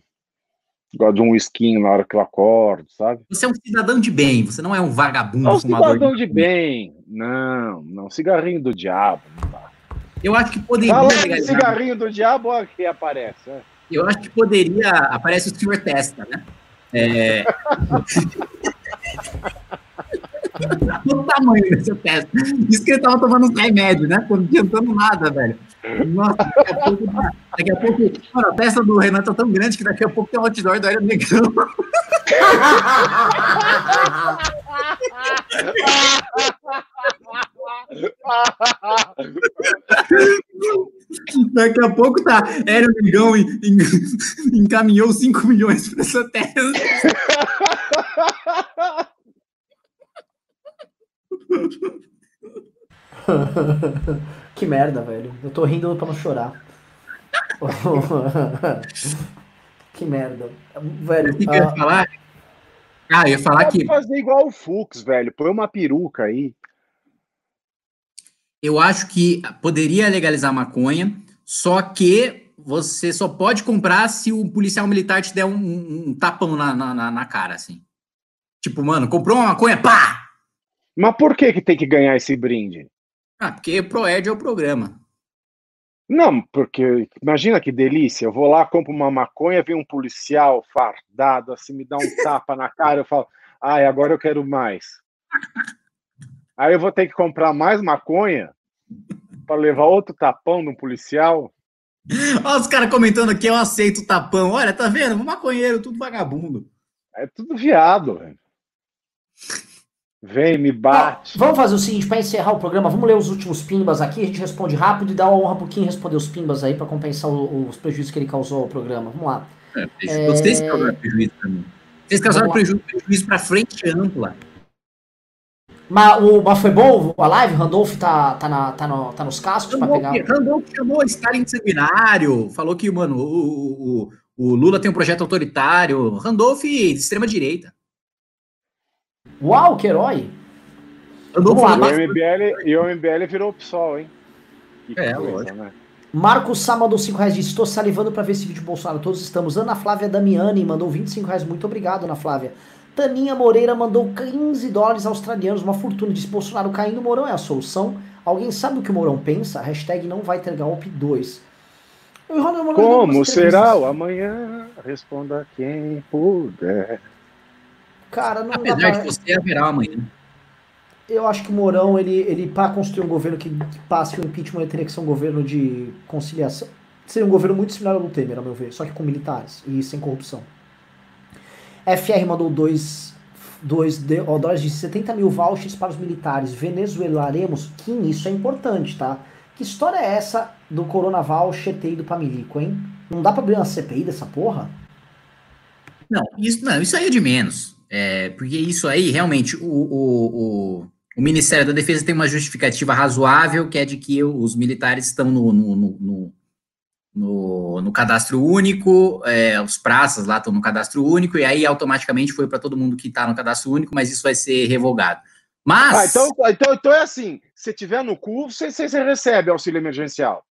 Gosto de um esquinho na hora que eu acordo, sabe? Você é um cidadão de bem, você não é um vagabundo. Não, cidadão de, de bem. Não, não. Cigarrinho do diabo. Não dá. Eu acho que poderia. Fala legalizar. cigarrinho do diabo, olha que aparece. É. Eu acho que poderia. Aparece o senhor testa, né? É... tamanho desse teste. Isso que ele tava tomando uns remédios, né? Não adiantando nada, velho. Nossa, daqui a pouco. Daqui a pouco mano, a do Renan tá tão grande que daqui a pouco tem um outdoor do Aéreo Negão. Daqui a pouco tá. Hélio Negão encaminhou 5 milhões para essa terra. que merda, velho. Eu tô rindo pra não chorar. que merda. Velho. O que, que eu ia ah, falar? Ah, eu ia falar que. fazer igual o Fux, velho. Põe uma peruca aí. Eu acho que poderia legalizar maconha, só que você só pode comprar se o policial militar te der um, um, um tapão na, na, na, cara, assim. Tipo, mano, comprou uma maconha, pá! Mas por que, que tem que ganhar esse brinde? Ah, porque ProEd é o programa. Não, porque imagina que delícia. Eu vou lá, compro uma maconha, vem um policial fardado, assim, me dá um tapa na cara, eu falo, ai, agora eu quero mais. Aí eu vou ter que comprar mais maconha para levar outro tapão de um policial. Olha os caras comentando aqui, eu aceito o tapão. Olha, tá vendo? Maconheiro, tudo vagabundo. É tudo viado, velho. Vem, me bate. Vamos fazer o seguinte, para encerrar o programa, vamos ler os últimos pimbas aqui, a gente responde rápido e dá uma honra pro Kim responder os pimbas aí para compensar o- os prejuízos que ele causou ao programa. Vamos lá. É, Vocês causaram prejuízo pra mim. Vocês causaram prejuízo, prejuízo pra frente ampla. Mas, o, mas foi bom a live? Randolph tá, tá, na, tá, no- tá nos cascos para pegar. Randolph chamou Stalin sanguinário, falou que, mano, o, o, o Lula tem um projeto autoritário. Randolph de extrema direita. Uau, que herói! Lá, E o MBL, e o MBL virou PSOL, hein? Que É, coisa, lógico. né? Marcos Sá mandou 5 reais disse: Estou salivando para ver esse vídeo Bolsonaro. Todos estamos. Ana Flávia Damiani mandou 25 reais. Muito obrigado, Ana Flávia. Taninha Moreira mandou 15 dólares australianos, uma fortuna. Disse: Bolsonaro caindo, Mourão é a solução. Alguém sabe o que o Mourão pensa? Hashtag não vai ter golpe 2. O Ronald Mourão deu Como será o amanhã? Responda quem puder. Cara, não dá Apesar pra... de você haverá amanhã. Eu acho que o Mourão, ele, ele para construir um governo que, que passe o impeachment, ele teria que ser um governo de conciliação. Seria um governo muito similar ao do Temer, a meu ver, só que com militares e sem corrupção. FR mandou 2 dólares de 70 mil vouchers para os militares. Venezuelaremos? Kim, isso é importante, tá? Que história é essa do Corona Voucher ter ido pra Milico, hein? Não dá pra abrir uma CPI dessa porra? Não, isso, não, isso aí é de menos. É, porque isso aí, realmente, o, o, o, o Ministério da Defesa tem uma justificativa razoável, que é de que os militares estão no, no, no, no, no- no cadastro único, é, os praças lá estão no cadastro único, e aí automaticamente foi para todo mundo que está no cadastro único, mas isso vai ser revogado. Mas. Ah, então, então, então é assim: se tiver no cu, você, você, você recebe auxílio emergencial.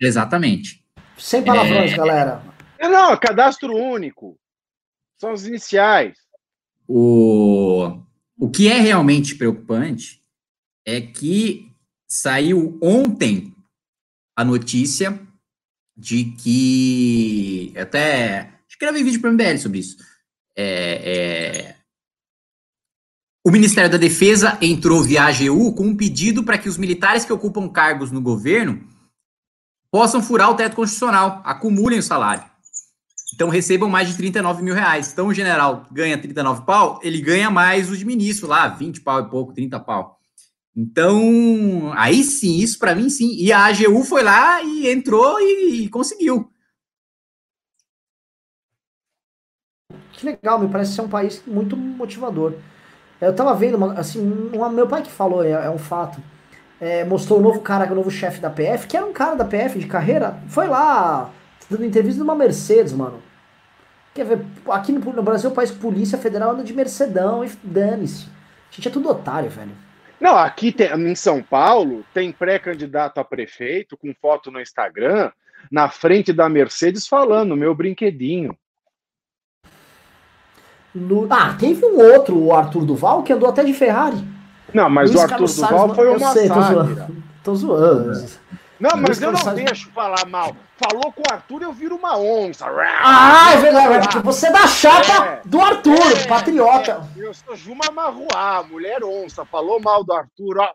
Exatamente. Sem palavrões, É. galera. É, não, cadastro único. São os iniciais. O, o que é realmente preocupante é que saiu ontem a notícia de que. Até. Gravei vídeo para o MBL sobre isso. É, é, o Ministério da Defesa entrou via AGU com um pedido para que os militares que ocupam cargos no governo possam furar o teto constitucional, acumulem o salário. Então recebam mais de 39 mil reais. Então o general ganha 39 pau, ele ganha mais os de ministro lá, 20 pau e pouco, 30 pau. Então, aí sim, isso para mim sim. E a AGU foi lá e entrou e, e conseguiu. Que legal, me parece ser um país muito motivador. Eu tava vendo, uma- assim, um, meu pai que falou, é, é um fato. É, mostrou o novo cara, o novo chefe da PF, que era um cara da PF de carreira, foi lá dando entrevista numa Mercedes, mano. Quer ver, aqui no, no Brasil, o país polícia federal anda de Mercedão e dane-se. A gente é tudo otário, velho. Não, aqui tem, em São Paulo tem pré-candidato a prefeito com foto no Instagram na frente da Mercedes falando meu brinquedinho. No- ah, teve um outro, o Arthur Duval, que andou até de Ferrari. Não, mas Luiz o Arthur Carlos Duval Salles, foi uma sei, tô sátira. zoando. Tô zoando. Não, mas eu não deixo falar mal. Falou com o Arthur, eu viro uma onça. Ah, é verdade, porque você é da chapa É. do Arthur, patriota. É, eu sou Juma Marruá, mulher onça. Falou mal do Arthur, ó.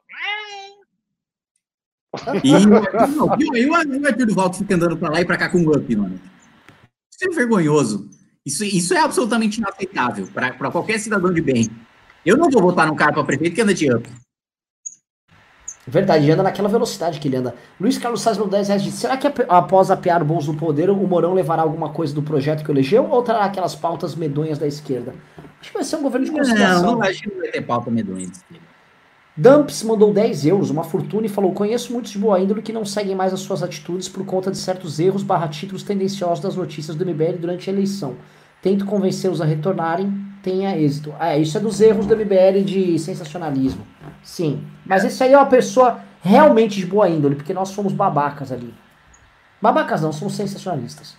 E, não, e, o- e o Arthur Duval que fica andando pra lá e pra cá com o up, mano. Isso é vergonhoso. Isso, isso é absolutamente inaceitável pra pra qualquer cidadão de bem. Eu não vou votar num cara pra prefeito que anda de up. Verdade, ele anda naquela velocidade que ele anda. Luiz Carlos Salles mandou 10 reais disse, será que ap- após apear o bolso do poder, o Mourão levará alguma coisa do projeto que elegeu ou trará aquelas pautas medonhas da esquerda? Acho que vai ser um governo de Não, conciliação. não, acho que não vai ter pauta medonha. desse tipo. Dumps mandou 10 euros, uma fortuna, e falou: Conheço muitos de boa índole que não seguem mais as suas atitudes por conta de certos erros barra títulos tendenciosos das notícias do MBL durante a eleição. Tento convencê-los a retornarem, tenha êxito. Ah, é, isso é dos erros do MBL de sensacionalismo. Sim. Mas esse aí é uma pessoa realmente de boa índole, porque nós somos babacas ali. Babacas não, somos sensacionalistas.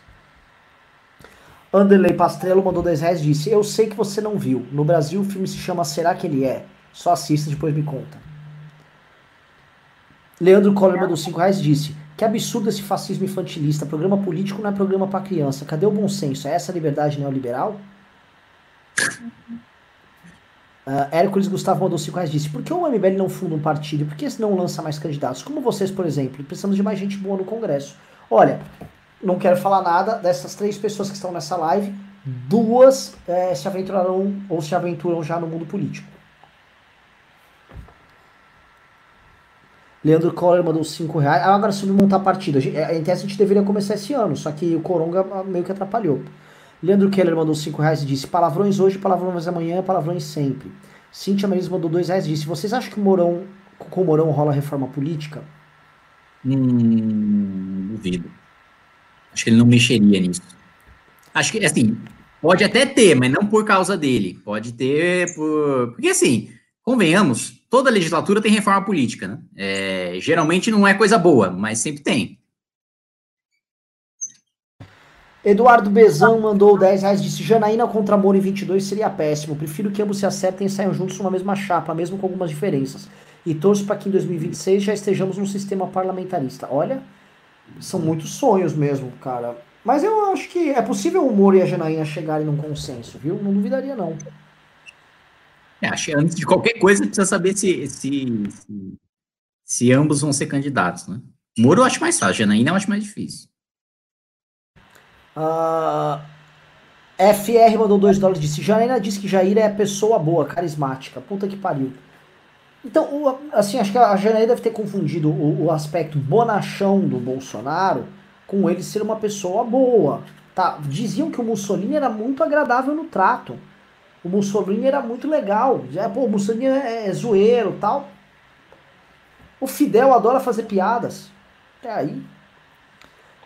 Anderley Pastrello mandou 10 reais e disse: Eu sei que você não viu. No Brasil o filme se chama Será que ele é? Só assista, depois me conta. Leandro Coller mandou 5 reais disse: Que absurdo esse fascismo infantilista. Programa político não é programa para criança. Cadê o bom senso? É essa liberdade neoliberal? Uh, Hércules Gustavo mandou 5 reais disse: Por que o MBL não funda um partido? Por que não lança mais candidatos? Como vocês, por exemplo. Precisamos de mais gente boa no Congresso. Olha, não quero falar nada dessas três pessoas que estão nessa live. Duas é, se aventurarão ou se aventuram já no mundo político. Leandro Coller mandou 5 reais. Ah, agora sobre montar partida. É, em tese a gente deveria começar esse ano, só que o Coronga meio que atrapalhou. Leandro Keller mandou 5 reais e disse: palavrões hoje, palavrões amanhã, palavrões sempre. Cintia Maris mandou 2 reais e disse: vocês acham que o com o Mourão rola reforma política? Hum, duvido. Acho que ele não mexeria nisso. Acho que, assim, pode até ter, mas não por causa dele. Pode ter por. Porque, assim, convenhamos, toda legislatura tem reforma política, né? É, geralmente não é coisa boa, mas sempre tem. Eduardo Bezão mandou 10 reais, disse Janaína contra Moro em 22 seria péssimo. Prefiro que ambos se acertem e saiam juntos numa mesma chapa, mesmo com algumas diferenças. E torço para que em 2026 já estejamos num sistema parlamentarista. Olha, são muitos sonhos mesmo, cara. Mas eu acho que é possível o Moro e a Janaína chegarem num consenso, viu? Não duvidaria, não. É, acho que antes de qualquer coisa precisa saber se, se, se, se ambos vão ser candidatos, né? Moro eu acho mais fácil, Janaína eu acho mais difícil. Uh, ah, FR mandou 2 dólares disse: Janaína disse que Jair é pessoa boa, carismática. Puta que pariu. Então, o, assim, acho que a Janaína deve ter confundido o, o, aspecto bonachão do Bolsonaro com ele ser uma pessoa boa. Tá? Diziam que o Mussolini era muito agradável no trato. O Mussolini era muito legal. Já, pô, o Mussolini é, é zoeiro tal. O Fidel adora fazer piadas. Até aí.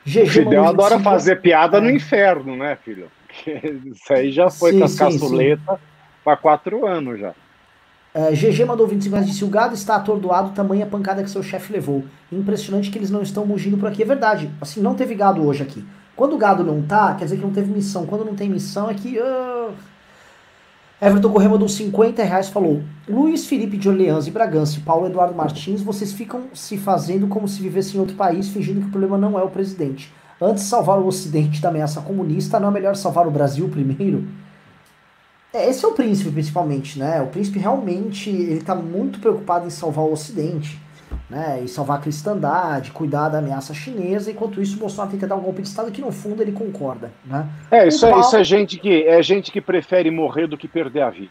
GG Fidel adora fazer piada no é. inferno, né, filho? Porque isso aí já foi sim, com as caçuletas para quatro anos já. É, GG mandou 25 reais disse: O gado está atordoado, tamanha pancada que seu chefe levou. Impressionante que eles não estão mugindo por aqui. É verdade. Assim, não teve gado hoje aqui. Quando o gado não tá, quer dizer que não teve missão. Quando não tem missão, é que. Uh... Everton Corrêa mandou 50 reais falou: Luiz Felipe de Orleans e Bragança e Paulo Eduardo Martins, vocês ficam se fazendo como se vivessem em outro país, fingindo que o problema não é o presidente. Antes de salvar o Ocidente da ameaça comunista, não é melhor salvar o Brasil primeiro? É, esse é o príncipe, principalmente, né? O príncipe realmente ele está muito preocupado em salvar o Ocidente né, e salvar a cristandade, cuidar da ameaça chinesa, enquanto isso o Bolsonaro tenta dar um golpe de Estado que no fundo ele concorda. Né? É, isso, Paulo... é, isso é, gente que, é gente que prefere morrer do que perder a vida.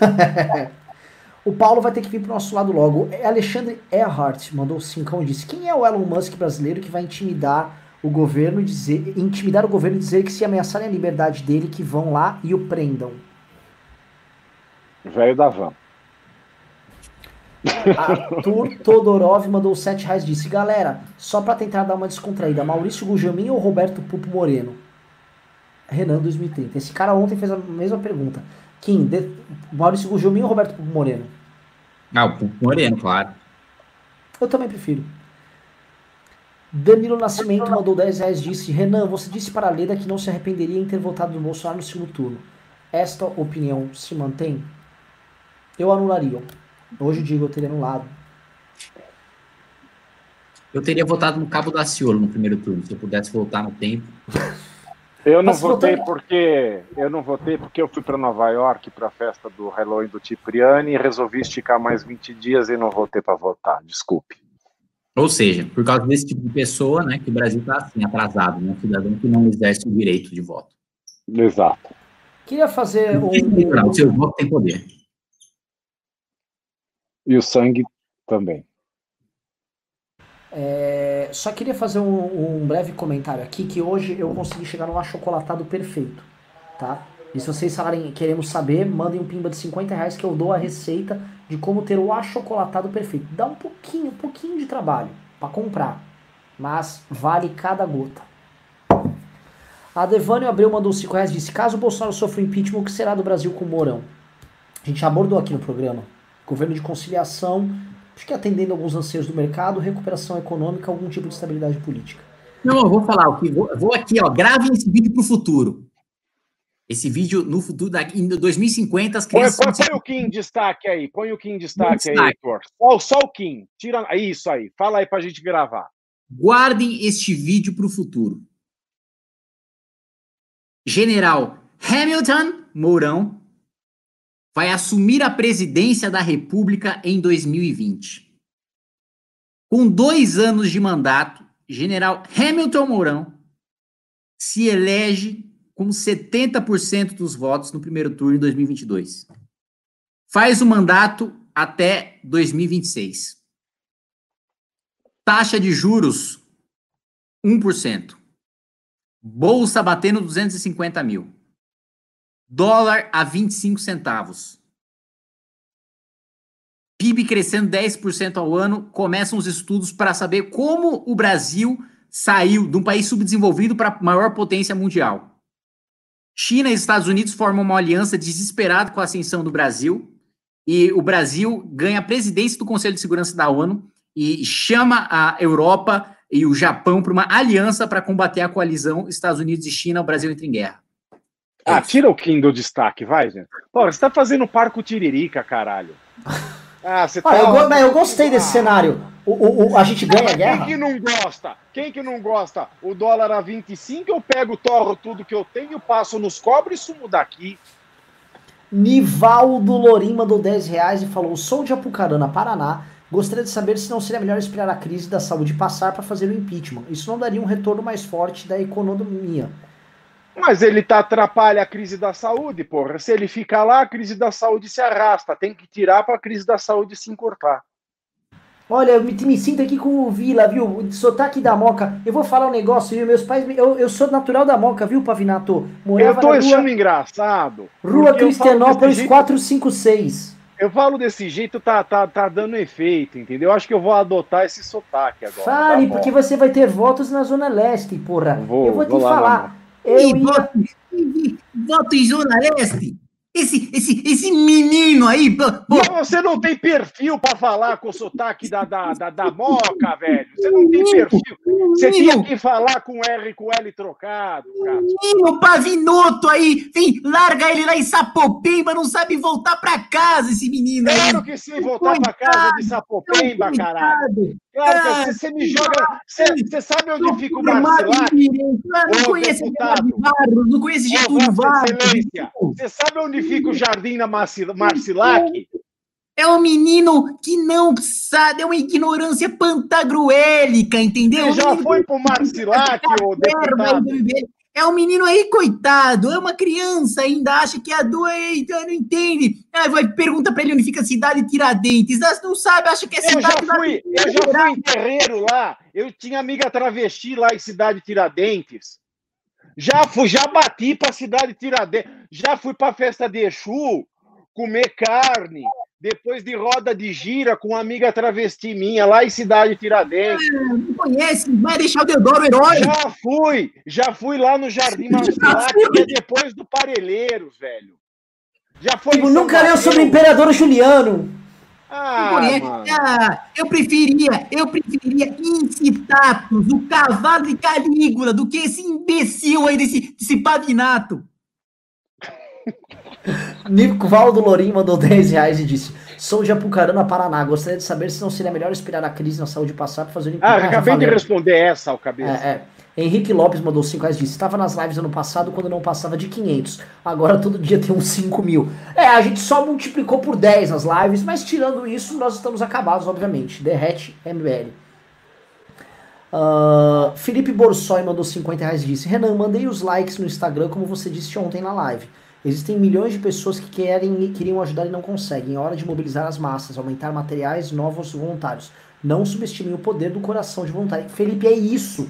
Né? o Paulo vai ter que vir pro nosso lado logo. Alexandre Earhart mandou cinco e disse: Quem é o Elon Musk brasileiro que vai intimidar o governo dizer, intimidar o governo e dizer que se ameaçarem a liberdade dele, que vão lá e o prendam? Velho da van. Arthur Todorov mandou 7 reais disse: Galera, só para tentar dar uma descontraída, Maurício Gujamin ou Roberto Pupo Moreno? Renan 2030. Esse cara ontem fez a mesma pergunta. Kim, de... Maurício Gujamin ou Roberto Pupo Moreno? Ah, o Pupo Moreno, claro. Eu também prefiro. Danilo Nascimento mandou 10 reais disse: Renan, você disse para a Leda que não se arrependeria em ter votado no Bolsonaro no segundo turno. Esta opinião se mantém? Eu anularia. Hoje digo, eu teria anulado. Eu teria votado no Cabo da Ciolo no primeiro turno, se eu pudesse voltar no tempo. Eu não Mas votei porque eu não votei porque eu fui para Nova York para a festa do Halloween do Cipriani e resolvi esticar mais 20 dias e não voltei para votar. Desculpe. Ou seja, por causa desse tipo de pessoa, né, que o Brasil está assim atrasado, né, cidadão que não exerce o direito de voto. Exato. Queria fazer um. O seu voto tem poder. E o sangue também. É, só queria fazer um, um, breve comentário aqui, que hoje eu consegui chegar no achocolatado perfeito, tá? E se vocês falarem, queremos saber, mandem um pimba de 50 reais que eu dou a receita de como ter o achocolatado perfeito. Dá um pouquinho, um pouquinho de trabalho para comprar, mas vale cada gota. A Devânio Abreu mandou 5 reais e disse, caso o Bolsonaro sofra impeachment, o que será do Brasil com o Mourão? A gente abordou aqui no programa governo de conciliação, acho que atendendo alguns anseios do mercado, recuperação econômica, algum tipo de estabilidade política. Não, eu vou falar o que vou, vou aqui, ó, gravem esse vídeo para o futuro. Esse vídeo no futuro, em 2050, as crianças. Põe, põe, põe o Kim em destaque aí, põe o Kim em destaque, destaque. aí, Heitor. Só, só o Kim. Tira. Isso aí, fala aí para a gente gravar. Guardem este vídeo para o futuro. General Hamilton Mourão vai assumir a presidência da República em 2020. Com dois anos de mandato, General Hamilton Mourão se elege com 70% dos votos no primeiro turno em 2022. Faz o mandato até 2026. Taxa de juros 1%. Bolsa batendo 250 mil. Dólar a 25 centavos. PIB crescendo 10% ao ano. Começam os estudos para saber como o Brasil saiu de um país subdesenvolvido para a maior potência mundial. China e Estados Unidos formam uma aliança desesperada com a ascensão do Brasil, e o Brasil ganha a presidência do Conselho de Segurança da ONU e chama a Europa e o Japão para uma aliança para combater a coalizão Estados Unidos e China, o Brasil entra em guerra. Ah, tira o Kim do destaque, vai, gente. Pô, você tá fazendo parco tiririca, caralho. Ah, você tá... Ah, eu, eu, gostei desse ah. cenário. O, o, o, a gente ganha a guerra? Quem que não gosta? Quem que não gosta? O dólar a 25, eu pego, torro tudo que eu tenho, passo nos cobres e sumo daqui. Nivaldo Lorim mandou 10 reais e falou: Sou de Apucarana, Paraná. Gostaria de saber se não seria melhor esperar a crise da saúde passar para fazer o impeachment. Isso não daria um retorno mais forte da economia. Mas ele tá atrapalha a crise da saúde, porra. Se ele ficar lá, a crise da saúde se arrasta. Tem que tirar para a crise da saúde se encurtar. Olha, eu me, me, sinto aqui com o Vila, viu? O sotaque da Moca. Eu vou falar um negócio, viu? Meus pais. Eu, eu sou natural da Moca, viu, Pavinato? Morava eu tô achando rua, engraçado. Rua Cristianópolis 456. Eu falo desse jeito, tá, tá, tá dando efeito, entendeu? Eu acho que eu vou adotar esse sotaque agora. Fale, tá porque você vai ter votos na Zona Leste, porra. Vou, eu vou te vou falar. Lá, eu ia... voto, voto em Zona Leste? Esse, esse, esse menino aí. Pô. Você não tem perfil para falar com o sotaque da, da, da, da Moca, velho. Você não tem perfil. Você tinha que falar com R com L trocado, cara. Menino pavinoto aí. Vem, larga ele lá em Sapopemba, não sabe voltar para casa, esse menino aí. Claro que sim, voltar para casa de Sapopemba, caralho. Claro você, me joga. Você, você sabe onde fica o Marcilac? Não conhece Varros, não conhece Getúlio Varros. Você sabe onde fica o Jardim da Marcilac? É um menino que não sabe, é uma ignorância pantagruélica, entendeu? Você já foi pro Marcilac, ô deputado? É um menino aí, coitado, é uma criança ainda, acha que é doente, não entende. Aí vai, pergunta pra ele onde fica a cidade de Tiradentes. Não sabe, acha que é cidade... Eu já fui, eu já fui em terreiro lá, eu tinha amiga travesti lá em cidade de Tiradentes. Já fui, já bati pra cidade de Tiradentes. Já fui pra festa de Exu, comer carne, depois de roda de gira com uma amiga travesti minha lá em Cidade Tiradentes. Ah, não conhece, vai deixar o Deodoro herói. Já fui, já fui lá no Jardim Marcilac, que é depois do Parelheiros, velho. Já foi. Tipo, nunca leu sobre o Imperador Juliano. Ah, ah, eu preferia, eu preferia Incitatus, o cavalo de Calígula, do que esse imbecil aí desse, desse pavinato. Nico Valdo Lorim mandou 10 reais e disse: Sou de Apucarana, Paraná. Gostaria de saber se não seria melhor esperar a crise na saúde passar para fazer o Ah, acabei de responder essa ao cabeça. É, é. Henrique Lopes mandou 5 reais e disse: Estava nas lives ano passado quando não passava de 500. Agora todo dia tem uns 5 mil. É, a gente só multiplicou por 10 nas lives, mas tirando isso, nós estamos acabados, obviamente. Derrete MBL. Uh, Felipe Borsoi mandou 50 reais e disse: Renan, mandei os likes no Instagram, como você disse ontem na live. Existem milhões de pessoas que querem, queriam ajudar e não conseguem. É hora de mobilizar as massas, aumentar materiais, novos voluntários. Não subestime o poder do coração de voluntário. Felipe, é isso.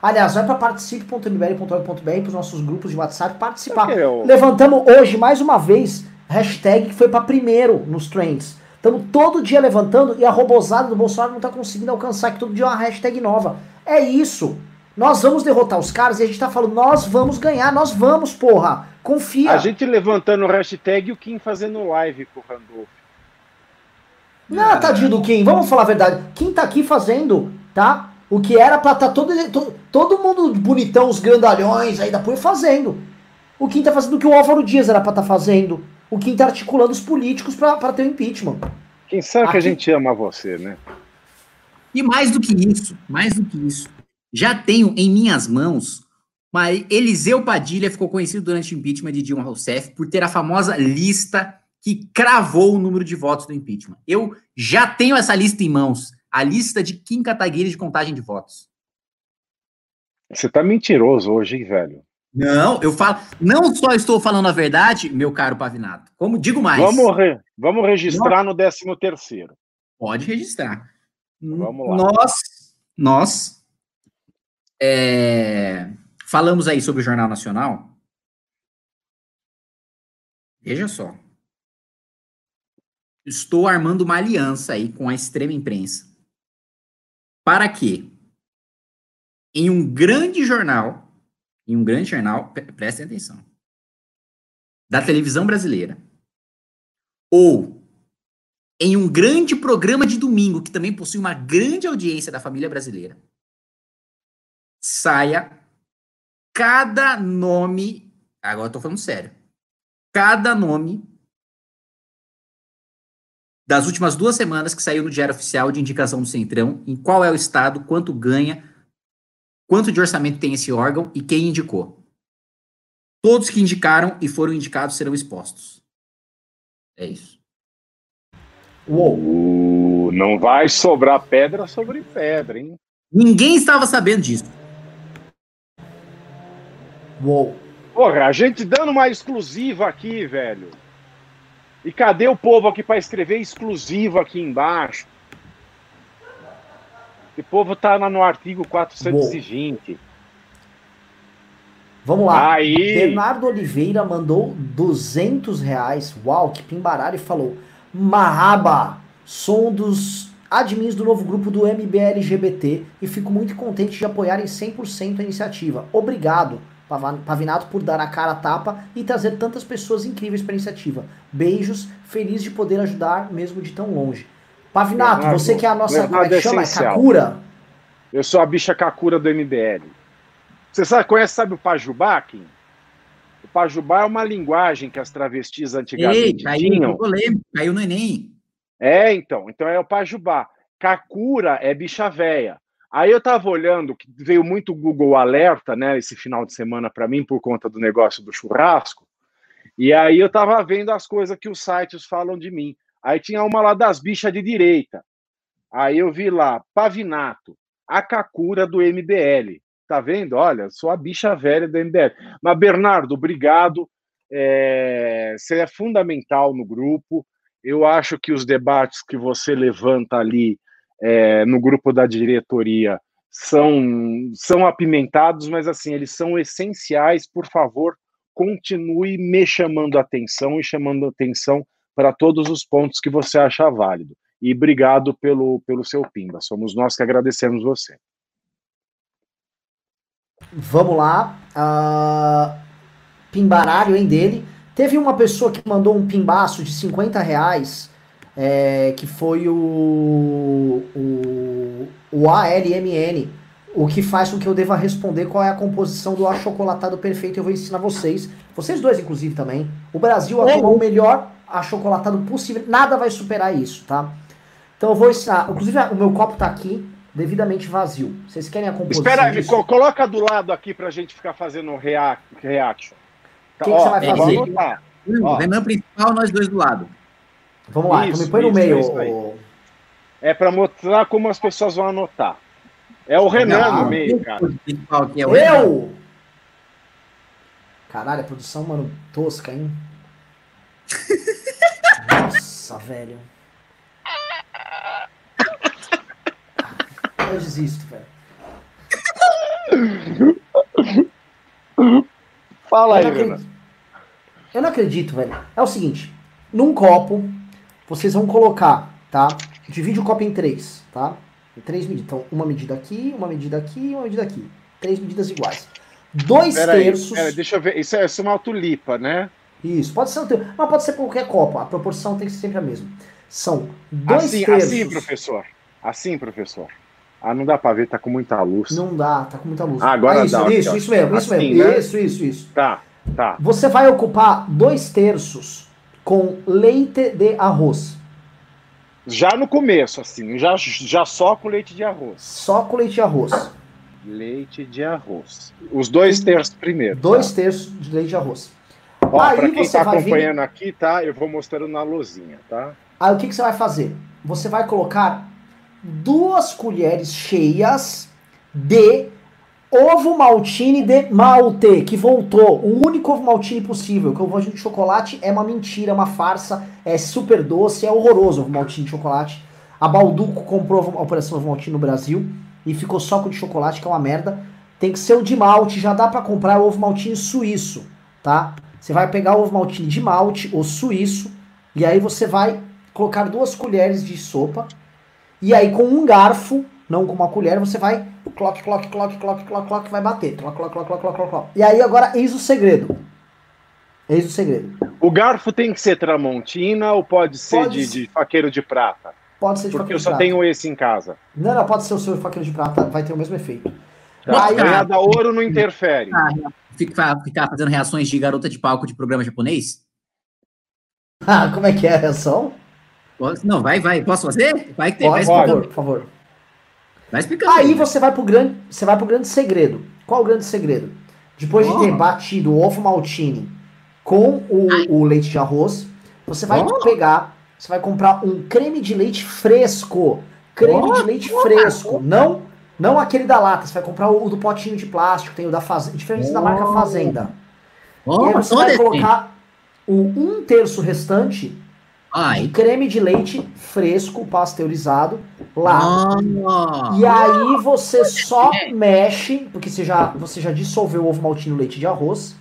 Aliás, vai para participe.mbl.org.br para os nossos grupos de WhatsApp participar. Eu... Levantamos hoje, mais uma vez, hashtag que foi para primeiro nos trends. Estamos todo dia levantando e a robozada do Bolsonaro não está conseguindo alcançar, que todo dia é uma hashtag nova. É isso. Nós vamos derrotar os caras e a gente tá falando, nós vamos ganhar, nós vamos, porra. Confia. A gente levantando o hashtag e o Kim fazendo live com o Randolph. Não, tadinho do Kim, vamos falar a verdade. Quem tá aqui fazendo, tá? O que era pra tá todo, todo, todo mundo bonitão, os grandalhões aí da fazendo. O Kim tá fazendo o que o Álvaro Dias era pra tá fazendo. O Kim tá articulando os políticos pra, pra ter o impeachment. Quem sabe aqui... que a gente ama você, né? E mais do que isso, mais do que isso, já tenho em minhas mãos, mas Eliseu Padilha ficou conhecido durante o impeachment de Dilma Rousseff por ter a famosa lista que cravou o número de votos do impeachment. Eu já tenho essa lista em mãos, a lista de Kim Kataguiri de contagem de votos. Você tá mentiroso hoje, hein, velho? Não, eu falo, não só estou falando a verdade, meu caro Pavinato, como digo mais. Vamos, re, vamos registrar no 13 terceiro. Pode registrar. Vamos lá. Nós, nós é, falamos aí sobre o Jornal Nacional. Veja só. Estou armando uma aliança aí com a extrema imprensa. Para que, em um grande jornal, em um grande jornal, prestem atenção, da televisão brasileira, ou em um grande programa de domingo, que também possui uma grande audiência da família brasileira, saia cada nome, agora estou falando sério, cada nome das últimas duas semanas que saiu no Diário Oficial de indicação do Centrão, em qual é o estado, quanto ganha, quanto de orçamento tem esse órgão e quem indicou. Todos que indicaram e foram indicados serão expostos. É isso. Uou. não vai sobrar pedra sobre pedra, hein? Ninguém estava sabendo disso. Uou. Porra, a gente dando uma exclusiva aqui, velho. E cadê o povo aqui para escrever exclusivo aqui embaixo? O povo tá no artigo 420. Uou. Vamos lá. Aí. Bernardo Oliveira mandou 200 reais. Uau, que pimbaralho. E falou: Mahaba, sou um dos admins do novo grupo do MBLGBT e fico muito contente de apoiar em 100% a iniciativa. Obrigado, Pavinato, por dar a cara a tapa e trazer tantas pessoas incríveis para a iniciativa. Beijos, feliz de poder ajudar mesmo de tão longe. Pavinato, Bernardo, você que é a nossa. Como é que chama? É Kakura? Eu sou a bicha Kakura do MBL. Você sabe, conhece, sabe o Pajubá, Kim? O Pajubá é uma linguagem que as travestis antigamente Ei, caiu, tinham. Lembro, caiu no Enem. É, então. Então é o Pajubá. Kakura é bicha véia. Aí eu tava olhando, que veio muito Google Alerta, né, esse final de semana para mim, por conta do negócio do churrasco. E aí eu tava vendo as coisas que os sites falam de mim. Aí tinha uma lá das bichas de direita. Aí eu vi lá, Pavinato, a Kakura do MBL. Tá vendo? Olha, sou a bicha velha do MBL. Mas, Bernardo, obrigado. É... Você é fundamental no grupo. Eu acho que os debates que você levanta ali é, no grupo da diretoria são, são apimentados, mas assim, eles são essenciais. Por favor, continue me chamando atenção e chamando atenção para todos os pontos que você acha válido. E obrigado pelo, pelo seu Pimba. Somos nós que agradecemos você. Vamos lá. Uh, pimbarário, hein, dele. Teve uma pessoa que mandou um pimbaço de 50 reais, é, que foi o, o, o ALMN, o que faz com que eu deva responder qual é a composição do achocolatado perfeito. Eu vou ensinar vocês, vocês dois inclusive também. O Brasil atuou o melhor achocolatado possível, nada vai superar isso, tá? Então eu vou ensinar, inclusive o meu copo tá aqui, devidamente vazio. Vocês querem a composição Espera, disso? coloca do lado aqui pra gente ficar fazendo react, reaction. O que, que, você vai fazer? Ó. Renan principal, nós dois do lado. Vamos lá, isso, então me põe no meio. Isso é para mostrar como as pessoas vão anotar. É o Renan Não, no meio, cara. É o Eu! Caralho, a produção, mano, tosca, hein? Nossa, velho. Eu desisto, velho. Fala aí, Renan. Eu não acredito, velho. É o seguinte: num copo, vocês vão colocar, tá? Divide o copo em três, tá? Em três medidas. Então, uma medida aqui, uma medida aqui e uma medida aqui. Três medidas iguais. Dois pera terços. Aí, pera, deixa eu ver. Isso é, isso é uma tulipa, né? Isso, pode ser, mas pode ser qualquer copo. A proporção tem que ser sempre a mesma. São dois assim, terços. Assim, professor. Assim, professor. Ah, não dá pra ver, tá com muita luz. Não dá, tá com muita luz. Ah, agora ah, isso, dá. Isso, isso mesmo, isso assim, mesmo. Né? Isso, isso, isso. Tá, tá. Você vai ocupar dois terços com leite de arroz. Já no começo, assim, já, já só com leite de arroz. Só com leite de arroz. Leite de arroz. Os dois terços primeiro. Dois tá? terços de leite de arroz. Ó, Aí pra quem está acompanhando vir... aqui, tá? Eu vou mostrando na luzinha, tá? Aí o que, que você vai fazer? Você vai colocar duas colheres cheias de ovo maltine de malte, que voltou. O único ovo maltine possível, que o ovo de chocolate é uma mentira, é uma farsa, é super doce, é horroroso o ovo maltine de chocolate. A Balduco comprou a operação ovo maltine no Brasil e ficou só com o de chocolate, que é uma merda. Tem que ser o de malte, já dá para comprar o ovo maltine suíço, tá? Você vai pegar o ovo maltine de malte, o suíço, e aí você vai colocar duas colheres de sopa, e aí com um garfo, não com uma colher, você vai clock, clock, clock, clock, clock, clock, vai bater. Clock, clock, clock, clock, clock, clock. E aí agora, eis o segredo. Eis o segredo. O garfo tem que ser tramontina ou pode ser pode de, ser. de faqueiro de prata? Pode ser de Porque eu só tenho esse em casa. Não, não, pode ser o seu faqueiro de prata, vai ter o mesmo efeito. Tá. Aí, da ouro não interfere. Ficar, ficar fazendo reações de garota de palco de programa japonês? Ah, como é que é a reação? Não, vai, vai. Posso fazer? Vai ter, pode, vai por favor. Vai explicando. Aí você vai pro grande, você vai pro grande segredo. Qual o grande segredo? Depois oh. de ter batido o ovo maltine com o, o leite de arroz, você vai oh. pegar, você vai comprar um creme de leite fresco. Creme oh. de leite fresco, não não aquele da lata, você vai comprar o, do potinho de plástico, tem o da Fazenda, diferente da marca Fazenda. e aí você vai colocar o um terço restante Ai. de creme de leite fresco, pasteurizado, lá. Ah. E aí você só mexe, porque você já, você já dissolveu o ovo maltine no leite de arroz,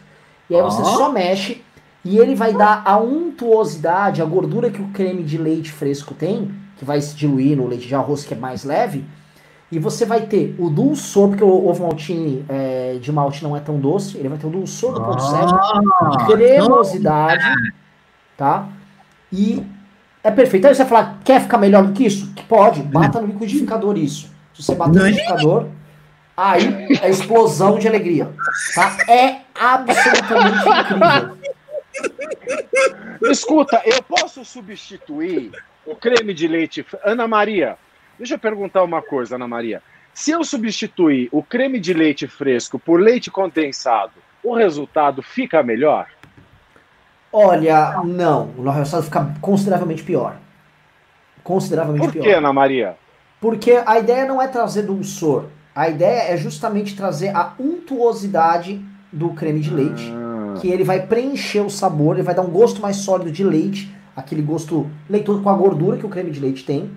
e aí você ah. só mexe, e ele vai dar a untuosidade, a gordura que o creme de leite fresco tem, que vai se diluir no leite de arroz, que é mais leve, e você vai ter o dulçor, porque o ovo maltine é, de malte não é tão doce, ele vai ter o dulçor do ponto ah, cremosidade, tá? E é perfeito. Aí você vai falar, quer ficar melhor do que isso? Pode, bata no liquidificador isso. Se você bater no liquidificador, aí é explosão de alegria, tá? É absolutamente incrível. Escuta, eu posso substituir o creme de leite... Ana Maria, Deixa eu perguntar uma coisa, Ana Maria. Se eu substituir o creme de leite fresco por leite condensado, o resultado fica melhor? Olha, não. O resultado fica consideravelmente pior. Consideravelmente pior. Por que, Ana Maria? Porque a ideia não é trazer dulçor. A ideia é justamente trazer a untuosidade do creme de leite, ah. que ele vai preencher o sabor, ele vai dar um gosto mais sólido de leite, aquele gosto leitoso com a gordura que o creme de leite tem.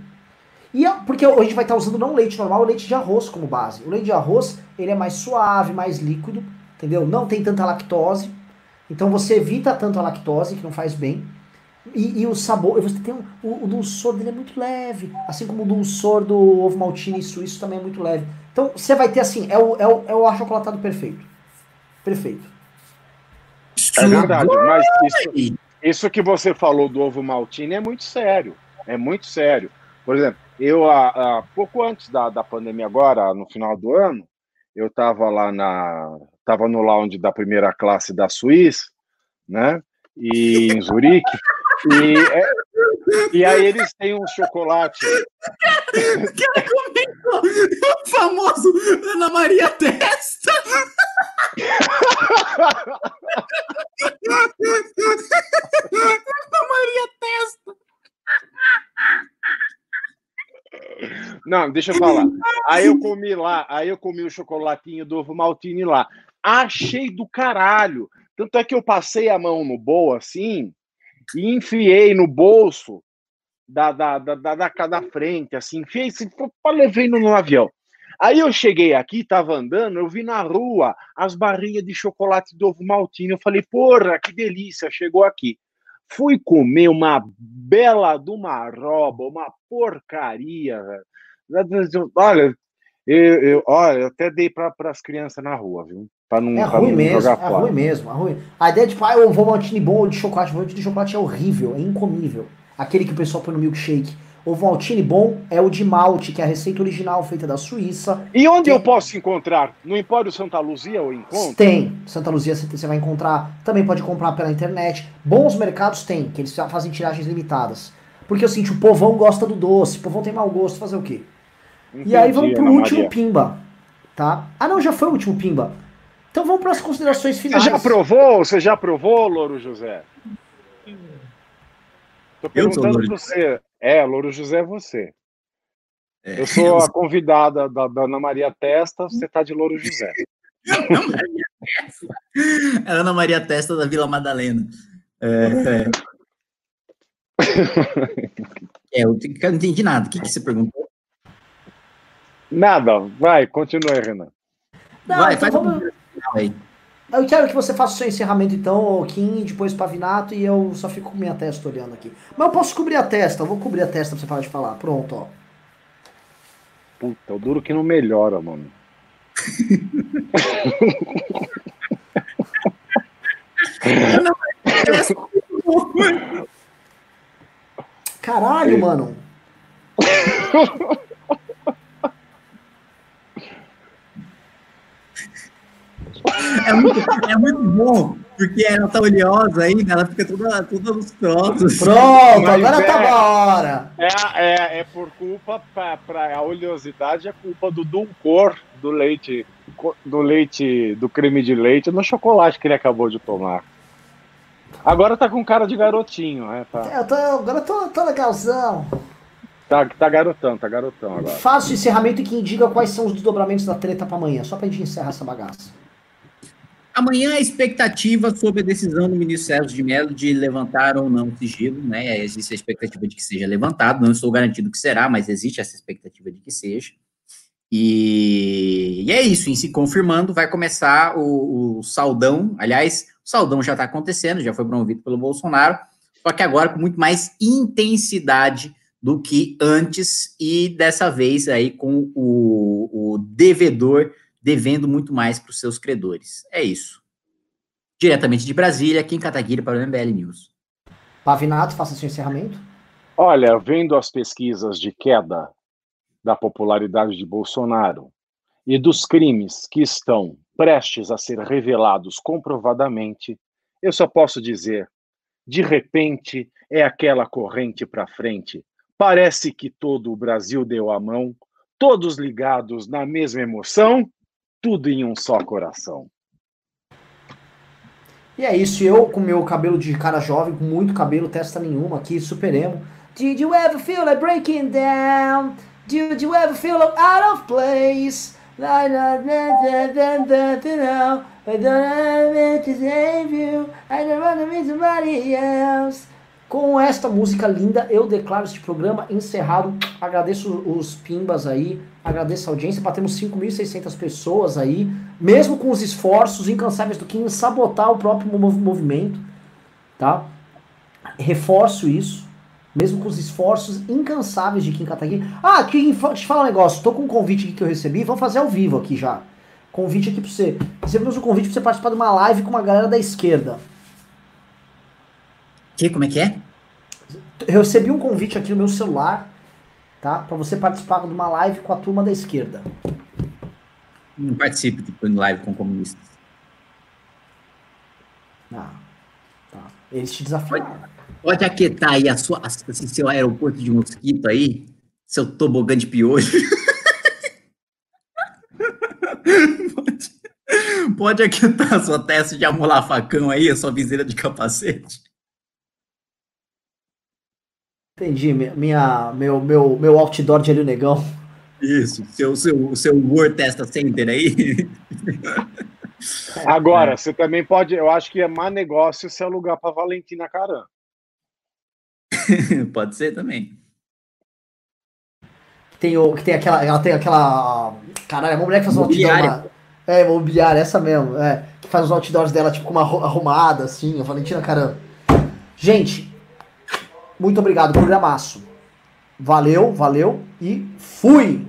E porque a gente vai estar usando não leite normal, o leite de arroz como base. O leite de arroz, ele é mais suave, mais líquido, entendeu? Não tem tanta lactose. Então você evita tanto a lactose, que não faz bem. E, e o sabor, você tem um, o, o dulçor dele é muito leve, assim como o dulçor do ovo maltine suíço também é muito leve. Então você vai ter assim, é o, é o, é o achocolatado perfeito. Perfeito. É verdade, mas isso, isso que você falou do ovo maltine é muito sério. É muito sério. Por exemplo, eu, há, há pouco antes da, da pandemia, agora, no final do ano, eu estava lá na. Estava no lounge da primeira classe da Suíça, né? E em Zurique. E, é, e aí eles têm um chocolate. Que comentou o famoso Ana Maria Testa. Ana Maria Testa. Não, deixa eu falar. Aí eu comi lá, aí eu comi o chocolatinho do ovo maltine lá. Achei do caralho. Tanto é que eu passei a mão no bowl assim e enfiei no bolso da, da, da, da, da, da frente, assim, enfiei, assim, levei no, no avião. Aí eu cheguei aqui, tava andando, eu vi na rua as barrinhas de chocolate do ovo maltine. Eu falei, porra, que delícia, chegou aqui. Fui comer uma bela de uma roba, uma porcaria. Olha, eu, eu, olha, eu até dei para as crianças na rua, viu? Pra não, é ruim não mesmo, é fora. ruim mesmo, é ruim. A ideia de, tipo, ah, eu vou maltine bom de chocolate, o de chocolate é horrível, é incomível. Aquele que o pessoal põe no milkshake. O Maltine bom é o de malte, que é a receita original feita da Suíça. E onde tem... eu posso encontrar? No Empório Santa Luzia eu encontro? Tem. Santa Luzia você vai encontrar. Também pode comprar pela internet. Bons mercados tem, que eles fazem tiragens limitadas. Porque assim, o povão gosta do doce, o povão tem mau gosto, fazer o quê? Entendi, e aí vamos pro Ana último Maria. pimba, tá? Ah não, já foi o último pimba. Então vamos para as considerações Você finais. já aprovou? Você já aprovou, Louro José? Eu sou perguntando pra você. É, Louro José é você. Eu sou a convidada da, da Ana Maria Testa, você tá de Louro José. É Ana Maria Testa da Vila Madalena. É, é. É, eu eu não entendi nada. O que, que você perguntou? Nada, vai, continue, Renan. Não, Vai, então faz um vamos- final aí. Eu quero que você faça o seu encerramento então, Kim, depois Pavinato, e eu só fico com minha testa olhando aqui. Mas eu posso cobrir a testa, eu vou cobrir a testa pra você parar de falar. Pronto, ó. Puta, o duro que não melhora, mano. Caralho, mano. É muito, é muito bom, porque ela tá oleosa ainda, ela fica toda, toda nos troços. Pronto, Mas agora é- tá da hora. É, é, é por culpa, pra, pra a oleosidade é culpa do dulcor do leite, do leite, do creme de leite no chocolate que ele acabou de tomar. Agora tá com cara de garotinho, né? Tá, Eu tô, agora eu tô, tô legalzão. tá, tá garotão, tá garotão agora. Faça o encerramento e quem diga quais são os desdobramentos da treta pra amanhã, só pra gente encerrar essa bagaça. Amanhã a expectativa sobre a decisão do ministro Sérgio de Mello de levantar ou não o sigilo, né? Existe a expectativa de que seja levantado, não estou garantido que será, mas existe essa expectativa de que seja. E, e é isso, em se confirmando, vai começar o, o saldão. Aliás, o saldão já está acontecendo, já foi promovido pelo Bolsonaro, só que agora com muito mais intensidade do que antes, e dessa vez aí com o, o devedor devendo muito mais para os seus credores. É isso. Diretamente de Brasília, Kim Kataguiri para o MBL News. Pavinato, faça seu encerramento. Olha, vendo as pesquisas de queda da popularidade de Bolsonaro e dos crimes que estão prestes a ser revelados comprovadamente, eu só posso dizer: de repente é aquela corrente para frente. Parece que todo o Brasil deu a mão, todos ligados na mesma emoção, tudo em um só coração. E é isso, eu com meu cabelo de cara jovem, com muito cabelo, testa nenhuma aqui, super emo. Did you ever feel like breaking down? Did you ever feel like out of place? I don't want to save you, I don't want to be somebody else. Com esta música linda, eu declaro este programa encerrado. Agradeço os pimbas aí, agradeço a audiência. Batemos 5.600 pessoas aí, mesmo com os esforços incansáveis do Kim em sabotar o próprio mov- movimento, tá? Reforço isso, mesmo com os esforços incansáveis de Kim Kataguiri. Ah, Kim, deixa eu falar um negócio. Tô com um convite aqui que eu recebi, vamos fazer ao vivo aqui já. Convite aqui pra você. Recebemos um convite pra você participar de uma live com uma galera da esquerda. Que, como é que é? Eu recebi um convite aqui no meu celular, tá? Pra você participar de uma live com a turma da esquerda. Não participe de live com comunistas. Ah, tá. Eles te desafiaram. Pode aquietar aí a sua, esse seu aeroporto de mosquito aí, seu tobogã de piolho. pode, pode aquietar a sua testa de amolar facão aí, a sua viseira de capacete. Entendi, mi- minha, meu, meu, meu outdoor de Hélio Negão. Isso, seu, seu, seu Word Testa Center aí. Agora, você também pode, eu acho que é má negócio se alugar para Valentina Caran. Pode ser também. Tem, o, que tem aquela. Ela tem aquela. Caralho, é uma mulher que faz um outdoor. Uma- É, imobiliária, essa mesmo. É, que faz os outdoors dela, tipo, com uma arru- arrumada, assim, a Valentina Caramba. Gente, muito obrigado, programaço. Valeu, valeu e fui!